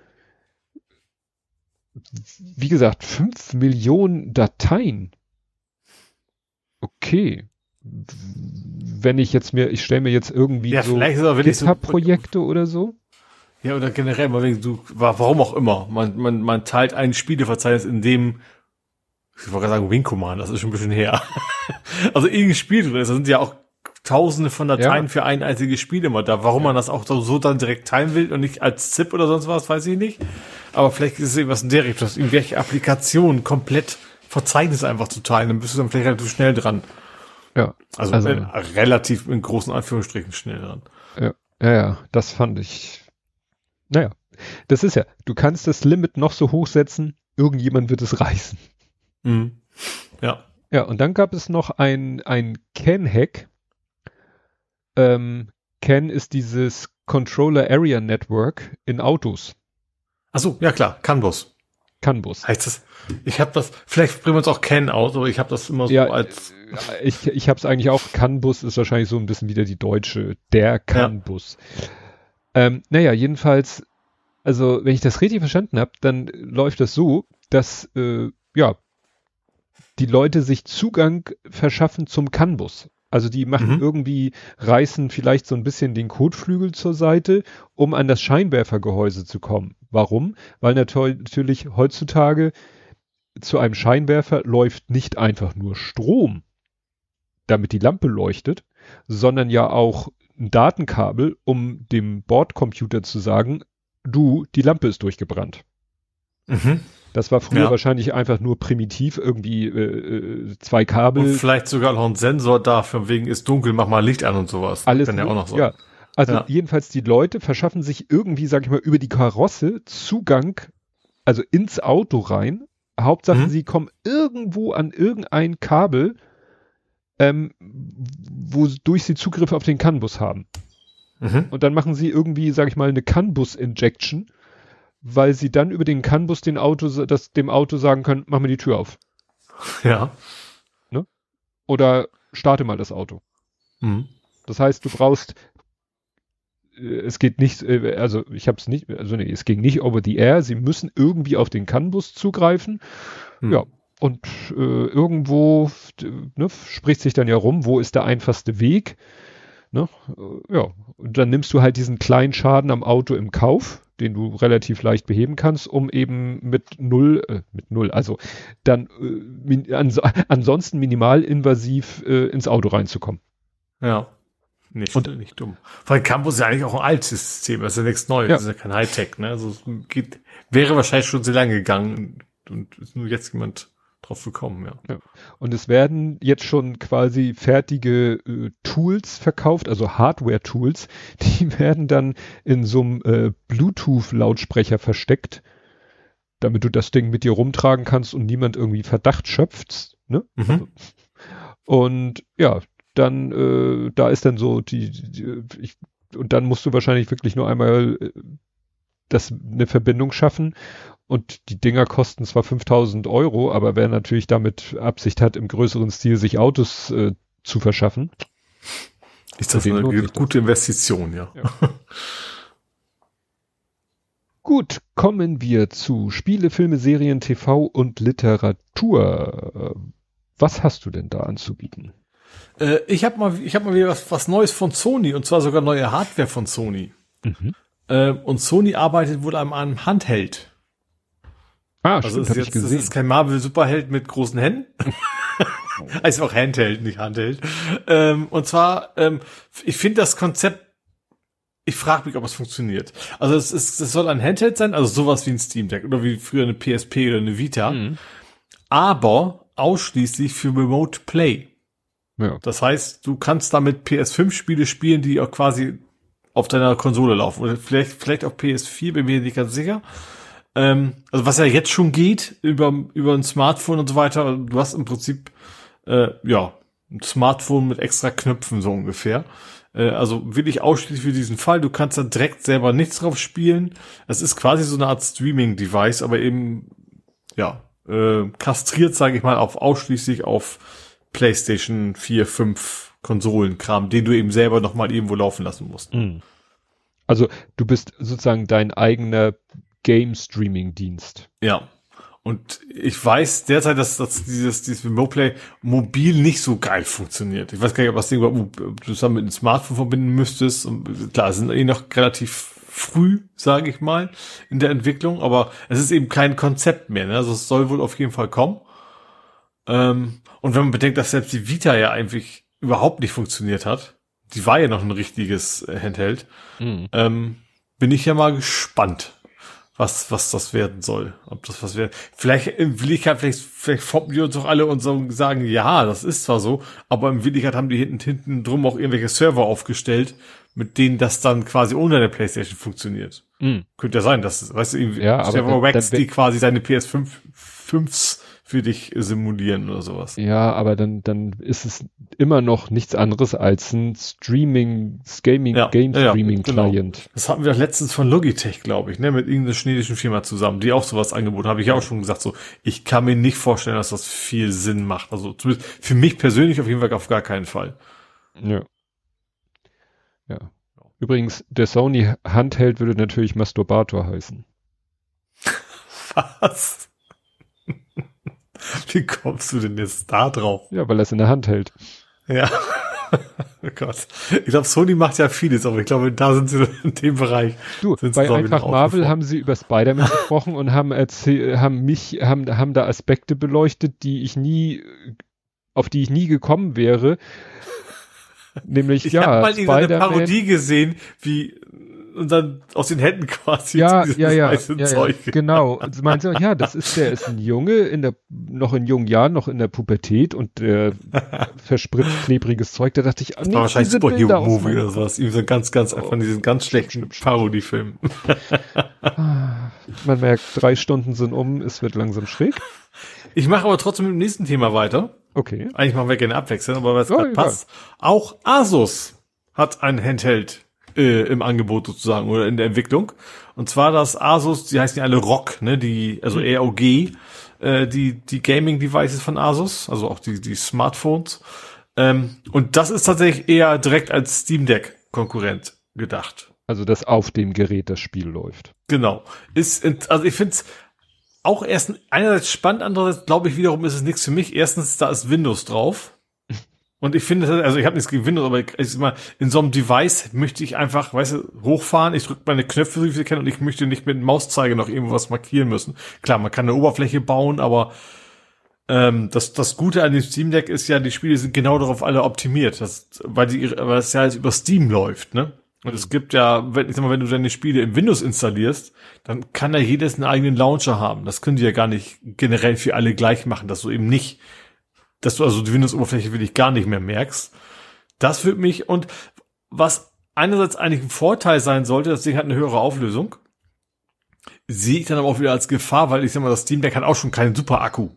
wie gesagt, 5 Millionen Dateien. Okay. Wenn ich jetzt mir, ich stelle mir jetzt irgendwie ja, so GitHub-Projekte so oder so. Ja, oder generell, mal du, warum auch immer. Man, man, man teilt ein Spieleverzeichnis, in dem, ich wollte gerade sagen, Wing Command, das ist schon ein bisschen her. also irgendein Spiel drin ist, da sind ja auch tausende von Dateien ja. für ein einziges Spiel immer da. Warum man das auch so dann direkt teilen will und nicht als ZIP oder sonst was, weiß ich nicht. Aber vielleicht ist es irgendwas in der Richtung, dass irgendwelche Applikationen komplett Verzeichnis einfach zu teilen, dann bist du dann vielleicht relativ schnell dran. Ja. Also, also in, relativ in großen Anführungsstrichen schnell dran. Ja, ja, ja das fand ich naja, das ist ja, du kannst das Limit noch so hoch setzen, irgendjemand wird es reißen. Mhm. Ja. Ja, und dann gab es noch ein, ein CAN-Hack. Ähm, CAN ist dieses Controller Area Network in Autos. Achso, ja klar, CAN-Bus. CAN-Bus. Heißt das, ich habe das, vielleicht bringen wir uns auch CAN aus, aber ich habe das immer so ja, als... Äh, ich, ich habe es eigentlich auch, CAN-Bus ist wahrscheinlich so ein bisschen wieder die deutsche, der CAN-Bus. Ja. Ähm, naja, jedenfalls, also wenn ich das richtig verstanden habe, dann läuft das so, dass äh, ja die Leute sich Zugang verschaffen zum CAN-Bus. Also die machen mhm. irgendwie, reißen vielleicht so ein bisschen den Kotflügel zur Seite, um an das Scheinwerfergehäuse zu kommen. Warum? Weil natürlich heutzutage zu einem Scheinwerfer läuft nicht einfach nur Strom, damit die Lampe leuchtet, sondern ja auch ein Datenkabel, um dem Bordcomputer zu sagen, du, die Lampe ist durchgebrannt. Mhm. Das war früher ja. wahrscheinlich einfach nur primitiv, irgendwie äh, äh, zwei Kabel. Und vielleicht sogar noch ein Sensor da, von wegen ist dunkel, mach mal Licht an und sowas. Alles Kann ja auch noch so. Ja. Also ja. jedenfalls die Leute verschaffen sich irgendwie, sag ich mal, über die Karosse Zugang, also ins Auto rein. Hauptsache, mhm. sie kommen irgendwo an irgendein Kabel ähm, wodurch sie Zugriff auf den CAN-Bus haben. Mhm. Und dann machen sie irgendwie, sag ich mal, eine CAN-Bus-Injection, weil sie dann über den CAN-Bus den Auto, das, dem Auto sagen können, mach mir die Tür auf. Ja. Ne? Oder starte mal das Auto. Mhm. Das heißt, du brauchst äh, es geht nicht, äh, also ich habe es nicht, also nee, es ging nicht over the air. Sie müssen irgendwie auf den CAN-Bus zugreifen. Hm. Ja, und äh, irgendwo ne, spricht sich dann ja rum, wo ist der einfachste Weg. Ne? Ja, und dann nimmst du halt diesen kleinen Schaden am Auto im Kauf, den du relativ leicht beheben kannst, um eben mit null, äh, mit null, also dann äh, min ans ansonsten minimalinvasiv äh, ins Auto reinzukommen. Ja. Nicht, und, nicht dumm. Weil Campus ist ja eigentlich auch ein altes System, das ist ja nichts Neues, ja. das ist ja kein Hightech, ne? Also es geht, wäre wahrscheinlich schon sehr lange gegangen und ist nur jetzt jemand drauf gekommen, ja. ja. Und es werden jetzt schon quasi fertige äh, Tools verkauft, also Hardware-Tools, die werden dann in so einem äh, Bluetooth-Lautsprecher versteckt, damit du das Ding mit dir rumtragen kannst und niemand irgendwie Verdacht schöpft, ne? Mhm. Also, und ja, dann, äh, da ist dann so die, die ich, und dann musst du wahrscheinlich wirklich nur einmal äh, das eine Verbindung schaffen und die Dinger kosten zwar 5000 Euro, aber wer natürlich damit Absicht hat, im größeren Stil sich Autos äh, zu verschaffen. Ist das eine gute Investition, ja. ja. Gut, kommen wir zu Spiele, Filme, Serien, TV und Literatur. Was hast du denn da anzubieten? Äh, ich habe mal, ich habe mal wieder was, was Neues von Sony und zwar sogar neue Hardware von Sony. Mhm. Äh, und Sony arbeitet wohl an einem Handheld. Ah, also stimmt, ist jetzt, das ist kein Marvel Superheld mit großen Händen. heißt auch Handheld, nicht Handheld. Ähm, und zwar, ähm, ich finde das Konzept, ich frage mich, ob es funktioniert. Also es, ist, es soll ein Handheld sein, also sowas wie ein Steam Deck oder wie früher eine PSP oder eine Vita, mhm. aber ausschließlich für Remote Play. Ja. Das heißt, du kannst damit PS5-Spiele spielen, die auch quasi auf deiner Konsole laufen. Oder vielleicht, vielleicht auf PS4, bin mir nicht ganz sicher. Ähm, also was ja jetzt schon geht über, über ein Smartphone und so weiter. Du hast im Prinzip, äh, ja, ein Smartphone mit extra Knöpfen so ungefähr. Äh, also will ich ausschließlich für diesen Fall. Du kannst da direkt selber nichts drauf spielen. Es ist quasi so eine Art Streaming-Device, aber eben, ja, äh, kastriert, sage ich mal, auf ausschließlich auf PlayStation 4, 5 Konsolenkram, den du eben selber noch mal irgendwo laufen lassen musst. Mhm. Also du bist sozusagen dein eigener Game Streaming Dienst. Ja. Und ich weiß derzeit, dass, dass dieses, dieses Remote Play mobil nicht so geil funktioniert. Ich weiß gar nicht, ob das Ding überhaupt zusammen mit einem Smartphone verbinden müsstest. Und klar, sind eh noch relativ früh, sage ich mal, in der Entwicklung, aber es ist eben kein Konzept mehr. Ne? Also es soll wohl auf jeden Fall kommen. Ähm, und wenn man bedenkt, dass selbst die Vita ja eigentlich überhaupt nicht funktioniert hat, die war ja noch ein richtiges Handheld, mhm. ähm, bin ich ja mal gespannt, was, was das werden soll. Ob das was wird. Vielleicht in Willigkeit, vielleicht, vielleicht foppen die uns doch alle und sagen, ja, das ist zwar so, aber in Willigkeit haben die hinten, hinten drum auch irgendwelche Server aufgestellt, mit denen das dann quasi ohne der Playstation funktioniert. Mhm. Könnte ja sein, dass, weißt du, ja, Server Wax, die quasi seine PS5, 5s für dich simulieren oder sowas. Ja, aber dann, dann ist es immer noch nichts anderes als ein Streaming, Gaming, ja, Game Streaming ja, genau. Client. Das hatten wir letztens von Logitech, glaube ich, ne, mit irgendeiner chinesischen Firma zusammen, die auch sowas angeboten habe ich ja auch schon gesagt, so, ich kann mir nicht vorstellen, dass das viel Sinn macht. Also zumindest für mich persönlich auf jeden Fall auf gar keinen Fall. Ja. Ja. Übrigens, der Sony Handheld würde natürlich Masturbator heißen. Was? Wie kommst du denn jetzt da drauf? Ja, weil er es in der Hand hält. Ja. oh Gott. Ich glaube, Sony macht ja vieles, aber ich glaube, da sind sie in dem Bereich. Du, bei einfach Marvel haben sie über Spider-Man gesprochen und haben erzählt, haben mich, haben, haben da Aspekte beleuchtet, die ich nie, auf die ich nie gekommen wäre. Nämlich, ich ja, habe mal eine Parodie gesehen, wie und dann aus den Händen quasi ja, ja, ja, ja, ja, genau. Also meinen sie, ja, das ist der ist ein Junge in der noch in jungen Jahren, noch in der Pubertät und der verspritzt klebriges Zeug. Da dachte ich, ah, nee, war wahrscheinlich Superhero Movie oder sowas. Irgendwie so ganz, ganz oh. von diesen ganz schlechten Parodiefilmen. Man merkt, drei Stunden sind um, es wird langsam schräg. Ich mache aber trotzdem mit dem nächsten Thema weiter. Okay. Eigentlich machen wir gerne abwechseln, aber was oh, passt. Auch Asus hat ein Handheld äh, im Angebot sozusagen oder in der Entwicklung. Und zwar das Asus, die heißen ja alle ROG, ne, die, also Mhm. ROG, äh, die, die Gaming-Devices von Asus, also auch die, die Smartphones. Ähm, und das ist tatsächlich eher direkt als Steam Deck Konkurrent gedacht. Also, dass auf dem Gerät das Spiel läuft. Genau. Ist, also ich finde es auch erst einerseits spannend, andererseits glaube ich wiederum ist es nichts für mich. Erstens, da ist Windows drauf. Und ich finde, also ich habe nichts Windows, aber ich, mal, in so einem Device möchte ich einfach, weißt du, hochfahren, ich drücke meine Knöpfe, so wie ich kenne, und ich möchte nicht mit dem Mauszeiger noch irgendwo was markieren müssen. Klar, man kann eine Oberfläche bauen, aber ähm, das, das Gute an dem Steam Deck ist ja, die Spiele sind genau darauf alle optimiert, das, weil, die, weil es ja alles über Steam läuft, ne? Und es gibt ja, wenn, ich sag mal, wenn du deine Spiele im Windows installierst, dann kann ja jedes einen eigenen Launcher haben. Das können die ja gar nicht generell für alle gleich machen, dass du eben nicht, dass du also die Windows-Oberfläche wirklich gar nicht mehr merkst. Das wird mich, und was einerseits eigentlich ein Vorteil sein sollte, das Ding hat eine höhere Auflösung, sehe ich dann aber auch wieder als Gefahr, weil ich sag mal, das Steam Deck hat auch schon keinen super Akku.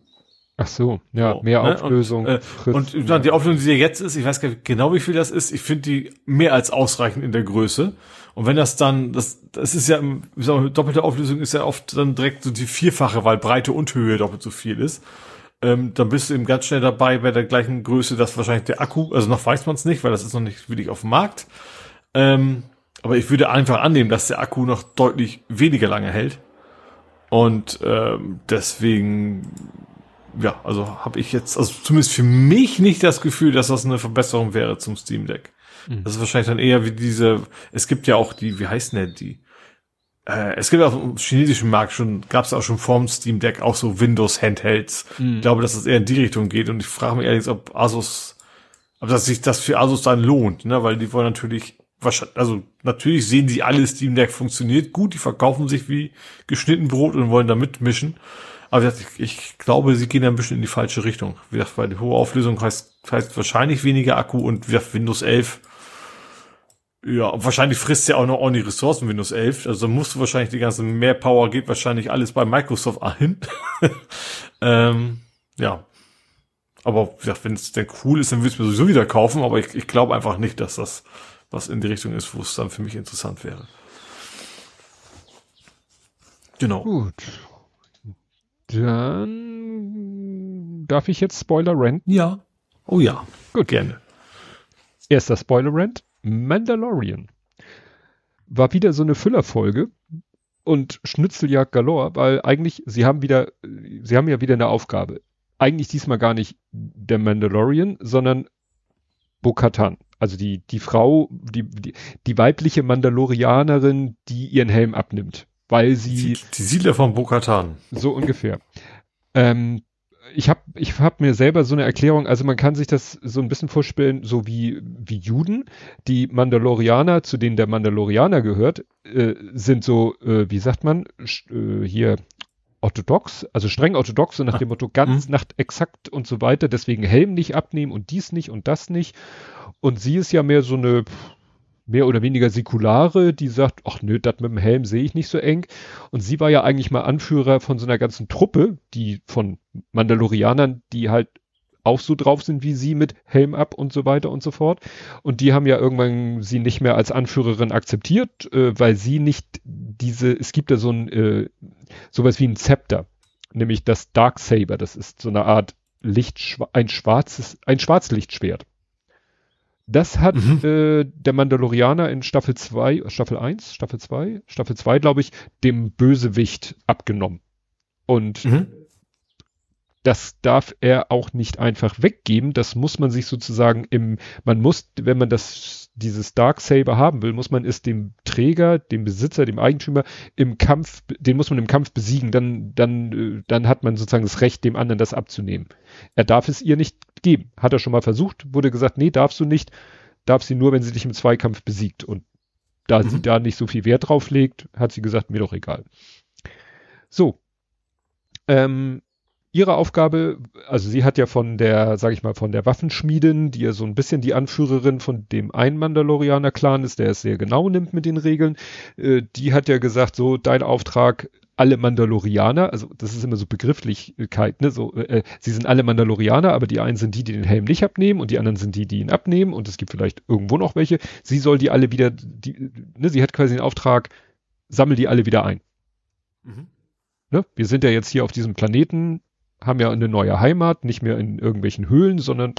Ach so, ja, So, mehr ne? Auflösung. Und, äh, und dann die Auflösung, die jetzt ist, ich weiß gar nicht genau, wie viel das ist. Ich finde die mehr als ausreichend in der Größe. Und wenn das dann, das, das ist ja, im- ich sag mal, doppelte Auflösung ist ja oft dann direkt so die vierfache, weil Breite und Höhe doppelt so viel ist. Ähm, dann bist du eben ganz schnell dabei bei der gleichen Größe, dass wahrscheinlich der Akku, also noch weiß man es nicht, weil das ist noch nicht wirklich auf dem Markt. Ähm, aber ich würde einfach annehmen, dass der Akku noch deutlich weniger lange hält. Und ähm, deswegen ja, also habe ich jetzt, also zumindest für mich nicht das Gefühl, dass das eine Verbesserung wäre zum Steam Deck. Mhm. Das ist wahrscheinlich dann eher wie diese, es gibt ja auch die, wie heißen denn die? Äh, es gibt auf dem chinesischen Markt schon, gab es auch schon vorm Steam Deck auch so Windows Handhelds. Mhm. Ich glaube, dass das eher in die Richtung geht und ich frage mich ehrlich, ob Asus, ob das sich das für Asus dann lohnt, ne, weil die wollen natürlich wahrscheinlich, also natürlich sehen die alle Steam Deck funktioniert gut, die verkaufen sich wie geschnitten Brot und wollen da mitmischen. Aber ich, ich glaube, sie gehen ein bisschen in die falsche Richtung. Wie gesagt, weil die hohe Auflösung heißt, heißt wahrscheinlich weniger Akku und wie gesagt, Windows 11. Ja, wahrscheinlich frisst ja auch noch ordentlich Ressourcen Windows 11. Also musst du wahrscheinlich die ganze mehr Power geht wahrscheinlich alles bei Microsoft ein. ähm, ja. Aber wie gesagt, wenn es denn cool ist, dann würde ich mir sowieso wieder kaufen. Aber ich, ich glaube einfach nicht, dass das was in die Richtung ist, wo es dann für mich interessant wäre. Genau. Gut. Dann darf ich jetzt Spoiler Rant. Ja. Oh ja. Gut. Gerne. Erster Spoiler Rant. Mandalorian. War wieder so eine Füllerfolge und Schnitzeljagd galore, weil eigentlich, sie haben wieder, sie haben ja wieder eine Aufgabe. Eigentlich diesmal gar nicht der Mandalorian, sondern Bo-Katan. Also die, die Frau, die, die, die weibliche Mandalorianerin, die ihren Helm abnimmt. Weil sie, Die, die Siedler von Bokatan. so ungefähr. Ähm, ich habe ich hab mir selber so eine Erklärung, also man kann sich das so ein bisschen vorstellen, so wie, wie Juden. Die Mandalorianer, zu denen der Mandalorianer gehört, äh, sind so, äh, wie sagt man, äh, hier orthodox, also streng orthodox, so nach dem Motto ganz nach exakt und so weiter, deswegen Helm nicht abnehmen und dies nicht und das nicht. Und sie ist ja mehr so eine mehr oder weniger säkulare, die sagt, ach nö, das mit dem Helm sehe ich nicht so eng. Und sie war ja eigentlich mal Anführer von so einer ganzen Truppe, die von Mandalorianern, die halt auch so drauf sind wie sie mit Helm ab und so weiter und so fort. Und die haben ja irgendwann sie nicht mehr als Anführerin akzeptiert, äh, weil sie nicht diese, es gibt ja so ein, äh, sowas wie ein Zepter, nämlich das Darksaber, das ist so eine Art Licht, ein schwarzes, ein Schwarzlichtschwert. Das hat Mhm. äh, der Mandalorianer in Staffel 2, Staffel 1, Staffel 2, Staffel 2, glaube ich, dem Bösewicht abgenommen. Und Mhm. das darf er auch nicht einfach weggeben. Das muss man sich sozusagen im, man muss, wenn man das, dieses Darksaber haben will, muss man es dem Träger, dem Besitzer, dem Eigentümer im Kampf, den muss man im Kampf besiegen. Dann, dann, äh, dann hat man sozusagen das Recht, dem anderen das abzunehmen. Er darf es ihr nicht geben. Hat er schon mal versucht, wurde gesagt, nee, darfst du nicht. Darf sie nur, wenn sie dich im Zweikampf besiegt. Und da Mhm. sie da nicht so viel Wert drauf legt, hat sie gesagt, mir doch egal. So. Ähm, ihre Aufgabe, also sie hat ja von der, sag ich mal, von der Waffenschmiedin, die ja so ein bisschen die Anführerin von dem einen Mandalorianer-Clan ist, der es sehr genau nimmt mit den Regeln, äh, die hat ja gesagt, so, dein Auftrag, alle Mandalorianer, also das ist immer so Begrifflichkeit, ne, so, äh, sie sind alle Mandalorianer, aber die einen sind die, die den Helm nicht abnehmen und die anderen sind die, die ihn abnehmen und es gibt vielleicht irgendwo noch welche. Sie soll die alle wieder, die, ne, sie hat quasi den Auftrag, sammel die alle wieder ein. Mhm. Ne? Wir sind ja jetzt hier auf diesem Planeten, haben ja eine neue Heimat, nicht mehr in irgendwelchen Höhlen, sondern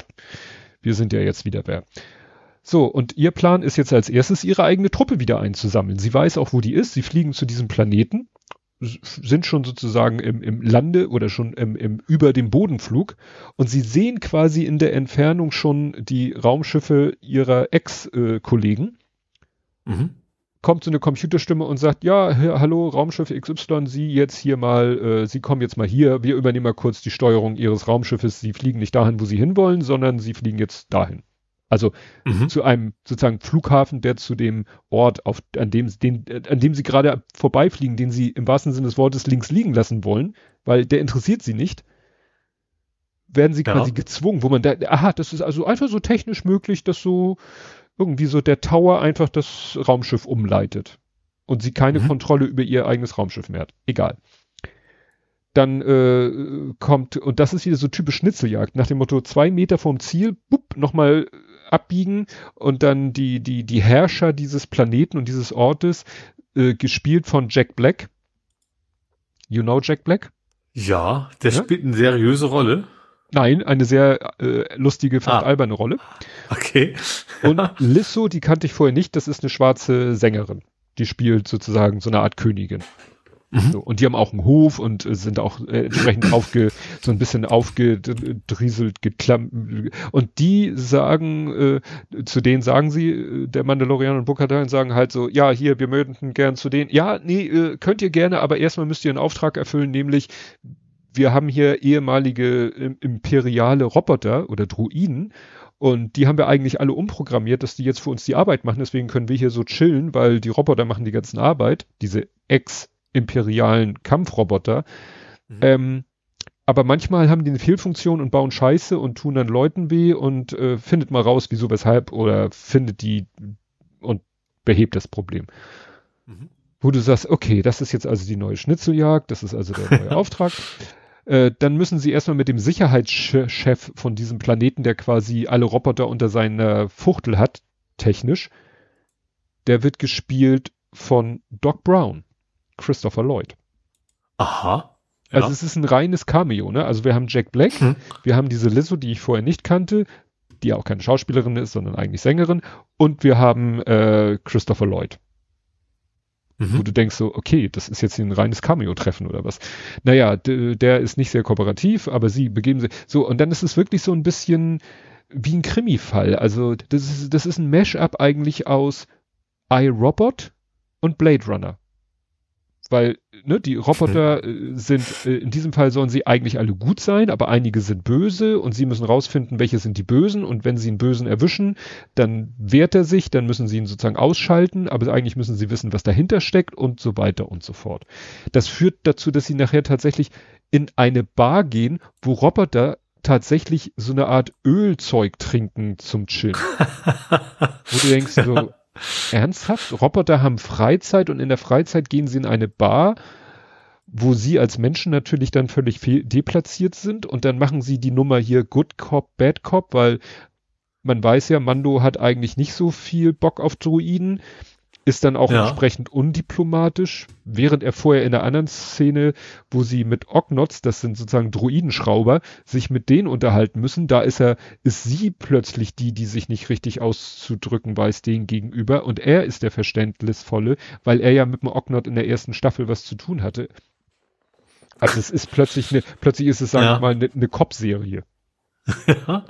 wir sind ja jetzt wieder wer. So, und ihr Plan ist jetzt als erstes, ihre eigene Truppe wieder einzusammeln. Sie weiß auch, wo die ist. Sie fliegen zu diesem Planeten, sind schon sozusagen im, im Lande oder schon im, im, über dem Bodenflug und sie sehen quasi in der Entfernung schon die Raumschiffe ihrer Ex-Kollegen. Mhm. Kommt so eine Computerstimme und sagt, ja, hallo, Raumschiff XY, Sie jetzt hier mal, äh, Sie kommen jetzt mal hier, wir übernehmen mal kurz die Steuerung Ihres Raumschiffes. Sie fliegen nicht dahin, wo Sie hinwollen, sondern Sie fliegen jetzt dahin. Also mhm. zu einem sozusagen Flughafen, der zu dem Ort, auf, an dem, den, an dem sie gerade vorbeifliegen, den sie im wahrsten Sinne des Wortes links liegen lassen wollen, weil der interessiert sie nicht, werden sie ja. quasi gezwungen, wo man da, aha, das ist also einfach so technisch möglich, dass so irgendwie so der Tower einfach das Raumschiff umleitet und sie keine mhm. Kontrolle über ihr eigenes Raumschiff mehr hat. Egal dann äh, kommt, und das ist wieder so typisch Schnitzeljagd, nach dem Motto zwei Meter vom Ziel, bupp, nochmal abbiegen und dann die, die, die Herrscher dieses Planeten und dieses Ortes, äh, gespielt von Jack Black. You know Jack Black? Ja, der ja? spielt eine seriöse Rolle. Nein, eine sehr äh, lustige, fast ah. alberne Rolle. Okay. und Lisso, die kannte ich vorher nicht, das ist eine schwarze Sängerin. Die spielt sozusagen so eine Art Königin. Mhm. So, und die haben auch einen Hof und äh, sind auch äh, entsprechend aufge, so ein bisschen aufgedrieselt, geklammt. Und die sagen, äh, zu denen sagen sie, äh, der Mandalorian und Bukatan sagen halt so, ja, hier, wir möchten gern zu denen. Ja, nee, könnt ihr gerne, aber erstmal müsst ihr einen Auftrag erfüllen, nämlich wir haben hier ehemalige imperiale Roboter oder Druiden und die haben wir eigentlich alle umprogrammiert, dass die jetzt für uns die Arbeit machen. Deswegen können wir hier so chillen, weil die Roboter machen die ganzen Arbeit, diese Ex- imperialen Kampfroboter. Mhm. Ähm, aber manchmal haben die eine Fehlfunktion und bauen Scheiße und tun dann Leuten weh und äh, findet mal raus, wieso, weshalb oder findet die und behebt das Problem. Mhm. Wo du sagst, okay, das ist jetzt also die neue Schnitzeljagd, das ist also der neue Auftrag. Äh, dann müssen sie erstmal mit dem Sicherheitschef von diesem Planeten, der quasi alle Roboter unter seiner Fuchtel hat, technisch, der wird gespielt von Doc Brown. Christopher Lloyd. Aha. Ja. Also es ist ein reines Cameo, ne? Also wir haben Jack Black, hm. wir haben diese Lizzo, die ich vorher nicht kannte, die ja auch keine Schauspielerin ist, sondern eigentlich Sängerin, und wir haben äh, Christopher Lloyd. Mhm. Wo du denkst so, okay, das ist jetzt ein reines Cameo-Treffen oder was. Naja, der ist nicht sehr kooperativ, aber sie begeben sich. So, und dann ist es wirklich so ein bisschen wie ein Krimi-Fall. Also das ist, das ist ein Mash-up eigentlich aus iRobot und Blade Runner weil ne, die Roboter äh, sind, äh, in diesem Fall sollen sie eigentlich alle gut sein, aber einige sind böse und sie müssen rausfinden, welche sind die Bösen und wenn sie einen Bösen erwischen, dann wehrt er sich, dann müssen sie ihn sozusagen ausschalten, aber eigentlich müssen sie wissen, was dahinter steckt und so weiter und so fort. Das führt dazu, dass sie nachher tatsächlich in eine Bar gehen, wo Roboter tatsächlich so eine Art Ölzeug trinken zum Chillen. wo du denkst so, Ernsthaft? Roboter haben Freizeit und in der Freizeit gehen sie in eine Bar, wo sie als Menschen natürlich dann völlig deplatziert sind und dann machen sie die Nummer hier Good Cop, Bad Cop, weil man weiß ja, Mando hat eigentlich nicht so viel Bock auf Druiden ist dann auch ja. entsprechend undiplomatisch, während er vorher in der anderen Szene, wo sie mit Ognots, das sind sozusagen Druidenschrauber, sich mit denen unterhalten müssen, da ist er, ist sie plötzlich die, die sich nicht richtig auszudrücken weiß denen gegenüber und er ist der Verständnisvolle, weil er ja mit dem Ognot in der ersten Staffel was zu tun hatte. Also es ist plötzlich eine, plötzlich ist es, sagen wir mal, eine, eine Cop-Serie. Ja.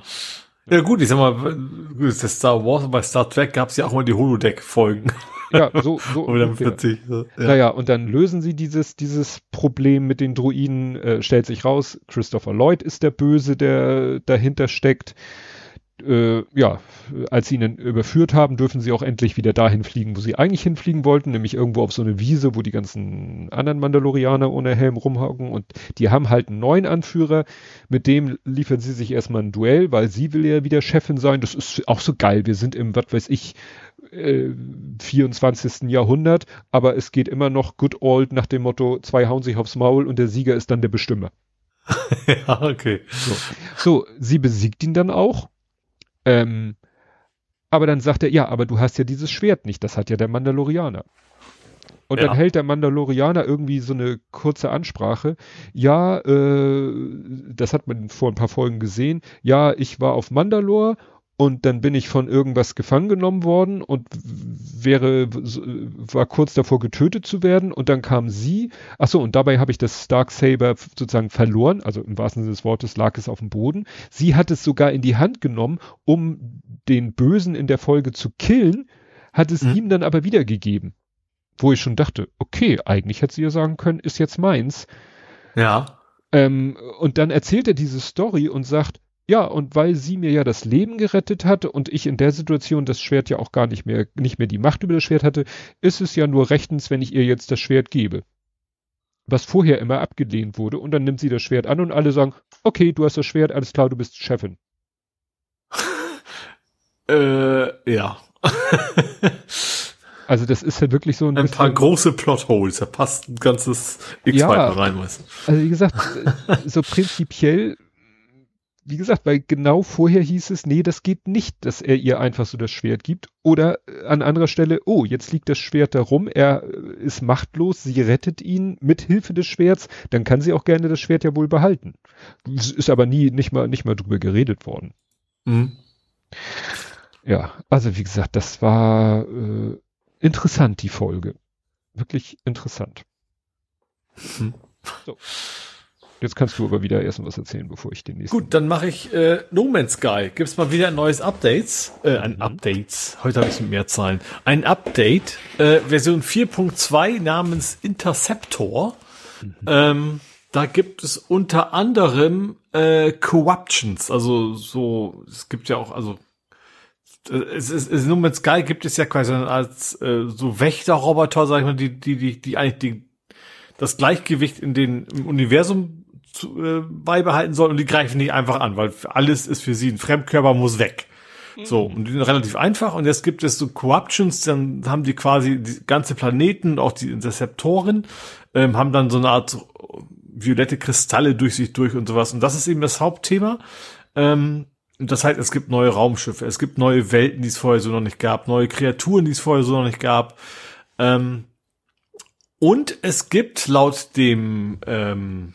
Ja gut, ich sag mal, das Star Wars, bei Star Trek gab es ja auch mal die Holodeck-Folgen. Ja, so, so. Oder plötzlich, so ja. Naja, und dann lösen sie dieses, dieses Problem mit den Druiden, äh, stellt sich raus, Christopher Lloyd ist der Böse, der dahinter steckt. Äh, ja, als sie ihn überführt haben, dürfen sie auch endlich wieder dahin fliegen, wo sie eigentlich hinfliegen wollten, nämlich irgendwo auf so eine Wiese, wo die ganzen anderen Mandalorianer ohne Helm rumhocken. Und die haben halt einen neuen Anführer, mit dem liefern sie sich erstmal ein Duell, weil sie will ja wieder Chefin sein, das ist auch so geil, wir sind im, was weiß ich, äh, 24. Jahrhundert, aber es geht immer noch good old nach dem Motto, zwei hauen sich aufs Maul und der Sieger ist dann der Bestimmer. ja, okay. So. so, sie besiegt ihn dann auch. Ähm, aber dann sagt er, ja, aber du hast ja dieses Schwert nicht, das hat ja der Mandalorianer. Und ja. dann hält der Mandalorianer irgendwie so eine kurze Ansprache. Ja, äh, das hat man vor ein paar Folgen gesehen. Ja, ich war auf Mandalore und dann bin ich von irgendwas gefangen genommen worden und wäre war kurz davor getötet zu werden und dann kam sie. Ach so und dabei habe ich das Stark Saber sozusagen verloren, also im wahrsten Sinne des Wortes lag es auf dem Boden. Sie hat es sogar in die Hand genommen, um den Bösen in der Folge zu killen, hat es mhm. ihm dann aber wiedergegeben. Wo ich schon dachte, okay, eigentlich hätte sie ja sagen können, ist jetzt meins. Ja. Ähm, und dann erzählt er diese Story und sagt, ja, und weil sie mir ja das Leben gerettet hatte und ich in der Situation das Schwert ja auch gar nicht mehr, nicht mehr die Macht über das Schwert hatte, ist es ja nur rechtens, wenn ich ihr jetzt das Schwert gebe. Was vorher immer abgelehnt wurde. Und dann nimmt sie das Schwert an und alle sagen, okay, du hast das Schwert, alles klar, du bist Chefin. äh, ja. also das ist ja wirklich so ein, ein paar große Plotholes, da passt ein ganzes X ja, rein, weißt du. Also wie gesagt, so prinzipiell wie gesagt, weil genau vorher hieß es, nee, das geht nicht, dass er ihr einfach so das Schwert gibt. Oder äh, an anderer Stelle, oh, jetzt liegt das Schwert da rum, er äh, ist machtlos, sie rettet ihn mit Hilfe des Schwerts, dann kann sie auch gerne das Schwert ja wohl behalten. Ist aber nie, nicht mal, nicht mal drüber geredet worden. Mhm. Ja, also wie gesagt, das war äh, interessant, die Folge. Wirklich interessant. Mhm. So. Jetzt kannst du aber wieder erst was erzählen, bevor ich den nächsten. Gut, dann mache ich äh, No Man's Sky. Gibt's mal wieder ein neues Updates? Äh, ein mhm. Updates. Heute habe ich mit mehr Zahlen. Ein Update, äh, Version 4.2 namens Interceptor. Mhm. Ähm, da gibt es unter anderem äh, Corruptions. Also so, es gibt ja auch, also äh, es ist, es, No Man's Sky gibt es ja quasi als äh, so Wächterroboter, sag ich mal, die, die, die, die eigentlich die, das Gleichgewicht in den im Universum zu, äh, beibehalten sollen und die greifen nicht einfach an, weil alles ist für sie ein Fremdkörper muss weg. So, und die sind relativ einfach. Und jetzt gibt es so Corruptions, dann haben die quasi die ganze Planeten, auch die Interceptoren, ähm, haben dann so eine Art violette Kristalle durch sich durch und sowas. Und das ist eben das Hauptthema. Ähm, das heißt, es gibt neue Raumschiffe, es gibt neue Welten, die es vorher so noch nicht gab, neue Kreaturen, die es vorher so noch nicht gab. Ähm, und es gibt laut dem ähm,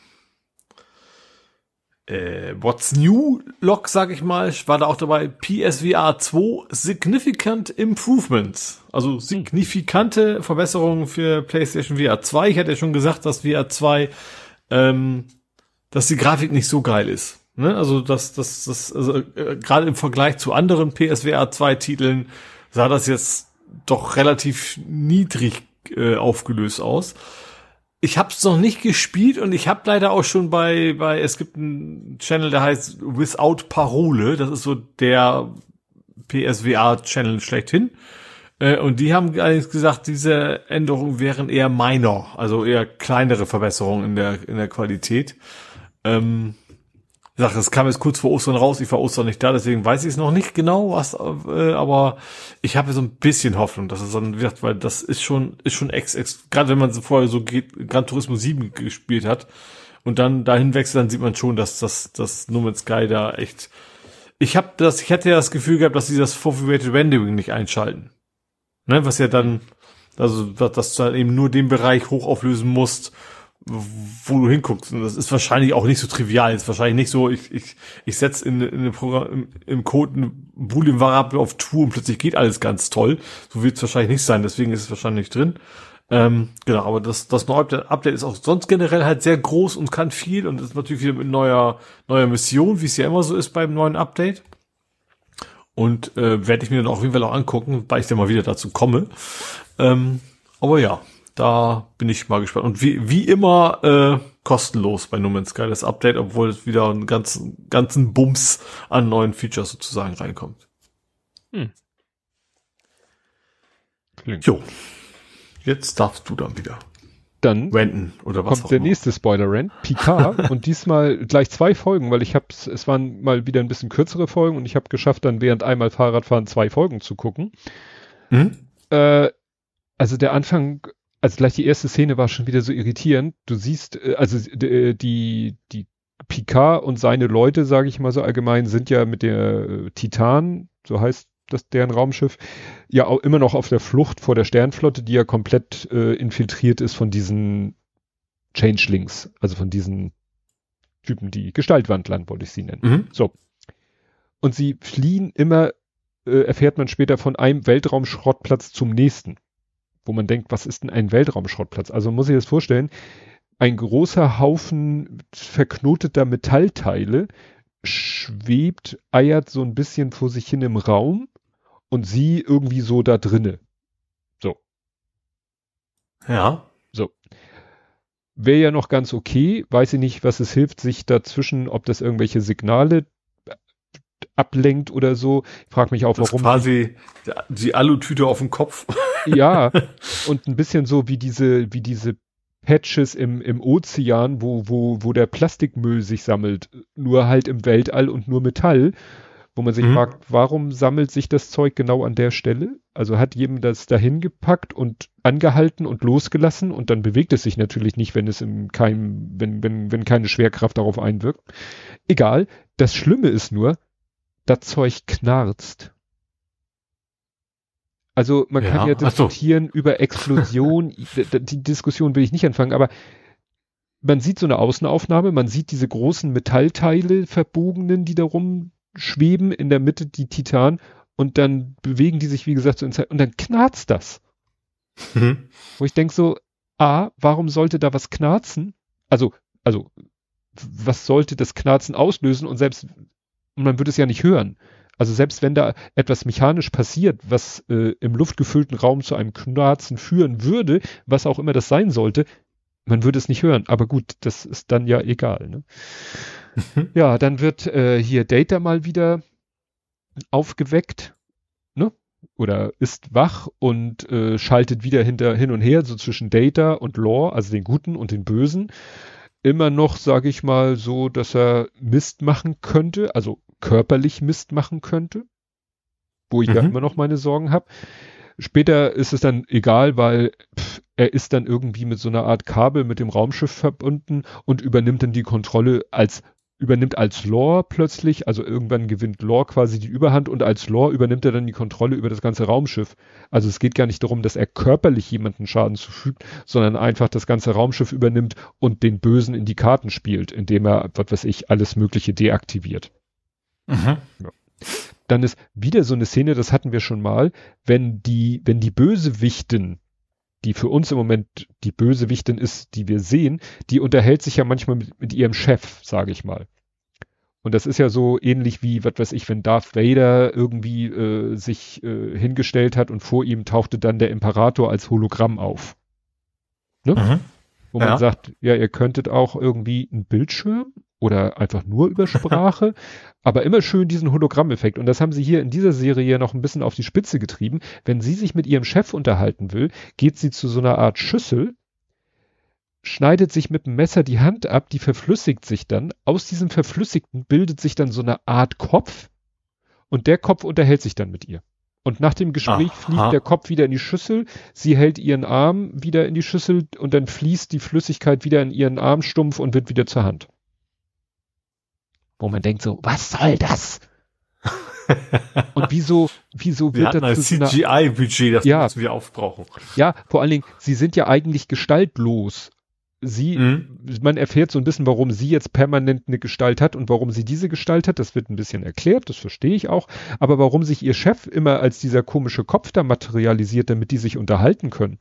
äh, What's New Log, sag ich mal, war da auch dabei PSVR 2 Significant Improvements. Also signifikante Verbesserungen für PlayStation VR 2. Ich hatte ja schon gesagt, dass VR 2, ähm, dass die Grafik nicht so geil ist. Ne? Also, dass das, das, also, äh, gerade im Vergleich zu anderen PSVR 2 Titeln sah das jetzt doch relativ niedrig äh, aufgelöst aus. Ich habe es noch nicht gespielt und ich habe leider auch schon bei bei es gibt einen Channel, der heißt Without Parole. Das ist so der PSVR Channel schlechthin. Äh, und die haben allerdings gesagt, diese Änderungen wären eher minor, also eher kleinere Verbesserungen in der in der Qualität. Ähm, ich sag, es kam jetzt kurz vor Ostern raus, ich war Ostern nicht da, deswegen weiß ich es noch nicht genau, was, äh, aber ich habe so ein bisschen Hoffnung, dass es dann wird, weil das ist schon, ist schon ex, ex gerade wenn man so vorher so geht, Gran Turismo 7 gespielt hat und dann dahin wechselt, dann sieht man schon, dass das, das No Man's Sky da echt, ich habe das, ich hatte ja das Gefühl gehabt, dass sie das Foveated Rendering nicht einschalten. Ne, was ja dann, also, dass du dann eben nur den Bereich hochauflösen musst, wo du hinguckst. Und das ist wahrscheinlich auch nicht so trivial. Das ist wahrscheinlich nicht so, ich, ich, ich setze in, in Programm, im, im Code eine Boolean-Variable auf Tour und plötzlich geht alles ganz toll. So wird es wahrscheinlich nicht sein, deswegen ist es wahrscheinlich drin. Ähm, genau, aber das, das neue Update ist auch sonst generell halt sehr groß und kann viel und ist natürlich wieder mit neuer, neuer Mission, wie es ja immer so ist beim neuen Update. Und äh, werde ich mir dann auf jeden Fall auch angucken, weil ich dann mal wieder dazu komme. Ähm, aber ja, da bin ich mal gespannt. Und wie, wie immer äh, kostenlos bei No Man's Sky das Update, obwohl es wieder einen ganzen, ganzen Bums an neuen Features sozusagen reinkommt. Hm. Klingt. Jo. Jetzt darfst du dann wieder. Dann Renten oder was kommt der immer. nächste Spoiler-Rant, Picard und diesmal gleich zwei Folgen, weil ich hab's, es waren mal wieder ein bisschen kürzere Folgen und ich habe geschafft, dann während einmal Fahrradfahren zwei Folgen zu gucken. Mhm. Äh, also der Anfang, also gleich die erste Szene war schon wieder so irritierend. Du siehst, äh, also äh, die, die Picard und seine Leute, sage ich mal so allgemein, sind ja mit der äh, Titan, so heißt das deren Raumschiff, ja auch immer noch auf der Flucht vor der Sternflotte, die ja komplett äh, infiltriert ist von diesen Changelings, also von diesen Typen, die Gestaltwandlern, wollte ich sie nennen. Mhm. So. Und sie fliehen immer, äh, erfährt man später, von einem Weltraumschrottplatz zum nächsten. Wo man denkt, was ist denn ein Weltraumschrottplatz? Also muss sich das vorstellen, ein großer Haufen verknoteter Metallteile schwebt, eiert so ein bisschen vor sich hin im Raum und sie irgendwie so da drinne. So. Ja. So wäre ja noch ganz okay. Weiß ich nicht, was es hilft, sich dazwischen, ob das irgendwelche Signale ablenkt oder so. Ich frage mich auch, das warum. Quasi die Alutüte auf dem Kopf. Ja, und ein bisschen so wie diese, wie diese Patches im, im Ozean, wo, wo, wo der Plastikmüll sich sammelt. Nur halt im Weltall und nur Metall wo man sich mhm. fragt, warum sammelt sich das Zeug genau an der Stelle? Also hat jemand das dahin gepackt und angehalten und losgelassen und dann bewegt es sich natürlich nicht, wenn es im kein, wenn, wenn, wenn keine Schwerkraft darauf einwirkt. Egal. Das Schlimme ist nur, das Zeug knarzt. Also man ja, kann ja diskutieren so. über Explosion. die Diskussion will ich nicht anfangen, aber man sieht so eine Außenaufnahme, man sieht diese großen Metallteile verbogenen, die da rum schweben in der Mitte die Titan und dann bewegen die sich, wie gesagt, so in Zeit und dann knarzt das. Mhm. Wo ich denke so, A, warum sollte da was knarzen? Also, also, was sollte das Knarzen auslösen und selbst, und man würde es ja nicht hören. Also selbst wenn da etwas mechanisch passiert, was äh, im luftgefüllten Raum zu einem Knarzen führen würde, was auch immer das sein sollte, man würde es nicht hören. Aber gut, das ist dann ja egal. Ne? ja, dann wird äh, hier Data mal wieder aufgeweckt, ne? Oder ist wach und äh, schaltet wieder hinter hin und her, so zwischen Data und Lore, also den Guten und den Bösen. Immer noch, sage ich mal, so, dass er Mist machen könnte, also körperlich Mist machen könnte, wo ich mhm. ja immer noch meine Sorgen habe. Später ist es dann egal, weil pff, er ist dann irgendwie mit so einer Art Kabel mit dem Raumschiff verbunden und übernimmt dann die Kontrolle als übernimmt als Lore plötzlich, also irgendwann gewinnt Lore quasi die Überhand und als Lore übernimmt er dann die Kontrolle über das ganze Raumschiff. Also es geht gar nicht darum, dass er körperlich jemanden Schaden zufügt, sondern einfach das ganze Raumschiff übernimmt und den Bösen in die Karten spielt, indem er, was weiß ich, alles Mögliche deaktiviert. Mhm. Ja. Dann ist wieder so eine Szene, das hatten wir schon mal, wenn die, wenn die Bösewichten die für uns im Moment die Bösewichtin ist, die wir sehen, die unterhält sich ja manchmal mit, mit ihrem Chef, sage ich mal. Und das ist ja so ähnlich wie, was weiß ich, wenn Darth Vader irgendwie äh, sich äh, hingestellt hat und vor ihm tauchte dann der Imperator als Hologramm auf. Ne? Mhm. Wo ja. man sagt, ja, ihr könntet auch irgendwie einen Bildschirm oder einfach nur über Sprache, aber immer schön diesen Hologrammeffekt. Und das haben sie hier in dieser Serie noch ein bisschen auf die Spitze getrieben. Wenn sie sich mit ihrem Chef unterhalten will, geht sie zu so einer Art Schüssel, schneidet sich mit dem Messer die Hand ab, die verflüssigt sich dann. Aus diesem Verflüssigten bildet sich dann so eine Art Kopf und der Kopf unterhält sich dann mit ihr. Und nach dem Gespräch Aha. fliegt der Kopf wieder in die Schüssel, sie hält ihren Arm wieder in die Schüssel und dann fließt die Flüssigkeit wieder in ihren Armstumpf und wird wieder zur Hand wo man denkt so, was soll das? und wieso, wieso wird wir das ein CGI-Budget, das ja, wir aufbrauchen? Ja, vor allen Dingen, sie sind ja eigentlich gestaltlos. Sie, mhm. man erfährt so ein bisschen, warum sie jetzt permanent eine Gestalt hat und warum sie diese Gestalt hat. Das wird ein bisschen erklärt, das verstehe ich auch. Aber warum sich ihr Chef immer als dieser komische Kopf da materialisiert, damit die sich unterhalten können.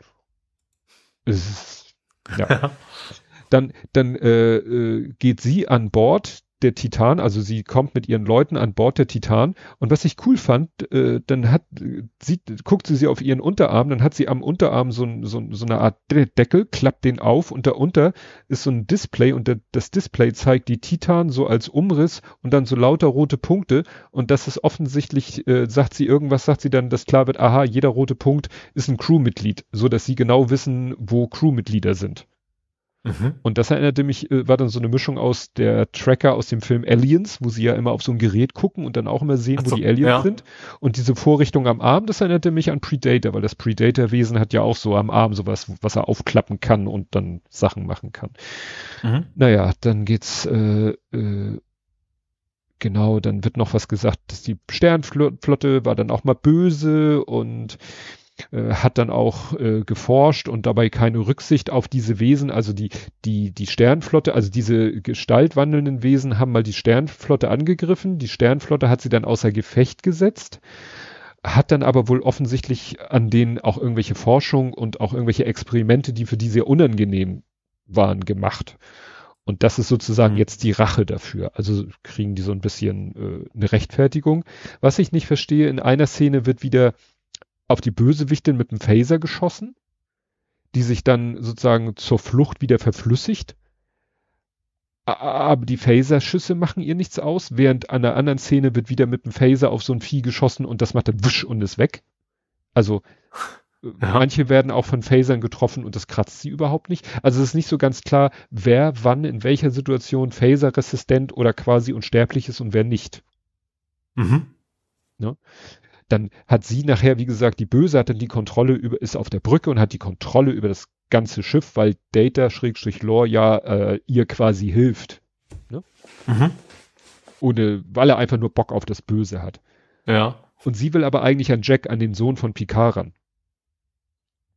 Ist, ja. dann, dann äh, äh, geht sie an Bord der Titan, also sie kommt mit ihren Leuten an Bord der Titan und was ich cool fand, äh, dann hat, sieht, guckt sie sie auf ihren Unterarm, dann hat sie am Unterarm so, so, so eine Art Deckel, klappt den auf und darunter ist so ein Display und der, das Display zeigt die Titan so als Umriss und dann so lauter rote Punkte und das ist offensichtlich, äh, sagt sie irgendwas, sagt sie dann, dass klar wird, aha, jeder rote Punkt ist ein Crewmitglied, so dass sie genau wissen, wo Crewmitglieder sind. Mhm. Und das erinnerte mich, äh, war dann so eine Mischung aus der Tracker aus dem Film Aliens, wo sie ja immer auf so ein Gerät gucken und dann auch immer sehen, so, wo die Aliens ja. sind. Und diese Vorrichtung am Arm, das erinnerte mich an Predator, weil das Predator-Wesen hat ja auch so am Arm sowas, was er aufklappen kann und dann Sachen machen kann. Mhm. Naja, dann geht's, äh, äh, genau, dann wird noch was gesagt, dass die Sternflotte war dann auch mal böse und äh, hat dann auch äh, geforscht und dabei keine Rücksicht auf diese Wesen, also die, die, die Sternflotte, also diese gestaltwandelnden Wesen haben mal die Sternflotte angegriffen, die Sternflotte hat sie dann außer Gefecht gesetzt, hat dann aber wohl offensichtlich an denen auch irgendwelche Forschung und auch irgendwelche Experimente, die für die sehr unangenehm waren, gemacht. Und das ist sozusagen mhm. jetzt die Rache dafür. Also kriegen die so ein bisschen äh, eine Rechtfertigung. Was ich nicht verstehe, in einer Szene wird wieder auf die Bösewichtin mit dem Phaser geschossen, die sich dann sozusagen zur Flucht wieder verflüssigt. Aber die Phaser-Schüsse machen ihr nichts aus, während an einer anderen Szene wird wieder mit dem Phaser auf so ein Vieh geschossen und das macht dann wusch und ist weg. Also ja. manche werden auch von Phasern getroffen und das kratzt sie überhaupt nicht. Also es ist nicht so ganz klar, wer wann in welcher Situation Phaser-resistent oder quasi unsterblich ist und wer nicht. Mhm. Ne? Dann hat sie nachher, wie gesagt, die Böse hat dann die Kontrolle über, ist auf der Brücke und hat die Kontrolle über das ganze Schiff, weil Data Schrägstrich Lore ja äh, ihr quasi hilft. Ne? Mhm. Ohne, weil er einfach nur Bock auf das Böse hat. Ja. Und sie will aber eigentlich an Jack, an den Sohn von Picard ran.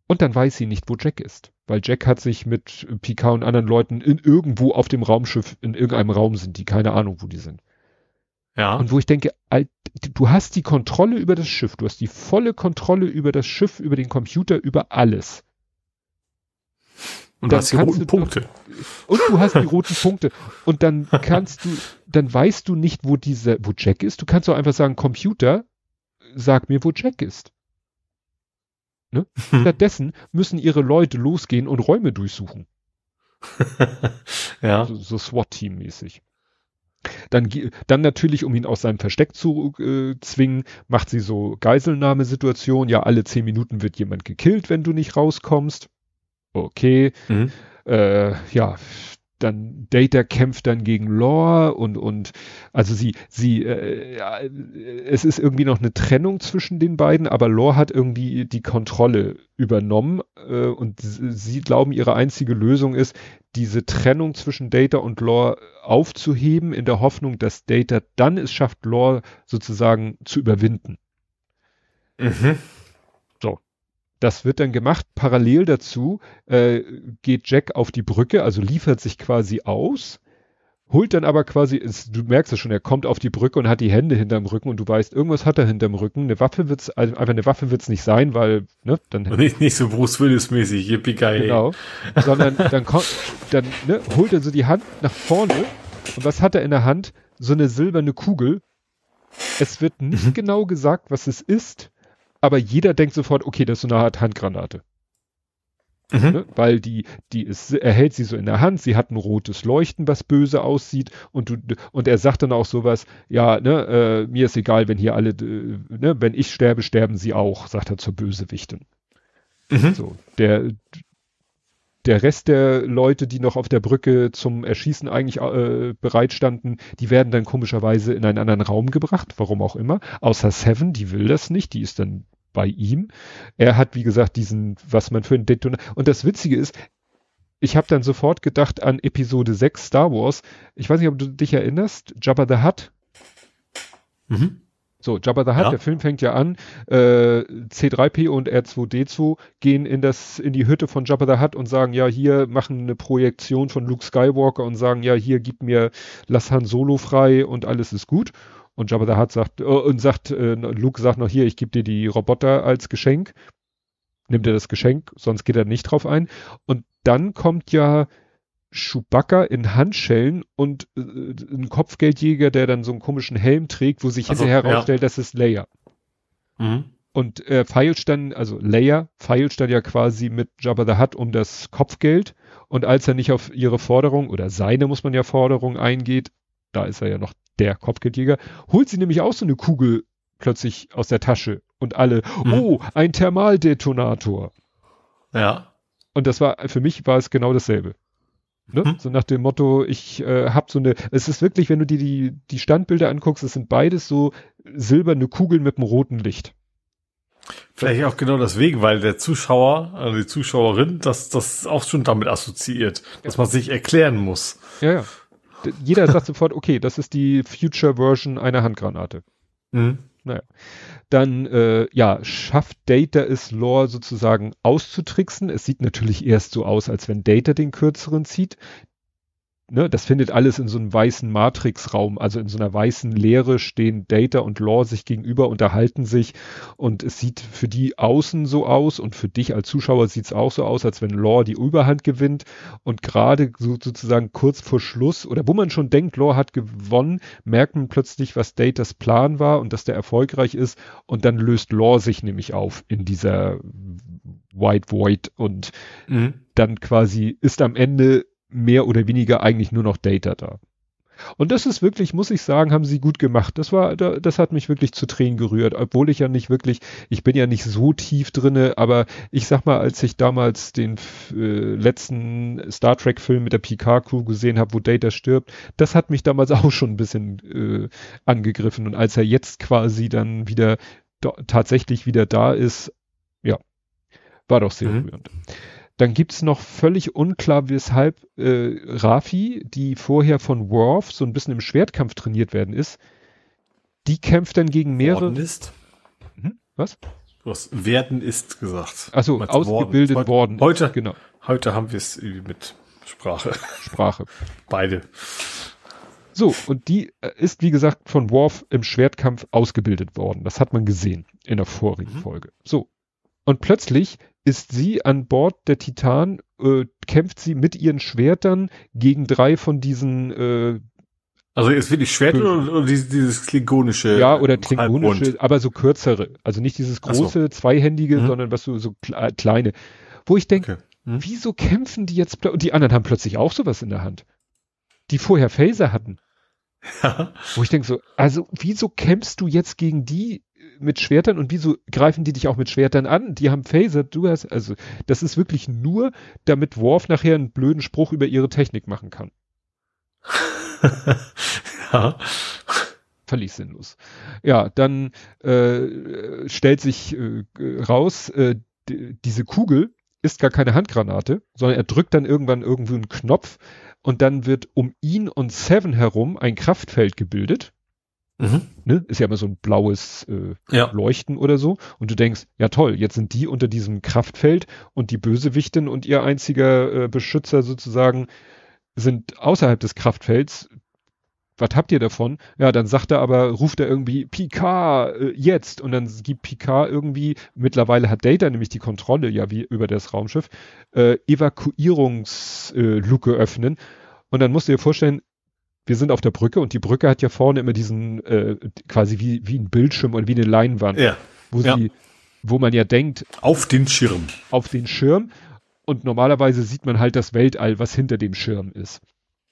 Und dann weiß sie nicht, wo Jack ist. Weil Jack hat sich mit Picard und anderen Leuten in irgendwo auf dem Raumschiff, in irgendeinem Raum sind die, keine Ahnung, wo die sind. Ja. Und wo ich denke, du hast die Kontrolle über das Schiff, du hast die volle Kontrolle über das Schiff, über den Computer, über alles. Und du hast die roten Punkte. Doch, und du hast die roten Punkte. Und dann kannst du, dann weißt du nicht, wo diese, wo Jack ist. Du kannst doch einfach sagen, Computer, sag mir, wo Jack ist. Ne? Stattdessen müssen ihre Leute losgehen und Räume durchsuchen. ja. So, so SWAT-Team-mäßig. Dann, dann natürlich, um ihn aus seinem Versteck zu äh, zwingen, macht sie so Geiselnahmesituation. Ja, alle zehn Minuten wird jemand gekillt, wenn du nicht rauskommst. Okay. Mhm. Äh, ja, dann Data kämpft dann gegen Lore und und also sie sie äh, ja, es ist irgendwie noch eine Trennung zwischen den beiden, aber Lore hat irgendwie die Kontrolle übernommen äh, und sie glauben ihre einzige Lösung ist diese Trennung zwischen Data und Lore aufzuheben in der Hoffnung, dass Data dann es schafft Lore sozusagen zu überwinden. Mhm. Das wird dann gemacht. Parallel dazu äh, geht Jack auf die Brücke, also liefert sich quasi aus, holt dann aber quasi, ist, du merkst es schon, er kommt auf die Brücke und hat die Hände hinterm Rücken und du weißt, irgendwas hat er hinterm Rücken. Eine Waffe wird's, also einfach eine Waffe wird's nicht sein, weil, ne, dann. Nicht, nicht so Bruce Willis-mäßig, yippie geil. Genau. Sondern dann kommt, dann, ne, holt er so die Hand nach vorne und was hat er in der Hand? So eine silberne Kugel. Es wird nicht mhm. genau gesagt, was es ist aber jeder denkt sofort, okay, das ist so eine Art Handgranate. Mhm. Ne? Weil die, die ist, er hält sie so in der Hand, sie hat ein rotes Leuchten, was böse aussieht und du, und er sagt dann auch sowas, ja, ne, äh, mir ist egal, wenn hier alle, äh, ne, wenn ich sterbe, sterben sie auch, sagt er zur Bösewichtin. Mhm. So, der, der Rest der Leute, die noch auf der Brücke zum Erschießen eigentlich äh, bereit standen, die werden dann komischerweise in einen anderen Raum gebracht, warum auch immer. Außer Seven, die will das nicht, die ist dann bei ihm. Er hat, wie gesagt, diesen, was man für ein Detonator. Und das Witzige ist, ich habe dann sofort gedacht an Episode 6 Star Wars. Ich weiß nicht, ob du dich erinnerst, Jabba the Hutt. Mhm. So, Jabba the Hutt, ja. der Film fängt ja an, äh, C3P und R2D2 gehen in das, in die Hütte von Jabba the Hutt und sagen, ja, hier machen eine Projektion von Luke Skywalker und sagen, ja, hier gib mir, lass Han Solo frei und alles ist gut. Und Jabba the Hutt sagt, äh, und sagt, äh, Luke sagt noch hier, ich gebe dir die Roboter als Geschenk. Nimmt er das Geschenk, sonst geht er nicht drauf ein. Und dann kommt ja Chewbacca in Handschellen und äh, ein Kopfgeldjäger, der dann so einen komischen Helm trägt, wo sich also, hinterher herausstellt, ja. das ist Leia. Mhm. Und er feilscht dann, also Leia feilscht dann ja quasi mit Jabba the Hutt um das Kopfgeld. Und als er nicht auf ihre Forderung oder seine, muss man ja Forderung eingeht, da ist er ja noch der Kopfgeldjäger, holt sie nämlich auch so eine Kugel plötzlich aus der Tasche und alle, mhm. oh, ein Thermaldetonator. Ja. Und das war, für mich war es genau dasselbe. Ne? Mhm. So nach dem Motto, ich äh, hab so eine, es ist wirklich, wenn du dir die, die Standbilder anguckst, es sind beides so silberne Kugeln mit einem roten Licht. Vielleicht auch genau deswegen, weil der Zuschauer, also die Zuschauerin, das, das auch schon damit assoziiert, dass man sich erklären muss. Ja, ja. Jeder sagt sofort, okay, das ist die Future Version einer Handgranate. Mhm. Dann, äh, ja, schafft Data es, Lore sozusagen auszutricksen. Es sieht natürlich erst so aus, als wenn Data den kürzeren zieht. Ne, das findet alles in so einem weißen Matrixraum, also in so einer weißen Leere stehen Data und Lore sich gegenüber, unterhalten sich und es sieht für die außen so aus und für dich als Zuschauer sieht es auch so aus, als wenn Lore die Überhand gewinnt und gerade so, sozusagen kurz vor Schluss oder wo man schon denkt, Lore hat gewonnen, merkt man plötzlich, was Datas Plan war und dass der erfolgreich ist und dann löst Lore sich nämlich auf in dieser White Void und Mhm. dann quasi ist am Ende mehr oder weniger eigentlich nur noch Data da. Und das ist wirklich, muss ich sagen, haben sie gut gemacht. Das war, da- das hat mich wirklich zu Tränen gerührt, obwohl ich ja nicht wirklich, ich bin ja nicht so tief drinne, aber ich sag mal, als ich damals den äh, letzten Star Trek Film mit der Picard Crew gesehen habe, wo Data stirbt, das hat mich damals auch schon ein bisschen äh, angegriffen. Und als er jetzt quasi dann wieder tatsächlich wieder da ist, ja, war doch sehr Mhm. rührend. Dann gibt's noch völlig unklar, weshalb äh, Rafi, die vorher von Worf so ein bisschen im Schwertkampf trainiert werden ist, die kämpft dann gegen mehrere. Worden ist. Was? Du hast werden ist gesagt. Achso, Meinst ausgebildet Heute, worden. Heute, Genau, heute haben wir es mit Sprache. Sprache. Beide. So, und die äh, ist, wie gesagt, von Worf im Schwertkampf ausgebildet worden. Das hat man gesehen in der vorigen Mhm. Folge. So. Und plötzlich ist sie an Bord der Titan, äh, kämpft sie mit ihren Schwertern gegen drei von diesen äh, Also ist wirklich Schwert oder, oder dieses, dieses klingonische? Ja, oder äh, klingonische, Halbrund? aber so kürzere. Also nicht dieses Ach so. große, zweihändige, Mhm. sondern was so, so kle kleine. Wo ich denke, Okay. Hm? wieso kämpfen die jetzt? Und die anderen haben plötzlich auch sowas in der Hand. Die vorher Phaser hatten. Ja. Wo ich denke so, also wieso kämpfst du jetzt gegen die mit Schwertern und wieso greifen die dich auch mit Schwertern an? Die haben Phaser, du hast, also das ist wirklich nur, damit Worf nachher einen blöden Spruch über ihre Technik machen kann. ja. völlig sinnlos. Ja, dann äh, stellt sich äh, raus, äh, diese Kugel ist gar keine Handgranate, sondern er drückt dann irgendwann irgendwo einen Knopf und dann wird um ihn und Seven herum ein Kraftfeld gebildet. Mhm. Ne? Ist ja immer so ein blaues äh, Ja. Leuchten oder so. Und du denkst, ja toll, jetzt sind die unter diesem Kraftfeld und die Bösewichtin und ihr einziger äh, Beschützer sozusagen sind außerhalb des Kraftfelds. Was habt ihr davon? Ja, dann sagt er aber, ruft er irgendwie Picard äh, jetzt und dann gibt Picard irgendwie, mittlerweile hat Data nämlich die Kontrolle ja wie über das Raumschiff, äh, Evakuierungsluke äh, öffnen und dann musst du dir vorstellen, wir sind auf der Brücke und die Brücke hat ja vorne immer diesen äh, quasi wie wie ein Bildschirm oder wie eine Leinwand, Ja. wo ja. sie, wo man ja denkt, Auf den Schirm. auf den Schirm und normalerweise sieht man halt das Weltall, was hinter dem Schirm ist.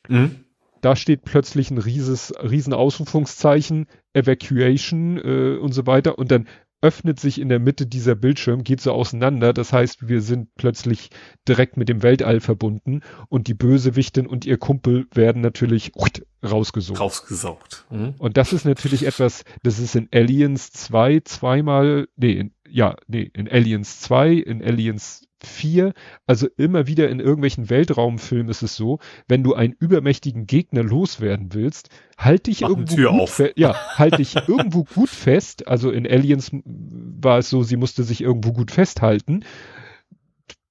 Mhm. Da steht plötzlich ein rieses, riesen Ausrufungszeichen, Evacuation äh, und so weiter und dann öffnet sich in der Mitte dieser Bildschirm, geht so auseinander. Das heißt, wir sind plötzlich direkt mit dem Weltall verbunden und die Bösewichtin und ihr Kumpel werden natürlich rausgesucht. Rausgesaugt. Mhm. Und das ist natürlich etwas, das ist in Aliens 2 zweimal, nee, in, ja, nee, in Aliens 2, in Aliens 4, also immer wieder in irgendwelchen Weltraumfilmen ist es so, wenn du einen übermächtigen Gegner loswerden willst, halt dich Mach irgendwo Tür gut auf. ja, halt dich irgendwo gut fest, also in Aliens war es so, sie musste sich irgendwo gut festhalten,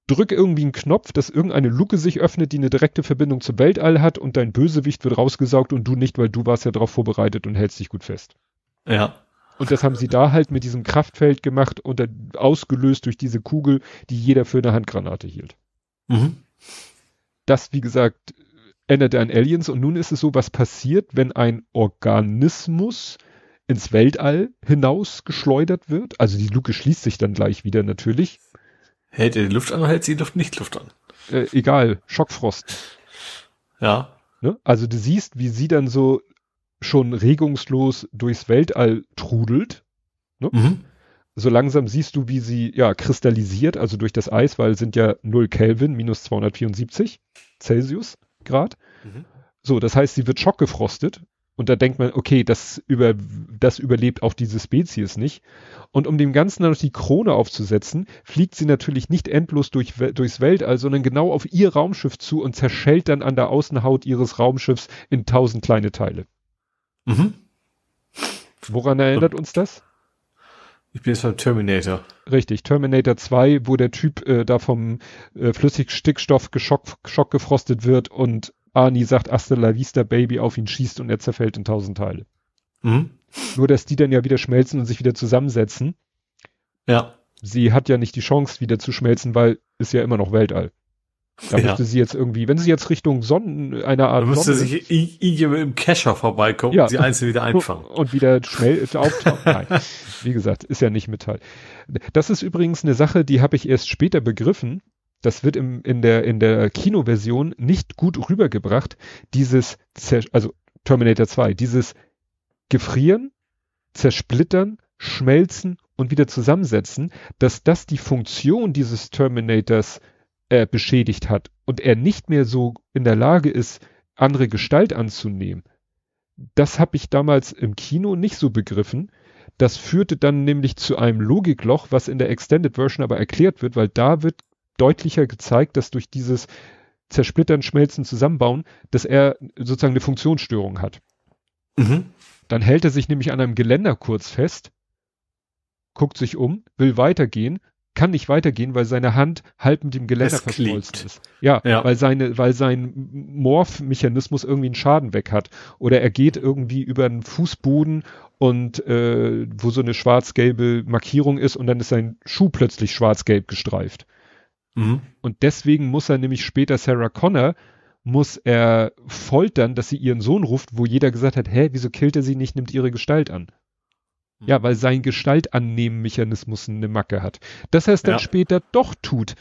drück irgendwie einen Knopf, dass irgendeine Luke sich öffnet, die eine direkte Verbindung zum Weltall hat und dein Bösewicht wird rausgesaugt und du nicht, weil du warst ja darauf vorbereitet und hältst dich gut fest. Ja. Und das haben sie da halt mit diesem Kraftfeld gemacht und dann ausgelöst durch diese Kugel, die jeder für eine Handgranate hielt. Mhm. Das, wie gesagt, änderte an Aliens und nun ist es so, was passiert, wenn ein Organismus ins Weltall hinaus geschleudert wird. Also die Luke schließt sich dann gleich wieder natürlich. Hält er die Luft an oder hält sie die Luft nicht Luft an? Äh, egal, Schockfrost. Ja. Ne? Also du siehst, wie sie dann so schon regungslos durchs Weltall trudelt. Mhm. So langsam siehst du, wie sie ja kristallisiert, also durch das Eis, weil es sind ja 0 Kelvin, minus 274 Celsius. Grad. Mhm. So, das heißt, sie wird schockgefrostet. Und da denkt man, okay, das, über, das überlebt auch diese Spezies nicht. Und um dem Ganzen dann noch die Krone aufzusetzen, fliegt sie natürlich nicht endlos durch, durchs Weltall, sondern genau auf ihr Raumschiff zu und zerschellt dann an der Außenhaut ihres Raumschiffs in tausend kleine Teile. Mhm. Woran erinnert uns das? Ich bin jetzt beim Terminator. Richtig, Terminator 2, wo der Typ äh, da vom äh, Flüssigstickstoff geschock, gefrostet wird und Arnie sagt Hasta la vista Baby auf ihn schießt und er zerfällt in tausend Teile. Mhm. Nur, dass die dann ja wieder schmelzen und sich wieder zusammensetzen. Ja. Sie hat ja nicht die Chance wieder zu schmelzen, weil ist ja immer noch Weltall. Da ja. müsste sie jetzt irgendwie, wenn sie jetzt Richtung Sonnen, einer Art. Da müsste Sonne, sich irgendjemand im Kescher vorbeikommen ja. und sie einzeln wieder einfangen. Und wieder schnell auftauchen. Nein. Wie gesagt, ist ja nicht Metall. Das ist übrigens eine Sache, die habe ich erst später begriffen. Das wird im, in der, in der Kinoversion nicht gut rübergebracht. Dieses, also Terminator 2, dieses Gefrieren, Zersplittern, Schmelzen und wieder zusammensetzen, dass das die Funktion dieses Terminators äh, beschädigt hat und er nicht mehr so in der Lage ist, andere Gestalt anzunehmen. Das habe ich damals im Kino nicht so begriffen. Das führte dann nämlich zu einem Logikloch, was in der Extended Version aber erklärt wird, weil da wird deutlicher gezeigt, dass durch dieses Zersplittern, Schmelzen, Zusammenbauen, dass er sozusagen eine Funktionsstörung hat. Mhm. Dann hält er sich nämlich an einem Geländer kurz fest, guckt sich um, will weitergehen, kann nicht weitergehen, weil seine Hand halb mit dem Geländer verschmolzen ist. Ja, ja, weil seine, weil sein Morph-Mechanismus irgendwie einen Schaden weg hat. Oder er geht irgendwie über einen Fußboden und äh, wo so eine schwarz-gelbe Markierung ist und dann ist sein Schuh plötzlich schwarz-gelb gestreift. Mhm. Und deswegen muss er nämlich später Sarah Connor muss er foltern, dass sie ihren Sohn ruft, wo jeder gesagt hat, hä, wieso killt er sie nicht, nimmt ihre Gestalt an. Ja, weil sein Gestaltannehmen-Mechanismus eine Macke hat. Dass er es dann ja. später doch tut,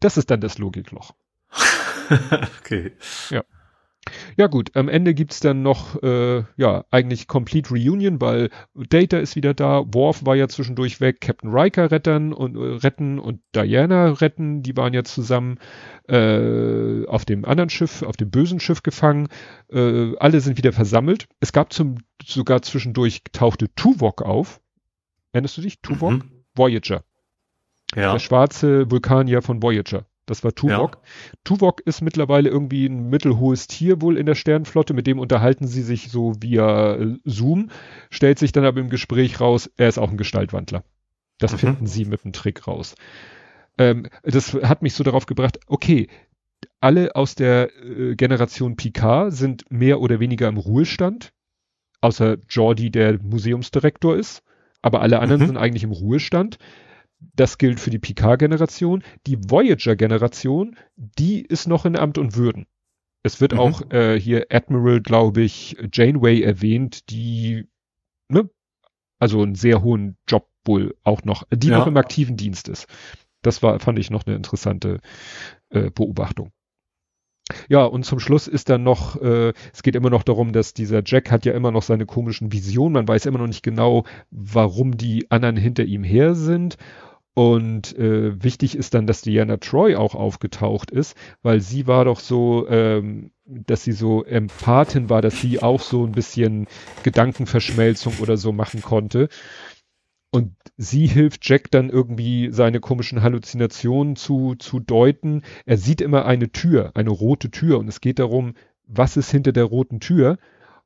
das ist dann das Logikloch. okay. Ja. Ja gut, am Ende gibt's dann noch, äh, ja, eigentlich Complete Reunion, weil Data ist wieder da, Worf war ja zwischendurch weg, Captain Riker retten und, äh, retten und Diana retten, die waren ja zusammen äh, auf dem anderen Schiff, auf dem bösen Schiff gefangen. Äh, alle sind wieder versammelt. Es gab zum sogar zwischendurch tauchte Tuvok auf. Erinnerst du dich? Tuvok? Mhm. Voyager. Ja. Der schwarze Vulkanier von Voyager. Das war Tuvok. Ja. Tuvok ist mittlerweile irgendwie ein mittelhohes Tier wohl in der Sternenflotte. Mit dem unterhalten sie sich so via äh, Zoom. Stellt sich dann aber im Gespräch raus, er ist auch ein Gestaltwandler. Das mhm. finden sie mit dem Trick raus. Ähm, das hat mich so darauf gebracht, okay, alle aus der äh, Generation Picard sind mehr oder weniger im Ruhestand. Außer Jordi, der Museumsdirektor ist. Aber alle anderen mhm. sind eigentlich im Ruhestand. Das gilt für die Picard-Generation. Die Voyager-Generation, die ist noch in Amt und Würden. Es wird mhm. auch äh, hier Admiral, glaube ich, Janeway erwähnt, die, ne, also einen sehr hohen Job wohl auch noch, die ja. noch im aktiven Dienst ist. Das war, fand ich noch eine interessante äh, Beobachtung. Ja, und zum Schluss ist dann noch, äh, es geht immer noch darum, dass dieser Jack hat ja immer noch seine komischen Visionen. Man weiß immer noch nicht genau, warum die anderen hinter ihm her sind. Und äh, wichtig ist dann, dass Diana Troy auch aufgetaucht ist, weil sie war doch so, ähm, dass sie so Empathin war, dass sie auch so ein bisschen Gedankenverschmelzung oder so machen konnte. Und sie hilft Jack dann irgendwie seine komischen Halluzinationen zu, zu deuten. Er sieht immer eine Tür, eine rote Tür. Und es geht darum, was ist hinter der roten Tür?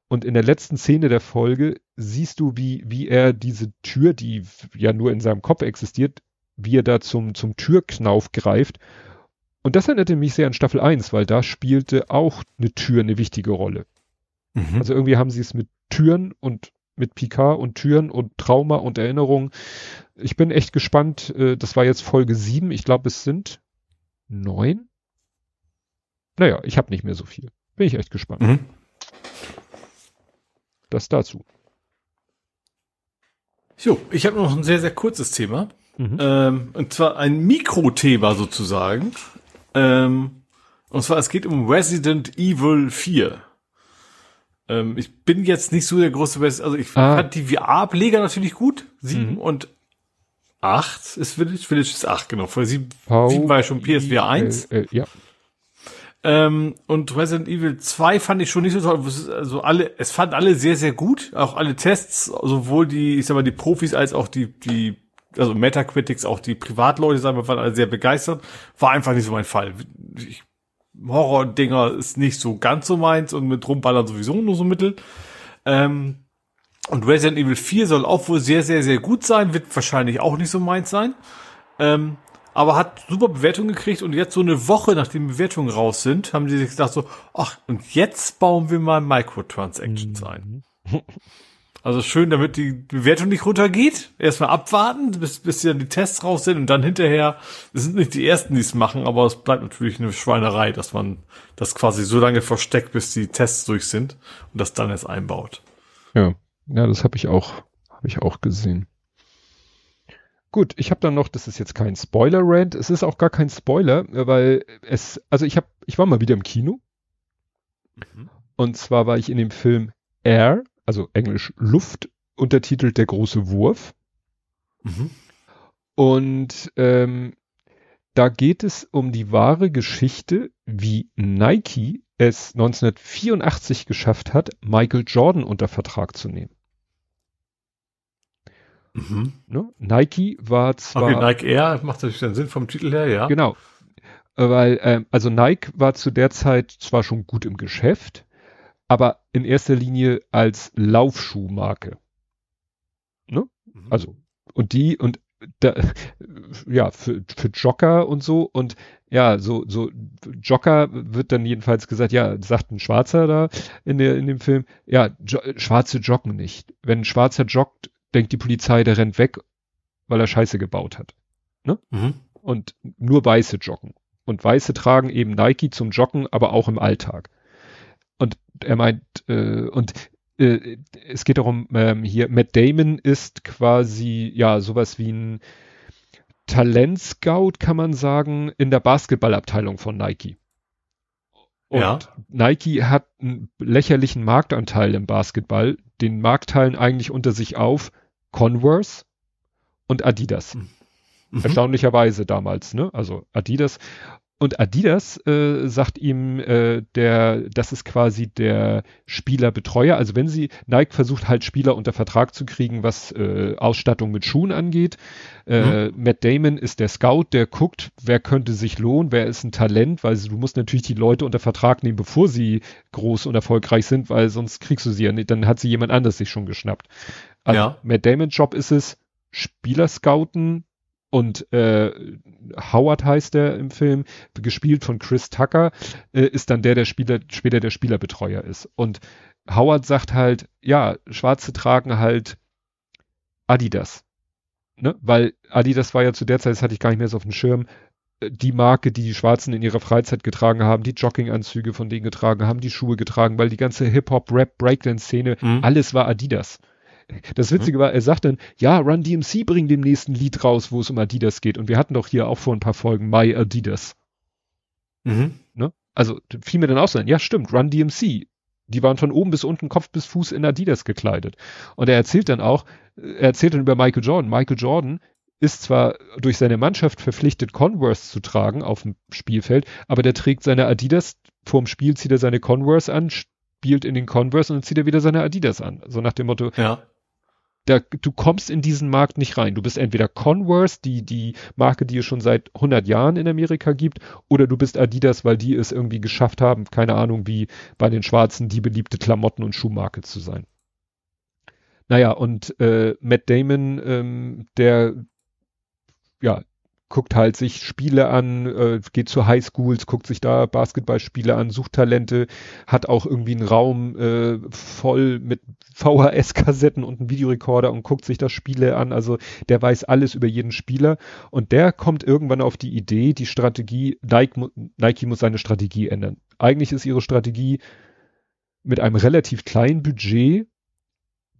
Und in der letzten Szene der Folge siehst du, wie, wie er diese Tür, die ja nur in seinem Kopf existiert, wie er da zum, zum Türknauf greift. Und das erinnerte mich sehr an Staffel 1, weil da spielte auch eine Tür eine wichtige Rolle. Mhm. Also irgendwie haben sie es mit Türen und mit Picard und Türen und Trauma und Erinnerung. Ich bin echt gespannt. Äh, das war jetzt Folge 7. Ich glaube, es sind neun. Naja, ich habe nicht mehr so viel. Bin ich echt gespannt. Mhm. Das dazu. So, ich habe noch ein sehr, sehr kurzes Thema. Mhm. Ähm, und zwar ein Mikrothema sozusagen. Ähm, und zwar, es geht um Resident Evil 4. Ähm, ich bin jetzt nicht so der große, also ich ah. fand die VR-Ableger natürlich gut. Sieben mhm. und acht ist Village. Village ist acht, genau. Vor sieben, sieben war ja schon PSVR 1. Äh, äh, ja. Ähm, und Resident Evil 2 fand ich schon nicht so toll. Also alle, es fanden alle sehr, sehr gut. Auch alle Tests, sowohl die, ich sag mal, die Profis als auch die, die, also Metacritics, auch die Privatleute, sagen wir, waren alle sehr begeistert. War einfach nicht so mein Fall. Ich, Horror-Dinger ist nicht so ganz so meins und mit Rumballern sowieso nur so mittel. Ähm, und Resident Evil 4 soll auch wohl sehr, sehr, sehr gut sein, wird wahrscheinlich auch nicht so meins sein. Ähm, aber hat super Bewertungen gekriegt und jetzt so eine Woche, nachdem Bewertungen raus sind, haben die sich gedacht so, ach, und jetzt bauen wir mal Microtransactions mhm. ein. Also schön, damit die Bewertung nicht runtergeht. Erstmal abwarten, bis, bis dann die Tests raus sind und dann hinterher, es sind nicht die ersten, die es machen, aber es bleibt natürlich eine Schweinerei, dass man das quasi so lange versteckt, bis die Tests durch sind und das dann erst einbaut. Ja, ja, das habe ich auch, habe ich auch gesehen. Gut, ich habe dann noch, das ist jetzt kein Spoiler-Rant, es ist auch gar kein Spoiler, weil es, also ich habe, ich war mal wieder im Kino. Mhm. Und zwar war ich in dem Film Air, also Englisch Luft, untertitelt Der große Wurf. Mhm. Und ähm, da geht es um die wahre Geschichte, wie Nike es 1984 geschafft hat, Michael Jordan unter Vertrag zu nehmen. Mhm. Ne? Nike war zwar. Okay, Nike Air macht natürlich den Sinn vom Titel her, ja. Genau. Weil, ähm, also Nike war zu der Zeit zwar schon gut im Geschäft, aber in erster Linie als Laufschuhmarke. Ne? Mhm. Also, und die, und da, ja, für, für Jogger und so und ja, so, so Jogger wird dann jedenfalls gesagt, ja, sagt ein Schwarzer da in der, in dem Film, ja, jo Schwarze joggen nicht. Wenn ein Schwarzer joggt, denkt die Polizei, der rennt weg, weil er Scheiße gebaut hat. Ne? Mhm. Und nur Weiße joggen. Und Weiße tragen eben Nike zum Joggen, aber auch im Alltag. Und er meint, äh, und äh, es geht darum, ähm, hier, Matt Damon ist quasi, ja, sowas wie ein Talentscout, kann man sagen, in der Basketballabteilung von Nike. Und ja. Nike hat einen lächerlichen Marktanteil im Basketball. Den Markt teilen eigentlich unter sich auf Converse und Adidas. Mhm. Erstaunlicherweise damals, ne? Also Adidas. Und Adidas äh, sagt ihm, äh, der, das ist quasi der Spielerbetreuer. Also wenn sie, Nike versucht halt Spieler unter Vertrag zu kriegen, was äh, Ausstattung mit Schuhen angeht. Äh, mhm. Matt Damon ist der Scout, der guckt, wer könnte sich lohnen, wer ist ein Talent, weil du musst natürlich die Leute unter Vertrag nehmen, bevor sie groß und erfolgreich sind, weil sonst kriegst du sie ja nicht, dann hat sie jemand anders sich schon geschnappt. Also ja. Matt Damon Job ist es, Spieler scouten, und äh, Howard heißt er im Film, gespielt von Chris Tucker, äh, ist dann der, der Spieler, später der Spielerbetreuer ist. Und Howard sagt halt, ja, Schwarze tragen halt Adidas. Ne? Weil Adidas war ja zu der Zeit, das hatte ich gar nicht mehr so auf dem Schirm, äh, die Marke, die die Schwarzen in ihrer Freizeit getragen haben, die Jogginganzüge von denen getragen haben, die Schuhe getragen, weil die ganze Hip-Hop, Rap, Breakdance-Szene, mhm. alles war Adidas. Das Witzige mhm. war, er sagt dann, ja, Run DMC bringt dem nächsten Lied raus, wo es um Adidas geht. Und wir hatten doch hier auch vor ein paar Folgen My Adidas. Mhm. Ne? Also fiel mir dann auch so ein, ja stimmt, Run DMC. Die waren von oben bis unten, Kopf bis Fuß in Adidas gekleidet. Und er erzählt dann auch, er erzählt dann über Michael Jordan. Michael Jordan ist zwar durch seine Mannschaft verpflichtet, Converse zu tragen auf dem Spielfeld, aber der trägt seine Adidas, vorm Spiel zieht er seine Converse an, spielt in den Converse und dann zieht er wieder seine Adidas an. So nach dem Motto, ja da, du kommst in diesen Markt nicht rein. Du bist entweder Converse, die, die Marke, die es schon seit 100 Jahren in Amerika gibt, oder du bist Adidas, weil die es irgendwie geschafft haben, keine Ahnung, wie bei den Schwarzen die beliebte Klamotten- und Schuhmarke zu sein. Naja, und äh, Matt Damon, ähm, der ja, guckt halt sich Spiele an, äh, geht zu Highschools, guckt sich da Basketballspiele an, sucht Talente, hat auch irgendwie einen Raum äh, voll mit VHS-Kassetten und einen Videorekorder und guckt sich da Spiele an. Also der weiß alles über jeden Spieler und der kommt irgendwann auf die Idee, die Strategie, Nike, Nike muss seine Strategie ändern. Eigentlich ist ihre Strategie mit einem relativ kleinen Budget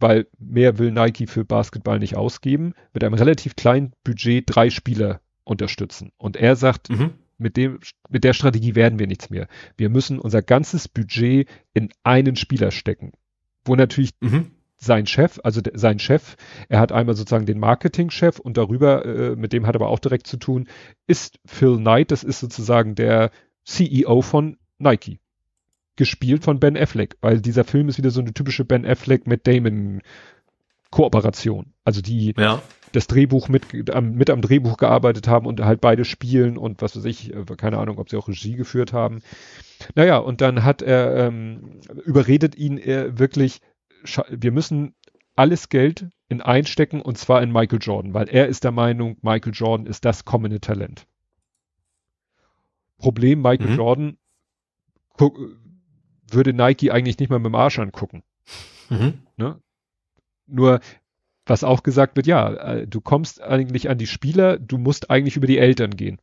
weil mehr will Nike für Basketball nicht ausgeben, mit einem relativ kleinen Budget drei Spieler unterstützen. Und er sagt, mhm. mit dem, mit der Strategie werden wir nichts mehr. Wir müssen unser ganzes Budget in einen Spieler stecken. Wo natürlich mhm. sein Chef, also sein Chef, er hat einmal sozusagen den Marketingchef und darüber, äh, mit dem hat aber auch direkt zu tun, ist Phil Knight, das ist sozusagen der CEO von Nike. Gespielt von Ben Affleck, weil dieser Film ist wieder so eine typische Ben Affleck mit Damon Kooperation. Also die Ja. Das Drehbuch mit, am, mit am Drehbuch gearbeitet haben und halt beide spielen und was weiß ich, äh, keine Ahnung, ob sie auch Regie geführt haben. Naja, und dann hat er, ähm, überredet ihn er wirklich, wir müssen alles Geld in einstecken und zwar in Michael Jordan, weil er ist der Meinung, Michael Jordan ist das kommende Talent. Problem, Michael Mhm. Jordan guck, würde Nike eigentlich nicht mal mit dem Arsch angucken. Mhm. Ne? Nur, was auch gesagt wird, ja, äh, du kommst eigentlich an die Spieler, du musst eigentlich über die Eltern gehen.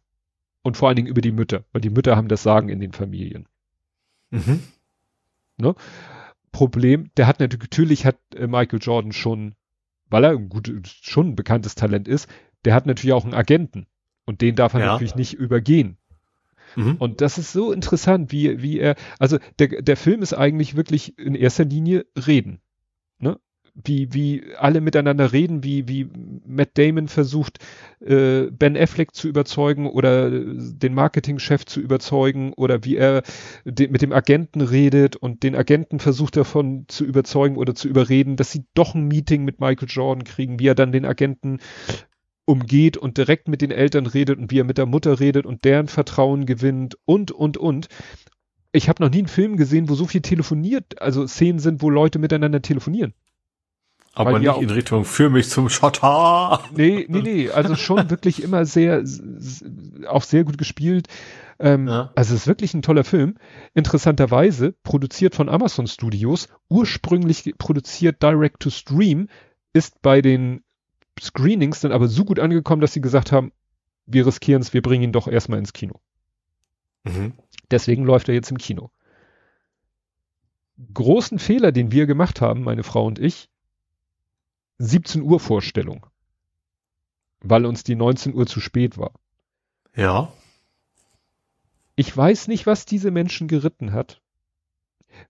Und vor allen Dingen über die Mütter, weil die Mütter haben das Sagen in den Familien. Mhm. Problem, der hat natürlich, natürlich hat äh, Michael Jordan schon, weil er ein gut, schon ein bekanntes Talent ist, der hat natürlich auch einen Agenten. Und den darf er Ja. natürlich nicht übergehen. Mhm. Und das ist so interessant, wie, wie er, also der, der Film ist eigentlich wirklich in erster Linie Reden. Ne? Wie, wie alle miteinander reden, wie, wie Matt Damon versucht, äh, Ben Affleck zu überzeugen oder äh, den Marketingchef zu überzeugen oder wie er de, mit dem Agenten redet und den Agenten versucht davon zu überzeugen oder zu überreden, dass sie doch ein Meeting mit Michael Jordan kriegen, wie er dann den Agenten umgeht und direkt mit den Eltern redet und wie er mit der Mutter redet und deren Vertrauen gewinnt und, und, und. Ich habe noch nie einen Film gesehen, wo so viel telefoniert, also Szenen sind, wo Leute miteinander telefonieren. Aber nicht in Richtung für mich zum Schotter. Nee, nee, nee, also schon wirklich immer sehr, auch sehr gut gespielt. Ähm, Ja. Also es ist wirklich ein toller Film. Interessanterweise produziert von Amazon Studios, ursprünglich produziert Direct to Stream, ist bei den Screenings dann aber so gut angekommen, dass sie gesagt haben, wir riskieren es, wir bringen ihn doch erstmal ins Kino. Mhm. Deswegen läuft er jetzt im Kino. Großen Fehler, den wir gemacht haben, meine Frau und ich, 17 Uhr Vorstellung. Weil uns die 19 Uhr zu spät war. Ja. Ich weiß nicht, was diese Menschen geritten hat.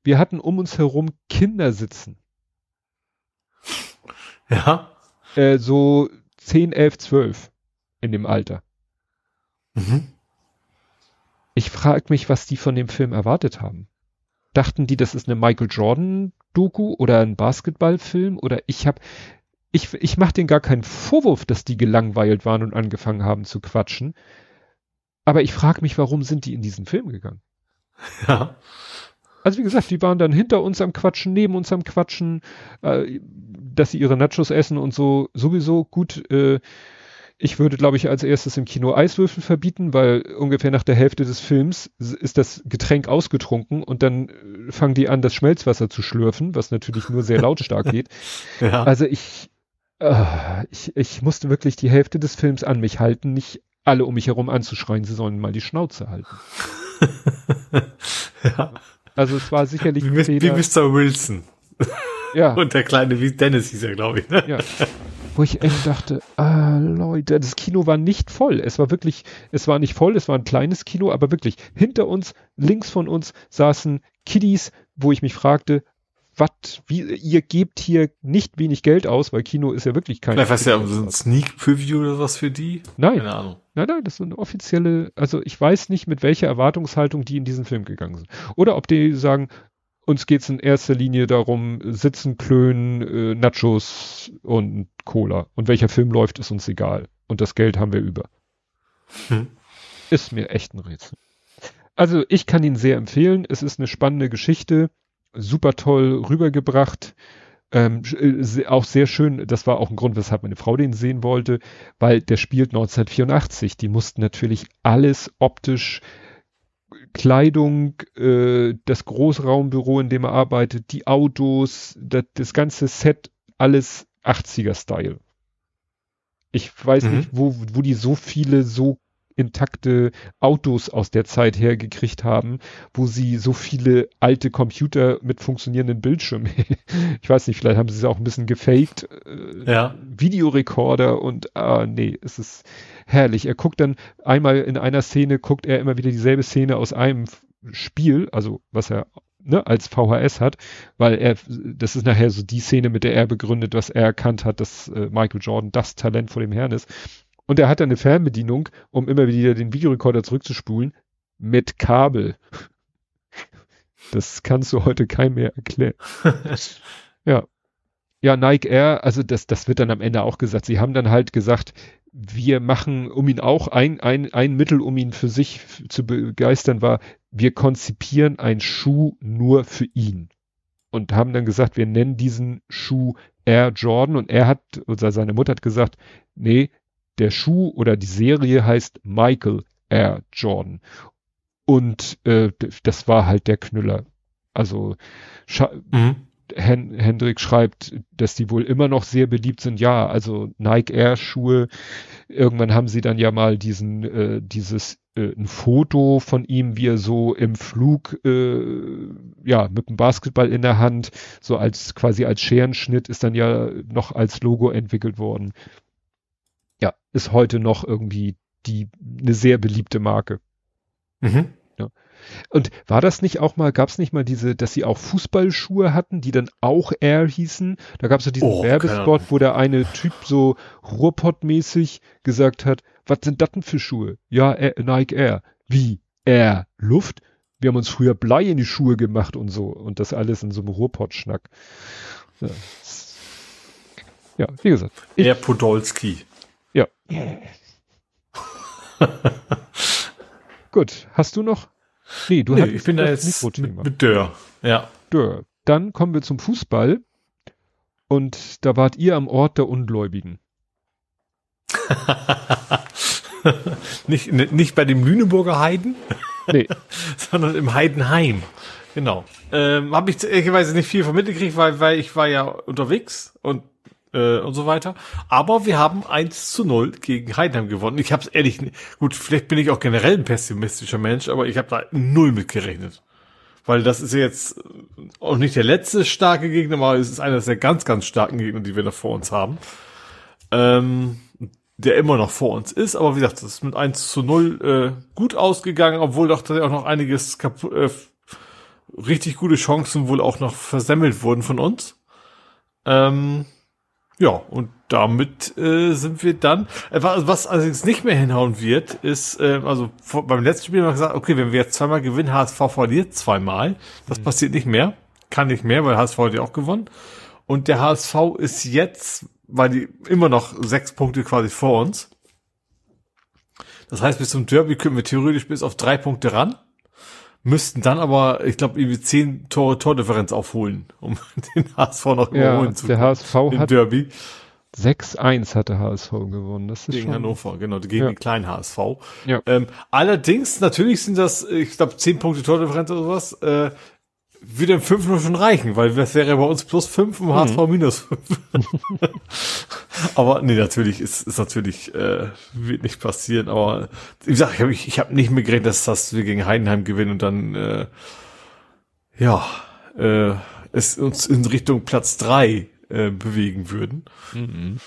Wir hatten um uns herum Kinder sitzen. Ja. Äh, so 10, 11, 12 in dem Alter. Mhm. Ich frage mich, was die von dem Film erwartet haben. Dachten die, das ist eine Michael Jordan Doku oder ein Basketballfilm oder ich habe ich ich mache denen gar keinen Vorwurf, dass die gelangweilt waren und angefangen haben zu quatschen. Aber ich frage mich, warum sind die in diesen Film gegangen? Ja. Also wie gesagt, die waren dann hinter uns am Quatschen, neben uns am Quatschen, äh, dass sie ihre Nachos essen und so sowieso gut. Äh, ich würde, glaube ich, als erstes im Kino Eiswürfel verbieten, weil ungefähr nach der Hälfte des Films ist das Getränk ausgetrunken und dann äh, fangen die an, das Schmelzwasser zu schlürfen, was natürlich nur sehr lautstark geht. Ja. Also ich, äh, ich, ich musste wirklich die Hälfte des Films an mich halten, nicht alle um mich herum anzuschreien, sie sollen mal die Schnauze halten. ja. Also es war sicherlich Wie, wie. Mr. Wilson. Ja. Und der kleine wie Dennis hieß er, glaube ich. Ne? Ja. Wo ich echt dachte, ah, Leute, das Kino war nicht voll. Es war wirklich, es war nicht voll, es war ein kleines Kino, aber wirklich hinter uns, links von uns saßen Kiddies, wo ich mich fragte, was, wie, ihr gebt hier nicht wenig Geld aus, weil Kino ist ja wirklich kein. Vielleicht war es ja so ein Sneak Preview oder was für die. Nein, Keine Ahnung. nein, nein, das ist eine offizielle, also ich weiß nicht, mit welcher Erwartungshaltung die in diesen Film gegangen sind. Oder ob die sagen, uns geht's in erster Linie darum, Sitzen, Klönen, äh, Nachos und Cola. Und welcher Film läuft, ist uns egal. Und das Geld haben wir über. Hm. Ist mir echt ein Rätsel. Also ich kann ihn sehr empfehlen. Es ist eine spannende Geschichte. Super toll rübergebracht. Ähm, äh, auch sehr schön, das war auch ein Grund, weshalb meine Frau den sehen wollte, weil der spielt 1984. Die mussten natürlich alles optisch, Kleidung, äh, das Großraumbüro, in dem er arbeitet, die Autos, das, das ganze Set, alles 80er-Style. Ich weiß Mhm. nicht, wo, wo die so viele so intakte Autos aus der Zeit hergekriegt haben, wo sie so viele alte Computer mit funktionierenden Bildschirmen, ich weiß nicht, vielleicht haben sie es auch ein bisschen gefaked, äh, Ja. Videorekorder und ah nee, es ist herrlich. Er guckt dann einmal in einer Szene, guckt er immer wieder dieselbe Szene aus einem Spiel, also was er ne, als VHS hat, weil er, das ist nachher so die Szene, mit der er begründet, was er erkannt hat, dass äh, Michael Jordan das Talent vor dem Herrn ist. Und er hat dann eine Fernbedienung, um immer wieder den Videorekorder zurückzuspulen, mit Kabel. Das kannst du heute keinem mehr erklären. ja. Ja, Nike Air, also das, das wird dann am Ende auch gesagt. Sie haben dann halt gesagt, wir machen, um ihn auch ein, ein, ein Mittel, um ihn für sich zu begeistern, war, wir konzipieren einen Schuh nur für ihn. Und haben dann gesagt, wir nennen diesen Schuh Air Jordan. Und er hat, oder seine Mutter hat gesagt, nee, der Schuh oder die Serie heißt Michael Air Jordan. Und äh, das war halt der Knüller. Also mhm. Hen Hendrik schreibt, dass die wohl immer noch sehr beliebt sind. Ja, also Nike Air Schuhe. Irgendwann haben sie dann ja mal diesen, äh, dieses äh, ein Foto von ihm, wie er so im Flug, äh, ja, mit dem Basketball in der Hand, so als quasi als Scherenschnitt ist dann ja noch als Logo entwickelt worden. Ja, ist heute noch irgendwie die eine sehr beliebte Marke. Mhm. Ja. Und war das nicht auch mal, gab es nicht mal diese, dass sie auch Fußballschuhe hatten, die dann auch Air hießen? Da gab es so diesen oh, Werbespot, wo der eine Typ so Ruhrpott-mäßig gesagt hat, was sind das denn für Schuhe? Ja, Air, Nike Air. Wie? Air? Luft? Wir haben uns früher Blei in die Schuhe gemacht und so. Und das alles in so einem Ruhrpott-Schnack. Ja. ja, wie gesagt. Air Podolski. Ja. Gut, hast du noch? Nee, du nee, ich bin da jetzt mit, mit Dörr. Ja. Dörr. Dann kommen wir zum Fußball. Und da wart ihr am Ort der Ungläubigen. nicht, nicht bei dem Lüneburger Heiden, nee. sondern im Heidenheim. Genau. Ähm, Habe ich ehrlicherweise nicht viel von mitgekriegt, weil, weil ich war ja unterwegs und äh, und so weiter. Aber wir haben 1 zu 0 gegen Heidenheim gewonnen. Ich habe es ehrlich, gut, vielleicht bin ich auch generell ein pessimistischer Mensch, aber ich habe da null mitgerechnet. Weil das ist jetzt auch nicht der letzte starke Gegner, aber es ist einer der ganz, ganz starken Gegner, die wir noch vor uns haben. Ähm, der immer noch vor uns ist, aber wie gesagt, das ist mit 1 zu 0 äh, gut ausgegangen, obwohl doch da auch noch einiges kaputt, äh, richtig gute Chancen wohl auch noch versemmelt wurden von uns. Ähm, ja, und damit äh, sind wir dann. Äh, was allerdings nicht mehr hinhauen wird, ist, äh, also vor, beim letzten Spiel haben wir gesagt, okay, wenn wir jetzt zweimal gewinnen, HSV verliert zweimal. Das mhm. passiert nicht mehr. Kann nicht mehr, weil HSV hat ja auch gewonnen. Und der HSV ist jetzt, weil die immer noch sechs Punkte quasi vor uns. Das heißt, bis zum Derby können wir theoretisch bis auf drei Punkte ran müssten dann aber, ich glaube, irgendwie zehn Tore Tordifferenz aufholen, um den HSV noch überholen ja, zu können. Der HSV hat Derby. 6-1 hat der HSV gewonnen. Das ist gegen schon... Hannover, genau, gegen ja. den kleinen HSV. Ja. Ähm, allerdings, natürlich sind das, ich glaube, zehn Punkte Tordifferenz oder sowas. Äh, würde im 5 nur schon reichen, weil das wäre bei uns plus 5 und HSV mhm. minus 5. aber nee, natürlich ist, ist natürlich, äh, wird nicht passieren, aber wie gesagt, ich habe ich hab nicht mehr gerechnet, dass, dass wir gegen Heidenheim gewinnen und dann, äh, ja, äh, es uns in Richtung Platz 3 äh, bewegen würden. Mhm.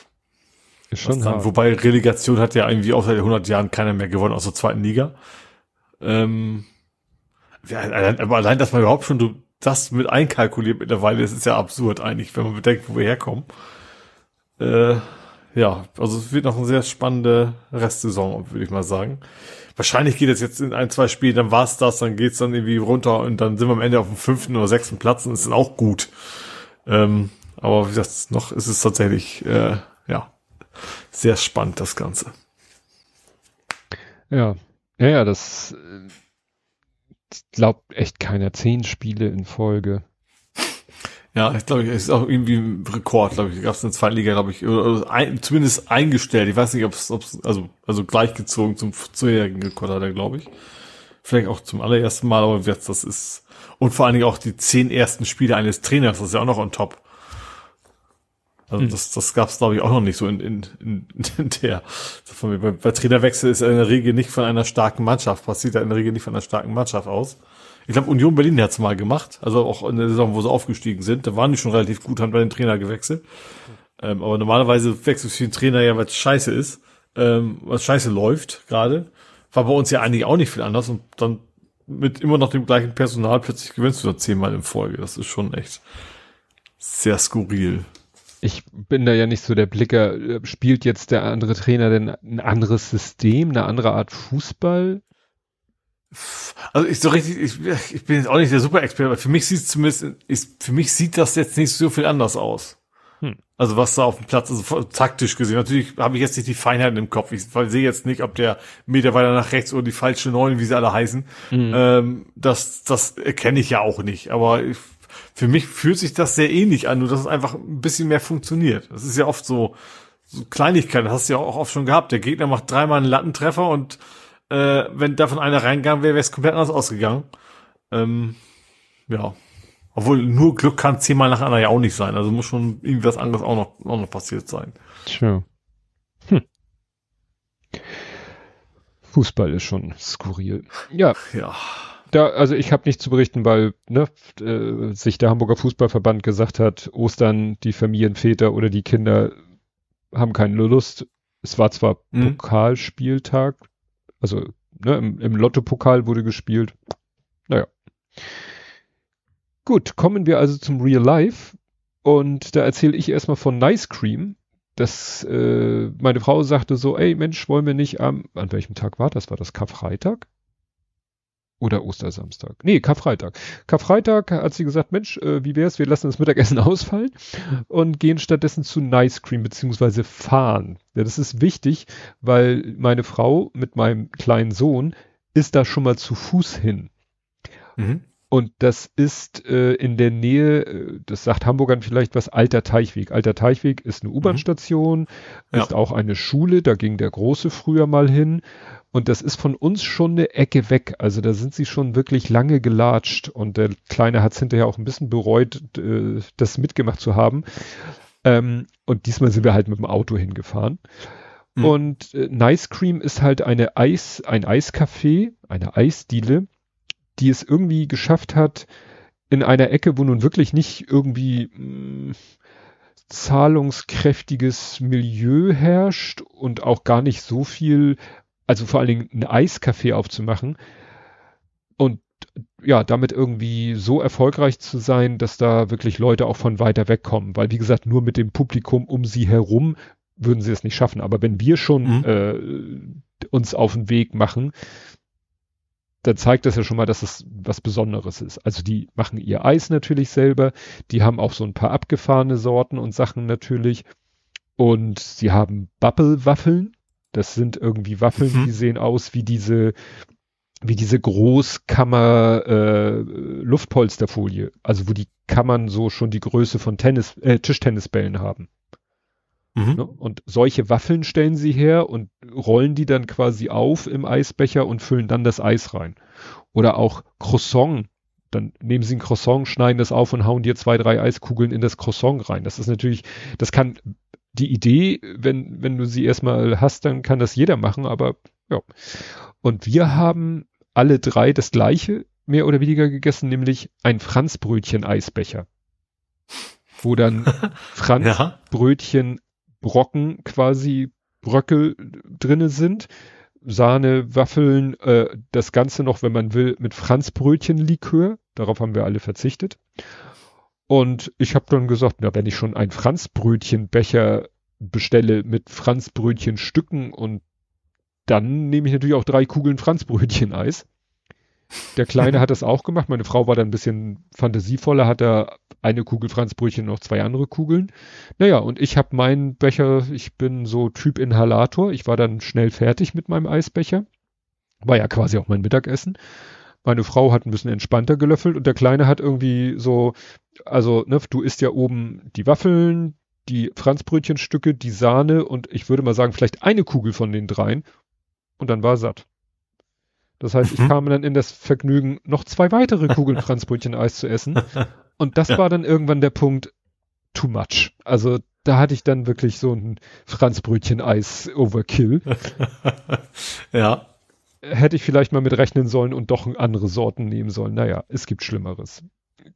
Ist schon dann, wobei Relegation hat ja irgendwie auch seit 100 Jahren keiner mehr gewonnen aus der zweiten Liga. Ähm, ja, aber allein, dass man überhaupt schon das mit einkalkuliert mittlerweile, das ist ja absurd eigentlich, wenn man bedenkt, wo wir herkommen. Äh, ja, also es wird noch eine sehr spannende Restsaison, würde ich mal sagen. Wahrscheinlich geht es jetzt in ein, zwei Spielen, dann war's das, dann geht's dann irgendwie runter und dann sind wir am Ende auf dem fünften oder sechsten Platz und ist dann auch gut. Ähm, aber wie gesagt, noch ist es tatsächlich, äh, ja, sehr spannend, das Ganze. Ja, ja, ja, das äh, glaubt echt keiner. Zehn Spiele in Folge. Ja, ich glaube, es ist auch irgendwie ein Rekord, glaube ich. Gab es in der zweiten Liga, glaube ich, oder ein, zumindest eingestellt. Ich weiß nicht, ob es, also, also gleichgezogen zum vorherigen Rekord hat er, glaube ich. Vielleicht auch zum allerersten Mal, aber jetzt, das ist, und vor allen Dingen auch die zehn ersten Spiele eines Trainers, das ist ja auch noch on top. Also hm. das, das gab es, glaube ich, auch noch nicht so in, in, in, in der. Bei, bei Trainerwechsel ist er in der Regel nicht von einer starken Mannschaft, passiert er in der Regel nicht von einer starken Mannschaft aus. Ich glaube, Union Berlin hat es mal gemacht, also auch in der Saison, wo sie aufgestiegen sind. Da waren die schon relativ gut, haben bei den Trainer gewechselt. Ähm, aber normalerweise wechselst du den Trainer ja, weil es scheiße ist, ähm, was scheiße läuft gerade. War bei uns ja eigentlich auch nicht viel anders und dann mit immer noch dem gleichen Personal plötzlich gewinnst du da zehnmal in Folge. Das ist schon echt sehr skurril ich bin da ja nicht so der Blicker. Spielt jetzt der andere Trainer denn ein anderes System, eine andere Art Fußball? Also ich so richtig, ich, ich bin jetzt auch nicht der Super-Experte, aber für mich sieht es zumindest, ist, für mich sieht das jetzt nicht so viel anders aus. Hm. Also was da auf dem Platz, also taktisch gesehen. Natürlich habe ich jetzt nicht die Feinheiten im Kopf. Ich sehe jetzt nicht, ob der Meter weiter nach rechts oder die falsche Neun, wie sie alle heißen. Mhm. Ähm, das, das erkenne ich ja auch nicht. Aber ich, für mich fühlt sich das sehr ähnlich an, nur dass es einfach ein bisschen mehr funktioniert. Das ist ja oft so, so Kleinigkeiten, hast du ja auch oft schon gehabt. Der Gegner macht dreimal einen Lattentreffer und äh, wenn davon einer reingegangen wäre, wäre es komplett anders ausgegangen. Ähm, ja. Obwohl nur Glück kann zehnmal nach einer ja auch nicht sein. Also muss schon irgendwas anderes auch noch, auch noch passiert sein. Tja. Hm. Fußball ist schon skurril. Ja. Ja. Da, also ich habe nichts zu berichten, weil ne, äh, sich der Hamburger Fußballverband gesagt hat, Ostern die Familienväter oder die Kinder haben keine Lust. Es war zwar mhm. Pokalspieltag, also ne, im, im Lotto-Pokal wurde gespielt. Naja. Gut, kommen wir also zum Real Life. Und da erzähle ich erstmal von Nice Cream. Das, äh, meine Frau sagte so, ey Mensch, wollen wir nicht am, an welchem Tag war das? War das Karfreitag? Oder Ostersamstag. Nee, Karfreitag. Karfreitag hat sie gesagt, Mensch, äh, wie wär's, wir lassen das Mittagessen ausfallen und gehen stattdessen zu Nice Cream beziehungsweise fahren. Ja, das ist wichtig, weil meine Frau mit meinem kleinen Sohn ist da schon mal zu Fuß hin. Mhm. Und das ist äh, in der Nähe, äh, das sagt Hamburgern vielleicht was, Alter Teichweg. Alter Teichweg ist eine U-Bahn-Station, mhm. ist auch eine Schule, da ging der Große früher mal hin. Und das ist von uns schon eine Ecke weg. Also da sind sie schon wirklich lange gelatscht. Und der Kleine hat es hinterher auch ein bisschen bereut, äh, das mitgemacht zu haben. Ähm, und diesmal sind wir halt mit dem Auto hingefahren. Mhm. Und äh, Nice Cream ist halt eine Eis, ein Eiscafé, eine Eisdiele die es irgendwie geschafft hat, in einer Ecke, wo nun wirklich nicht irgendwie mh, hm, zahlungskräftiges Milieu herrscht und auch gar nicht so viel, also vor allen Dingen ein Eiscafé aufzumachen und ja, damit irgendwie so erfolgreich zu sein, dass da wirklich Leute auch von weiter weg kommen. Weil, wie gesagt, nur mit dem Publikum um sie herum würden sie es nicht schaffen. Aber wenn wir schon mhm. äh, uns auf den Weg machen, dann zeigt das ja schon mal, dass es was Besonderes ist. Also die machen ihr Eis natürlich selber, die haben auch so ein paar abgefahrene Sorten und Sachen natürlich. Und sie haben Bubble-Waffeln. Das sind irgendwie Waffeln, mhm. die sehen aus wie diese, wie diese Großkammer äh, Luftpolsterfolie. Also wo die Kammern so schon die Größe von Tennis, äh, Tischtennisbällen haben. Mhm. Ne? Und solche Waffeln stellen sie her und rollen die dann quasi auf im Eisbecher und füllen dann das Eis rein. Oder auch Croissant. Dann nehmen sie ein Croissant, schneiden das auf und hauen dir zwei, drei Eiskugeln in das Croissant rein. Das ist natürlich, das kann die Idee, wenn, wenn du sie erstmal hast, dann kann das jeder machen, aber ja. Und wir haben alle drei das gleiche mehr oder weniger gegessen, nämlich ein Franzbrötchen-Eisbecher. Wo dann Franzbrötchen. Brocken quasi Bröckel drinne sind. Sahne, Waffeln, äh, das Ganze noch, wenn man will, mit Franzbrötchenlikör. Darauf haben wir alle verzichtet. Und ich habe dann gesagt, na, wenn ich schon ein Franzbrötchenbecher bestelle mit Franzbrötchenstücken und dann nehme ich natürlich auch drei Kugeln Franzbrötchen-Eis. Der Kleine hat das auch gemacht. Meine Frau war dann ein bisschen fantasievoller, hat da eine Kugel Franzbrötchen noch zwei andere Kugeln. Naja, und ich habe meinen Becher, ich bin so Typ Inhalator. Ich war dann schnell fertig mit meinem Eisbecher. War ja quasi auch mein Mittagessen. Meine Frau hat ein bisschen entspannter gelöffelt und der Kleine hat irgendwie so, also, ne, du isst ja oben die Waffeln, die Franzbrötchenstücke, die Sahne und ich würde mal sagen, vielleicht eine Kugel von den dreien. Und dann war er satt. Das heißt, ich mhm. kam dann in das Vergnügen, noch zwei weitere Kugeln Franzbrötchen Eis zu essen. Und das war dann irgendwann der Punkt, too much. Also da hatte ich dann wirklich so ein Franzbrötchen Eis Overkill. ja. Hätte ich vielleicht mal mit rechnen sollen und doch andere Sorten nehmen sollen. Naja, es gibt Schlimmeres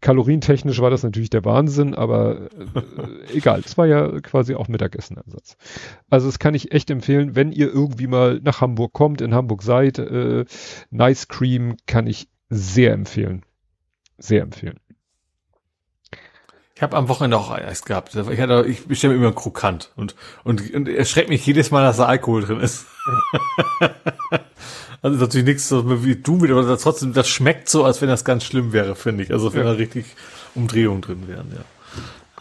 kalorientechnisch war das natürlich der Wahnsinn, aber äh, egal. Es war ja quasi auch Mittagessenersatz. Also das kann ich echt empfehlen, wenn ihr irgendwie mal nach Hamburg kommt, in Hamburg seid. Äh, nice Cream kann ich sehr empfehlen. Sehr empfehlen. Ich habe am Wochenende auch Eis gehabt. Ich, hatte, ich bestelle mir immer krokant und, und, und erschreckt mich jedes Mal, dass da Alkohol drin ist. Also ist natürlich nichts so wie du mit, aber das trotzdem, das schmeckt so, als wenn das ganz schlimm wäre, finde ich. Also wenn ja. da richtig Umdrehungen drin wären, ja.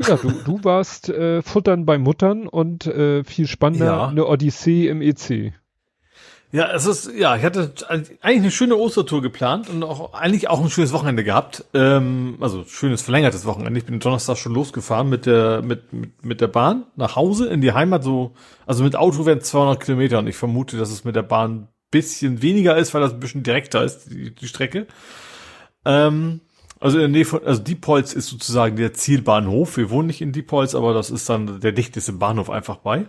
Ja, du, du warst äh, Futtern bei Muttern und äh, viel spannender ja. eine Odyssee im EC. Ja, es ist, ja, ich hatte eigentlich eine schöne Ostertour geplant und auch eigentlich auch ein schönes Wochenende gehabt. Ähm, also schönes verlängertes Wochenende. Ich bin Donnerstag schon losgefahren mit der mit, mit mit der Bahn nach Hause in die Heimat. So, also mit Auto wären 200 Kilometer und ich vermute, dass es mit der Bahn bisschen weniger ist, weil das ein bisschen direkter ist die, die Strecke. Ähm, also in der Nähe von, also Diepholz ist sozusagen der Zielbahnhof. Wir wohnen nicht in Diepholz, aber das ist dann der dichteste Bahnhof einfach bei.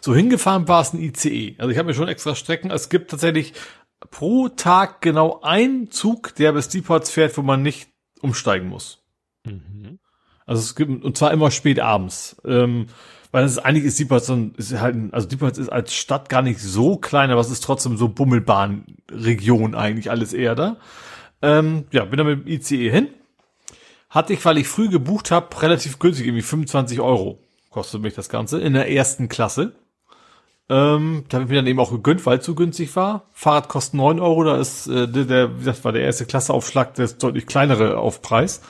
So hingefahren war es ein ICE. Also ich habe mir schon extra Strecken. Es gibt tatsächlich pro Tag genau einen Zug, der bis Diepholz fährt, wo man nicht umsteigen muss. Mhm. Also es gibt, und zwar immer spät abends. Ähm, weil es ist, eigentlich ist Diepholz so ein, ist halt, ein, also Diepholz ist als Stadt gar nicht so klein, aber es ist trotzdem so Bummelbahnregion eigentlich alles eher da. Ähm, ja, bin da mit dem ICE hin. Hatte ich, weil ich früh gebucht habe, relativ günstig, irgendwie 25 Euro kostet mich das Ganze, in der ersten Klasse. Ähm, da habe ich mir dann eben auch gegönnt, weil es so günstig war. Fahrrad kostet neun Euro, da ist äh, der, der, das war der erste Klasseaufschlag, der ist deutlich kleinere Aufpreis.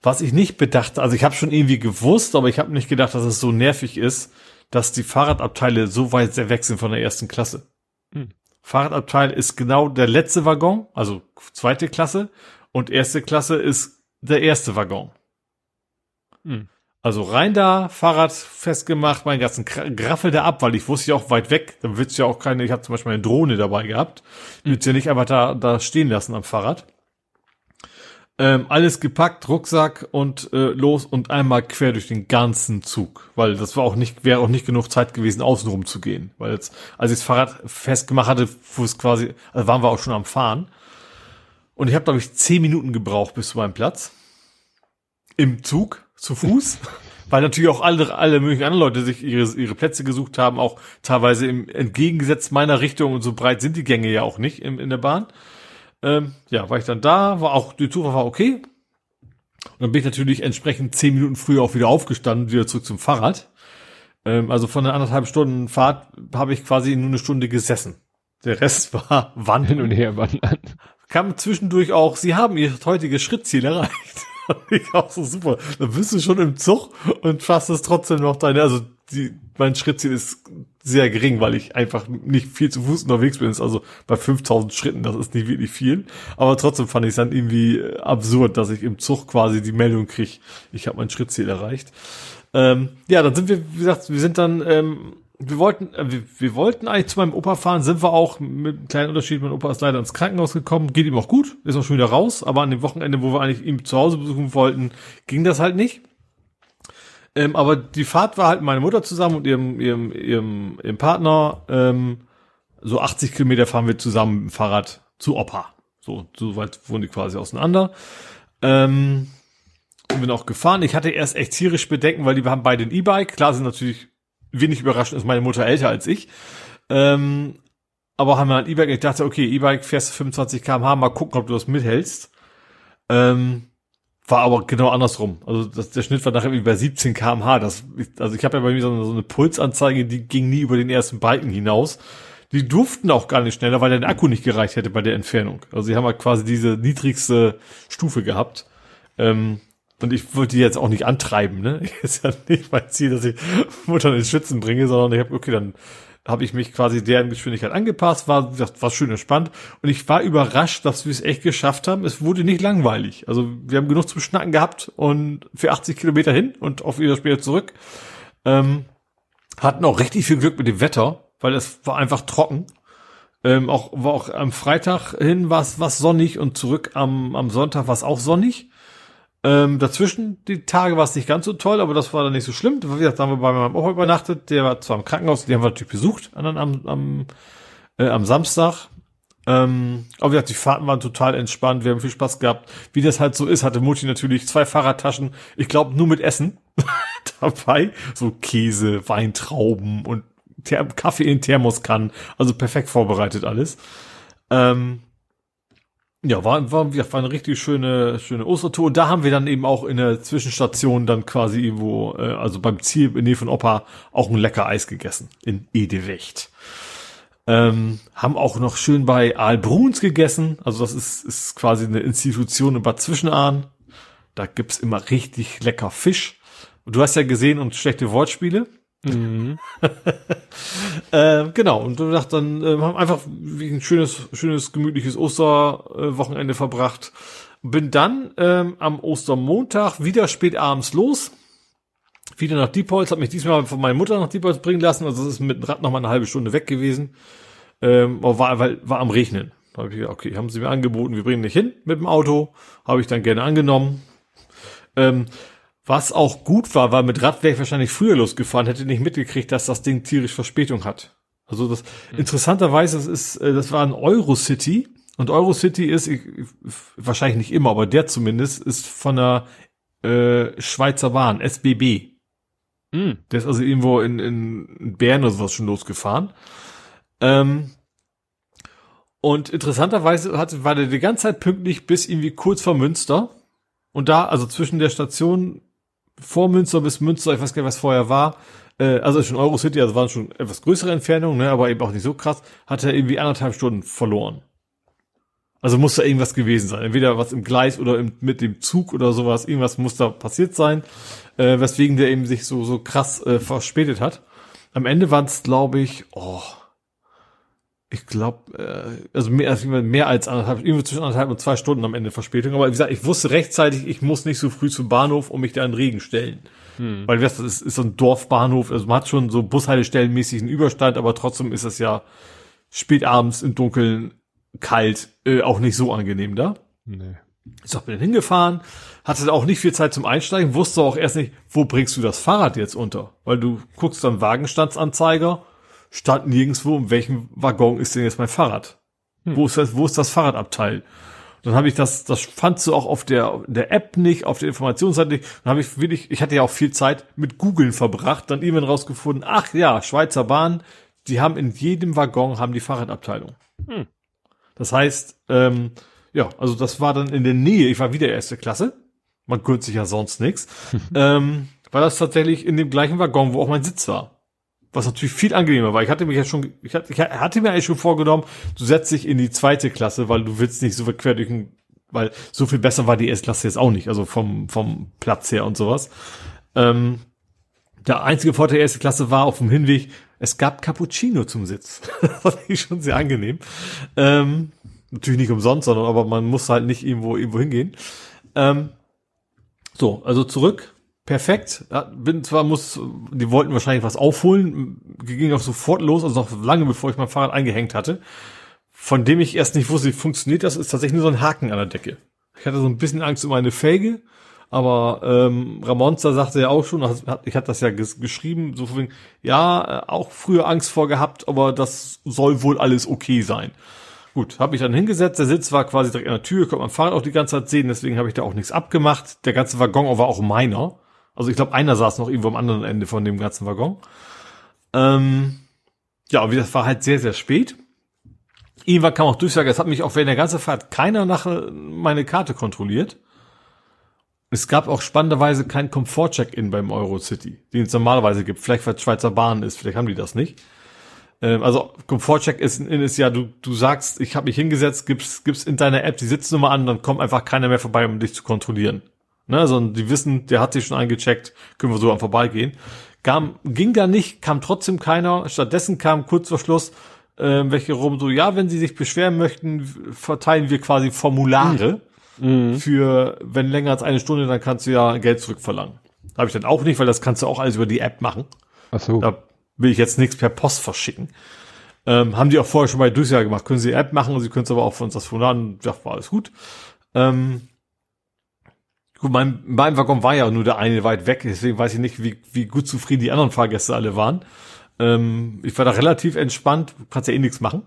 Was ich nicht bedachte, also ich habe schon irgendwie gewusst, aber ich habe nicht gedacht, dass es so nervig ist, dass die Fahrradabteile so weit sehr weg sind von der ersten Klasse. Hm. Fahrradabteil ist genau der letzte Waggon, also zweite Klasse, und erste Klasse ist der erste Waggon. Hm. Also rein da, Fahrrad festgemacht, meinen ganzen Graffel da ab, weil ich wusste ja auch weit weg, dann wird's ja auch keine, ich habe zum Beispiel eine Drohne dabei gehabt, mhm. willst ja nicht einfach da, da stehen lassen am Fahrrad. Ähm, alles gepackt, Rucksack und äh, los und einmal quer durch den ganzen Zug, weil das war auch nicht, wäre auch nicht genug Zeit gewesen, außenrum zu gehen, weil jetzt, als ich das Fahrrad festgemacht hatte, wo quasi, also waren wir auch schon am Fahren. Und ich habe glaube ich zehn Minuten gebraucht bis zu meinem Platz. Im Zug zu Fuß, weil natürlich auch alle, alle möglichen anderen Leute sich ihre, ihre Plätze gesucht haben, auch teilweise im entgegengesetzt meiner Richtung. Und so breit sind die Gänge ja auch nicht im, in der Bahn. Ähm, ja, war ich dann da, war auch, die Tour war okay. Und dann bin ich natürlich entsprechend zehn Minuten früher auch wieder aufgestanden, wieder zurück zum Fahrrad. Ähm, also von einer anderthalb Stunden Fahrt habe ich quasi nur eine Stunde gesessen. Der Rest war Wand hin und her wandern. Kam zwischendurch auch, sie haben ihr heutiges Schrittziel erreicht. ich auch so super. Dann bist du schon im Zug und schaffst es trotzdem noch deine, also die, mein Schrittziel ist sehr gering, weil ich einfach nicht viel zu Fuß unterwegs bin. Also bei 5000 Schritten, das ist nicht wirklich viel. Aber trotzdem fand ich es dann irgendwie absurd, dass ich im Zug quasi die Meldung krieg, ich habe mein Schrittziel erreicht. Ähm, ja, dann sind wir, wie gesagt, wir sind dann ähm, wir wollten, äh, wir, wir, wollten eigentlich zu meinem Opa fahren, sind wir auch mit einem kleinen Unterschied. Mein Opa ist leider ins Krankenhaus gekommen, geht ihm auch gut, ist auch schon wieder raus, aber an dem Wochenende, wo wir eigentlich ihn zu Hause besuchen wollten, ging das halt nicht. Ähm, aber die Fahrt war halt meine Mutter zusammen und ihrem, ihrem, ihrem, ihrem Partner. Ähm, so 80 Kilometer fahren wir zusammen mit dem Fahrrad zu Opa. So, so weit wohnen die quasi auseinander. Ähm, und bin auch gefahren. Ich hatte erst echt tierisch Bedenken, weil die haben beide ein E-Bike. Klar sind natürlich wenig überraschend ist meine Mutter älter als ich. Ähm, aber haben wir ein E-Bike, ich dachte, okay, E-Bike fährst 25 km/h, mal gucken, ob du das mithältst. Ähm, war aber genau andersrum. Also das, der Schnitt war nachher irgendwie bei 17 km/h. Das, also ich habe ja bei mir so eine, so eine Pulsanzeige, die ging nie über den ersten Balken hinaus. Die durften auch gar nicht schneller, weil der Akku nicht gereicht hätte bei der Entfernung. Also sie haben halt quasi diese niedrigste Stufe gehabt. Ähm, und ich wollte die jetzt auch nicht antreiben, ne? Ist ja nicht mein Ziel, dass ich Mutter ins Schwitzen bringe, sondern ich habe, okay, dann habe ich mich quasi deren Geschwindigkeit angepasst, war, war schön entspannt. Und ich war überrascht, dass wir es echt geschafft haben. Es wurde nicht langweilig. Also wir haben genug zum Schnacken gehabt und für 80 Kilometer hin und auf wieder später zurück. Ähm, hatten auch richtig viel Glück mit dem Wetter, weil es war einfach trocken. Ähm, auch, war auch am Freitag hin war es sonnig und zurück am, am Sonntag war es auch sonnig. Ähm, dazwischen die Tage war es nicht ganz so toll, aber das war dann nicht so schlimm. Wie gesagt, da haben wir bei meinem Opa übernachtet. Der war zwar im Krankenhaus, die haben wir natürlich besucht am, am, äh, am Samstag. Ähm, aber wie gesagt, die Fahrten waren total entspannt. Wir haben viel Spaß gehabt. Wie das halt so ist, hatte Mutti natürlich zwei Fahrradtaschen. Ich glaube nur mit Essen dabei. So Käse, Weintrauben und Kaffee in Thermoskannen. Also perfekt vorbereitet alles. Ähm, ja, war, war, war eine richtig schöne, schöne Ostertour. Und da haben wir dann eben auch in der Zwischenstation dann quasi irgendwo, äh, also beim Ziel in Nähe von Opa, auch ein lecker Eis gegessen. In Edewecht. Ähm, haben auch noch schön bei Aalbruns gegessen. Also das ist, ist quasi eine Institution in Bad Zwischenahn. Da gibt's immer richtig lecker Fisch. Und du hast ja gesehen und schlechte Wortspiele. Mhm. äh, genau, und dachte dann, äh, haben einfach wie ein schönes, schönes, gemütliches Osterwochenende verbracht. Bin dann ähm, am Ostermontag wieder spät abends los. Wieder nach Diepholz, hat mich diesmal von meiner Mutter nach Diepholz bringen lassen. Also es ist mit dem Rad noch mal eine halbe Stunde weg gewesen. Ähm, war, weil, war am Regnen. Da habe ich gesagt, okay, haben sie mir angeboten, wir bringen dich hin mit dem Auto. Habe ich dann gerne angenommen. Ähm, was auch gut war, weil mit Rad wäre ich wahrscheinlich früher losgefahren, hätte nicht mitgekriegt, dass das Ding tierisch Verspätung hat. Also das mhm. interessanterweise, das ist, äh, das war ein Eurocity und Eurocity ist ich, wahrscheinlich nicht immer, aber der zumindest ist von der äh, Schweizer Bahn SBB. Mhm. Der ist also irgendwo in, in Bern oder sowas schon losgefahren. Ähm, und interessanterweise hat, war der die ganze Zeit pünktlich bis irgendwie kurz vor Münster. Und da, also zwischen der Station vor Münster bis Münster, ich weiß gar nicht, was vorher war, äh, also schon Eurocity, also waren schon etwas größere Entfernungen, ne, aber eben auch nicht so krass, hat er irgendwie anderthalb Stunden verloren. Also muss da irgendwas gewesen sein. Entweder was im Gleis oder im, mit dem Zug oder sowas. Irgendwas muss da passiert sein, äh, weswegen der eben sich so, so krass äh, verspätet hat. Am Ende waren es, glaube ich, oh, ich glaube, äh, also mehr, also mehr als anderthalb, irgendwie zwischen anderthalb und zwei Stunden am Ende Verspätung. Aber wie gesagt, ich wusste rechtzeitig, ich muss nicht so früh zum Bahnhof und mich da in Regen stellen. Hm. Weil das ist, ist so ein Dorfbahnhof, also man hat schon so Bushaltestellenmäßigen Überstand, aber trotzdem ist es ja spät abends im Dunkeln kalt, äh, auch nicht so angenehm da. Nee. Ich bin dann hingefahren, hatte auch nicht viel Zeit zum Einsteigen, wusste auch erst nicht, wo bringst du das Fahrrad jetzt unter? Weil du guckst dann Wagenstandsanzeiger stand nirgendwo, in welchem Waggon ist denn jetzt mein Fahrrad? Hm. Wo ist das, wo ist das Fahrradabteil? Dann habe ich das, das fandst du auch auf der, der App nicht, auf der Informationsseite nicht. Dann habe ich wirklich, ich hatte ja auch viel Zeit mit Googeln verbracht, dann irgendwann rausgefunden, ach ja, Schweizer Bahn, die haben in jedem Waggon haben die Fahrradabteilung. Hm. Das heißt, ähm, ja, also das war dann in der Nähe, ich war wieder erste Klasse, man gönnt sich ja sonst nichts, ähm, war das tatsächlich in dem gleichen Waggon, wo auch mein Sitz war. Was natürlich viel angenehmer war. Ich hatte mich ja schon, ich hatte, ich hatte mir eigentlich schon vorgenommen, du setzt dich in die zweite Klasse, weil du willst nicht so quer durch den, weil so viel besser war die erste Klasse jetzt auch nicht, also vom, vom Platz her und sowas. Ähm, der einzige Vorteil der ersten Klasse war auf dem Hinweg, es gab Cappuccino zum Sitz. das war ich schon sehr angenehm. Ähm, natürlich nicht umsonst, sondern aber man muss halt nicht irgendwo, irgendwo hingehen. Ähm, so, also zurück perfekt. Bin zwar muss, die wollten wahrscheinlich was aufholen, ging auch sofort los, also noch lange bevor ich mein Fahrrad eingehängt hatte. Von dem ich erst nicht wusste, wie funktioniert das, ist tatsächlich nur so ein Haken an der Decke. Ich hatte so ein bisschen Angst um eine Felge, aber ähm, Ramonza sagte ja auch schon, ich hatte das ja ges geschrieben, so von ja, äh, auch früher Angst vor gehabt, aber das soll wohl alles okay sein. Gut, habe ich dann hingesetzt, der Sitz war quasi direkt an der Tür, konnte man Fahrrad auch die ganze Zeit sehen, deswegen habe ich da auch nichts abgemacht. Der ganze Waggon war auch meiner. Also ich glaube, einer saß noch irgendwo am anderen Ende von dem ganzen Waggon. Ähm, ja, wie das war halt sehr, sehr spät. Irgendwann kam auch Durchsage, es hat mich auch während der ganzen Fahrt keiner nach äh, meine Karte kontrolliert. Es gab auch spannenderweise kein Komfort-Check-In beim Eurocity, den es normalerweise gibt. Vielleicht weil es Schweizer Bahn ist, vielleicht haben die das nicht. Ähm, also Komfort-Check-In ist ja, du, du sagst, ich habe mich hingesetzt, gibst, gibst in deiner App die Sitznummer an, dann kommt einfach keiner mehr vorbei, um dich zu kontrollieren. Ne, sondern die wissen, der hat sich schon eingecheckt, können wir so am vorbeigehen. Kam, ging da nicht, kam trotzdem keiner. Stattdessen kam kurz vor Schluss äh, welche rum, so, ja, wenn sie sich beschweren möchten, verteilen wir quasi Formulare mhm. für, wenn länger als eine Stunde, dann kannst du ja Geld zurückverlangen. Habe ich dann auch nicht, weil das kannst du auch alles über die App machen. Ach so. Da will ich jetzt nichts per Post verschicken. Ähm, haben die auch vorher schon bei Durchsage gemacht. Können sie die App machen, sie können es aber auch von uns das Formular, ja, war alles gut. Ähm, Gut, mein, mein Waggon war ja nur der eine weit weg, deswegen weiß ich nicht, wie, wie gut zufrieden die anderen Fahrgäste alle waren. Ähm, ich war da relativ entspannt, kannst ja eh nichts machen.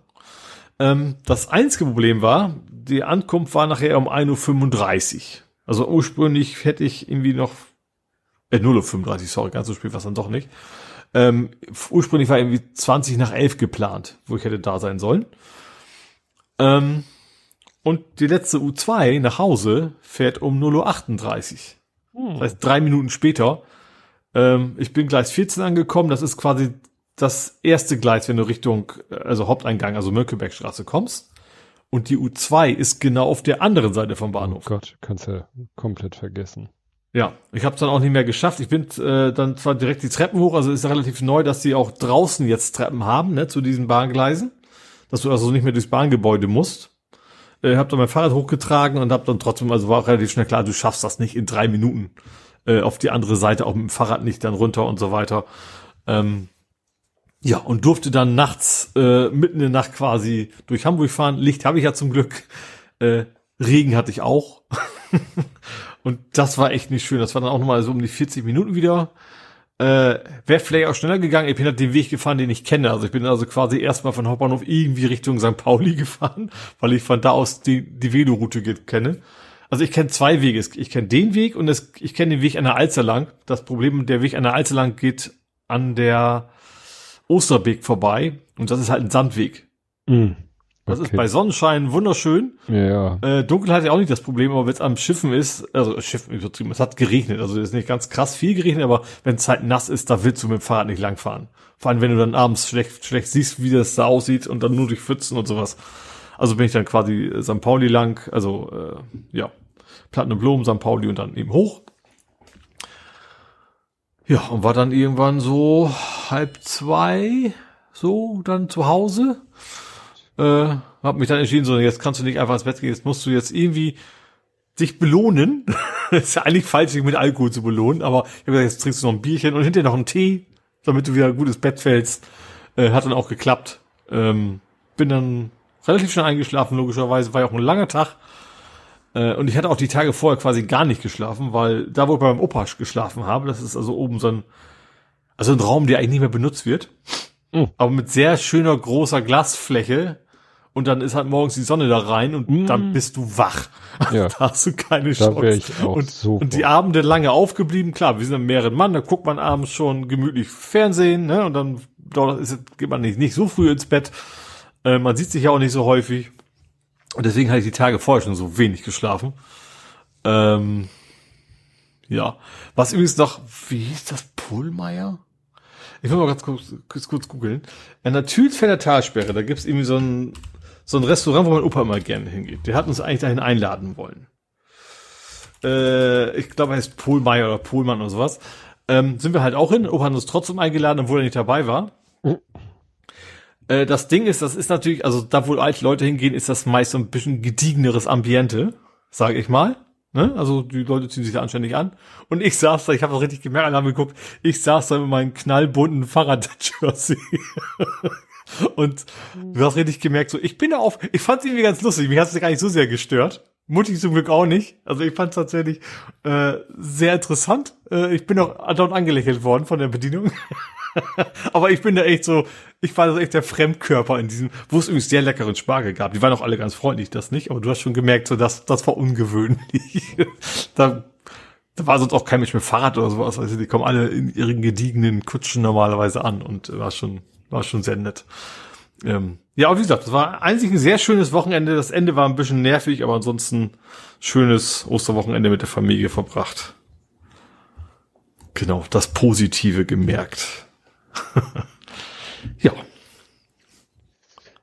Ähm, das einzige Problem war, die Ankunft war nachher um 1.35 Uhr. Also ursprünglich hätte ich irgendwie noch, äh, 0.35 Uhr, sorry, ganz so spät war es dann doch nicht. Ähm, ursprünglich war irgendwie 20 nach 11 geplant, wo ich hätte da sein sollen. Ähm, und die letzte U2 nach Hause fährt um 0.38 Uhr. Hm. Das heißt, drei Minuten später. Ähm, ich bin gleich 14 angekommen. Das ist quasi das erste Gleis, wenn du Richtung, also Haupteingang, also Mönckebergstraße kommst. Und die U2 ist genau auf der anderen Seite vom Bahnhof. Oh Gott, kannst ja komplett vergessen. Ja, ich habe es dann auch nicht mehr geschafft. Ich bin äh, dann zwar direkt die Treppen hoch, also ist relativ neu, dass die auch draußen jetzt Treppen haben, ne, zu diesen Bahngleisen, dass du also nicht mehr durchs Bahngebäude musst. Äh, hab dann mein Fahrrad hochgetragen und hab dann trotzdem, also war auch relativ schnell klar, du schaffst das nicht in drei Minuten äh, auf die andere Seite, auch mit dem Fahrrad nicht dann runter und so weiter. Ähm, ja, und durfte dann nachts, äh, mitten in der Nacht quasi durch Hamburg fahren. Licht habe ich ja zum Glück. Äh, Regen hatte ich auch. Und das war echt nicht schön. Das war dann auch nochmal so um die 40 Minuten wieder. Äh, Wäre vielleicht auch schneller gegangen. Ich bin halt den Weg gefahren, den ich kenne. Also ich bin also quasi erstmal von Hauptbahnhof irgendwie Richtung St. Pauli gefahren, weil ich von da aus die, die Veloroute kenne. Also ich kenne zwei Wege. Ich kenne den Weg und das, ich kenne den Weg an der Alster lang. Das Problem, der Weg an der Alster lang geht an der Osterbeek vorbei und das ist halt ein Sandweg. Mhm. Das okay. ist bei Sonnenschein wunderschön. Ja. Äh, Dunkelheit ja auch nicht das Problem, aber wenn es am Schiffen ist, also Schiffen übertrieben, es hat geregnet, also es ist nicht ganz krass viel geregnet, aber wenn es halt nass ist, da willst du mit dem Fahrrad nicht langfahren. Vor allem, wenn du dann abends schlecht, schlecht siehst, wie das da aussieht und dann nur durch Pfützen und sowas. Also bin ich dann quasi St. Pauli lang, also äh, ja, Platten und Blumen, St. Pauli und dann eben hoch. Ja, und war dann irgendwann so halb zwei, so dann zu Hause äh, habe mich dann entschieden, so jetzt kannst du nicht einfach ins Bett gehen, jetzt musst du jetzt irgendwie sich belohnen. das ist ja eigentlich falsch, sich mit Alkohol zu belohnen, aber ich habe gesagt, jetzt trinkst du noch ein Bierchen und hinterher noch einen Tee, damit du wieder gut ins Bett fällst. Äh, hat dann auch geklappt. Ähm, bin dann relativ schnell eingeschlafen, logischerweise, war ja auch ein langer Tag. Äh, und ich hatte auch die Tage vorher quasi gar nicht geschlafen, weil da, wo ich beim Opa geschlafen habe, das ist also oben so ein, also ein Raum, der eigentlich nicht mehr benutzt wird. Mhm. Aber mit sehr schöner großer Glasfläche und dann ist halt morgens die Sonne da rein und mm. dann bist du wach. Ja. da hast du keine Chance. Da ich auch und, so und die Abende lange aufgeblieben, klar, wir sind dann mehrere Mann, da guckt man abends schon gemütlich Fernsehen, ne? Und dann ist, geht man nicht, nicht so früh ins Bett. Äh, man sieht sich ja auch nicht so häufig. Und deswegen hatte ich die Tage vorher schon so wenig geschlafen. Ähm, ja. Was übrigens noch, wie hieß das, Pullmeier? Ich will mal ganz kurz, kurz, kurz googeln. An der Thülsfelder Talsperre, da gibt's irgendwie so ein, so ein Restaurant, wo mein Opa immer gerne hingeht. Der hat uns eigentlich dahin einladen wollen. Äh, ich glaube, er heißt Pohlmeier oder Pohlmann oder sowas. Ähm, sind wir halt auch hin. Opa hat uns trotzdem eingeladen, obwohl er nicht dabei war. Mhm. Das Ding ist, das ist natürlich, also da, wo alte Leute hingehen, ist das meist so ein bisschen gediegeneres Ambiente, sage ich mal. Ne? Also die Leute ziehen sich da anständig an. Und ich saß da, ich habe das richtig gemerkt, alle haben geguckt, ich saß da mit meinem knallbunten Fahrrad-Jersey. Und du hast richtig gemerkt, so, ich bin da auf, ich fand es irgendwie ganz lustig, mich hat es gar nicht so sehr gestört. Mutti zum Glück auch nicht. Also ich fand es tatsächlich äh, sehr interessant. Äh, ich bin auch dort angelächelt worden von der Bedienung. Aber ich bin da echt so, ich war da echt der Fremdkörper in diesem, wo es übrigens sehr leckeren Spargel gab. Die waren auch alle ganz freundlich, das nicht, aber du hast schon gemerkt, so das, das war ungewöhnlich. da, da war sonst auch kein Mensch mit Fahrrad oder sowas. Also die kommen alle in ihren gediegenen Kutschen normalerweise an und war schon, war schon sehr nett. Ähm, ja, aber wie gesagt, das war einzig ein sehr schönes Wochenende. Das Ende war ein bisschen nervig, aber ansonsten schönes Osterwochenende mit der Familie verbracht. Genau, das Positive gemerkt. ja.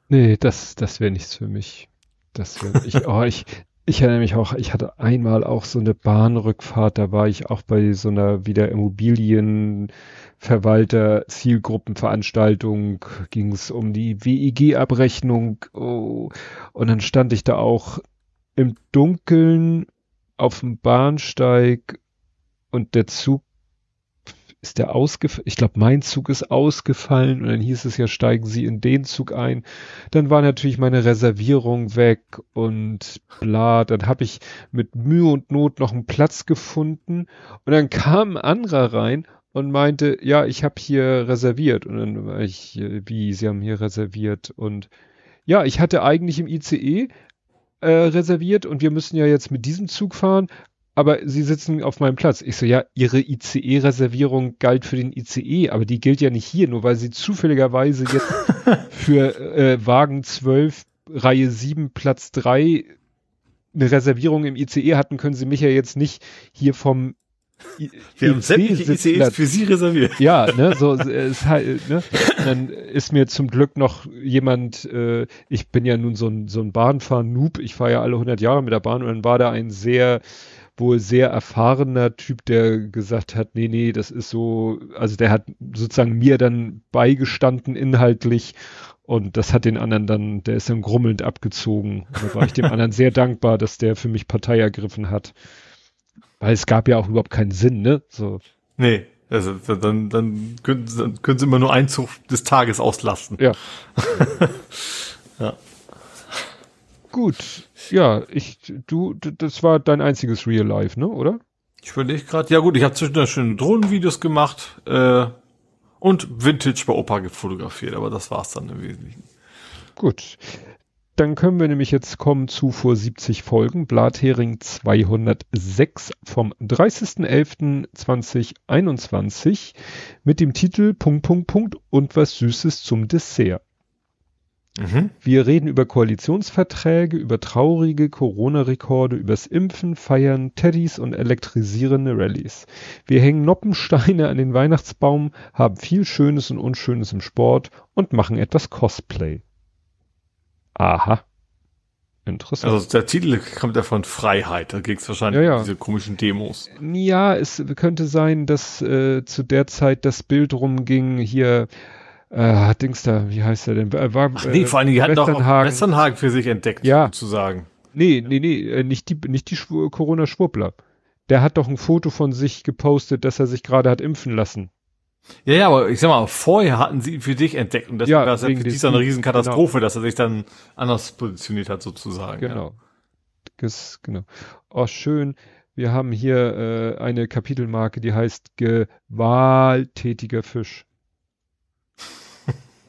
Nee, das, das wäre nichts für mich. Das wäre ich, oh, ich, ich erinnere mich auch, ich hatte einmal auch so eine Bahnrückfahrt, da war ich auch bei so einer wieder Immobilienverwalter Zielgruppenveranstaltung, ging es um die WIG-Abrechnung oh, und dann stand ich da auch im Dunkeln auf dem Bahnsteig und der Zug ist der ausgefallen, ich glaube, mein Zug ist ausgefallen und dann hieß es ja, steigen Sie in den Zug ein. Dann war natürlich meine Reservierung weg und bla, dann habe ich mit Mühe und Not noch einen Platz gefunden und dann kam ein anderer rein und meinte, ja, ich habe hier reserviert und dann war ich, wie, Sie haben hier reserviert und ja, ich hatte eigentlich im ICE äh, reserviert und wir müssen ja jetzt mit diesem Zug fahren, aber Sie sitzen auf meinem Platz. Ich so, ja, Ihre ICE-Reservierung galt für den ICE, aber die gilt ja nicht hier, nur weil Sie zufälligerweise jetzt für äh, Wagen 12, Reihe 7, Platz 3 eine Reservierung im ICE hatten, können Sie mich ja jetzt nicht hier vom Wir haben sämtliche ICEs für Sie reserviert. Ja, ne, so ist halt, ne. Dann ist mir zum Glück noch jemand, äh, ich bin ja nun so ein, so ein Bahnfahren-Noob, ich fahre ja alle 100 Jahre mit der Bahn und dann war da ein sehr, wohl sehr erfahrener Typ, der gesagt hat, nee, nee, das ist so, also der hat sozusagen mir dann beigestanden inhaltlich und das hat den anderen dann, der ist dann grummelnd abgezogen. Da war ich dem anderen sehr dankbar, dass der für mich Partei ergriffen hat. Weil es gab ja auch überhaupt keinen Sinn, ne? So. Nee, also dann, dann, können, dann können sie immer nur einen Zug des Tages auslasten. Ja. ja. Gut. Ja, ich, du, das war dein einziges Real Life, ne, oder? Ich überlege gerade, ja gut, ich habe zwischendurch schöne Drohnenvideos gemacht äh, und Vintage bei Opa gefotografiert, aber das war's dann im Wesentlichen. Gut. Dann können wir nämlich jetzt kommen zu vor 70 Folgen, Blathering 206 vom 30.11.2021 mit dem Titel Punkt, Punkt, Punkt und was Süßes zum Dessert. Mhm. Wir reden über Koalitionsverträge, über traurige Corona-Rekorde, übers Impfen, Feiern, Teddys und elektrisierende Rallyes. Wir hängen Noppensteine an den Weihnachtsbaum, haben viel Schönes und Unschönes im Sport und machen etwas Cosplay. Aha. Interessant. Also der Titel kommt ja von Freiheit, da ging es wahrscheinlich ja, ja. um diese komischen Demos. Ja, es könnte sein, dass äh, zu der Zeit das Bild rumging, hier äh, Dings da, wie heißt der denn? Äh, war, Ach nee, vor allen Dingen, die hatten doch Westernhagen für sich entdeckt, ja. sozusagen. Nee, nee, nee, äh, nicht die, nicht die Corona-Schwurbler. Der hat doch ein Foto von sich gepostet, dass er sich gerade hat impfen lassen. Ja, ja, aber ich sag mal, vorher hatten sie ihn für dich entdeckt und deswegen ja, war es ja für dich eine Riesenkatastrophe, genau. dass er sich dann anders positioniert hat, sozusagen. Genau. Ja. Das, genau. Oh, schön. Wir haben hier äh, eine Kapitelmarke, die heißt Gewalttätiger Fisch.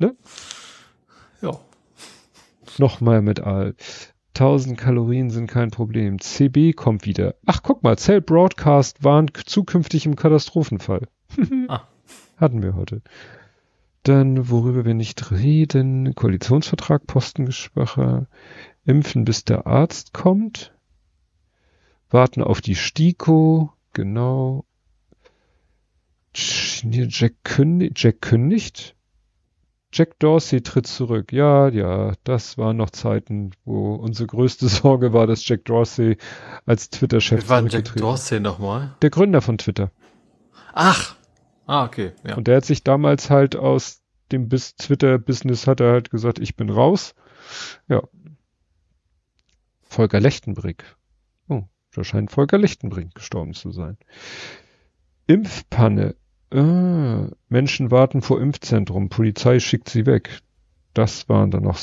ne? Ja. Nochmal mit Al. 1000 Kalorien sind kein Problem. CB kommt wieder. Ach, guck mal, Cell Broadcast warnt zukünftig im Katastrophenfall. ah. Hatten wir heute. Dann, worüber wir nicht reden, Koalitionsvertrag, Postengeschwacher, impfen bis der Arzt kommt, warten auf die STIKO, genau. Jack kündigt, Jack kündigt, Jack Dorsey tritt zurück. Ja, ja, das waren noch Zeiten, wo unsere größte Sorge war, dass Jack Dorsey als Twitter-Chef war Jack Dorsey nochmal? Der Gründer von Twitter. Ach. Ah, okay. Ja. Und der hat sich damals halt aus dem Twitter-Business hat er halt gesagt, ich bin raus. Ja. Volker Lechtenbrick. Oh, da scheint Volker Lechtenbrick gestorben zu sein. Impfpanne. Ah, Menschen warten vor Impfzentrum, Polizei schickt sie weg. Das waren dann noch,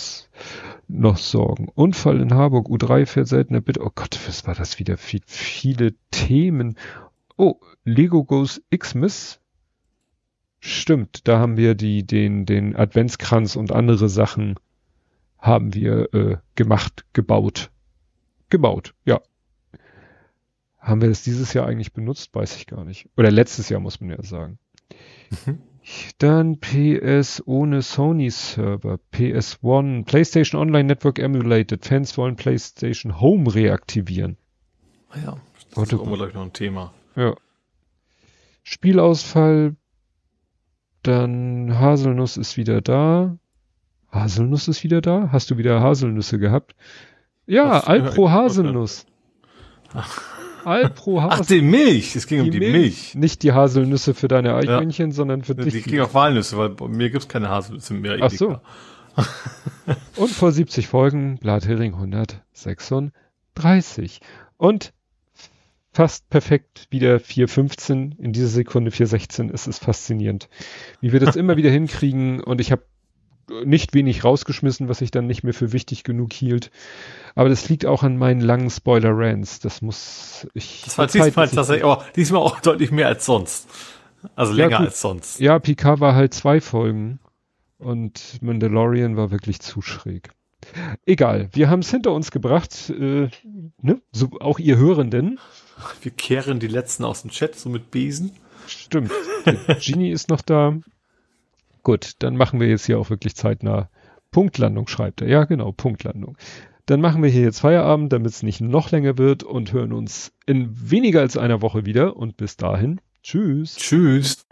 noch Sorgen. Unfall in Harburg, U3 fährt seltener bitte. Oh Gott, was war das wieder? Viel, viele Themen. Oh, Lego Goes Xmas. Stimmt, da haben wir die, den, den Adventskranz und andere Sachen haben wir äh, gemacht, gebaut. Gebaut, ja. Haben wir das dieses Jahr eigentlich benutzt? Weiß ich gar nicht. Oder letztes Jahr muss man ja sagen. Mhm. Dann PS ohne Sony Server, PS1, PlayStation Online Network Emulated. Fans wollen PlayStation Home reaktivieren. Ah ja, das ist gleich noch ein Thema. Ja. Spielausfall, dann Haselnuss ist wieder da. Haselnuss ist wieder da? Hast du wieder Haselnüsse gehabt? Ja, Alpro Haselnuss. Ach. Alpro Ach, die Milch. Es ging die um die Milch. Milch. Nicht die Haselnüsse für deine Eichhörnchen, ja. sondern für dich. Die kriegen auch Walnüsse, weil bei mir gibt's keine Haselnüsse mehr. Ach so. Und vor 70 Folgen Blathering 136. Und fast perfekt wieder 415. In dieser Sekunde 416 ist es faszinierend, wie wir das immer wieder hinkriegen. Und ich habe nicht wenig rausgeschmissen, was ich dann nicht mehr für wichtig genug hielt. Aber das liegt auch an meinen langen Spoiler-Rants. Das muss ich. Das war diesmal tatsächlich, aber diesmal auch deutlich mehr als sonst. Also länger ja, als sonst. Ja, Picard war halt zwei Folgen und Mandalorian war wirklich zu schräg. Egal, wir haben es hinter uns gebracht, äh, ne? so, auch ihr Hörenden. Wir kehren die letzten aus dem Chat, so mit Besen. Stimmt. Genie ist noch da. Gut, dann machen wir jetzt hier auch wirklich zeitnah Punktlandung, schreibt er. Ja, genau, Punktlandung. Dann machen wir hier jetzt Feierabend, damit es nicht noch länger wird und hören uns in weniger als einer Woche wieder. Und bis dahin, tschüss. Tschüss.